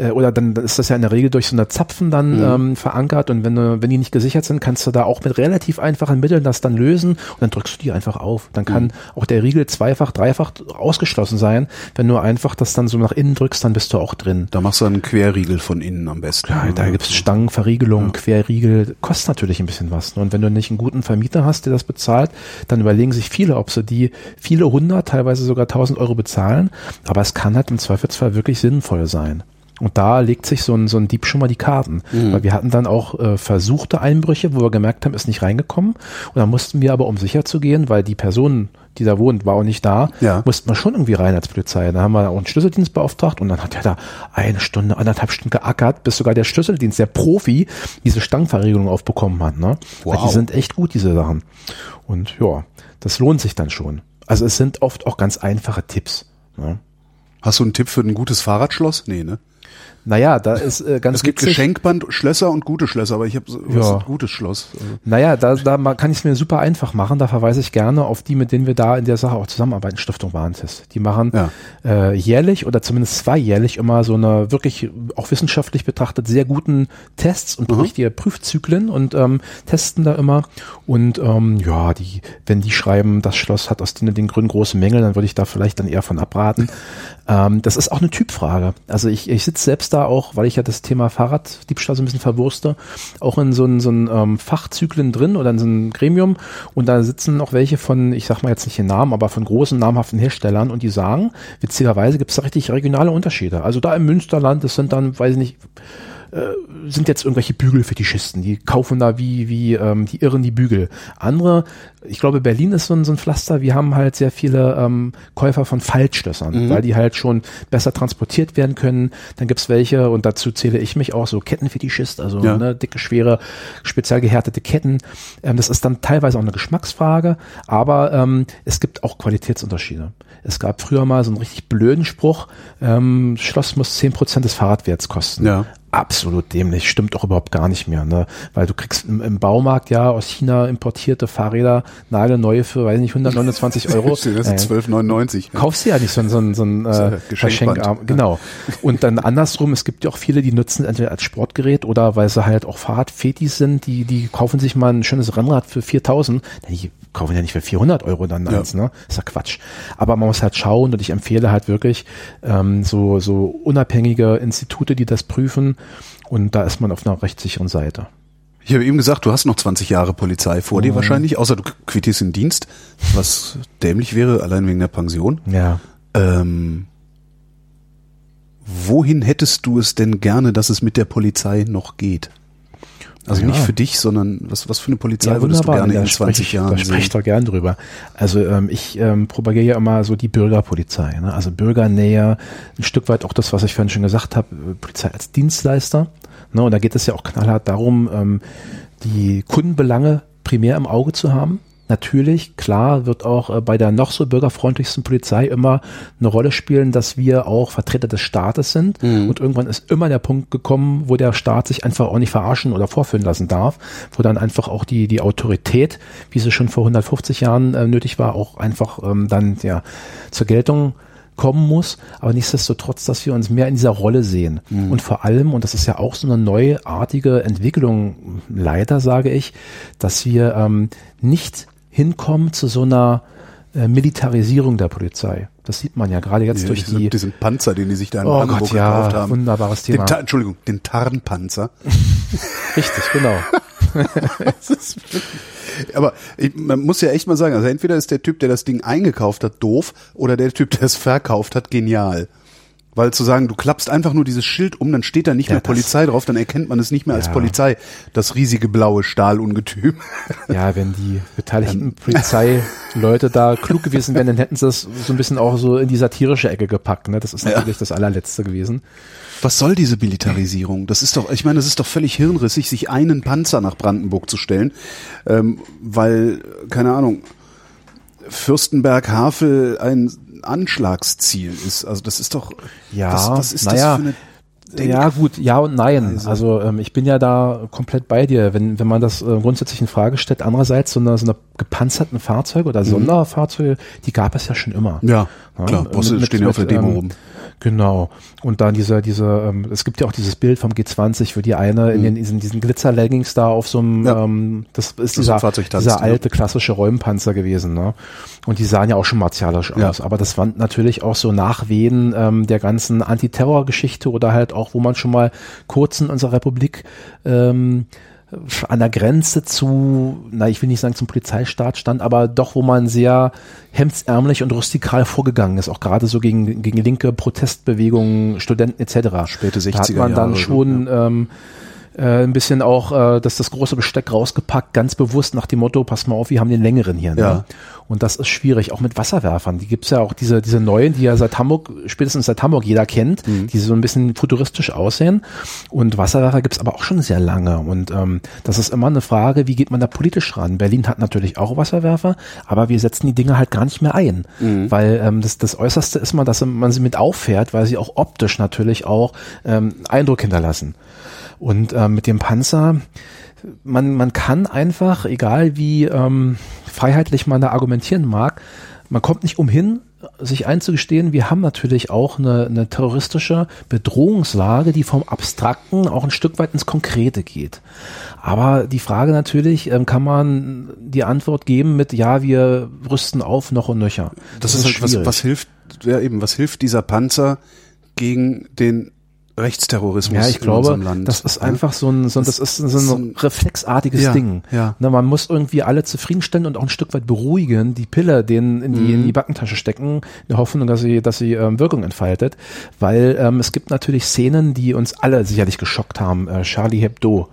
äh, oder dann ist das ja in der Regel durch so eine Zapfen dann mhm. ähm, verankert und wenn du, wenn die nicht gesichert sind, kannst du da auch mit relativ einfachen Mitteln das dann lösen und dann drückst du die einfach auf. Dann kann mhm. auch der Riegel zweifach, dreifach ausgeschlossen sein, wenn du einfach das dann so nach innen drückst, dann bist du auch drin. Da machst du einen Querriegel von innen am besten. Ja, da gibt's Stangenverriegelung, ja. Querriegel, kostet natürlich ein bisschen was. Ne? Und wenn du nicht einen guten Vermieter hast, der das bezahlt, dann überlegen sich viele, ob sie die viele hundert, teilweise sogar tausend Euro bezahlen. Aber es kann halt im Zweifelsfall wirklich sinnvoll sein. Und da legt sich so ein, so ein Dieb schon mal die Karten. Mhm. Weil wir hatten dann auch äh, versuchte Einbrüche, wo wir gemerkt haben, ist nicht reingekommen. Und dann mussten wir aber, um sicher zu gehen, weil die Person, die da wohnt, war auch nicht da, ja. mussten wir schon irgendwie rein als Polizei. Dann haben wir auch einen Schlüsseldienst beauftragt und dann hat er da eine Stunde, anderthalb Stunden geackert, bis sogar der Schlüsseldienst, der Profi, diese Stangenverriegelung aufbekommen hat. Ne? Wow. Weil die sind echt gut, diese Sachen. Und ja, das lohnt sich dann schon. Also es sind oft auch ganz einfache Tipps. Ne? Hast du einen Tipp für ein gutes Fahrradschloss? Nee, ne? Naja, da ist äh, ganz Es gibt witzig. Geschenkband, Schlösser und gute Schlösser, aber ich habe so, ja. ein gutes Schloss. Also. Naja, da, da kann ich es mir super einfach machen. Da verweise ich gerne auf die, mit denen wir da in der Sache auch zusammenarbeiten, Stiftung Warentest. Die machen ja. äh, jährlich oder zumindest zweijährlich immer so eine wirklich auch wissenschaftlich betrachtet sehr guten Tests und mhm. richtige Prüfzyklen und ähm, testen da immer. Und ähm, ja, die, wenn die schreiben, das Schloss hat aus den, den Gründen große Mängel, dann würde ich da vielleicht dann eher von abraten. Ähm, das ist auch eine Typfrage. Also ich, ich sitze selbst da auch, weil ich ja das Thema Fahrraddiebstahl so ein bisschen verwurste, auch in so einen so ein, ähm, Fachzyklen drin oder in so einem Gremium und da sitzen auch welche von, ich sag mal jetzt nicht den Namen, aber von großen namhaften Herstellern und die sagen, witzigerweise gibt es da richtig regionale Unterschiede. Also da im Münsterland, das sind dann, weiß ich nicht, äh, sind jetzt irgendwelche Bügelfetischisten, die kaufen da wie, wie ähm, die Irren die Bügel. Andere, ich glaube, Berlin ist so ein, so ein Pflaster, wir haben halt sehr viele ähm, Käufer von Faltschlössern, mhm. weil die halt schon besser transportiert werden können. Dann gibt's welche, und dazu zähle ich mich auch, so Kettenfetischist, also ja. ne, dicke, schwere, speziell gehärtete Ketten. Ähm, das ist dann teilweise auch eine Geschmacksfrage, aber ähm, es gibt auch Qualitätsunterschiede. Es gab früher mal so einen richtig blöden Spruch, ähm, Schloss muss zehn Prozent des Fahrradwerts kosten. Ja absolut dämlich, stimmt doch überhaupt gar nicht mehr, ne? Weil du kriegst im, im Baumarkt ja aus China importierte Fahrräder nagelneue für, weiß nicht, 129 Euro. das sind 12,99. Äh, kaufst du ja nicht so, so, so ein äh, Geschenkarm. Genau. Und dann andersrum, es gibt ja auch viele, die nutzen entweder als Sportgerät oder weil sie halt auch Fahrradfetis sind, die, die kaufen sich mal ein schönes Rennrad für 4000. Die kaufen ja nicht für 400 Euro dann ja. eins, ne? Ist ja Quatsch. Aber man muss halt schauen und ich empfehle halt wirklich ähm, so, so unabhängige Institute, die das prüfen und da ist man auf einer rechtssicheren Seite. Ich habe eben gesagt, du hast noch 20 Jahre Polizei vor mhm. dir wahrscheinlich, außer du quittierst den Dienst, was dämlich wäre, allein wegen der Pension. Ja. Ähm, wohin hättest du es denn gerne, dass es mit der Polizei noch geht? Also ja. nicht für dich, sondern was, was für eine Polizei ja, würdest du gerne in 20 Jahren da spreche ich doch gern drüber. Also ähm, ich ähm, propagiere ja immer so die Bürgerpolizei. Ne? Also Bürgernähe, ein Stück weit auch das, was ich vorhin schon gesagt habe, äh, Polizei als Dienstleister. Ne? Und da geht es ja auch knallhart darum, ähm, die Kundenbelange primär im Auge zu haben. Natürlich, klar, wird auch äh, bei der noch so bürgerfreundlichsten Polizei immer eine Rolle spielen, dass wir auch Vertreter des Staates sind. Mhm. Und irgendwann ist immer der Punkt gekommen, wo der Staat sich einfach auch nicht verarschen oder vorführen lassen darf, wo dann einfach auch die, die Autorität, wie sie schon vor 150 Jahren äh, nötig war, auch einfach ähm, dann ja zur Geltung kommen muss, aber nichtsdestotrotz, dass wir uns mehr in dieser Rolle sehen. Mhm. Und vor allem, und das ist ja auch so eine neuartige Entwicklung, leider sage ich, dass wir ähm, nicht hinkommen zu so einer äh, Militarisierung der Polizei. Das sieht man ja gerade jetzt ja, durch die diesen Panzer, den die sich da in oh Brandenburg Gott, ja, gekauft haben. Wunderbares Thema. Den Entschuldigung, den Tarnpanzer. Richtig, genau. Aber ich, man muss ja echt mal sagen, also entweder ist der Typ, der das Ding eingekauft hat, doof, oder der Typ, der es verkauft hat, genial. Weil zu sagen, du klappst einfach nur dieses Schild um, dann steht da nicht Ja, mehr Polizei drauf, dann erkennt man es nicht mehr als Ja. Polizei, das riesige blaue Stahlungetüm. Ja, wenn die beteiligten Polizeileute da klug gewesen wären, dann hätten sie das so ein bisschen auch so in die satirische Ecke gepackt. Ne? Das ist natürlich das allerletzte gewesen. Was soll diese Militarisierung? Das ist doch, ich meine, das ist doch völlig hirnrissig, sich einen Panzer nach Brandenburg zu stellen, ähm, weil, keine Ahnung, Fürstenberg-Havel ein Anschlagsziel ist. Also das ist doch, Ja, was, was ist naja, das für eine Denk Ja, gut, ja und nein. Also- Also ähm, ich bin ja da komplett bei dir, wenn, wenn man das äh, grundsätzlich in Frage stellt. Andererseits, so eine, so eine gepanzerten Fahrzeuge oder Sonderfahrzeuge, die gab es ja schon immer. Mhm. Ja, klar, mit- Bosse stehen ja auf der Demo ähm, rum. Genau. Und dann dieser, dieser, ähm, es gibt ja auch dieses Bild vom G20, wo die eine in den, diesen, diesen Glitzer-Leggings da auf so einem, Mhm. Ja. ähm, das ist ist dieser, tanzt, dieser ja. alte klassische Räumpanzer gewesen, ne? Und die sahen ja auch schon martialisch Ja. aus. Aber das waren natürlich auch so Nachwehen ähm, der ganzen Antiterror-Geschichte oder halt auch, wo man schon mal kurz in unserer Republik ähm, an der Grenze zu, na, ich will nicht sagen zum Polizeistaat stand, aber doch, wo man sehr hemdsärmlich und rustikal vorgegangen ist, auch gerade so gegen, gegen linke Protestbewegungen, Studenten etc. Späte Da hat 60er man dann Jahre, schon ähm, äh, ein bisschen auch äh, das, das große Besteck rausgepackt, ganz bewusst nach dem Motto, pass mal auf, wir haben den längeren hier. Ne? Ja. Und das ist schwierig, auch mit Wasserwerfern. Die gibt's ja auch, diese, diese neuen, die ja seit Hamburg, spätestens seit Hamburg jeder kennt, Mhm. die so ein bisschen futuristisch aussehen. Und Wasserwerfer gibt's aber auch schon sehr lange. Und ähm, das ist immer eine Frage, wie geht man da politisch ran? Berlin hat natürlich auch Wasserwerfer, aber wir setzen die Dinge halt gar nicht mehr ein. Mhm. Weil ähm, das, das Äußerste ist mal, dass man sie mit auffährt, weil sie auch optisch natürlich auch ähm, Eindruck hinterlassen. Und ähm, mit dem Panzer, man, man kann einfach, egal wie ähm, freiheitlich man da argumentieren mag, man kommt nicht umhin, sich einzugestehen, wir haben natürlich auch eine, eine terroristische Bedrohungslage, die vom Abstrakten auch ein Stück weit ins Konkrete geht. Aber die Frage natürlich, ähm, kann man die Antwort geben mit, ja, wir rüsten auf noch und nöcher. Das, ist halt, was, was hilft, ja eben, was hilft dieser Panzer gegen den Rechtsterrorismus Ja, ich in glaube, das ist einfach so ein, so ein das ist so ein, reflexartiges Ja, Ding. ja. Ne, man muss irgendwie alle zufriedenstellen und auch ein Stück weit beruhigen, die Pille denen in die, Mhm. in die Backentasche stecken, in der Hoffnung, dass sie, dass sie ähm, Wirkung entfaltet. Weil ähm, es gibt natürlich Szenen, die uns alle sicherlich geschockt haben. Äh, Charlie Hebdo.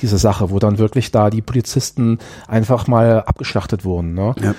Diese Sache, wo dann wirklich da die Polizisten einfach mal abgeschlachtet wurden. Ne? Ja.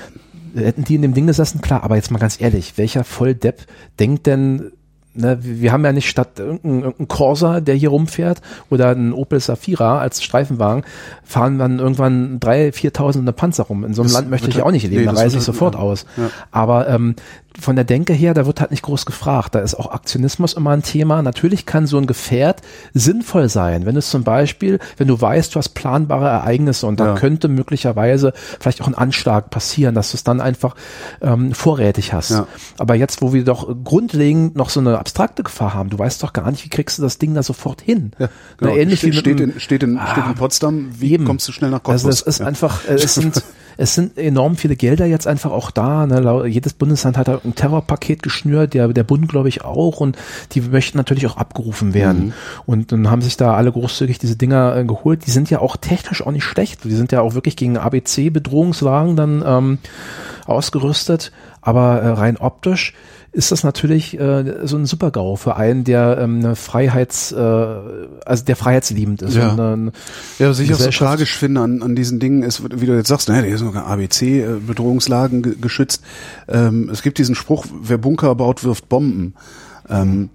hätten die in dem Ding gesessen, klar, aber jetzt mal ganz ehrlich, welcher Volldepp denkt denn, ne, wir haben ja nicht statt irgendein, irgendein Corsa, der hier rumfährt, oder ein Opel Safira als Streifenwagen, fahren dann irgendwann drei, viertausende Panzer rum. In so einem Das Land möchte ich auch nicht leben, nee, da reise ich sofort ja. aus. Ja. Aber ähm, von der Denke her, da wird halt nicht groß gefragt. Da ist auch Aktionismus immer ein Thema. Natürlich kann so ein Gefährt sinnvoll sein, wenn es zum Beispiel, wenn du weißt, du hast planbare Ereignisse und da Ja. könnte möglicherweise vielleicht auch ein Anschlag passieren, dass du es dann einfach ähm, vorrätig hast. Ja. Aber jetzt, wo wir doch grundlegend noch so eine abstrakte Gefahr haben, du weißt doch gar nicht, wie kriegst du das Ding da sofort hin. Ja, genau. Na, ähnlich steht, wie steht, in, steht, in, steht in Potsdam, wie Eben. kommst du schnell nach Also Cottbus? das ist einfach, äh, es sind, es sind enorm viele Gelder jetzt einfach auch da. Ne? Jedes Bundesland hat da ein Terrorpaket geschnürt, der, der Bund glaube ich auch und die möchten natürlich auch abgerufen werden. Mhm. Und dann haben sich da alle großzügig diese Dinger äh, geholt. Die sind ja auch technisch auch nicht schlecht. Die sind ja auch wirklich gegen ABC-Bedrohungswagen dann ähm, ausgerüstet. Aber äh, rein optisch ist das natürlich äh, so ein Super-GAU für einen, der ähm, eine Freiheits, äh, also der freiheitsliebend ist. Ja. Äh, Ja, was ich auch so tragisch finde an, an diesen Dingen ist, wie du jetzt sagst, naja, hier sind sogar ABC-Bedrohungslagen ge geschützt. Ähm, es gibt diesen Spruch, wer Bunker baut, wirft Bomben. Ähm,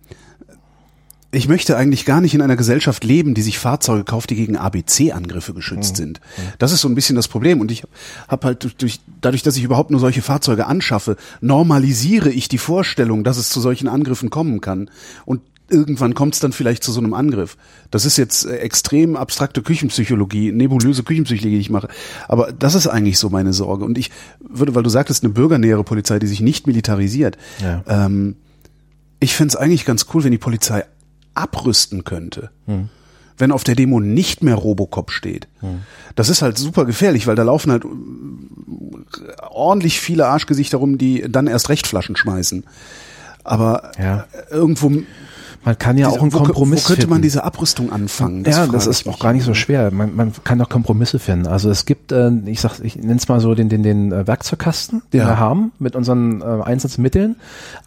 ich möchte eigentlich gar nicht in einer Gesellschaft leben, die sich Fahrzeuge kauft, die gegen ABC-Angriffe geschützt sind. Das ist so ein bisschen das Problem. Und ich habe halt durch, durch, dadurch, dass ich überhaupt nur solche Fahrzeuge anschaffe, normalisiere ich die Vorstellung, dass es zu solchen Angriffen kommen kann. Und irgendwann kommt es dann vielleicht zu so einem Angriff. Das ist jetzt äh, extrem abstrakte Küchenpsychologie, nebulöse Küchenpsychologie, die ich mache. Aber das ist eigentlich so meine Sorge. Und ich würde, weil du sagtest, eine bürgernähere Polizei, die sich nicht militarisiert. Ja. Ähm, ich fänd's eigentlich ganz cool, wenn die Polizei abrüsten könnte. Wenn auf der Demo nicht mehr Robocop steht. Das ist halt super gefährlich, weil da laufen halt ordentlich viele Arschgesichter rum, die dann erst recht Flaschen schmeißen. Aber Ja. irgendwo man kann ja Diese- auch einen wo, Kompromiss Wo könnte man finden. diese Abrüstung anfangen? ja, frage das ist auch gar nicht so schwer. Man, man kann doch Kompromisse finden. Also es gibt, äh, ich sag, ich nenne es mal so den den den äh, Werkzeugkasten, den Ja. wir haben mit unseren äh, Einsatzmitteln.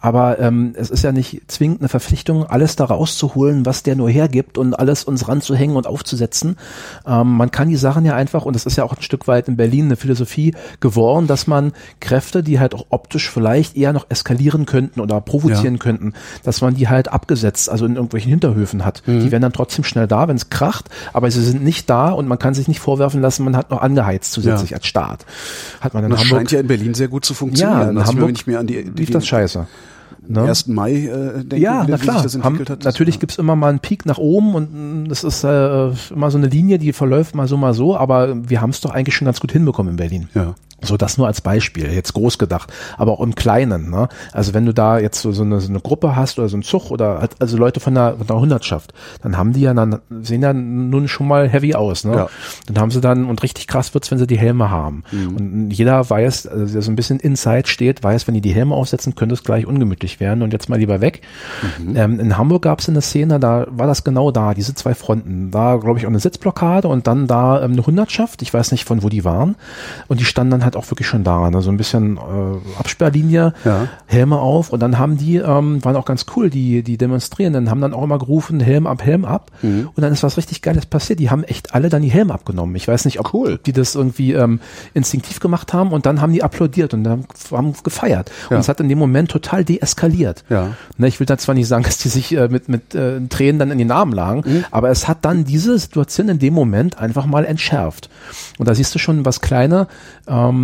Aber ähm, es ist ja nicht zwingend eine Verpflichtung, alles da rauszuholen, was der nur hergibt und alles uns ranzuhängen und aufzusetzen. Ähm, man kann die Sachen ja einfach und das ist ja auch ein Stück weit in Berlin eine Philosophie geworden, dass man Kräfte, die halt auch optisch vielleicht eher noch eskalieren könnten oder provozieren könnten, dass man die halt abgesetzt, also in irgendwelchen Hinterhöfen hat. Mhm. Die werden dann trotzdem schnell da, wenn es kracht, aber sie sind nicht da und man kann sich nicht vorwerfen lassen, man hat noch angeheizt zusätzlich Ja. als Staat. Hat man in Das Hamburg scheint ja in Berlin sehr gut zu funktionieren. ja, in Also Hamburg wenn ich mir an die, die lief das scheiße. Ne? 1. Mai äh, denke, Ja, na klar. Haben, hat. natürlich ja. gibt's immer mal einen Peak nach oben und mh, das ist äh, immer so eine Linie, die verläuft mal so, mal so, aber wir haben es doch eigentlich schon ganz gut hinbekommen in Berlin. Ja. So, das nur als Beispiel, jetzt groß gedacht, aber auch im Kleinen. Ne? Also wenn du da jetzt so, so, eine, so eine Gruppe hast oder so einen Zug oder halt, also Leute von der, von der Hundertschaft, dann haben die ja dann, sehen ja nun schon mal heavy aus. Ne? Ja. Dann haben sie dann, und richtig krass wird's, wenn sie die Helme haben. Und jeder weiß, also der so ein bisschen inside steht, weiß, wenn die die Helme aufsetzen, könnte es gleich ungemütlich werden und jetzt mal lieber weg. Ähm, in Hamburg gab's eine Szene, da war das genau da, diese zwei Fronten. Da, glaube ich, auch eine Sitzblockade und dann da ähm, eine Hundertschaft, ich weiß nicht, von wo die waren. Und die standen dann halt auch wirklich schon da, ne? so ein bisschen äh, Absperrlinie, Ja. Helme auf und dann haben die, ähm, waren auch ganz cool, die, die Demonstrierenden haben dann auch immer gerufen, Helm ab, Helm ab. Mhm. Und dann ist was richtig Geiles passiert. Die haben echt alle dann die Helme abgenommen. Ich weiß nicht, ob, Cool. die das irgendwie ähm, instinktiv gemacht haben und dann haben die applaudiert und haben, haben gefeiert. Ja. Und es hat in dem Moment total deeskaliert. Ja. Ne, ich will da zwar nicht sagen, dass die sich äh, mit, mit äh, Tränen dann in die Namen lagen, Mhm. aber es hat dann diese Situation in dem Moment einfach mal entschärft. Und da siehst du schon, was kleine, ähm,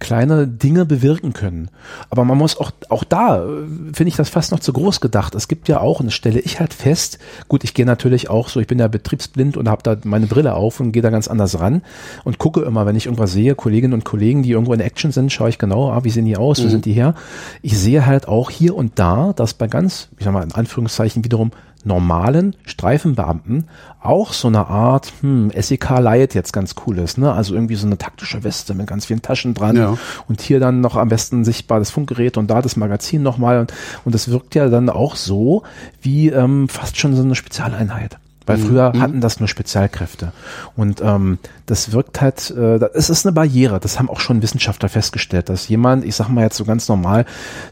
kleine Dinge bewirken können. Aber man muss auch, auch da, äh, finde ich das fast noch zu groß gedacht. Es gibt ja auch, und das stelle ich halt fest, gut, ich gehe natürlich auch so, ich bin ja betriebsblind und habe da meine Brille auf und gehe da ganz anders ran und gucke immer, wenn ich irgendwas sehe, Kolleginnen und Kollegen, die irgendwo in Action sind, schaue ich genau, ah, wie sehen die aus, wo sind die her. Ich sehe halt auch hier und da, dass bei ganz, ich sag mal in Anführungszeichen wiederum normalen Streifenbeamten auch so eine Art hm, SEK Light jetzt ganz cool ist, ne? Also irgendwie so eine taktische Weste mit ganz vielen Taschen dran Ja. und hier dann noch am besten sichtbar das Funkgerät und da das Magazin nochmal und und das wirkt ja dann auch so wie ähm, fast schon so eine Spezialeinheit. Weil früher hatten das nur Spezialkräfte. Und ähm, das wirkt halt, äh, es ist eine Barriere, das haben auch schon Wissenschaftler festgestellt, dass jemand, ich sag mal jetzt so ganz normal,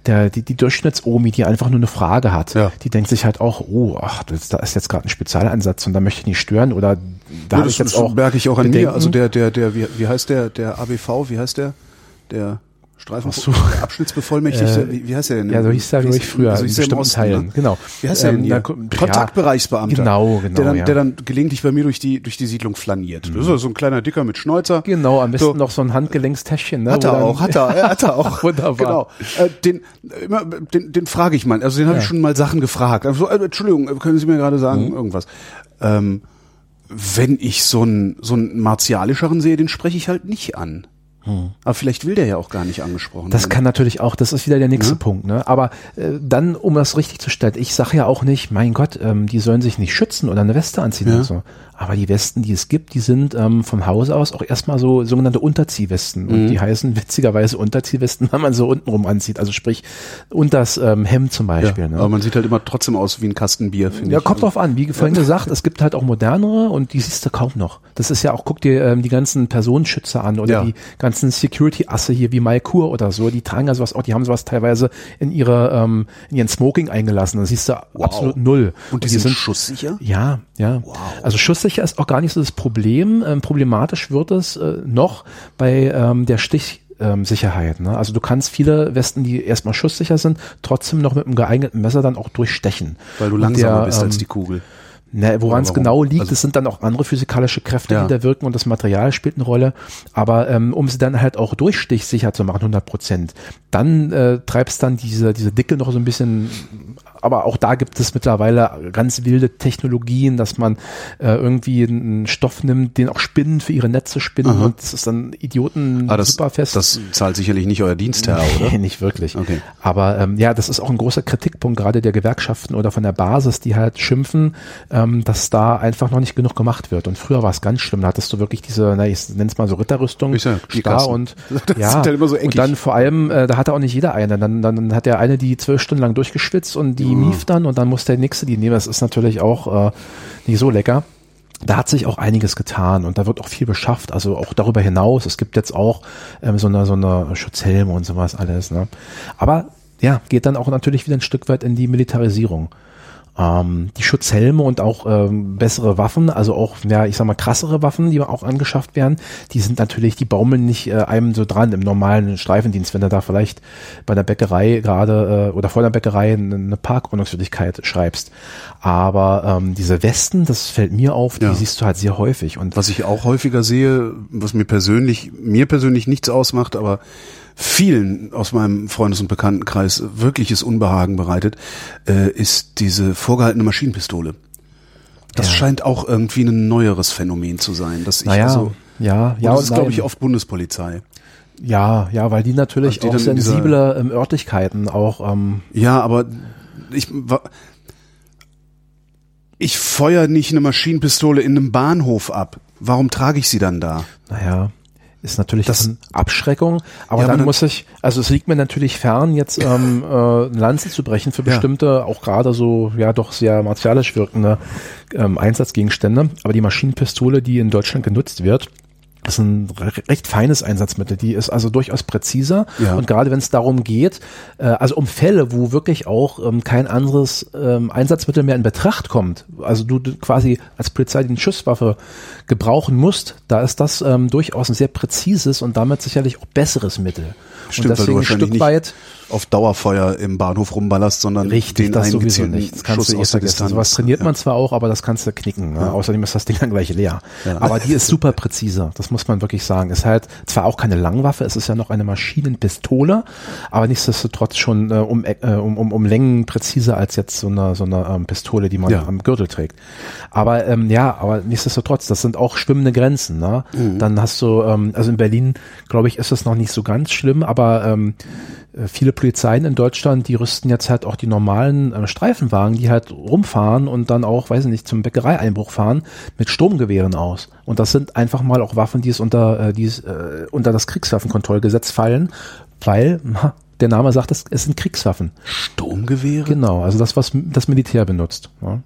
der, die, die Durchschnittsomi, die einfach nur eine Frage hat, Ja. die denkt sich halt auch, oh, ach, das, da ist jetzt gerade ein Spezialeinsatz und da möchte ich nicht stören oder da Ja, habe das ich jetzt auch merke ich auch an mir. Bedenken. Also der, der, der, wie, wie heißt der, der ABV, wie heißt der? Der Streifen, Ach so. der Abschnittsbevollmächtigte, Äh, wie, wie heißt der denn? Ja, so hieß der, Wie glaube ich, früher also in bestimmten Osten, Teilen. ne? Genau. Wie heißt Ähm, denn na, hier? Kontaktbereichsbeamter. Genau, genau, Der dann, ja. Mhm. der dann gelegentlich bei mir durch die, durch die Siedlung flaniert. Das ist so ein kleiner Dicker mit Schnäuzer. Genau, am besten So. noch so ein Handgelenkstäschchen. Ne, Hat er auch, hat er, er hat er auch. Wunderbar. Genau. Äh, den, immer, den, den frage ich mal. Also den habe Ja. ich schon mal Sachen gefragt. Also, äh, Entschuldigung, äh, können Sie mir gerade sagen Mhm. irgendwas? Ähm, wenn ich so einen so einen martialischeren sehe, den spreche ich halt nicht an. Aber vielleicht will der ja auch gar nicht angesprochen Hm. Das werden. kann natürlich auch, das ist wieder der nächste Ja. Punkt. Ne? Aber äh, dann, um das richtig zu stellen, ich sage ja auch nicht, mein Gott, ähm, die sollen sich nicht schützen oder eine Weste anziehen Ja. und so. Aber die Westen, die es gibt, die sind ähm, vom Haus aus auch erstmal so sogenannte Unterziehwesten. Und Mhm. die heißen witzigerweise Unterziehwesten, wenn man so untenrum anzieht. Also sprich, unters ähm, Hemd zum ja, Beispiel. ne? aber man sieht halt immer trotzdem aus wie ein Kasten Bier, finde Ja, ich. kommt drauf an. Wie vorhin gesagt, es gibt halt auch modernere und die siehst du kaum noch. Das ist ja auch, guck dir ähm, die ganzen Personenschützer an oder Ja. die ganzen Security-Asse hier wie Malkur oder so. Die tragen ja sowas auch, die haben sowas teilweise in ihre, ähm, in ihren Smoking eingelassen. Da siehst du absolut null. Und die, sind, schusssicher? ja, ja. Also schusssicher ist auch gar nicht so das Problem. Ähm, problematisch wird es äh, noch bei ähm, der Stich. ähm. Ne? Also du kannst viele Westen, die erstmal schusssicher sind, trotzdem noch mit einem geeigneten Messer dann auch durchstechen. Weil du Und langsamer der, bist als ähm, die Kugel. Ne, woran es genau liegt, Also- das sind dann auch andere physikalische Kräfte, Ja. die da wirken und das Material spielt eine Rolle. Aber ähm, um sie dann halt auch durchstichsicher zu machen, 100 Prozent, dann äh, treibst dann diese, diese Dicke noch so ein bisschen, aber auch da gibt es mittlerweile ganz wilde Technologien, dass man äh, irgendwie einen Stoff nimmt, den auch Spinnen für ihre Netze spinnen Aha. und das ist dann Idioten Ah, das, super fest. das zahlt sicherlich nicht euer Dienstherr, oder? Nee, nicht wirklich. Okay. Aber ähm, ja, das ist auch ein großer Kritikpunkt gerade der Gewerkschaften oder von der Basis, die halt schimpfen, ähm, dass da einfach noch nicht genug gemacht wird. Und früher war es ganz schlimm. Da hattest du wirklich diese, na, ich nenne es mal so Ritterrüstung, Ich sag, starr und Das ja. sind halt immer so und dann vor allem, äh, da hatte auch nicht jeder eine. Dann, dann hat der eine die zwölf Stunden lang durchgeschwitzt und die die mief dann und dann muss der nächste die nehmen. Das ist natürlich auch äh, nicht so lecker. Da hat sich auch einiges getan und da wird auch viel beschafft, also auch darüber hinaus. Es gibt jetzt auch ähm, so eine so eine Schutzhelme und sowas alles. Ne? Aber ja, geht dann auch natürlich wieder ein Stück weit in die Militarisierung ähm, die Schutzhelme und auch ähm, bessere Waffen, also auch, ja, ich sag mal, krassere Waffen, die auch angeschafft werden, die sind natürlich, die baumeln nicht äh, einem so dran im normalen Streifendienst, wenn du da vielleicht bei der Bäckerei gerade äh, oder vor der Bäckerei eine, Parkordnungswürdigkeit schreibst. Aber ähm, diese Westen, das fällt mir auf, die Ja. siehst du halt sehr häufig. Und Was ich auch häufiger sehe, was mir persönlich, mir persönlich nichts ausmacht, aber vielen aus meinem Freundes- und Bekanntenkreis wirkliches Unbehagen bereitet, äh, ist diese vorgehaltene Maschinenpistole. Das Ja. scheint auch irgendwie ein neueres Phänomen zu sein. Dass ich naja, also, ja, ja, das ist, glaube ich, oft Bundespolizei. ja, ja, weil die natürlich Also die auch in dieser- ähm, Örtlichkeiten auch ähm, Ja, aber ich ich feuer nicht eine Maschinenpistole in einem Bahnhof ab. Warum trage ich sie dann da? Naja, ist natürlich Das- eine Abschreckung, aber Ja, dann dann- muss ich, also es liegt mir natürlich fern, jetzt ähm, äh, eine Lanze zu brechen für Ja. bestimmte, auch gerade so, ja doch sehr martialisch wirkende ähm, Einsatzgegenstände. Aber die Maschinenpistole, die in Deutschland genutzt wird, ist ein re recht feines Einsatzmittel. Die ist also durchaus präziser. Ja. Und gerade wenn es darum geht, äh, also um Fälle, wo wirklich auch ähm, kein anderes ähm, Einsatzmittel mehr in Betracht kommt, also du du quasi als Polizei die Schusswaffe gebrauchen musst, da ist das ähm, durchaus ein sehr präzises und damit sicherlich auch besseres Mittel. Stimmt, und du deswegen ein Stück nicht weit auf Dauerfeuer im Bahnhof rumballerst, sondern Richtig, den das sowieso nicht. Das kannst Schuss du eh vergessen. Distanz. Sowas trainiert ja. man zwar auch, aber das kannst du knicken. Ne? Außerdem ist das Ding dann gleich leer. Ja. Aber die ist super präzise. Das muss man wirklich sagen. Ist halt zwar auch keine Langwaffe, es ist ja noch eine Maschinenpistole, aber nichtsdestotrotz schon äh, um, äh, um, um, um Längen präziser als jetzt so eine, so eine ähm, Pistole, die man Ja. am Gürtel trägt. Aber ähm, ja, aber nichtsdestotrotz, das sind auch schwimmende Grenzen. Ne? Mhm. Dann hast du, ähm, also in Berlin, glaube ich, ist das noch nicht so ganz schlimm, aber ähm, äh, viele Polizeien in Deutschland, die rüsten jetzt halt auch die normalen äh, Streifenwagen, die halt rumfahren und dann auch, weiß ich nicht, zum Bäckereieinbruch fahren, mit Sturmgewehren aus. Und das sind einfach mal auch Waffen, die es unter, äh, die es, äh, unter das Kriegswaffenkontrollgesetz fallen, weil ha, der Name sagt es, es sind Kriegswaffen. Sturmgewehre? Genau, also das, was das Militär benutzt. Ja,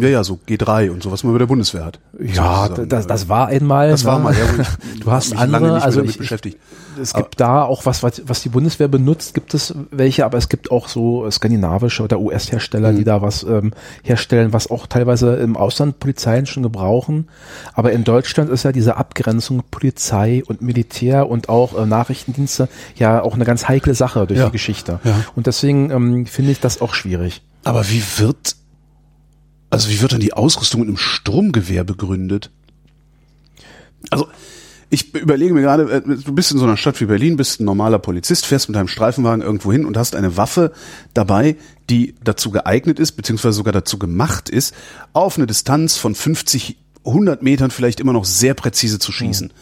Ja, ja, so G3 und so, was man bei der Bundeswehr hat. ja Sozusagen. das, das war einmal. Das war ne? mal, ja, ich Du hast mich andere, lange nicht also mehr damit ich, beschäftigt. Es gibt da auch was, was, was die Bundeswehr benutzt, gibt es welche, aber es gibt auch so skandinavische oder US-Hersteller, Mhm. die da was ähm, herstellen, was auch teilweise im Ausland Polizeien schon gebrauchen. Aber in Deutschland ist ja diese Abgrenzung Polizei und Militär und auch äh, Nachrichtendienste ja auch eine ganz heikle Sache durch Ja. die Geschichte. Ja. Und deswegen ähm, finde ich das auch schwierig. Aber wie wird, also wie wird dann die Ausrüstung mit einem Sturmgewehr begründet? Also, ich überlege mir gerade, äh, du bist in so einer Stadt wie Berlin, bist ein normaler Polizist, fährst mit deinem Streifenwagen irgendwo hin und hast eine Waffe dabei, die dazu geeignet ist, beziehungsweise sogar dazu gemacht ist, auf eine Distanz von 50, 100 Metern vielleicht immer noch sehr präzise zu schießen.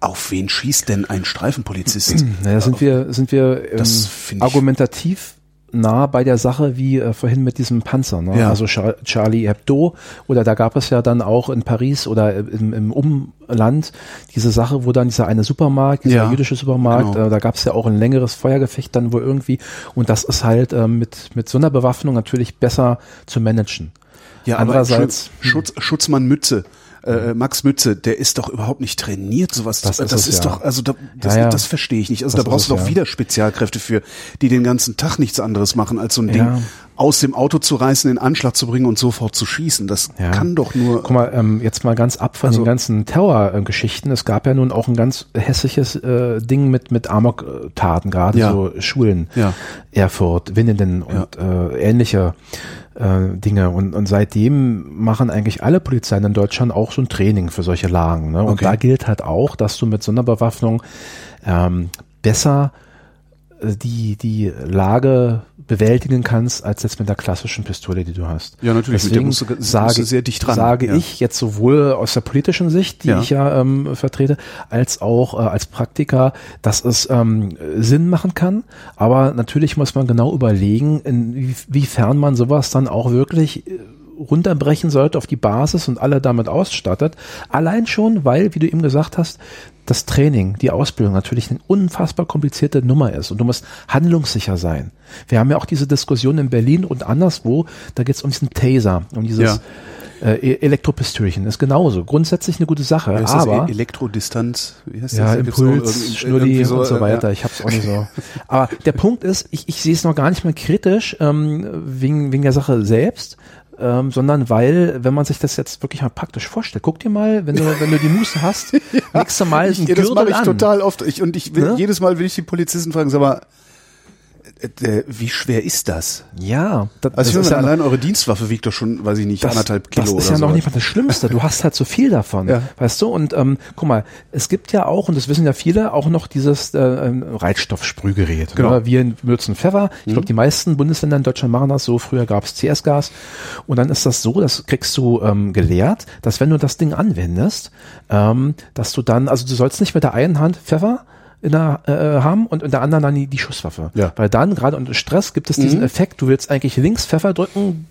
Auf wen schießt denn ein Streifenpolizist? Naja, sind wir, sind wir ähm, Das find ich- argumentativ nah bei der Sache wie äh, vorhin mit diesem Panzer, ne? Ja. also Char Charlie Hebdo oder da gab es ja dann auch in Paris oder im, im Umland diese Sache, wo dann dieser eine Supermarkt, dieser Ja, jüdische Supermarkt, genau. äh, da gab es ja auch ein längeres Feuergefecht dann wohl irgendwie und das ist halt äh, mit, mit so einer Bewaffnung natürlich besser zu managen. Ja, Andererseits- Schutz, Schutzmann Mütze, äh, Max Mütze, der ist doch überhaupt nicht trainiert, sowas. Das Das, ist das ist ja. doch, also da, das, Ja, ja. das verstehe ich nicht. Also Das da brauchst du doch wieder Spezialkräfte für, die den ganzen Tag nichts anderes machen, als so ein. Ding aus dem Auto zu reißen, in Anschlag zu bringen und sofort zu schießen. Das Ja. kann doch nur. Guck mal, ähm, jetzt mal ganz ab von Also- den ganzen Terrorgeschichten. Es gab ja nun auch ein ganz hässliches äh, Ding mit mit Amok-Taten, gerade Ja. so Schulen, Ja. Erfurt, Winnenden und äh, ähnliche äh, Dinge. Und, und seitdem machen eigentlich alle Polizeien in Deutschland auch so ein Training für solche Lagen. Ne? Und Okay. da gilt halt auch, dass du mit Sonderbewaffnung ähm, besser äh, die, die Lage bewältigen kannst, als jetzt mit der klassischen Pistole, die du hast. Ja, natürlich, mit der Deswegen musst du- musst sage, sehr dicht ran, sage ja. ich jetzt sowohl aus der politischen Sicht, die Ja. ich ja ähm, vertrete, als auch äh, als Praktiker, dass es ähm, Sinn machen kann. Aber natürlich muss man genau überlegen, inwiefern man sowas dann auch wirklich äh, runterbrechen sollte auf die Basis und alle damit ausstattet. Allein schon, weil, wie du eben gesagt hast, das Training, die Ausbildung natürlich eine unfassbar komplizierte Nummer ist und du musst handlungssicher sein. Wir haben ja auch diese Diskussion in Berlin und anderswo, da geht es um diesen Taser, um dieses Ja. äh, E- Elektropistölchen. Ist genauso. Grundsätzlich eine gute Sache, heißt das? aber E- Elektrodistanz? Wie heißt ja, das? Impuls, Schnurri irgendwie und so äh, weiter. ja. Ich hab's auch nicht so. Aber der Punkt ist, ich, ich sehe es noch gar nicht mehr kritisch ähm, wegen, wegen der Sache selbst, ähm, sondern weil, wenn man sich das jetzt wirklich mal praktisch vorstellt, guck dir mal, wenn du, wenn du die Muße hast, legst du mal Ich, einen ja, das mache Gürtel ich an. total oft. Ich, und ich will, Ne? jedes Mal will ich die Polizisten fragen, sag mal, äh, äh, wie schwer ist das? Ja, das, Also das ist ja allein eure Dienstwaffe wiegt doch schon, weiß ich nicht, anderthalb Kilo das ist oder ja so. noch nicht mal das Schlimmste. Du hast halt so viel davon, Ja. weißt du? Und ähm, guck mal, es gibt ja auch, und das wissen ja viele, auch noch dieses äh, ähm, Reizstoffsprühgerät. Genau. Ne? Wir benutzen Pfeffer. Ich glaube, die meisten Bundesländer in Deutschland machen das so. Früher gab es CS-Gas. Und dann ist das so, das kriegst du ähm, gelehrt, dass wenn du das Ding anwendest, ähm, dass du dann, also du sollst nicht mit der einen Hand Pfeffer in der, äh, haben und in der anderen dann die, die Schusswaffe. Ja. Weil dann, gerade unter Stress, gibt es diesen Effekt, du willst eigentlich links Pfeffer drücken,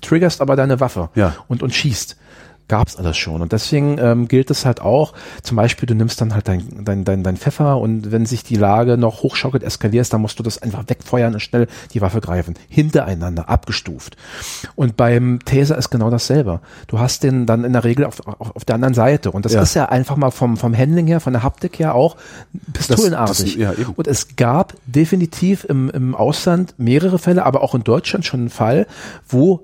triggerst aber deine Waffe Ja. und, und schießt. Gab's alles schon. Und deswegen ähm, gilt es halt auch, zum Beispiel, du nimmst dann halt dein, dein, dein, dein Pfeffer und wenn sich die Lage noch hochschaukelt, eskalierst, dann musst du das einfach wegfeuern und schnell die Waffe greifen. Hintereinander, abgestuft. Und beim Taser ist genau dasselbe. Du hast den dann in der Regel auf, auf, auf der anderen Seite. Und das Ja. ist ja einfach mal vom, vom Handling her, von der Haptik her auch pistolenartig. das- ja, eben. Und es gab definitiv im, im Ausland mehrere Fälle, aber auch in Deutschland schon einen Fall, wo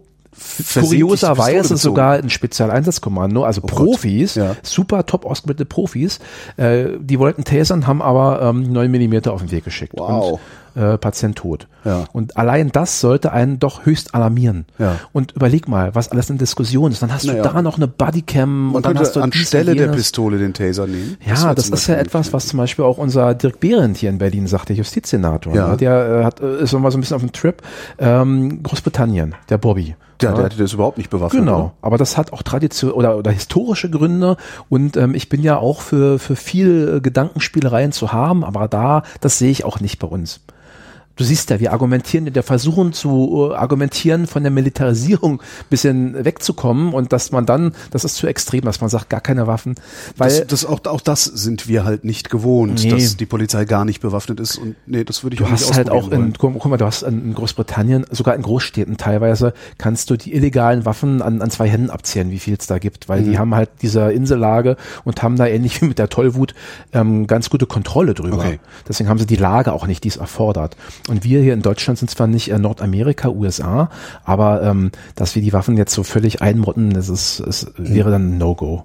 kurioserweise sogar ein Spezialeinsatzkommando, also Oh. Profis, Ja. super top ausgebildete Profis, äh, die wollten tasern, haben aber ähm, 9 Millimeter auf den Weg geschickt. Wow. Und, äh, Patient tot. Ja. Und allein das sollte einen doch höchst alarmieren. Ja. Und überleg mal, was alles in Diskussion ist. Dann hast Naja. du da noch eine Bodycam Man und dann hast du anstelle der. Pistole den Taser nehmen. Ja, das zum ist ja etwas, was zum Beispiel auch unser Dirk Behrendt hier in Berlin sagt, der Justizsenator. Ja. Der äh, hat, äh, ist noch mal so ein bisschen auf dem Trip. Ähm, Großbritannien, der Bobby. Ja, der hatte das überhaupt nicht bewaffnet. Genau, oder? aber das hat auch Tradition oder, oder historische Gründe und ähm, ich bin ja auch für, für viel äh, Gedankenspielereien zu haben, aber da, das sehe ich auch nicht bei uns. Du siehst ja, wir argumentieren, wir versuchen zu äh, argumentieren, von der Militarisierung bisschen wegzukommen und dass man dann, das ist zu extrem, dass man sagt, gar keine Waffen, weil Das, das auch, auch das sind wir halt nicht gewohnt, Nee. dass die Polizei gar nicht bewaffnet ist und nee, das würde ich Du auch nicht hast halt auch in, guck, guck mal, du hast in Großbritannien, sogar in Großstädten teilweise, kannst du die illegalen Waffen an, an zwei Händen abzählen, wie viel es da gibt, weil Mhm. die haben halt diese Insellage und haben da ähnlich wie mit der Tollwut ähm, ganz gute Kontrolle drüber. Okay. Deswegen haben sie die Lage auch nicht, die es erfordert. Und wir hier in Deutschland sind zwar nicht äh, Nordamerika, USA, aber ähm, dass wir die Waffen jetzt so völlig einmotten, das ist, es wäre dann ein No-Go.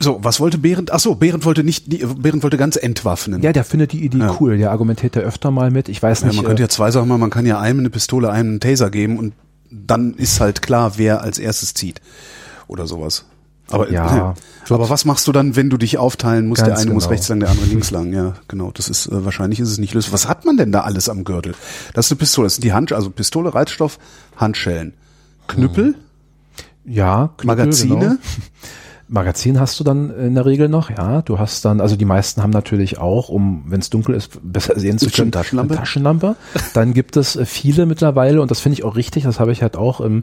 So, was wollte Behrendt? Ach so, Behrendt wollte nicht, Behrendt wollte ganz entwaffnen. Ja, der findet die Idee Ja. cool, der argumentiert da öfter mal mit. Ich weiß Ja, nicht. man könnte äh, ja zwei Sachen machen. Man kann ja einem eine Pistole, einem einen Taser geben und dann ist halt klar, wer als erstes zieht. Oder sowas. Aber, Ja. aber was machst du dann, wenn du dich aufteilen musst? Der Ganz eine muss genau. rechts lang, der andere links lang. Ja, genau. Das ist, äh, wahrscheinlich ist es nicht lösbar. Was hat man denn da alles am Gürtel? Das ist eine Pistole. Das sind die Hand, also Pistole, Reizstoff, Handschellen. Knüppel, ja, Knüppel, Magazine. Genau. Magazin hast du dann in der Regel noch, ja. Du hast dann, also die meisten haben natürlich auch, um, wenn es dunkel ist, besser sehen zu können, Taschenlampe? eine Taschenlampe. Dann gibt es äh, viele mittlerweile, und das finde ich auch richtig, das habe ich halt auch im,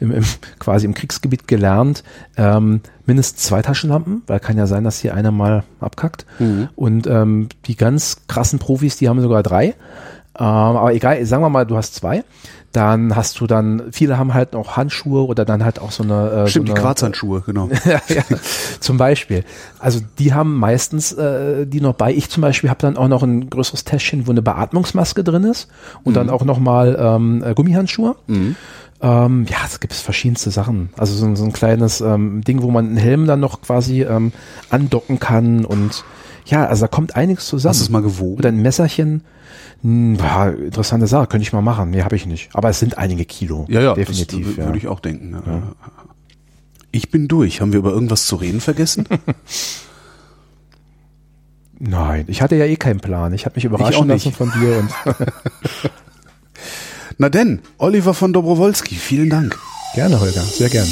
im, im quasi im Kriegsgebiet gelernt, ähm, mindestens zwei Taschenlampen, weil kann ja sein, dass hier einer mal abkackt. Mhm. Und ähm, die ganz krassen Profis, die haben sogar drei. Ähm, aber egal, sagen wir mal, du hast zwei. Dann hast du dann, viele haben halt noch Handschuhe oder dann halt auch so eine. Äh, Stimmt, so die eine, Quarzhandschuhe, genau. ja, ja, zum Beispiel. Also die haben meistens äh, die noch bei. Ich zum Beispiel habe dann auch noch ein größeres Täschchen, wo eine Beatmungsmaske drin ist und dann auch noch mal ähm, äh, Gummihandschuhe. Ähm, ja, es gibt verschiedenste Sachen. Also so, ein- so ein kleines ähm, Ding, wo man einen Helm dann noch quasi ähm, andocken kann und ja, also da kommt einiges zusammen. Hast du es mal gewogen? Oder ein Messerchen. Hm, ja, interessante Sache, könnte ich mal machen. Nee, habe ich nicht. Aber es sind einige Kilo. Ja, ja, definitiv. ja. würde ich auch denken. Ja. Ich bin durch. Haben wir über irgendwas zu reden vergessen? Nein, ich hatte ja eh keinen Plan. Ich habe mich überraschen lassen von dir und Na denn, Oliver von Dobrowolski, vielen Dank. gerne, Holger, sehr gern.